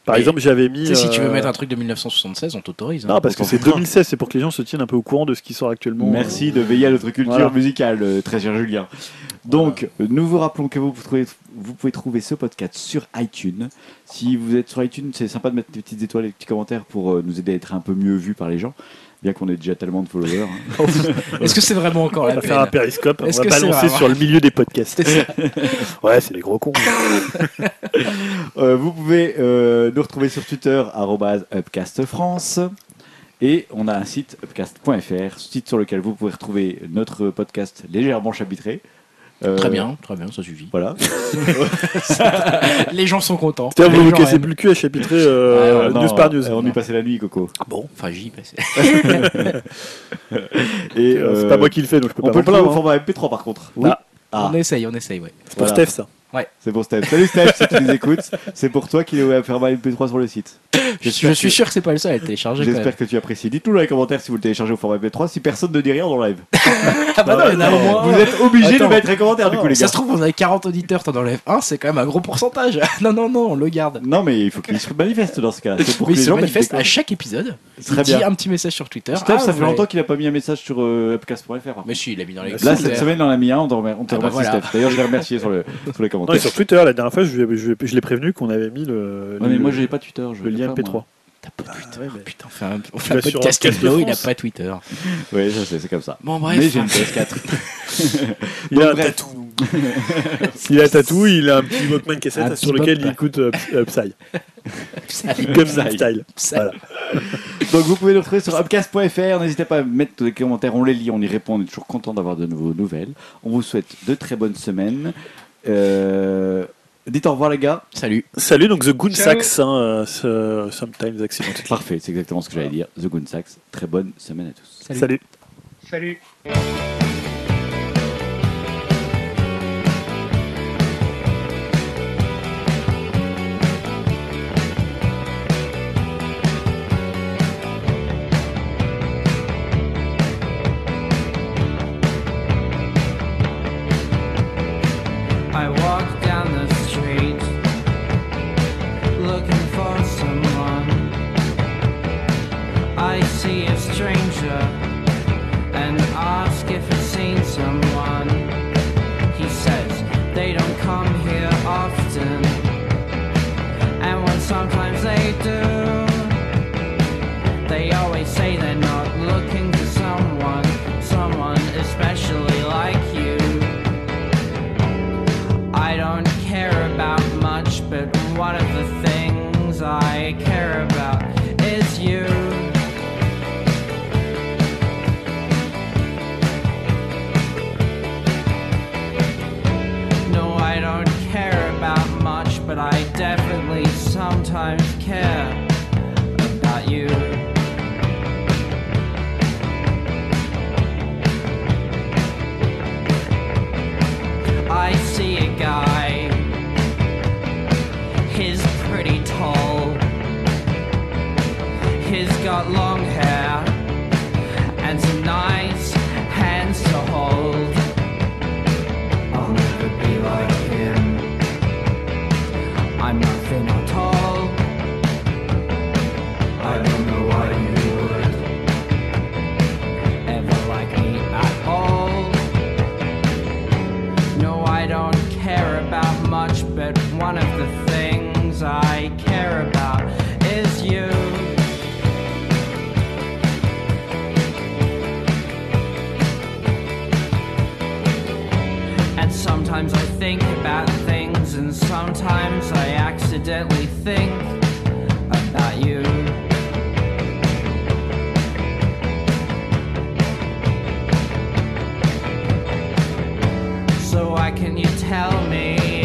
Par Mais, exemple, j'avais mis. Tu sais, si tu veux euh, mettre un truc de 1976, on t'autorise. hein. Non, parce que c'est foutra. 2016, c'est pour que les gens se tiennent un peu au courant de ce qui sort actuellement. Merci de veiller à notre culture Voilà. musicale, euh, très cher Julien. Donc, nous vous rappelons que vous pouvez, vous pouvez trouver ce podcast sur iTunes. Si vous êtes sur iTunes, c'est sympa de mettre des petites étoiles et des petits commentaires pour euh, nous aider à être un peu mieux vus par les gens. Bien qu'on ait déjà tellement de followers. hein. Est-ce que c'est vraiment encore On la va faire un périscope, on Est-ce va que c'est balancer sur le milieu des podcasts. Ouais, c'est des gros cons. Euh, vous pouvez euh, nous retrouver sur Twitter, arrobase upcastfrance. Et on a un site, upcast.fr, site sur lequel vous pouvez retrouver notre podcast légèrement chapitré. Euh, Très bien, très bien, ça suffit. Voilà. Les gens sont contents. Les vous vous cassez plus le cul à chapitrer euh, Non, news par news. euh, On y passait la nuit, Coco. Bon, Enfin, j'y passais. Et, c'est euh, pas moi qui le fais, donc je peux On pas peut m'en le trouver au plaindre. hein. format MP3 par contre. Oui. Ah, On essaye, on essaye, ouais. C'est pour Voilà. Steph, ça. c'est pour Steph. Salut Steph, si tu nous écoutes. C'est pour toi qu'il est au format MP3 sur le site. Je, je suis sûr que c'est pas le seul à le télécharger. J'espère que tu apprécies. Dites-nous dans les commentaires si vous le téléchargez au format MP3, si personne ne dit rien dans le live. Ah bah non, il y en a au moins. Vous êtes obligés de Attends. mettre les commentaires du coup, les Ça gars. se trouve, on avait 40 auditeurs, t'en enlèves un, c'est quand même un gros pourcentage. Non, non, non, on le garde. Non, mais il faut qu'ils se manifestent dans ce cas. C'est pour que les gens mettent à chaque épisode. Très il dit un petit message sur Twitter. Steph, Ah, ça fait longtemps qu'il a pas mis un message sur euh, upcast.fr. Mais si, il a mis dans les Là, cette semaine, on en a mis un. On te on te Ah bah remercie, voilà. Steph. D'ailleurs, je l'ai remercié sur, le, sur les Non, commentaires. sur Twitter, la dernière fois, je, je, je l'ai prévenu qu'on avait mis le, Ouais, mais moi, j'ai pas Twitter. Je le lien pas, MP3. Moi. T'as pas Twitter. ouais, mais- Putain, on fait un, on fait un podcast il a pas Twitter. Oui, je sais, c'est comme ça. Bon, Mais bref. j'ai une PS4. Il a un bref. tatou. il a un tatou, il a un petit Walkman cassette Un sur lequel il écoute euh, euh, Psy. Comme Psy. style. ça- Voilà. Donc vous pouvez nous retrouver sur upcast.fr. N'hésitez pas à mettre des commentaires, on les lit, on y répond. On est toujours content d'avoir de nouveaux nouvelles. On vous souhaite de très bonnes semaines. Euh, Dites au revoir les gars. Salut. Salut, donc The Goon. Sax, hein, euh, ce- Sometimes Accidental. Parfait, c'est exactement ce que j'allais dire. The Goon Sax. Très bonne semaine à tous. Salut. Salut. Salut. Do, they always say they're not looking for someone, someone especially like you. I don't care about much, but one of the things I care about is you. No, I don't care about much, but I definitely sometimes care about you. I see a guy, he's pretty tall, he's got long hair. I care about is you. And sometimes I think about things, and sometimes I accidentally think about you. So why can you tell me